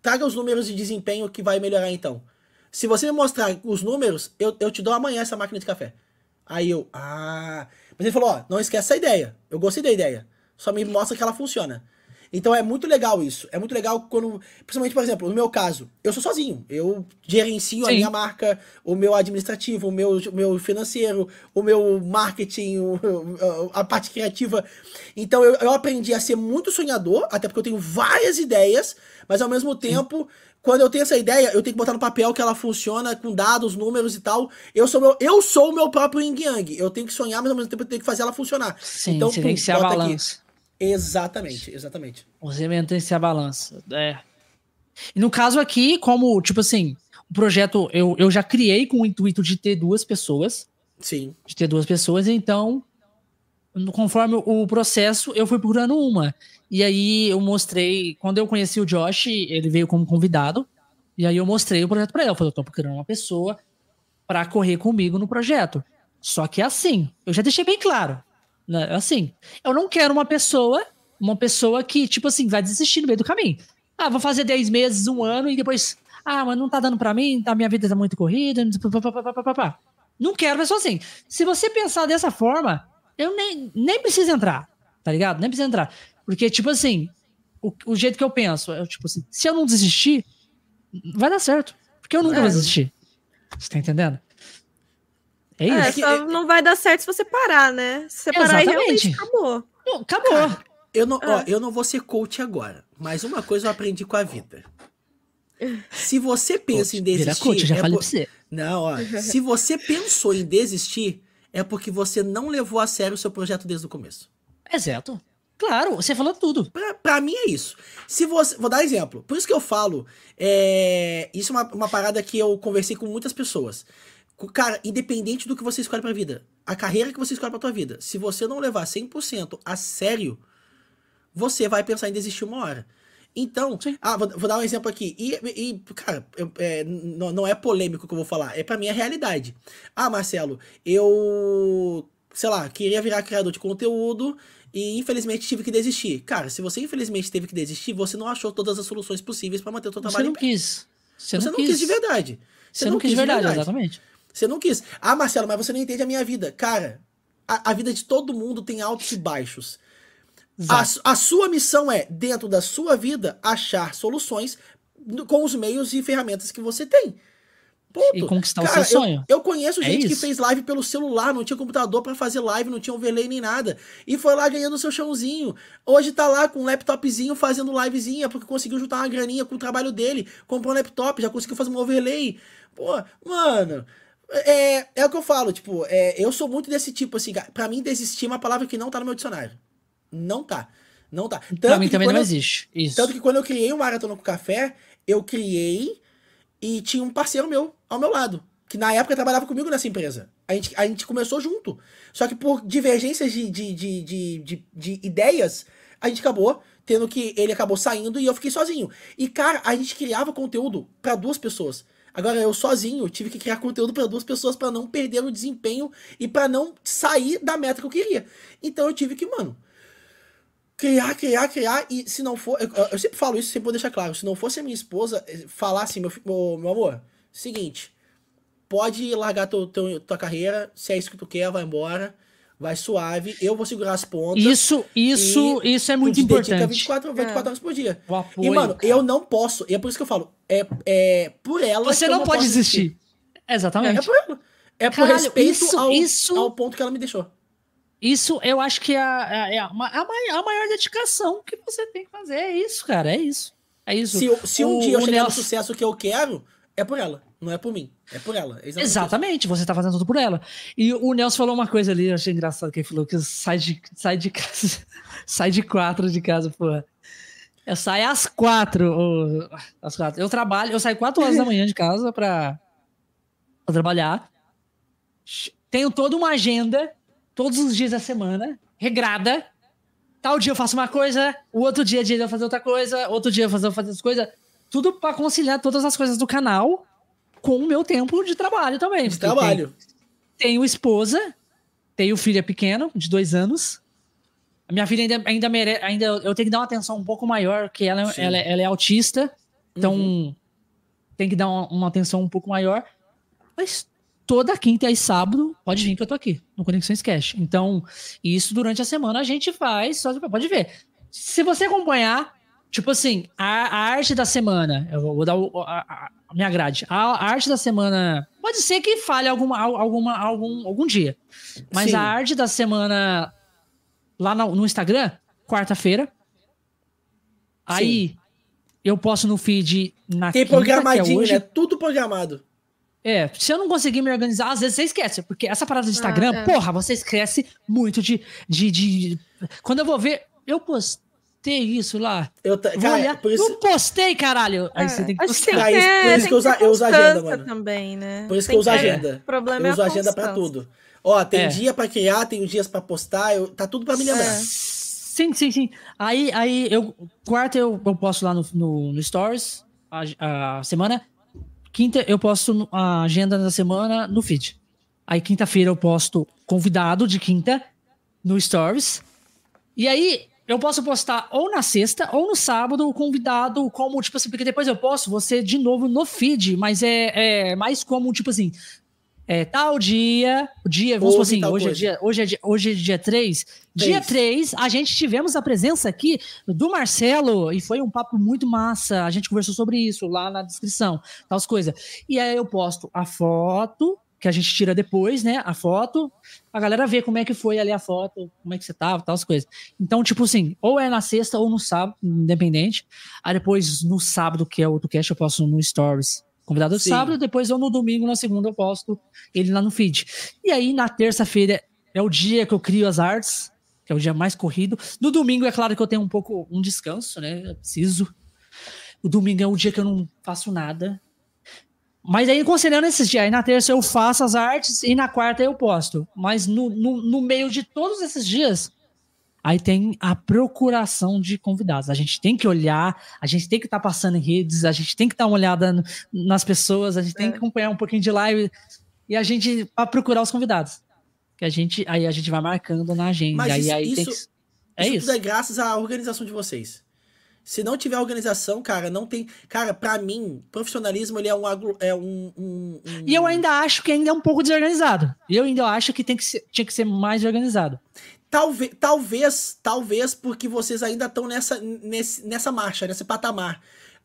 traga os números de desempenho que vai melhorar então. Se você me mostrar os números, eu, eu te dou amanhã essa máquina de café. Aí eu, ah. Mas ele falou: ó, não esquece essa ideia. Eu gostei da ideia. Só me mostra que ela funciona. Então é muito legal isso. É muito legal quando. Principalmente, por exemplo, no meu caso, eu sou sozinho. Eu gerencio Sim. a minha marca, o meu administrativo, o meu, o meu financeiro, o meu marketing, o, a parte criativa. Então eu, eu aprendi a ser muito sonhador, até porque eu tenho várias ideias, mas ao mesmo tempo. Quando eu tenho essa ideia, eu tenho que botar no papel que ela funciona com dados, números e tal. Eu sou meu, eu sou o meu próprio yin yang. Eu tenho que sonhar, mas ao mesmo tempo eu tenho que fazer ela funcionar. Sim, então, você pum, tem que ser a balança. Aqui. Exatamente, exatamente. Você mantém-se a balança. É. E no caso aqui, como, tipo assim, o projeto eu, eu já criei com o intuito de ter duas pessoas. Sim. De ter duas pessoas, então, conforme o processo, eu fui procurando uma. E aí eu mostrei, quando eu conheci o Josh, ele veio como convidado. E aí eu mostrei o projeto para ele. Eu falei, eu tô procurando uma pessoa para correr comigo no projeto. Só que é assim, eu já deixei bem claro. Né? Assim, eu não quero uma pessoa, uma pessoa que, tipo assim, vai desistir no meio do caminho. Ah, vou fazer 10 meses, um ano e depois. Ah, mas não tá dando pra mim, a minha vida tá muito corrida. Não quero pessoa assim. Se você pensar dessa forma, eu nem, nem preciso entrar, tá ligado? Nem preciso entrar. Porque, tipo assim, o, o jeito que eu penso, é tipo assim, se eu não desistir, vai dar certo. Porque eu nunca é. vou desistir. Você tá entendendo? É, é isso. É, só não vai dar certo se você parar, né? Se você parar realmente acabou. acabou. Cara, eu não, ó, é. eu não vou ser coach agora, mas uma coisa eu aprendi com a vida. Se você pensa coach, em desistir. Coach, já é falei por... pra você. Não, ó. se você pensou em desistir, é porque você não levou a sério o seu projeto desde o começo. Exato. Claro, você falou tudo. Pra, pra mim é isso. Se você. Vou dar exemplo. Por isso que eu falo. É, isso é uma, uma parada que eu conversei com muitas pessoas. Cara, independente do que você escolhe pra vida, a carreira que você escolhe pra tua vida, se você não levar 100% a sério, você vai pensar em desistir uma hora. Então, ah, vou, vou, dar um exemplo aqui. E, e cara, eu, é, não, não é polêmico que eu vou falar, é pra mim a realidade. Ah, Marcelo, eu, sei lá, queria virar criador de conteúdo e infelizmente tive que desistir. Cara, se você infelizmente teve que desistir, você não achou todas as soluções possíveis para manter o seu trabalho. Você não quis. Você, você não, quis. quis. de verdade. Você, você não, não, quis de verdade, verdade, exatamente. Você não quis. Ah, Marcelo, mas você não entende a minha vida. Cara, a, a vida de todo mundo tem altos e baixos. A, a, sua missão é, dentro da sua vida, achar soluções com os meios e ferramentas que você tem. Ponto. E conquistar Cara, o seu sonho. Eu, eu conheço é gente isso. que fez live pelo celular, não tinha computador para fazer live, não tinha overlay nem nada. E foi lá ganhando o seu chãozinho. Hoje tá lá com um laptopzinho fazendo livezinha, porque conseguiu juntar uma graninha com o trabalho dele. Comprou um laptop, já conseguiu fazer um overlay. Pô, mano. É, é o que eu falo, tipo, é, eu sou muito desse tipo, assim, para mim desistir é uma palavra que não tá no meu dicionário. Não tá. Não tá. Tanto pra mim também não eu, existe. Isso. Tanto que quando eu criei o Maratona com Café, eu criei e tinha um parceiro meu ao meu lado, que na época trabalhava comigo nessa empresa. A gente, a gente começou junto. Só que por divergências de, de, de, de, de, de ideias, a gente acabou tendo que. Ele acabou saindo e eu fiquei sozinho. E, cara, a gente criava conteúdo para duas pessoas. Agora eu sozinho tive que criar conteúdo para duas pessoas para não perder o desempenho e para não sair da meta que eu queria. Então eu tive que, mano, criar, criar, criar, e se não for. Eu, eu, sempre falo isso, sempre vou deixar claro. Se não fosse a minha esposa eh, falar assim, meu, meu, meu amor, seguinte, pode largar teu, teu, tua carreira, se é isso que tu quer, vai embora. Vai suave, eu vou segurar as pontas. Isso, isso, isso é muito importante. 24, 24 é. horas por dia. O apoio, e, mano, cara. eu não posso. E é por isso que eu falo. É, é por ela. Você não, não, pode desistir. Exatamente. É, é, por ela. É por Caralho, respeito isso, ao, isso... ao ponto que ela me deixou. Isso eu acho que é, é, é a, a, maior, a, maior, dedicação que você tem que fazer. É isso, cara. É isso. É isso. Se, se um o, dia eu chegar Nelson... no sucesso que eu quero, é por ela. Não é por mim. É por ela. É exatamente, exatamente você tá fazendo tudo por ela. E o Nelson falou uma coisa ali, eu achei engraçado, que ele falou que sai de, sai de casa. sai de quatro de casa, porra. Eu saio às quatro, ou, às quatro. Eu trabalho, eu saio quatro horas da manhã de casa pra, pra trabalhar. Tenho toda uma agenda todos os dias da semana, regrada. Tal dia eu faço uma coisa, o outro dia, eu vou fazer outra coisa, outro dia eu vou fazer outra coisa. Tudo para conciliar todas as coisas do canal com o meu tempo de trabalho também. De trabalho. Tenho, tenho esposa, tenho filha pequena, de dois anos. A minha filha ainda, ainda merece. Ainda, eu tenho que dar uma atenção um pouco maior, porque ela, ela, ela é autista. Então, uhum. tem que dar uma, uma atenção um pouco maior. Mas toda quinta e sábado, pode vir que eu tô aqui, no Conexões Cash. Então, isso durante a semana a gente faz, só pode ver. Se você acompanhar, tipo assim, a, a arte da semana, eu vou dar o, a, a, minha grade. A, arte da semana pode ser que falhe alguma, alguma, algum, algum dia. Mas Sim. a arte da semana lá no, no Instagram, quarta-feira. Aí eu posto no feed na Tem quinta, é programadinho, é hoje. né? Tudo programado. É, se eu não conseguir me organizar, às vezes você esquece. Porque essa parada de Instagram, ah, é. porra, você esquece muito de, de, de. Quando eu vou ver, eu postei isso lá. Eu tá, cara, olhar, por isso... Não postei, caralho. Aí você tem que postar. Tem que ter, por isso que eu uso, eu uso agenda, mano. Também, né? Por isso que eu uso agenda. O problema eu é uso agenda pra tudo. Ó, tem é. dia pra criar, tem dias pra postar, eu, tá tudo pra me lembrar. É. Sim, sim, sim. Aí, aí eu. Quarta eu, eu posto lá no, no, no Stories a, a semana. Quinta eu posto a agenda da semana no feed. Aí quinta-feira eu posto convidado de quinta no Stories. E aí eu posso postar ou na sexta ou no sábado o convidado como, tipo assim, porque depois eu posso você de novo no feed, mas é, é mais como, tipo assim, é, tal dia, o dia, vamos assim, hoje é, dia, hoje, é dia, hoje é dia 3. 3. Dia 3, a gente tivemos a presença aqui do Marcelo e foi um papo muito massa. A gente conversou sobre isso lá na descrição, tal coisas. E aí eu posto a foto que a gente tira depois, né? A foto, a galera vê como é que foi ali a foto, como é que você tava, tal as coisas. Então, tipo assim, ou é na sexta ou no sábado, independente. Aí depois, no sábado, que é o outro cast, eu posto no Stories. Convidado de sábado, depois ou no domingo, na segunda, eu posto ele lá no feed. E aí, na terça-feira, é o dia que eu crio as artes, que é o dia mais corrido. No domingo, é claro que eu tenho um pouco um descanso, né? Eu preciso. O domingo é o dia que eu não faço nada. Mas aí, considerando esses dias, aí na terça eu faço as artes e na quarta eu posto. Mas no, no, no meio de todos esses dias, aí tem a procuração de convidados. A gente tem que olhar, a gente tem que estar tá passando em redes, a gente tem que dar uma olhada no, nas pessoas, a gente tem é. que acompanhar um pouquinho de live e a gente para procurar os convidados. Que a gente aí a gente vai marcando na agenda. Mas isso, aí, isso, que... é isso. isso. é graças à organização de vocês. Se não tiver organização, cara, não tem. Cara, para mim, profissionalismo ele é um, é um, um, um, E eu ainda acho que ainda é um pouco desorganizado. Eu ainda acho que, tem que ser, tinha que ser mais organizado. Talvez, talvez, talvez porque vocês ainda estão nessa, nesse, nessa marcha, nesse patamar.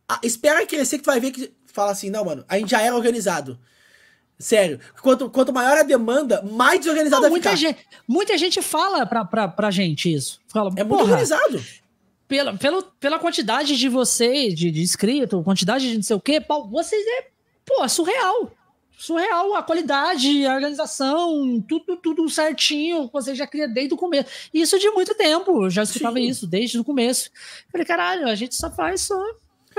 Ah, espera crescer que tu vai ver que. Fala assim, não, mano, a gente já era organizado. Sério. Quanto, quanto maior a demanda, mais desorganizado não, muita ficar. Gente, muita gente fala pra, pra, pra gente isso. Fala, é muito organizado pela, pela, pela quantidade de vocês, de, de inscrito, quantidade de não sei o quê, vocês é, pô, surreal. Surreal a qualidade, a organização, tudo, tudo certinho, você já cria desde o começo. Isso de muito tempo, eu já escutava Sim. isso desde o começo. Falei, caralho, a gente só faz só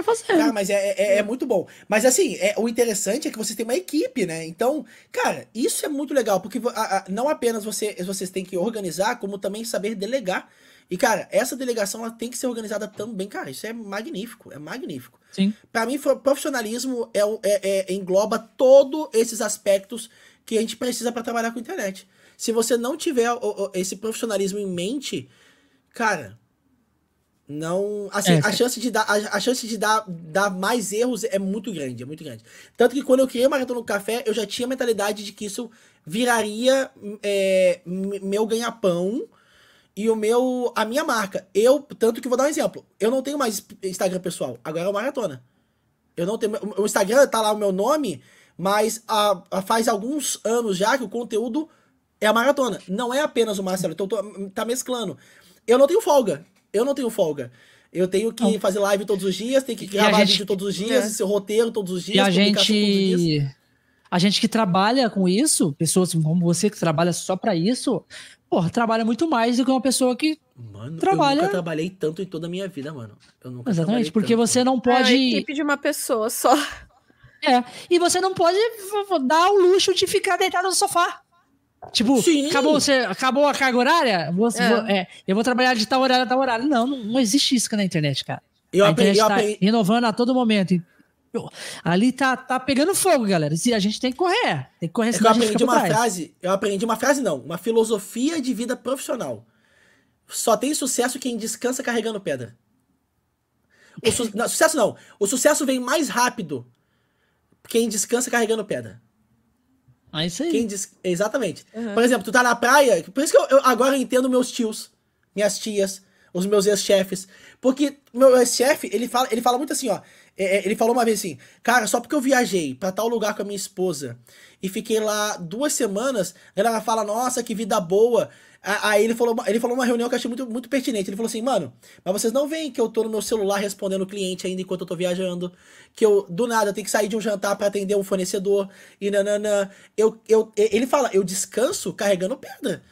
fazer. Ah, mas é, é, é, muito bom. Mas assim, é, o interessante é que você tem uma equipe, né? Então, cara, isso é muito legal, porque a, a, não apenas você, vocês têm que organizar, como também saber delegar. E, cara, essa delegação ela tem que ser organizada também, cara. Isso é magnífico, é magnífico. Sim. Para mim, profissionalismo é, é, é, engloba todos esses aspectos que a gente precisa para trabalhar com internet. Se você não tiver esse profissionalismo em mente, cara, não. Assim, é, a chance de, dar, a, a, chance de dar, dar mais erros é muito grande, é muito grande. Tanto que quando eu criei o Maratona no Café, eu já tinha a mentalidade de que isso viraria é, meu ganha-pão e o meu a minha marca. Eu, tanto que vou dar um exemplo. Eu não tenho mais Instagram pessoal, agora é o Maratona. Eu não tenho o Instagram tá lá o meu nome, mas a, a faz alguns anos já que o conteúdo é a maratona. Não é apenas o Marcelo, então tô, tá mesclando. Eu não tenho folga. Eu não tenho folga. Eu tenho que não. fazer live todos os dias, tenho que gravar gente, vídeo todos os dias, é. seu roteiro todos os dias, e a gente a gente que trabalha com isso, pessoas como você que trabalha só para isso, porra, trabalha muito mais do que uma pessoa que mano, trabalha. Eu nunca trabalhei tanto em toda a minha vida, mano. Eu nunca Exatamente, porque tanto, você não pode. É a equipe de uma pessoa só. É, e você não pode dar o luxo de ficar deitado no sofá. Tipo, Sim. acabou, você, acabou a carga horária? Você, é. Vou, é, eu vou trabalhar de tal horário a tal horário. Não, não, não existe isso na internet, cara. Eu a internet aprendi, tá renovando a todo momento. Ali tá, tá pegando fogo, galera. E a gente tem que correr. Tem que correr, é eu aprendi uma frase. Eu aprendi uma frase, não. Uma filosofia de vida profissional. Só tem sucesso quem descansa carregando pedra. O su não, sucesso não. O sucesso vem mais rápido quem descansa carregando pedra. Ah, isso aí. Quem des... Exatamente. Uhum. Por exemplo, tu tá na praia. Por isso que eu, eu agora eu entendo meus tios, minhas tias, os meus ex-chefes. Porque meu ex-chefe, ele fala, ele fala muito assim, ó. É, é, ele falou uma vez assim, cara, só porque eu viajei para tal lugar com a minha esposa e fiquei lá duas semanas, ela fala, nossa, que vida boa. Aí ele falou, ele falou uma reunião que eu achei muito, muito pertinente. Ele falou assim, mano, mas vocês não veem que eu tô no meu celular respondendo o cliente ainda enquanto eu tô viajando, que eu, do nada, tenho que sair de um jantar para atender um fornecedor, e nananã. Eu, eu, ele fala, eu descanso carregando pedra.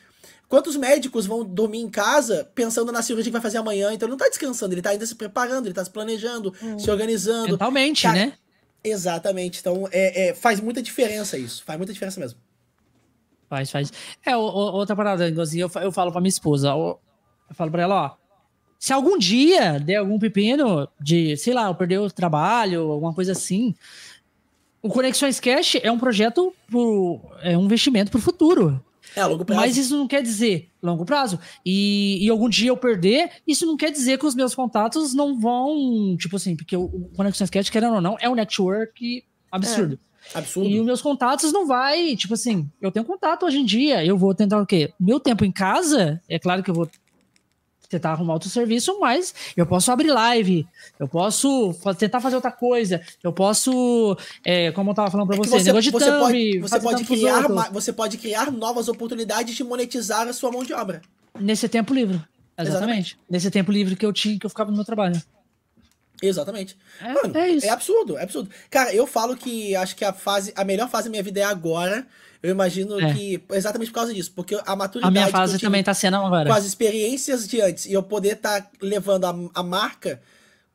Quantos médicos vão dormir em casa pensando na cirurgia que vai fazer amanhã? Então ele não tá descansando, ele tá ainda se preparando, ele tá se planejando, hum. se organizando. Mentalmente, Cara, né? Exatamente. Então é, é, faz muita diferença isso. Faz muita diferença mesmo. Faz, faz. É, o, o, outra parada, inclusive, eu, eu falo pra minha esposa, eu, eu falo pra ela, ó. Se algum dia der algum pepino de, sei lá, eu perder o trabalho, alguma coisa assim, o Conexões Cash é um projeto, pro, é um investimento pro futuro. É, longo prazo. Mas isso não quer dizer longo prazo. E, e algum dia eu perder, isso não quer dizer que os meus contatos não vão. Tipo assim, porque o, o Conexões Cat, querendo ou não, é um network absurdo. É, absurdo. E os meus contatos não vai, tipo assim, eu tenho contato hoje em dia, eu vou tentar o quê? Meu tempo em casa, é claro que eu vou tentar arrumar outro serviço, mas eu posso abrir live, eu posso tentar fazer outra coisa, eu posso, é, como eu tava falando para é você, você, negócio de você thumb, pode, você pode criar, você pode criar novas oportunidades de monetizar a sua mão de obra. Nesse tempo livre. Exatamente. Exatamente. Nesse tempo livre que eu tinha, que eu ficava no meu trabalho. Exatamente. É, Mano, é, é, absurdo, é absurdo. Cara, eu falo que acho que a fase, a melhor fase da minha vida é agora. Eu imagino é. que exatamente por causa disso, porque a maturidade. A minha fase também tá sendo agora. Com as experiências de antes e eu poder estar tá levando a, a marca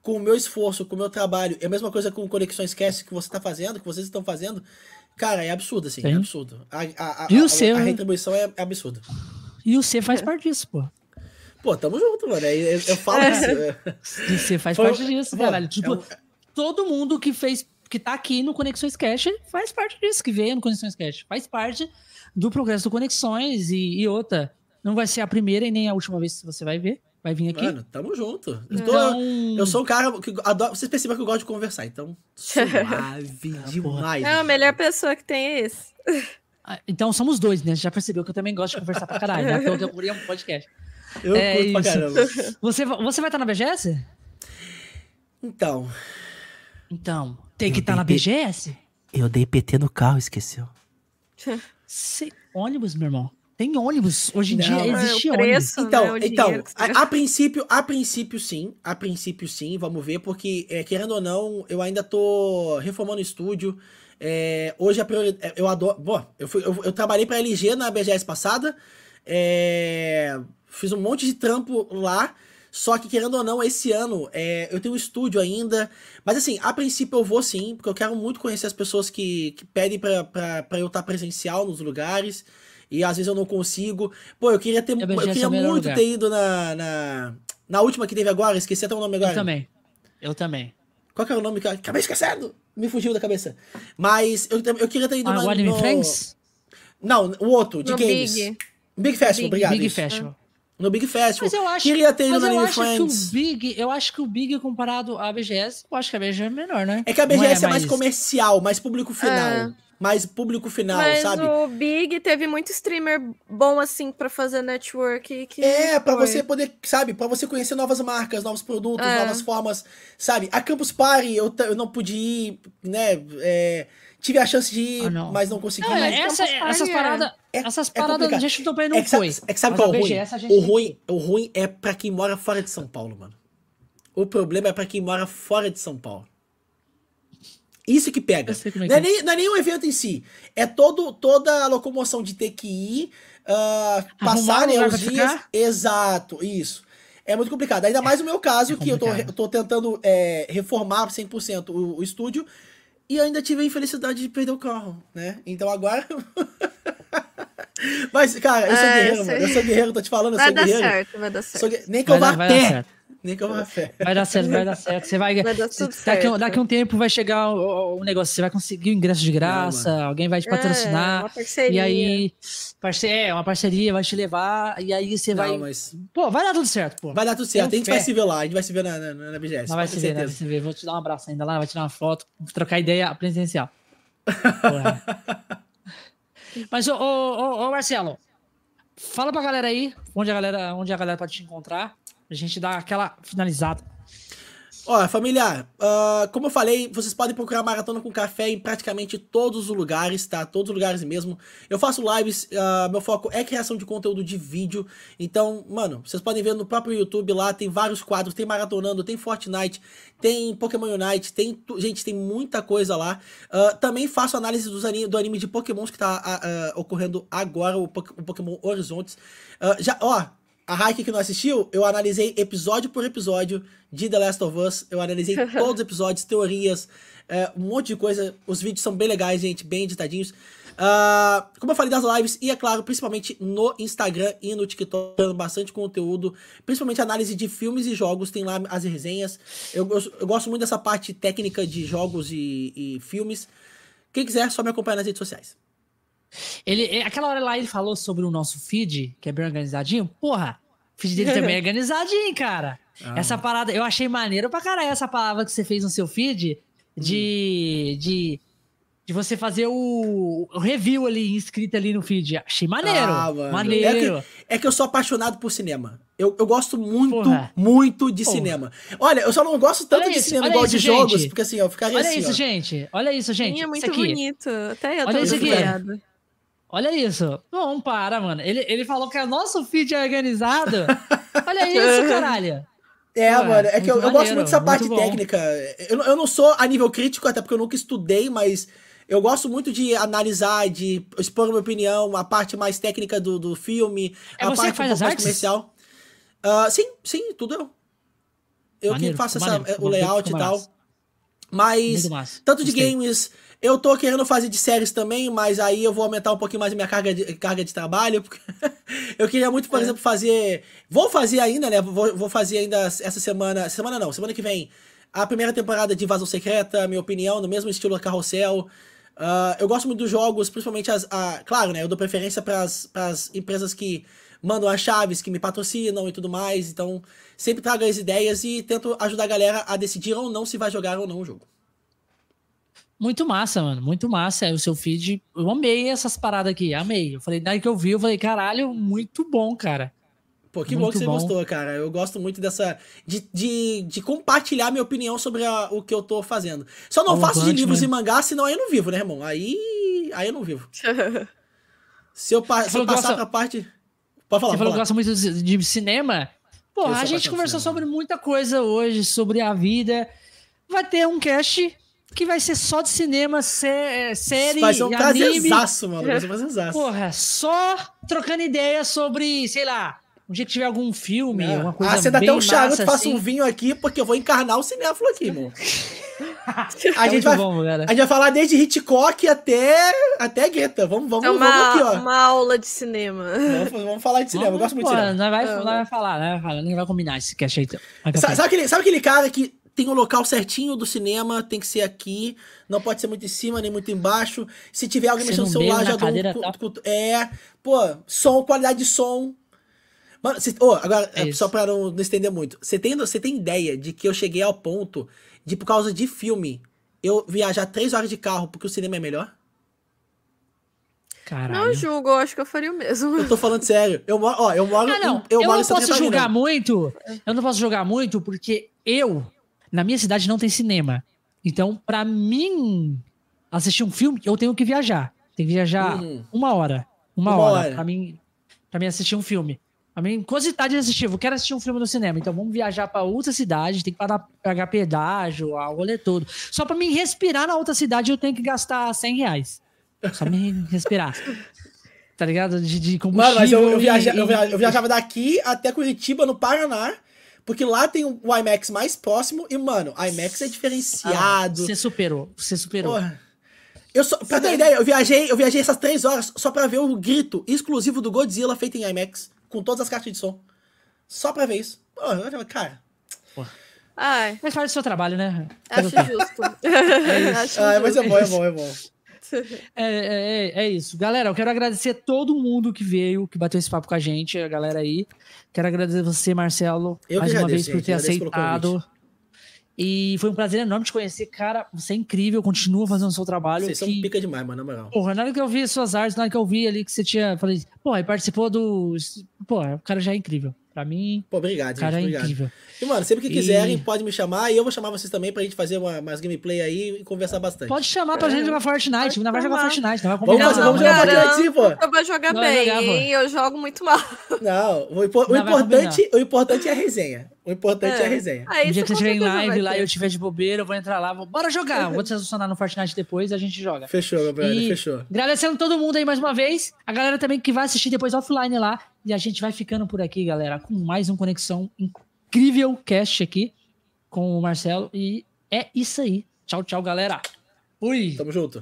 com o meu esforço, com o meu trabalho, é a mesma coisa com Conexões Cast que você tá fazendo, que vocês estão fazendo. Cara, é absurdo, assim, Sim. é absurdo. A, a, a, e o a, seu... a retribuição é, é absurda. E o C faz parte disso, pô. Pô, tamo junto, mano. Eu, eu falo isso. Você faz Foi, parte disso, caralho. Tipo, é um... todo mundo que fez, que tá aqui no Conexões Cash faz parte disso, que veio no Conexões Cash. Faz parte do progresso do Conexões e, e outra. Não vai ser a primeira e nem a última vez que você vai ver. Vai vir aqui. Mano, tamo junto. Então... eu sou um cara que adoro. Vocês percebem que eu gosto de conversar, então. Suave demais. É a melhor pessoa que tem é esse. Ah, então somos dois, né? Você já percebeu que eu também gosto de conversar pra caralho. Né? Eu, eu, eu um podcast. Eu é curto pra caramba. Você, você vai estar na BGS? Então. Então, tem que estar tá na BGS? Eu dei PT no carro, esqueceu. Cê, ônibus, meu irmão. Tem ônibus. Hoje em não, dia existe é preço, ônibus. Então, né, então a, a, princípio, a princípio sim. A princípio sim, vamos ver, porque, é, querendo ou não, eu ainda tô reformando o estúdio. É, hoje a prioridade. Eu adoro. Bom, eu, fui, eu, eu trabalhei pra LG na BGS passada. É, fiz um monte de trampo lá. Só que, querendo ou não, esse ano é, eu tenho um estúdio ainda. Mas assim, a princípio eu vou sim, porque eu quero muito conhecer as pessoas que, que pedem pra, pra, pra eu estar presencial nos lugares. E às vezes eu não consigo. Pô, eu queria ter. Eu, eu queria muito lugar. ter ido na, na, na, última que teve agora, esqueci até o nome agora. Eu também. Eu também. Qual que era o nome que eu acabei esquecendo? Me fugiu da cabeça. Mas eu, eu queria ter ido ah, na. No... Friends? Não, o outro, de no games. Big. Big Festival, Big, obrigado. Big Festival. No Big Festival. Mas eu acho, Queria ter ido mas no eu Anime acho Friends. Que o Big, eu acho que o Big comparado à BGS, eu acho que a BGS é menor, né? É que a BGS é, é, mais comercial, mais público final. É. Mais público final, mas sabe? o Big teve muito streamer bom, assim, para fazer network. Que é, para você poder, sabe? para você conhecer novas marcas, novos produtos, é. novas formas, sabe? A Campus Party eu, eu não pude ir, né? É, tive a chance de ir, oh, mas não consegui. Não, essa, essas paradas, é, essas paradas a gente também não é que, foi. É que sabe qual é o ruim? O ruim, o ruim é para quem mora fora de São Paulo, mano. O problema é para quem mora fora de São Paulo. Isso que pega. É não, é, é nem, não é nem o evento em si. É todo, toda a locomoção de ter que ir, uh, passar né, os dias. Exato, isso. É muito complicado. Ainda mais no meu caso, é que eu tô, eu tô tentando é, reformar 100% o, o estúdio. E ainda tive a infelicidade de perder o carro, né? Então agora. Mas, cara, eu sou é, guerreiro, mano. Eu sou guerreiro, tô te falando, eu vai sou guerreiro. Vai dar certo, vai dar certo. Nem que eu vá a pé. Nem que eu vá a pé. Vai dar certo, vai dar certo. Você vai. vai dar tudo daqui, certo. daqui a um tempo vai chegar o, o, negócio, você vai conseguir o ingresso de graça, Não, alguém vai te patrocinar. É, uma parceria. E aí. Parce... É, uma parceria vai te levar, e aí você Não, vai. Mas... Pô, vai dar tudo certo, pô. Vai dar tudo certo. a gente vai se ver lá, a gente vai se ver na, na, na BGS. Não vai se ver, né? Vai se ver. Vou te dar um abraço ainda lá, vai tirar uma foto, trocar ideia presencial. Mas, ô, ô, ô, Marcelo, fala pra galera aí onde a galera, onde a galera pode te encontrar. A gente dar aquela finalizada. Olha, família, uh, como eu falei, vocês podem procurar Maratona com Café em praticamente todos os lugares, tá? Todos os lugares mesmo. Eu faço lives, uh, meu foco é criação de conteúdo de vídeo. Então, mano, vocês podem ver no próprio YouTube lá, tem vários quadros, tem Maratonando, tem Fortnite, tem Pokémon Unite, tem. Gente, tem muita coisa lá. Uh, também faço análise dos do anime de Pokémons que tá ocorrendo agora, o, o Pokémon Horizontes. já, ó, a Raik que não assistiu, eu analisei episódio por episódio de The Last of Us. Eu analisei todos os episódios, teorias, é, um monte de coisa. Os vídeos são bem legais, gente, bem editadinhos. Uh, como eu falei das lives, e é claro, principalmente no Instagram e no TikTok, dando bastante conteúdo, principalmente análise de filmes e jogos, tem lá as resenhas. Eu, eu, eu gosto muito dessa parte técnica de jogos e, e filmes. Quem quiser, só me acompanhar nas redes sociais. Ele, aquela hora lá ele falou sobre o nosso feed, que é bem organizadinho. Porra, feed dele também é organizadinho, cara. Ah. Essa parada, eu achei maneiro pra caralho essa palavra que você fez no seu feed de. Hum. de de você fazer o, o, review ali, inscrito ali no feed. Achei maneiro. Ah, maneiro. É que, é que, eu sou apaixonado por cinema. Eu, eu gosto muito, Porra. muito de Porra. cinema. Olha, eu só não gosto tanto olha de isso, cinema igual isso, de gente. jogos, porque assim, eu ficaria olha assim. Olha isso, ó. gente. Olha isso, gente. Sim, é muito bonito. Até eu olha isso aqui. Olha isso. Não, para, mano. Ele, ele falou que o nosso feed é organizado. olha isso, caralho. É, Pô, mano, é que eu, eu, gosto muito dessa parte técnica. Eu, eu não sou a nível crítico, até porque eu nunca estudei, mas eu gosto muito de analisar, de expor minha opinião, a parte mais técnica do, do filme, é a parte um mais artes? comercial. Uh, sim, sim, tudo eu. Eu maneiro, que faço essa, maneiro, o layout e tal. Mas, tanto de games, eu tô querendo fazer de séries também, mas aí eu vou aumentar um pouquinho mais a minha carga de, carga de trabalho. Porque eu queria muito, por é. exemplo, fazer. Vou fazer ainda, né? Vou, vou fazer ainda essa semana. Semana não, semana que vem. A primeira temporada de Invasão Secreta, minha opinião, no mesmo estilo Carrossel. Uh, eu gosto muito dos jogos, principalmente as. A, claro, né? Eu dou preferência para as empresas que mandam as chaves, que me patrocinam e tudo mais. Então, sempre trago as ideias e tento ajudar a galera a decidir ou não se vai jogar ou não o jogo. Muito massa, mano. Muito massa. É o seu feed. Eu amei essas paradas aqui. Amei. Eu falei, daí que eu vi, eu falei, caralho, muito bom, cara. Pô, que muito bom que você bom. gostou, cara. Eu gosto muito dessa. De, de, de compartilhar minha opinião sobre a, o que eu tô fazendo. Só não faço de livros né? e mangá, senão aí eu não vivo, né, irmão? Aí. Aí eu não vivo. se eu, se eu passar gosta... pra parte. Pode falar. Você falou que gosta muito de cinema. Pô, a gente conversou sobre muita coisa hoje, sobre a vida. Vai ter um cast que vai ser só de cinema, sé série, vai ser um anime. mano. Vai ser um prazerzaço. Porra, só trocando ideias sobre, sei lá, um dia que tiver algum filme, é. alguma coisa Ah, você dá até um charuto, faça um vinho aqui, porque eu vou encarnar o cinéfilo aqui, irmão. a, gente vai, bom, a gente vai falar desde Hitchcock até, até Guetta. Vamos, vamos, é uma, vamos aqui, ó. uma aula de cinema. Vamos, vamos falar de cinema, vamos, eu gosto muito pô, de cinema. Nós vai, nós vai falar, né? Vai, vai combinar esse cast aí. Então. Sabe, sabe, aquele, sabe aquele cara que tem o um local certinho do cinema, tem que ser aqui, não pode ser muito em cima nem muito embaixo. Se tiver alguém mexendo no celular, já dou um, É, pô, som, qualidade de som, Mano, cê, oh, agora, é só pra não, não, estender muito. Você tem, você tem ideia de que eu cheguei ao ponto de, por causa de filme, eu viajar três horas de carro porque o cinema é melhor? Caralho. Não julgo, eu acho que eu faria o mesmo. Eu tô falando sério. Eu, ó, eu moro. Ah, não. eu, eu moro não posso julgar muito. Eu não posso julgar muito porque eu, na minha cidade, não tem cinema. Então, pra mim assistir um filme, eu tenho que viajar. Tem que viajar uhum. uma hora. Uma, uma hora, hora. Pra, mim, pra mim assistir um filme. A minha curiosidade de assistir, eu quero assistir um filme no cinema, então vamos viajar para outra cidade, tem que pagar, pagar pedágio, o rolê todo. Só para mim respirar na outra cidade, eu tenho que gastar 100 reais. Só me respirar. tá ligado? De, de combustível. Mano, mas eu, eu, viaja, e, eu viajava daqui até Curitiba, no Paraná, porque lá tem o IMAX mais próximo e, mano, o IMAX é diferenciado. Ah, você superou, você superou. Porra. Eu só, pra ter ideia, eu viajei, eu viajei essas três horas só pra ver o grito exclusivo do Godzilla feito em IMAX com todas as caixas de som. Só pra ver isso. Pô, cara. Ai. Mas faz o seu trabalho, né? Acho justo. é isso. Ah, mas é bom, é bom, é bom. É, é, é, isso. Galera, eu quero agradecer todo mundo que veio, que bateu esse papo com a gente, a galera aí. Quero agradecer você, Marcelo, eu mais uma vez por ter aceitado. E foi um prazer enorme te conhecer, cara. Você é incrível, continua fazendo o seu trabalho. Vocês que... são pica demais, mano, na moral. Porra, na hora que eu vi suas artes, na hora que eu vi ali que você tinha. Falei, pô, aí participou do. Pô, o cara já é incrível. Pra mim. Pô, obrigado, cara gente. É obrigado. incrível. E, mano, sempre que quiserem, e... pode me chamar. E eu vou chamar vocês também pra gente fazer uma, umas gameplay aí e conversar bastante. Pode chamar pra é. gente jogar Fortnite. Ainda vai jogar Fortnite. Não vai vamos, fazer, vamos jogar Fortnite sim, pô. Eu vou jogar não, bem, jogar? Eu jogo muito mal. Não, o, o importante, o importante é a resenha. O importante é, é a resenha. Ah, um dia que você estiver em live lá e eu estiver de bobeira, eu vou entrar lá, vou, bora jogar. Vou te adicionar no Fortnite depois e a gente joga. Fechou, Gabriel, fechou. Agradecendo todo mundo aí mais uma vez. A galera também que vai assistir depois offline lá. E a gente vai ficando por aqui, galera, com mais um Conexão incrível cast aqui com o Marcelo. E é isso aí. Tchau, tchau, galera. Fui. Tamo junto.